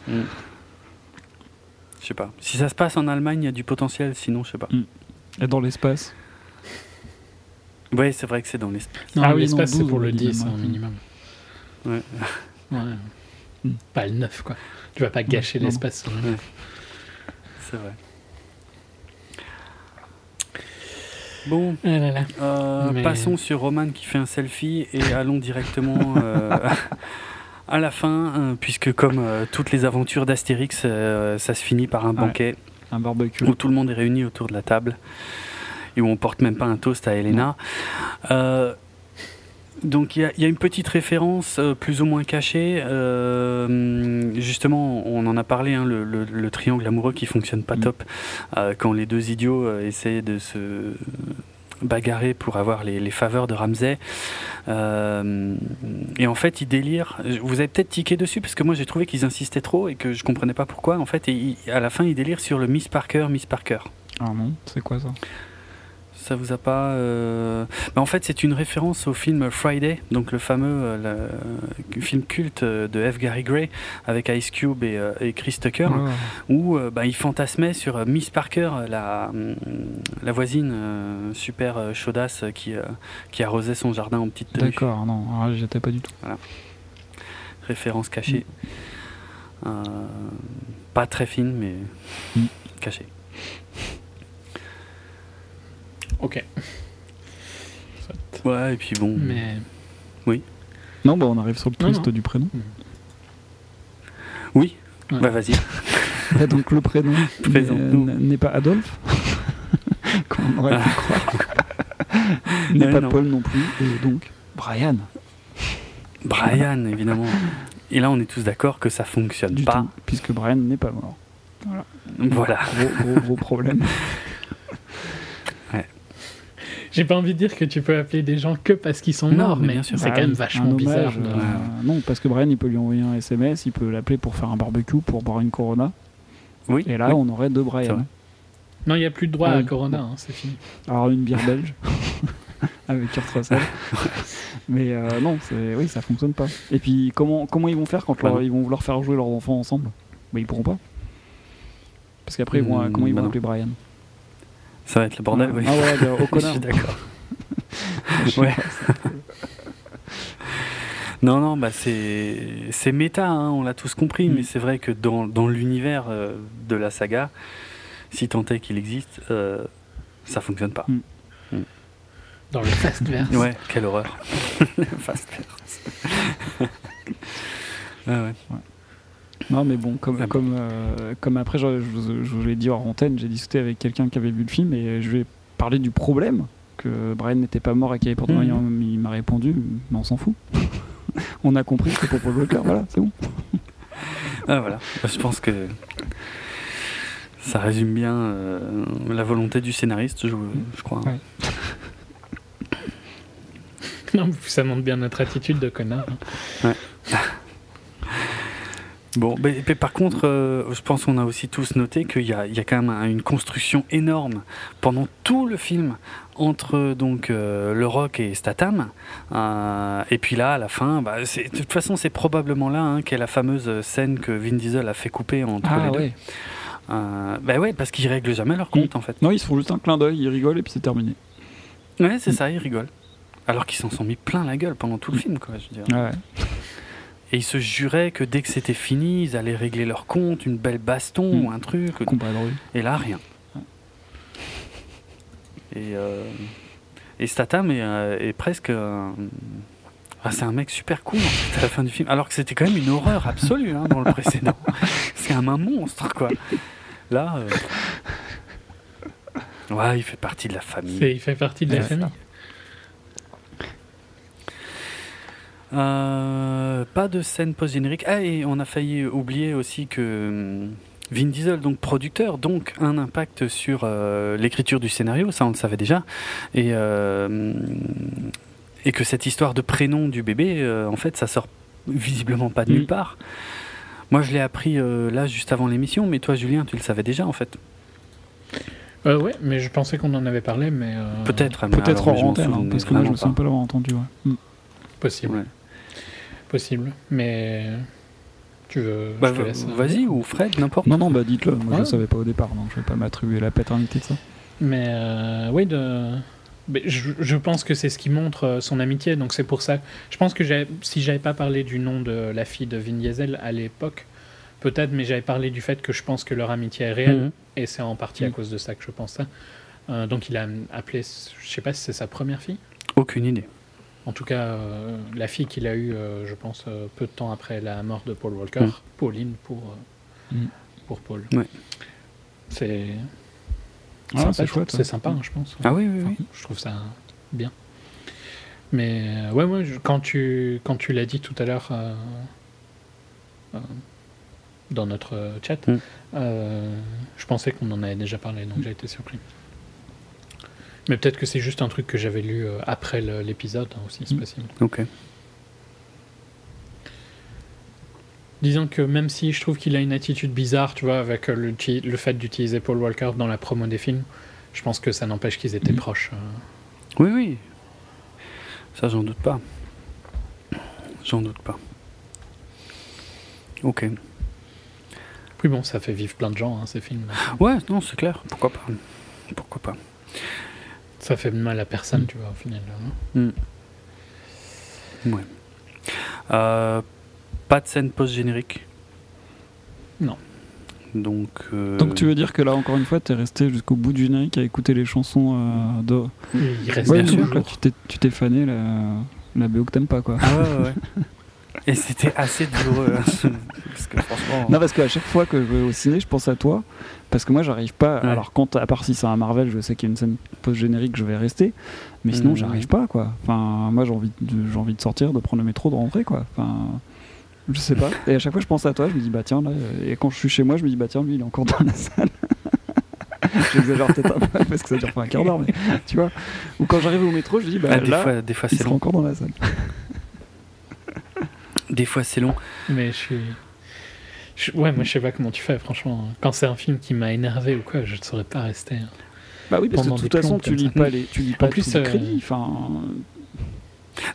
Mm. Je sais pas. Si ça se passe en Allemagne, il y a du potentiel, sinon, je sais pas. Mm. Et dans l'espace? Ouais, c'est vrai que c'est dans l'espace. Ah oui, l'espace, c'est pour le 10, un minimum. Ouais. ouais. Mm. Pas le 9, quoi. Tu vas pas gâcher l'espace sur le 9. C'est vrai. Bon, ah euh, passons sur Roman qui fait un selfie et allons directement <laughs> euh, à la fin, hein, puisque comme euh, toutes les aventures d'Astérix, ça se finit par un banquet. Un barbecue. Où tout le monde est réuni autour de la table et où on porte même pas un toast à Elena. Donc il y, a une petite référence plus ou moins cachée. justement, on en a parlé, hein, le, triangle amoureux qui fonctionne pas mm. top quand les deux idiots essaient de se bagarrer pour avoir les, faveurs de Ramsey. et en fait, ils délirent. Vous avez peut-être tiqué dessus parce que moi j'ai trouvé qu'ils insistaient trop et que je comprenais pas pourquoi. En fait, et à la fin, ils délirent sur le Miss Parker, Miss Parker. Ah non, c'est quoi ça? Ça vous a pas euh, bah, En fait, c'est une référence au film Friday, donc le fameux euh, film culte de F. Gary Gray avec Ice Cube et, euh, Chris Tucker, ah. où bah, il fantasmait sur Miss Parker, la, la voisine super chaudasse qui, qui arrosait son jardin en petite tenue. D'accord, non, ah, j'étais pas du tout. Référence cachée. Mm. pas très fine, mais mm. cachée. Ok. Ouais, et puis bon. Mais. Oui. Non, bah on arrive sur le twist du prénom. Hmm. Oui. Bah vas-y. <laughs> donc le prénom <laughs> n'est pas Adolphe. <laughs> Comme on aurait pu croire. n'est pas Paul non plus. Et donc Brian. Brian, évidemment. Et là, on est tous d'accord que ça fonctionne du pas. puisque Brian n'est pas mort. Voilà. Gros, gros, gros problème. J'ai pas envie de dire que tu peux appeler des gens que parce qu'ils sont morts, mais, c'est quand même vachement bizarre. non, parce que Brian, il peut lui envoyer un SMS, il peut l'appeler pour faire un barbecue, pour boire une Corona. Oui. Et là, on aurait deux Brian. Non, il n'y a plus de droit à Corona, hein, c'est fini. Alors, une bière <laughs> belge. <laughs> avec Kurt <laughs> Russell. Mais euh, non, oui, ça fonctionne pas. Et puis, comment, comment ils vont faire quand ils vont vouloir faire jouer leurs enfants ensemble? Bah, Ils pourront pas. Parce qu'après, mmh, comment ils vont appeler Brian? Ça va être le bordel, oui. Ah ouais, au connard. <laughs> Je suis d'accord. <laughs> ouais. <laughs> Non, non, bah c'est méta, hein, on l'a tous compris, mm. mais c'est vrai que dans, dans l'univers euh, de la saga, si tant est qu'il existe, euh, ça fonctionne pas. Mm. Mm. Dans le Fastverse. Ouais, quelle horreur. le Fastverse. ouais, ouais. Non, mais bon, comme, comme, euh, comme après, je, vous l'ai dit hors antenne, j'ai discuté avec quelqu'un qui avait vu le film et je lui ai parlé du problème que Brian n'était pas mort et qu'il avait pourtant mmh. il m'a répondu, mais on s'en fout. <laughs> on a compris que c'est pour Paul Walker, voilà, c'est bon. ah, voilà, je pense que ça résume bien euh, la volonté du scénariste, je, je crois. non, ça montre bien notre attitude de connard. Hein. Ouais. Bon, mais, par contre, euh, je pense qu'on a aussi tous noté qu'il y, y a, quand même une construction énorme pendant tout le film entre donc euh, le rock et Statham. Euh, et puis là, à la fin, bah, de toute façon, c'est probablement là hein, qu'est la fameuse scène que Vin Diesel a fait couper entre ah, les ouais. deux. bah ouais, parce qu'ils règlent jamais leur compte en fait. Non, ils se font juste un clin d'œil, ils rigolent et puis c'est terminé. Ouais, c'est ça, ils rigolent. Alors qu'ils s'en sont mis plein la gueule pendant tout le film, quoi, je veux dire. Ouais. Et ils se juraient que dès que c'était fini, ils allaient régler leur compte, une belle baston hmm. ou un truc. Et là, rien. Et, euh, et Statham est, euh, presque. Ah, c'est un mec super cool à la fin du film. Alors que c'était quand même une horreur absolue hein, dans le précédent. <laughs> c'est un, monstre, quoi. Là. Euh, ouais, il fait partie de la famille. Il fait partie de la famille. Euh, pas de scène post-générique. Ah, et on a failli oublier aussi que hum, Vin Diesel, donc producteur, donc un impact sur euh, l'écriture du scénario, ça on le savait déjà. Et, euh, et que cette histoire de prénom du bébé, en fait, ça sort visiblement pas de nulle part. Moi, je l'ai appris là juste avant l'émission, mais toi, Julien, tu le savais déjà en fait. Euh, ouais, mais je pensais qu'on en avait parlé, mais. Peut-être. Peut-être en antenne, hein, parce que là, je me souviens pas l'avoir entendu. Ouais. Hmm. Possible possible, mais tu veux. Bah, vas-y, ou Fred, n'importe. Non, non, bah dites-le. Moi, je ne savais pas au départ, donc je vais pas m'attribuer la paternité de ça. Mais euh, oui, de. je, je, pense que c'est ce qui montre euh, son amitié, donc c'est pour ça. Je pense que si j'avais pas parlé du nom de la fille de Vin Diesel à l'époque, peut-être, mais j'avais parlé du fait que je pense que leur amitié est réelle, mhm. et c'est en partie à mhm. cause de ça que je pense ça. Euh, donc il a appelé, je sais pas si c'est sa première fille. Aucune idée. En tout cas, euh, la fille qu'il a eue, euh, je pense, euh, peu de temps après la mort de Paul Walker, mm. Pauline pour, mm. pour Paul. C'est ah, chouette, c'est sympa, hein, je pense. Ah oui, oui, oui. Je trouve ça bien. Mais ouais, moi, quand tu, quand tu l'as dit tout à l'heure dans notre chat, mm. je pensais qu'on en avait déjà parlé, donc j'ai été surpris. Mais peut-être que c'est juste un truc que j'avais lu euh, après l'épisode hein, aussi, c'est mm. possible. Ok. Disons que même si je trouve qu'il a une attitude bizarre, tu vois, avec euh, le, le fait d'utiliser Paul Walker dans la promo des films, je pense que ça n'empêche qu'ils étaient mm. proches. Euh. Oui, oui. Ça, j'en doute pas. J'en doute pas. Ok. Oui, bon, ça fait vivre plein de gens, hein, ces films. Ouais, non, c'est clair. Pourquoi pas? Pourquoi pas? Ça fait mal à personne, mm. tu vois, au final. Mm. Ouais. Euh, pas de scène post-générique Non. Donc, euh, Donc tu veux dire que là, encore une fois, tu es resté jusqu'au bout du générique à écouter les chansons euh, de... Il reste bien sûr. tu t'es fané la, la BO que t'aimes pas, quoi. Ah ouais, ouais. <laughs> Et c'était assez douloureux. Hein, <laughs> parce que franchement. Non, parce qu'à chaque fois que je vais au ciné, je pense à toi. Parce que moi, j'arrive pas. Alors, quand, à part si c'est un Marvel, je sais qu'il y a une scène post-générique, je vais rester. Mais sinon, mmh. j'arrive pas, quoi. Enfin, moi, j'ai envie, de, envie de sortir, de prendre le métro, de rentrer, quoi. Enfin. Je sais pas. Et à chaque fois, je pense à toi, je me dis, bah tiens, là. Et quand je suis chez moi, je me dis, bah tiens, lui, il est encore dans la <laughs> salle. J'exagère peut-être un peu parce que ça dure pas un quart d'heure, mais tu vois. Ou quand j'arrive au métro, je dis, bah Ah, des là, fois, des fois il c'est sera long. encore dans la salle. Des fois c'est long. Mais je suis. Je- Ouais, moi je sais pas comment tu fais, franchement. Quand c'est un film qui m'a énervé ou quoi, je ne saurais pas rester. hein. Bah oui, parce que de toute façon, tu lis pas les, tu lis pas plus, les euh, crédits. Enfin,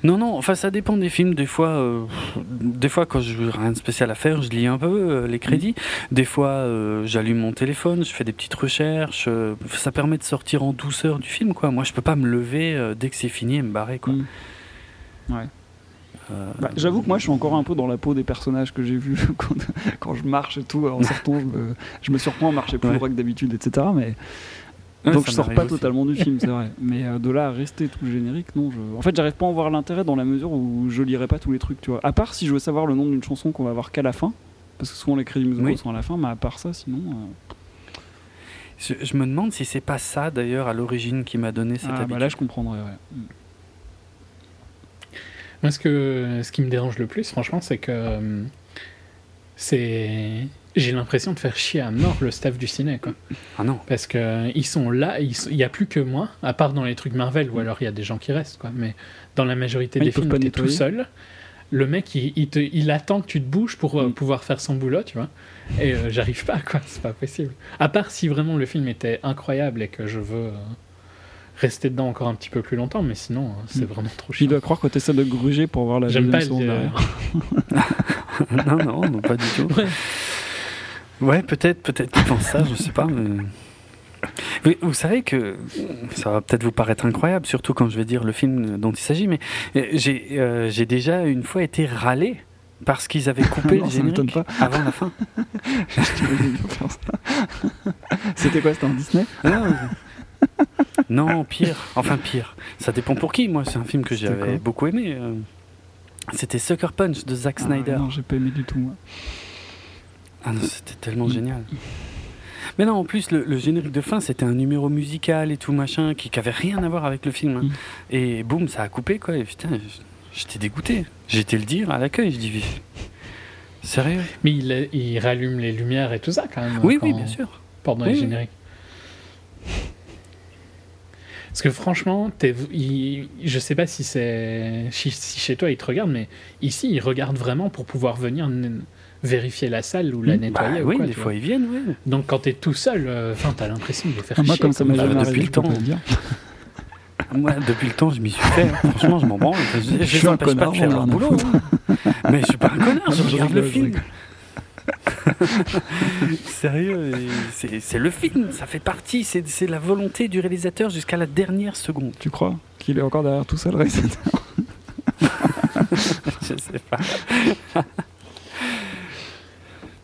Non, non, enfin ça dépend des films. Des fois, euh, des fois quand je n'ai rien de spécial à faire, je lis un peu euh, les crédits. Des fois, euh, j'allume mon téléphone, je fais des petites recherches. ça permet de sortir en douceur du film, quoi. Moi, je peux pas me lever dès que c'est fini et me barrer, quoi. Mm. Ouais. Euh, Bah, J'avoue que moi je suis encore un peu dans la peau des personnages que j'ai vus <laughs> quand, quand je marche et tout. En sortant, je me, je me surprends à marcher plus Ouais. droit que d'habitude, etc. Mais, ouais, donc je sors pas aussi. totalement du film, <laughs> c'est vrai. Mais euh, de là à rester tout générique, non. Je... En fait, j'arrive pas à en voir l'intérêt dans la mesure où je lirai pas tous les trucs, tu vois. À part si je veux savoir le nom d'une chanson qu'on va voir qu'à la fin. Parce que souvent les crédits musicaux Oui. sont à la fin, mais à part ça, sinon. euh, Je, je me demande si c'est pas ça d'ailleurs à l'origine qui m'a donné cette ah, habitude. bah là je comprendrais, ouais. Moi, ce, que, ce qui me dérange le plus, franchement, c'est que. euh, C'est. J'ai l'impression de faire chier à mort le staff du ciné, quoi. Ah non. Parce que euh, ils sont là, il n'y a plus que moi, à part dans les trucs Marvel, ou alors il y a des gens qui restent, quoi. Mais dans la majorité des films, t'es tout seul. Le mec, il, il te, il attend que tu te bouges pour euh, Mm. pouvoir faire son boulot, tu vois. Et euh, j'arrive pas, quoi. C'est pas possible. À part si vraiment le film était incroyable et que je veux rester dedans encore un petit peu plus longtemps, mais sinon, euh, c'est Mm. vraiment trop Il chiant. doit croire que t'essaies de gruger pour voir la J'aime pas seconde derrière. <laughs> non, non, non, pas du tout. Ouais. Ouais, peut-être, peut-être qu'ils pensent ça, je sais pas. Mais... Vous, vous savez que ça va peut-être vous paraître incroyable, surtout quand je vais dire le film dont il s'agit, mais euh, j'ai euh, j'ai déjà une fois été râlé parce qu'ils avaient <laughs> coupé Non, le générique pas. avant la fin. <laughs> C'était quoi C'était un Disney? Non, <laughs> non, pire. Enfin, pire. Ça dépend pour qui. Moi, c'est un film que j'avais beaucoup aimé. euh. C'était Sucker Punch de Zack Snyder. Ah, Non, j'ai pas aimé du tout, moi. Ah non, c'était tellement génial. Mais non, en plus, le, le générique de fin, c'était un numéro musical et tout machin qui n'avait rien à voir avec le film. hein. Mm. Et boum, ça a coupé quoi. Et putain, j'étais dégoûté. J'ai été le dire à l'accueil. Je dis, sérieux? Mais il, il rallume les lumières et tout ça, quand même. Oui, quand- oui, bien sûr. pendant Oui, les oui. Parce que franchement, il- je sais pas si c'est si, si chez toi ils te regardent, mais ici ils regardent vraiment pour pouvoir venir vérifier la salle ou la Mmh. nettoyer. Bah ou oui, quoi, des fois vois. ils viennent, oui. Donc quand t'es tout seul, euh, enfin t'as l'impression de les faire Ah, moi, chier, comme ça quoi. m'a Ah, jamais depuis le je temps. dire. Moi, depuis le temps, je m'y suis fait. hein. Franchement, je m'en branle. Je, je, suis les un empêche pas connard, de faire leur boulot. hein. Mais je suis pas un connard, je <laughs> je regarde le je film. <laughs> Sérieux, c'est le film, ça fait partie, c'est la volonté du réalisateur jusqu'à la dernière seconde. Tu crois qu'il est encore derrière tout ça, le réalisateur <laughs> Je sais pas.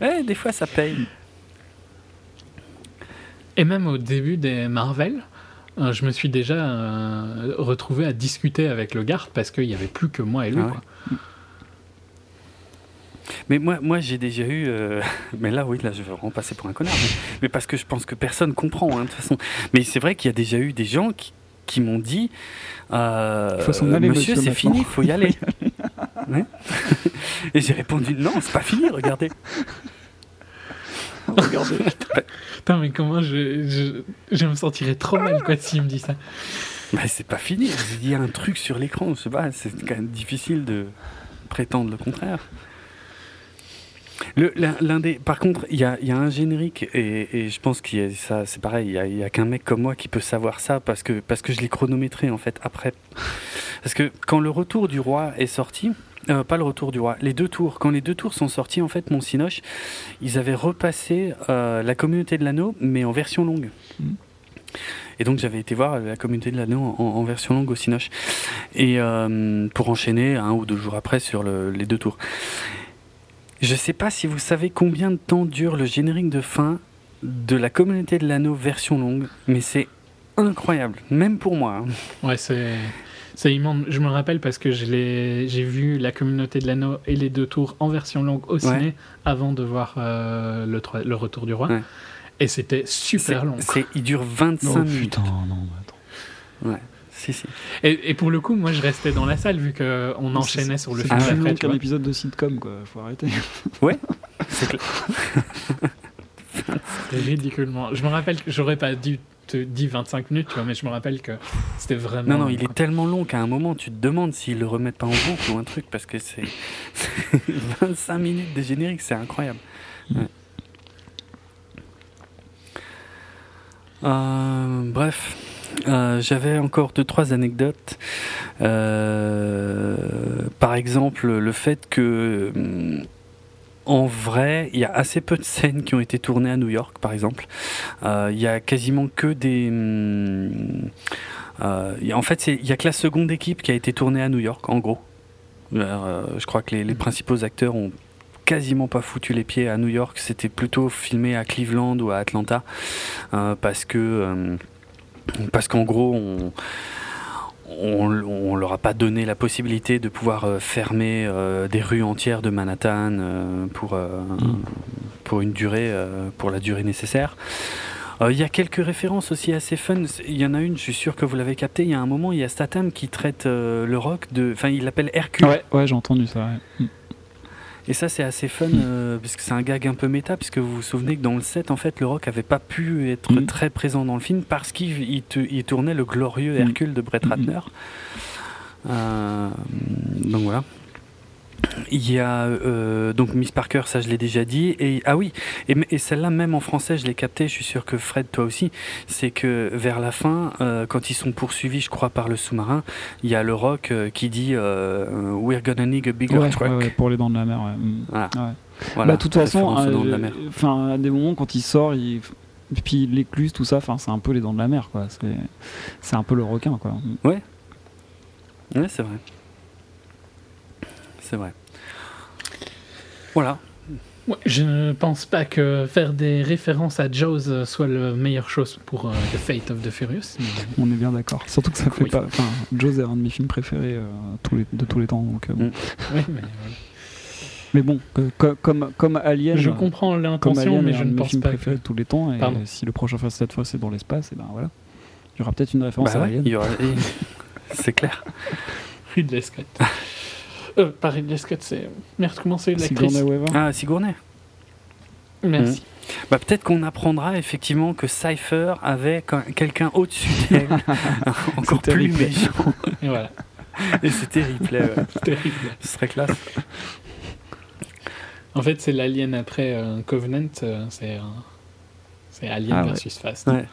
Ouais, <laughs> des fois ça paye. Et même au début des Marvel, euh, je me suis déjà euh, retrouvé à discuter avec le garde parce qu'il y avait plus que moi et lui. Ah ouais. quoi. Mais moi, moi j'ai déjà eu. euh, <laughs> Mais là, oui, là, je vais vraiment passer pour un connard. Mais, mais parce que je pense que personne comprend, hein, de toute façon. Mais c'est vrai qu'il y a déjà eu des gens qui, qui m'ont dit euh, aller, Monsieur, monsieur, c'est fini, il <laughs> faut y aller. Ouais. Et j'ai répondu Non, c'est pas fini, regardez. <laughs> Regardez. Putain, mais comment je, je, je me sentirais trop mal quoi s'il me dit ça. Mais c'est pas fini. Il y a un truc sur l'écran, je sais pas, c'est quand même difficile de prétendre le contraire. Le, l'un, des, par contre, il y a, il y a un générique et, et je pense a ça, c'est pareil. Il y a, qu'un mec comme moi qui peut savoir ça parce que parce que je l'ai chronométré en fait après. Parce que quand le retour du roi est sorti, euh, pas le retour du roi, les deux tours. Quand les deux tours sont sortis, en fait, mon Cinoche, ils avaient repassé euh, la communauté de l'anneau, mais en version longue. Mhm. Et donc j'avais été voir la communauté de l'anneau en, en version longue au Cinoche. Et euh, pour enchaîner un ou deux jours après sur le- les deux tours. Je sais pas si vous savez combien de temps dure le générique de fin de la communauté de l'anneau version longue, mais c'est incroyable, même pour moi. hein. Ouais, c'est. C'est immense. Je me rappelle parce que j'ai vu la communauté de l'anneau et les deux tours en version longue au ciné avant de voir euh, le, le retour du roi. Ouais. Et c'était super long. c'est- il dure 25 Oh minutes. putain, non, attends. Si, si. Et, et pour le coup, moi, je restais dans la salle vu qu'on enchaînait sur le C'est film plus Ah long qu'un épisode de sitcom, quoi. Faut arrêter. <laughs> C'est clair. <laughs> ridiculement. Je me rappelle que j'aurais pas dû te dire 25 minutes, tu vois, mais je me rappelle que c'était vraiment. Non, non, il est tellement long qu'à un moment, tu te demandes s'ils le remettent pas en boucle ou un truc, parce que c'est <laughs> 25 minutes de générique, c'est incroyable. Ouais. Euh, bref, euh, j'avais encore deux trois anecdotes. Euh, par exemple, le fait que hum, en vrai, il y a assez peu de scènes qui ont été tournées à New York, par exemple. Euh, il y a quasiment que des. Euh, en fait, il y a que la seconde équipe qui a été tournée à New York, en gros. Je crois que les, les, principaux acteurs ont quasiment pas foutu les pieds à New York. C'était plutôt filmé à Cleveland ou à Atlanta, parce que parce qu'en gros, on on, leur a pas donné la possibilité de pouvoir euh, fermer euh, des rues entières de Manhattan euh, pour, mm. pour une durée, pour la durée nécessaire. Il y a quelques références aussi assez fun. Il y en a une, je suis sûr que vous l'avez capté. Il y a un moment, il y a Statham qui traite le rock de. Enfin, il l'appelle Hercule. Ouais, j'ai entendu ça. Ouais. Et ça, c'est assez fun, euh, puisque c'est un gag un peu méta, puisque vous vous souvenez que dans le set, en fait, le rock avait pas pu être mmh. très présent dans le film parce qu'il il, il tournait le glorieux Hercule de Brett Ratner. Euh, donc voilà. Il y a euh, donc Miss Parker, ça je l'ai déjà dit. Et ah oui, et, et celle-là même en français, je l'ai capté. Je suis sûr que Fred, toi aussi, c'est que vers la fin, euh, quand ils sont poursuivis, je crois, par le sous-marin, il y a le Rock euh, qui dit "We're gonna need a bigger ouais, truck". Ouais, ouais, pour les dents de la mer. Ouais. Voilà. voilà. Bah, de toute façon, enfin, à des moments quand il sort, il puis l'écluse, tout ça, c'est un peu les dents de la mer, quoi. C'est un peu le requin, quoi. Ouais. Ouais, c'est vrai c'est vrai. Voilà. Ouais, je ne pense pas que faire des références à Jaws soit la meilleure chose pour euh, The Fate of the Furious. Mais... On est bien d'accord. Surtout que ça fait oui. pas. Enfin, Jaws est un de mes films préférés euh, tous les, de tous les temps. Donc, euh, bon. Mm. Oui, mais, voilà. mais bon, comme, comme Alien. Je comprends l'intention, mais je ne pense film pas. préféré que... de tous les temps. Et Pardon. si le prochain Fast cette fois c'est dans l'espace, et ben voilà. Il y aura peut-être une référence bah à ouais, Alien. il y aura... <laughs> C'est clair. Ridley Scott. Euh, pas Ridley Scott, c'est. Merde, comment c'est l'actrice Sigourney Weaver. Ah, Sigourney. Merci. Mmh. Bah, peut-être qu'on apprendra effectivement que Cypher avait quelqu'un au-dessus d'elle, <laughs> encore plus méchant. <laughs> Et voilà. Et c'était Ripley. Ouais. <laughs> Terrible. Ce serait classe. En fait, c'est l'Alien après euh, Covenant, euh, c'est c'est Alien Ah ouais. versus Fast. Ouais.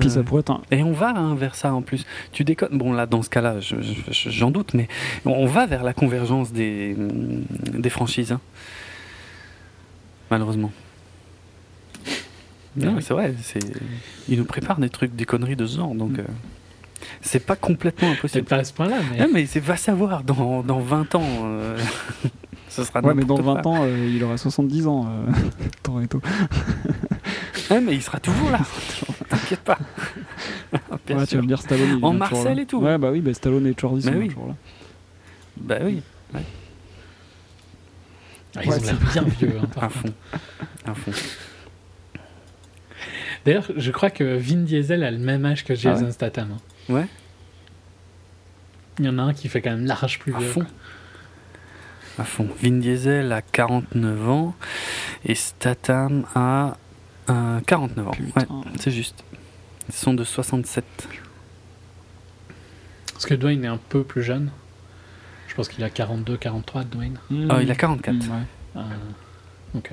Puis ça Euh, pourrait être un. Et on va hein, vers ça en plus. Tu déconnes. Bon, là, dans ce cas-là, je- je- j'en doute, mais on va vers la convergence des, des franchises. hein. Malheureusement. Ben Non, oui. c'est vrai. Ils nous préparent des trucs, des conneries de ce genre. Donc, euh, c'est pas complètement Peut-être impossible. pas à ce point-là, mais. Ah, mais c'est va savoir. Dans, dans 20 ans, euh, <laughs> ce sera Ouais, mais dans n'importe 20 quoi. ans, euh, il aura 70 ans. Euh... <laughs> Toretto. <laughs> Ah, mais <laughs> il sera toujours là. T'inquiète pas. Bien Ouais, tu vas me dire Stallone. il En Marcel et tout. Ouais, bah oui, bah Stallone et Jordi sont Mais oui. toujours là. Bah oui, Ah, ils Ouais, ont l'air bien vieux. hein, par contre. fond. À fond. D'ailleurs, je crois que Vin Diesel a le même âge que Jason Ah ouais Statham. hein. Ouais. Il y en a un qui fait quand même large plus À vieux. fond. À fond. Vin Diesel a 49 ans et Statham a euh, 49 ans. Ouais, c'est juste. Ils sont de 67. Parce que Dwayne est un peu plus jeune. Je pense qu'il a 42, 43, Dwayne. Ah, il a 44. Mmh, ouais. Euh, ok.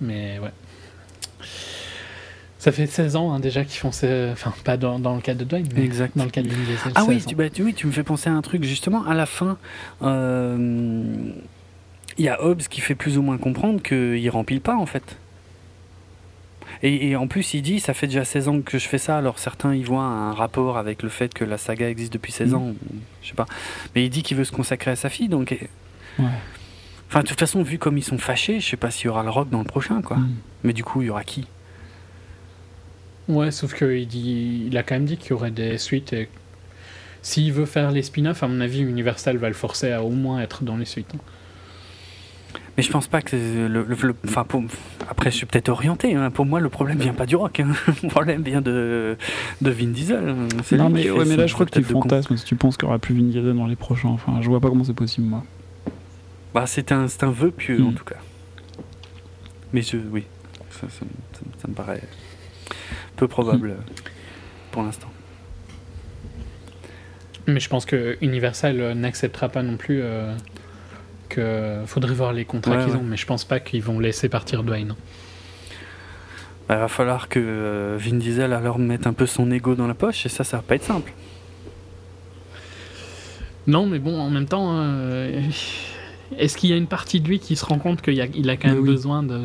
Mais ouais. Ça fait 16 ans hein, déjà qu'ils font ces... Enfin, pas dans, dans le cas de Dwayne, mais Exact. dans le cas de Vin Diesel. Ah oui 16 tu, ans. bah, tu, oui, tu me fais penser à un truc. Justement, à la fin, euh, il y a Hobbes qui fait plus ou moins comprendre qu'il remplit pas, en fait. Et, et en plus, il dit, ça fait déjà 16 ans que je fais ça, alors certains y voient un rapport avec le fait que la saga existe depuis 16 Mhm. ans, je sais pas. Mais il dit qu'il veut se consacrer à sa fille, donc... Ouais. Enfin, de toute façon, vu comme ils sont fâchés, je sais pas s'il y aura le rock dans le prochain, quoi. Mmh. Mais du coup, il y aura qui? Ouais, sauf qu'il dit, il a quand même dit qu'il y aurait des suites. Et... S'il veut faire les spin-offs, à mon avis, Universal va le forcer à au moins être dans les suites. hein. Mais je pense pas que le, le- le- enfin pour- après je suis peut-être orienté. hein. Pour moi, le problème vient pas du rock. hein. <laughs> Le problème vient de de Vin Diesel. hein. C'est Non, mais, ouais, mais là, je crois que tu fantasmes si tu penses qu'il y aura plus Vin Diesel dans les prochains. Enfin, je vois pas comment c'est possible, moi. Bah, c'est un c'est un vœu pieux en Mm. tout cas. Mais je oui. Ça, me paraît peu probable pour l'instant. Mais je pense que Universal n'acceptera pas non plus euh, que. Faudrait voir les contrats qu'ils ont, mais je pense pas qu'ils vont laisser partir Dwayne. Bah, il va falloir que euh, Vin Diesel alors mette un peu son ego dans la poche et ça, ça va pas être simple. Non, mais bon, en même temps, euh, est-ce qu'il y a une partie de lui qui se rend compte qu'il a, il a quand même besoin de,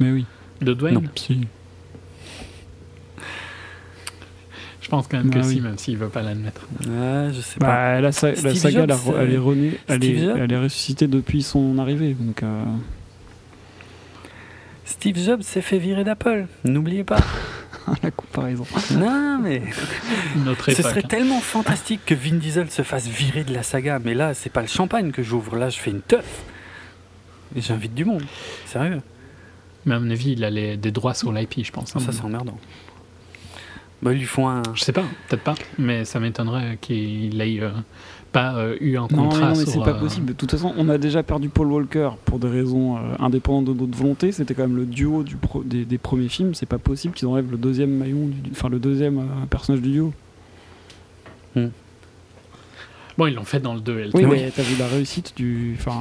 mais oui. de Dwayne? Non, pense quand même que si, même s'il veut pas l'admettre. Ouais, je sais bah, pas. La, saga, elle, est renée, elle, est, elle, est, ressuscitée depuis son arrivée. Donc, euh, Steve Jobs s'est fait virer d'Apple, n'oubliez pas. <laughs> la comparaison. Non, mais. Notre Ce serait tellement fantastique que Vin Diesel se fasse virer de la saga. Mais là, c'est pas le champagne que j'ouvre. Là, je fais une teuf. Et j'invite du monde. Sérieux. Mais à mon avis, il a les, des droits sur l'IP, je pense. Hein. Ça, c'est emmerdant. Bah, ils lui font un. Je sais pas, peut-être pas. Mais ça m'étonnerait qu'il ait euh, pas euh, eu un contrat. Non, mais, c'est pas euh, possible. De toute façon, on a déjà perdu Paul Walker pour des raisons euh, indépendantes de notre volonté. C'était quand même le duo du des, premiers films. C'est pas possible qu'ils enlèvent le deuxième maillon, enfin le deuxième personnage du duo. Hmm. Bon, ils l'ont fait dans le 2 et le Oui, mais t'as vu la réussite du. Enfin,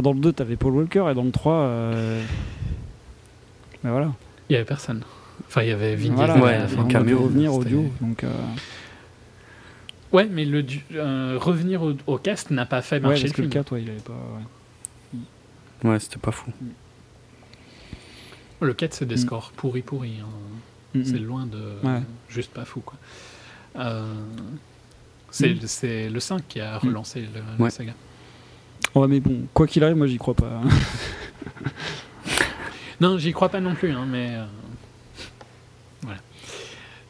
dans le 2, t'avais Paul Walker et dans le 3. Mais <laughs> voilà. Il y avait personne. Enfin, il y avait Vin Diesel. Ouais, on a revenir au duo. Donc. Ouais, mais le euh, revenir au, cast n'a pas fait marcher ouais, le film. le 4, il avait pas. Ouais, c'était pas fou. Le 4, c'est des mm. scores pourris pourris. Hein. Mm, c'est mm. loin de. Juste pas fou, quoi. Euh, c'est le 5 qui a relancé le, la saga. Ouais, mais bon, quoi qu'il arrive, moi j'y crois pas. Hein. non, j'y crois pas non plus, hein, mais.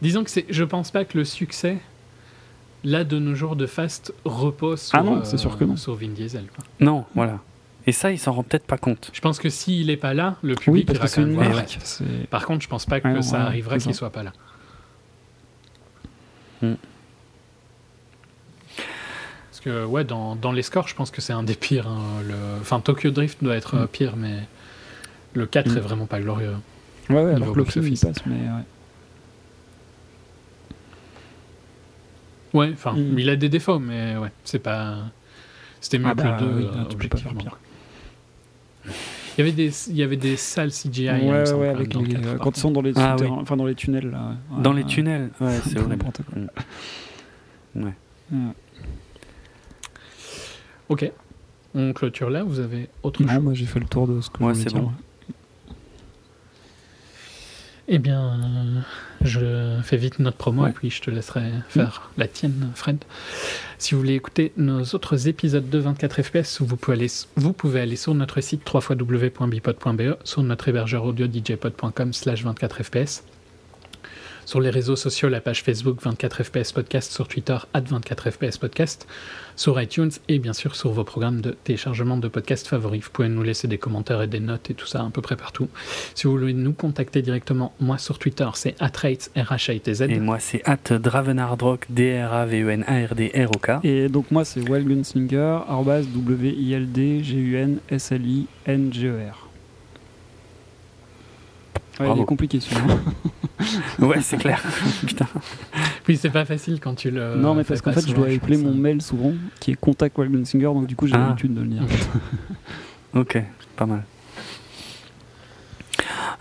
Euh. Disons que c'est. Je pense pas que le succès là de nos jours de Fast repose ah sur, ah sur Vin Diesel. Non, voilà. Et ça, il s'en rend peut-être pas compte. Je pense que s'il est pas là, le public oui, quand même Par contre, je pense pas que ça arrivera qu'il soit pas là. Hmm. Parce que ouais, dans, dans, les scores, je pense que c'est un des pires. Hein, le... Enfin, Tokyo Drift doit être hmm. pire, mais le 4 hmm. est vraiment pas glorieux. Ouais, ouais, alors que le film passe, mais ouais. Ouais, enfin, mm. il a des défauts, mais ouais, c'est pas. C'était mieux ah que le 2, euh, objectivement. Il y avait des, il y avait des salles CGI. Ouais, ouais, ouais avec les, quand ils sont dans les, ah, oui. enfin, dans les tunnels. Là. dans les tunnels, ouais, c'est. <laughs> Ouais. Ok. On clôture là, vous avez autre chose? Moi j'ai fait le tour de ce que ouais, je voulais dire. Bon. Eh bien, je fais vite notre promo et puis je te laisserai faire la tienne, Fred. Si vous voulez écouter nos autres épisodes de 24 FPS, vous pouvez aller, vous pouvez aller sur notre site www.bipod.be, sur notre hébergeur audio djpod.com slash 24 FPS sur les réseaux sociaux, la page Facebook 24fps podcast, sur Twitter 24fps podcast, sur iTunes et bien sûr sur vos programmes de téléchargement de podcasts favoris. Vous pouvez nous laisser des commentaires et des notes et tout ça à peu près partout. Si vous voulez nous contacter directement, moi sur Twitter c'est atrates r h a t z Et moi c'est at dravenardrock d r a v e n a r d r o k Et donc moi c'est wildgunslinger w i l d g u n s l i n g e r. Ouais, il est compliqué celui-là. <laughs> ouais, c'est clair. <laughs> Putain. Oui, c'est pas facile quand tu le. Non, mais parce qu'en fait, je dois appeler mon mail souvent, qui est contact Singer, donc du coup, j'ai ah. l'habitude de le lire. <laughs> ok, pas mal.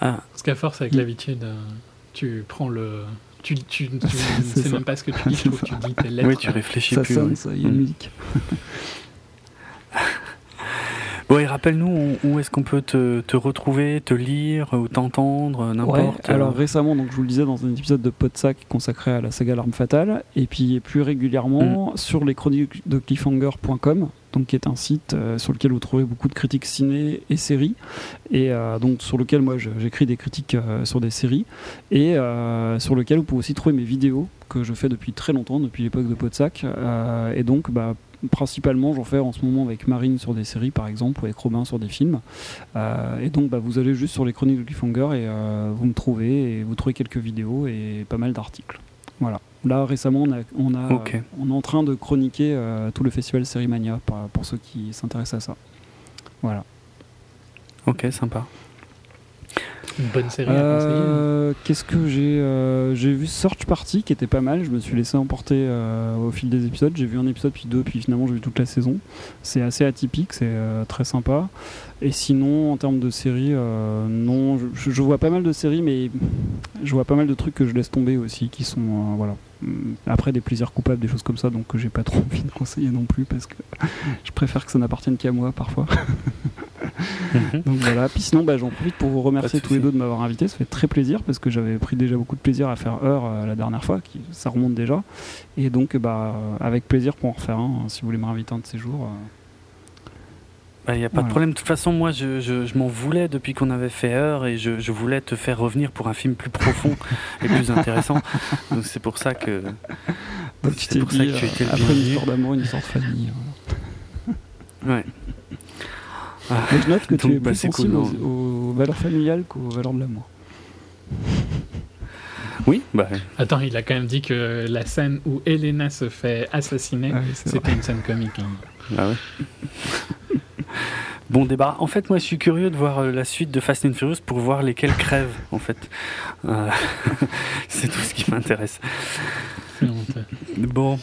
Ah. Parce qu'à force, avec l'habitude, euh, tu prends le. Tu, tu, tu ne sais même pas ce que tu dis, je trouve que tu dis tes lettres. Oui, tu réfléchis ça plus. Sonne, ça, il y a une mm. musique. Et rappelle-nous où, est-ce qu'on peut te, te, retrouver, te lire ou t'entendre, n'importe. alors euh. récemment, donc je vous le disais dans un épisode de Podsac consacré à la saga L'Arme Fatale, et puis plus régulièrement mm. sur les chroniques de cliffhanger.com, donc qui est un site euh, sur lequel vous trouvez beaucoup de critiques ciné et séries, et euh, donc sur lequel moi j'écris des critiques sur des séries, et sur lequel vous pouvez aussi trouver mes vidéos que je fais depuis très longtemps, depuis l'époque de Podsac, et donc bah, principalement, j'en fais en ce moment avec Marine sur des séries, par exemple, ou avec Robin sur des films. Euh, et donc, bah, vous allez juste sur les chroniques de Cliffhanger et euh, vous me trouvez, et vous trouvez quelques vidéos et pas mal d'articles. Voilà. Là, récemment, on, a, on, a, on est en train de chroniquer euh, tout le festival Sérimania pour, pour ceux qui s'intéressent à ça. Voilà. Ok, sympa. Une bonne série euh, Qu'est-ce que j'ai euh, J'ai vu Search Party qui était pas mal. Je me suis laissé emporter euh, au fil des épisodes. J'ai vu un épisode puis deux, puis finalement j'ai vu toute la saison. C'est assez atypique, c'est très sympa. Et sinon, en termes de séries, non, je, vois pas mal de séries, mais je vois pas mal de trucs que je laisse tomber aussi, qui sont voilà. Après des plaisirs coupables, des choses comme ça, donc que j'ai pas trop <laughs> envie de conseiller non plus parce que <laughs> je préfère que ça n'appartienne qu'à moi parfois. <laughs> <laughs> Donc voilà. Puis sinon, bah, j'en profite pour vous remercier tous les deux de m'avoir invité. Ça fait très plaisir parce que j'avais pris déjà beaucoup de plaisir à faire Heure euh, la dernière fois, qui, ça remonte déjà. Et donc, bah, avec plaisir pour en refaire un, si vous voulez m'inviter un de ces jours. Il euh. n'y bah, a pas de problème. De toute façon, moi, je, je, m'en voulais depuis qu'on avait fait Heure et je, je, voulais te faire revenir pour un film plus profond et plus intéressant. <laughs> Donc c'est pour ça que. C'est pour ça que tu étais Après une histoire d'amour, une histoire de famille. Ouais. Ah. je note que tu es bah, plus sensible aux, valeurs familiales qu'aux valeurs de l'amour. <laughs> Oui, bah. Attends, il a quand même dit que la scène où Elena se fait assassiner, ah c'était une scène comique. Hein. Ah ouais. <laughs> bon débat. En fait, moi, je suis curieux de voir euh, la suite de Fast and Furious pour voir lesquels crèvent, en fait. Euh, <laughs> c'est tout ce qui m'intéresse. Bon,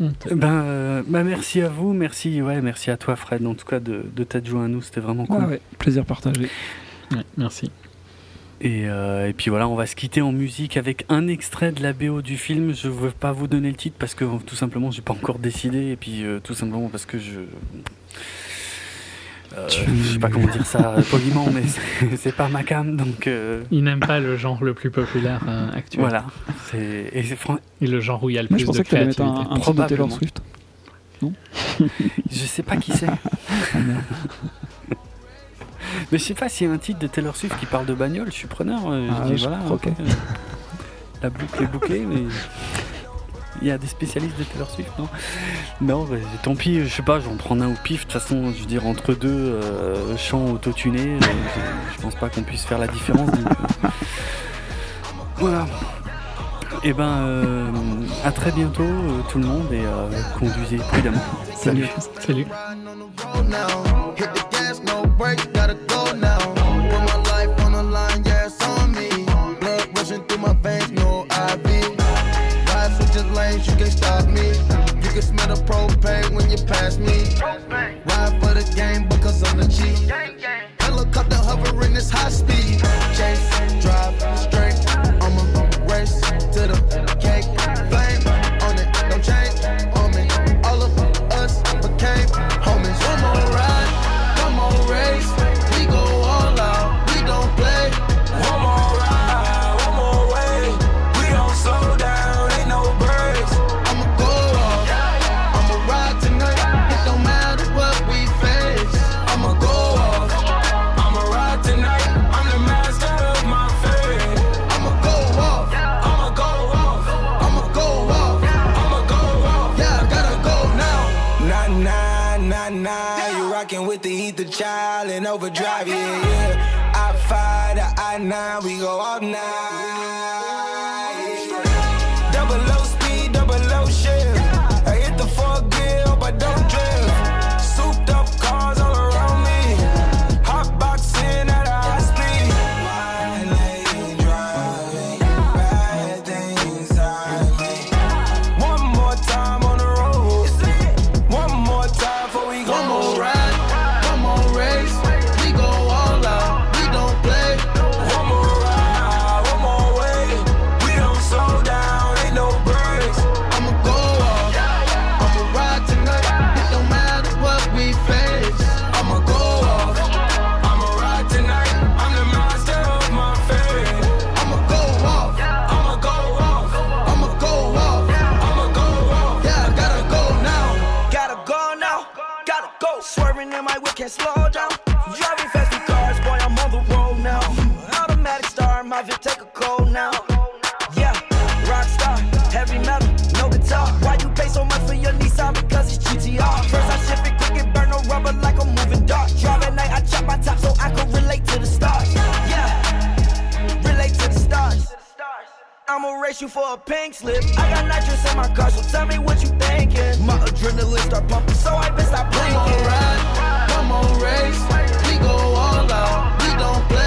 ben, euh, ben, merci à vous, merci, ouais, merci à toi Fred, en tout cas de, de t'être joint à nous, c'était vraiment cool. plaisir partagé. merci. Et, euh, et, puis voilà, on va se quitter en musique avec un extrait de la BO du film. Je ne veux pas vous donner le titre parce que tout simplement, j'ai pas encore décidé, et puis euh, tout simplement parce que je euh, je sais pas comment dire ça <laughs> poliment, mais c'est pas ma cam, donc. Euh... Il n'aime pas le genre le plus populaire euh, actuel. Voilà. Et, et, le genre où il y a le plus je pensais de créativité. Que mettre un, un titre de Taylor Swift. Non <laughs> Je sais pas qui c'est. Ah, <laughs> mais je sais pas s'il y a un titre de Taylor Swift qui parle de bagnole. Je suis preneur. Euh, ah, je dis, voilà, ok. La boucle est bouclée, mais. Il y a des spécialistes de Taylor Swift, non Non, bah, tant pis, je sais pas, j'en prends un au pif. De toute façon, je veux dire, entre deux euh, chants autotunés, euh, je, pense pas qu'on puisse faire la différence. voilà. Et eh ben, euh, à très bientôt, tout le monde, et conduisez prudemment. Salut. Salut. You can smell the propane when you pass me. Ride for the game because I'm the G. Helicopter hovering this high speed. In overdrive, yeah, yeah. I five to I nine, we go all night. off, you take a cold now. Yeah, rock star, heavy metal, no guitar. Why you pay so much for your Nissan? Because it's GTR. First I ship it quick and burn no rubber like I'm moving dark. Drive at night, I chop my top so I can relate to the stars. Yeah, relate to the stars. I'ma race you for a pink slip. I got nitrous in my car, so tell me what you thinking. My adrenaline start pumping, so I best stop blinking. Come on, ride, come on, race. We go all out, we don't play.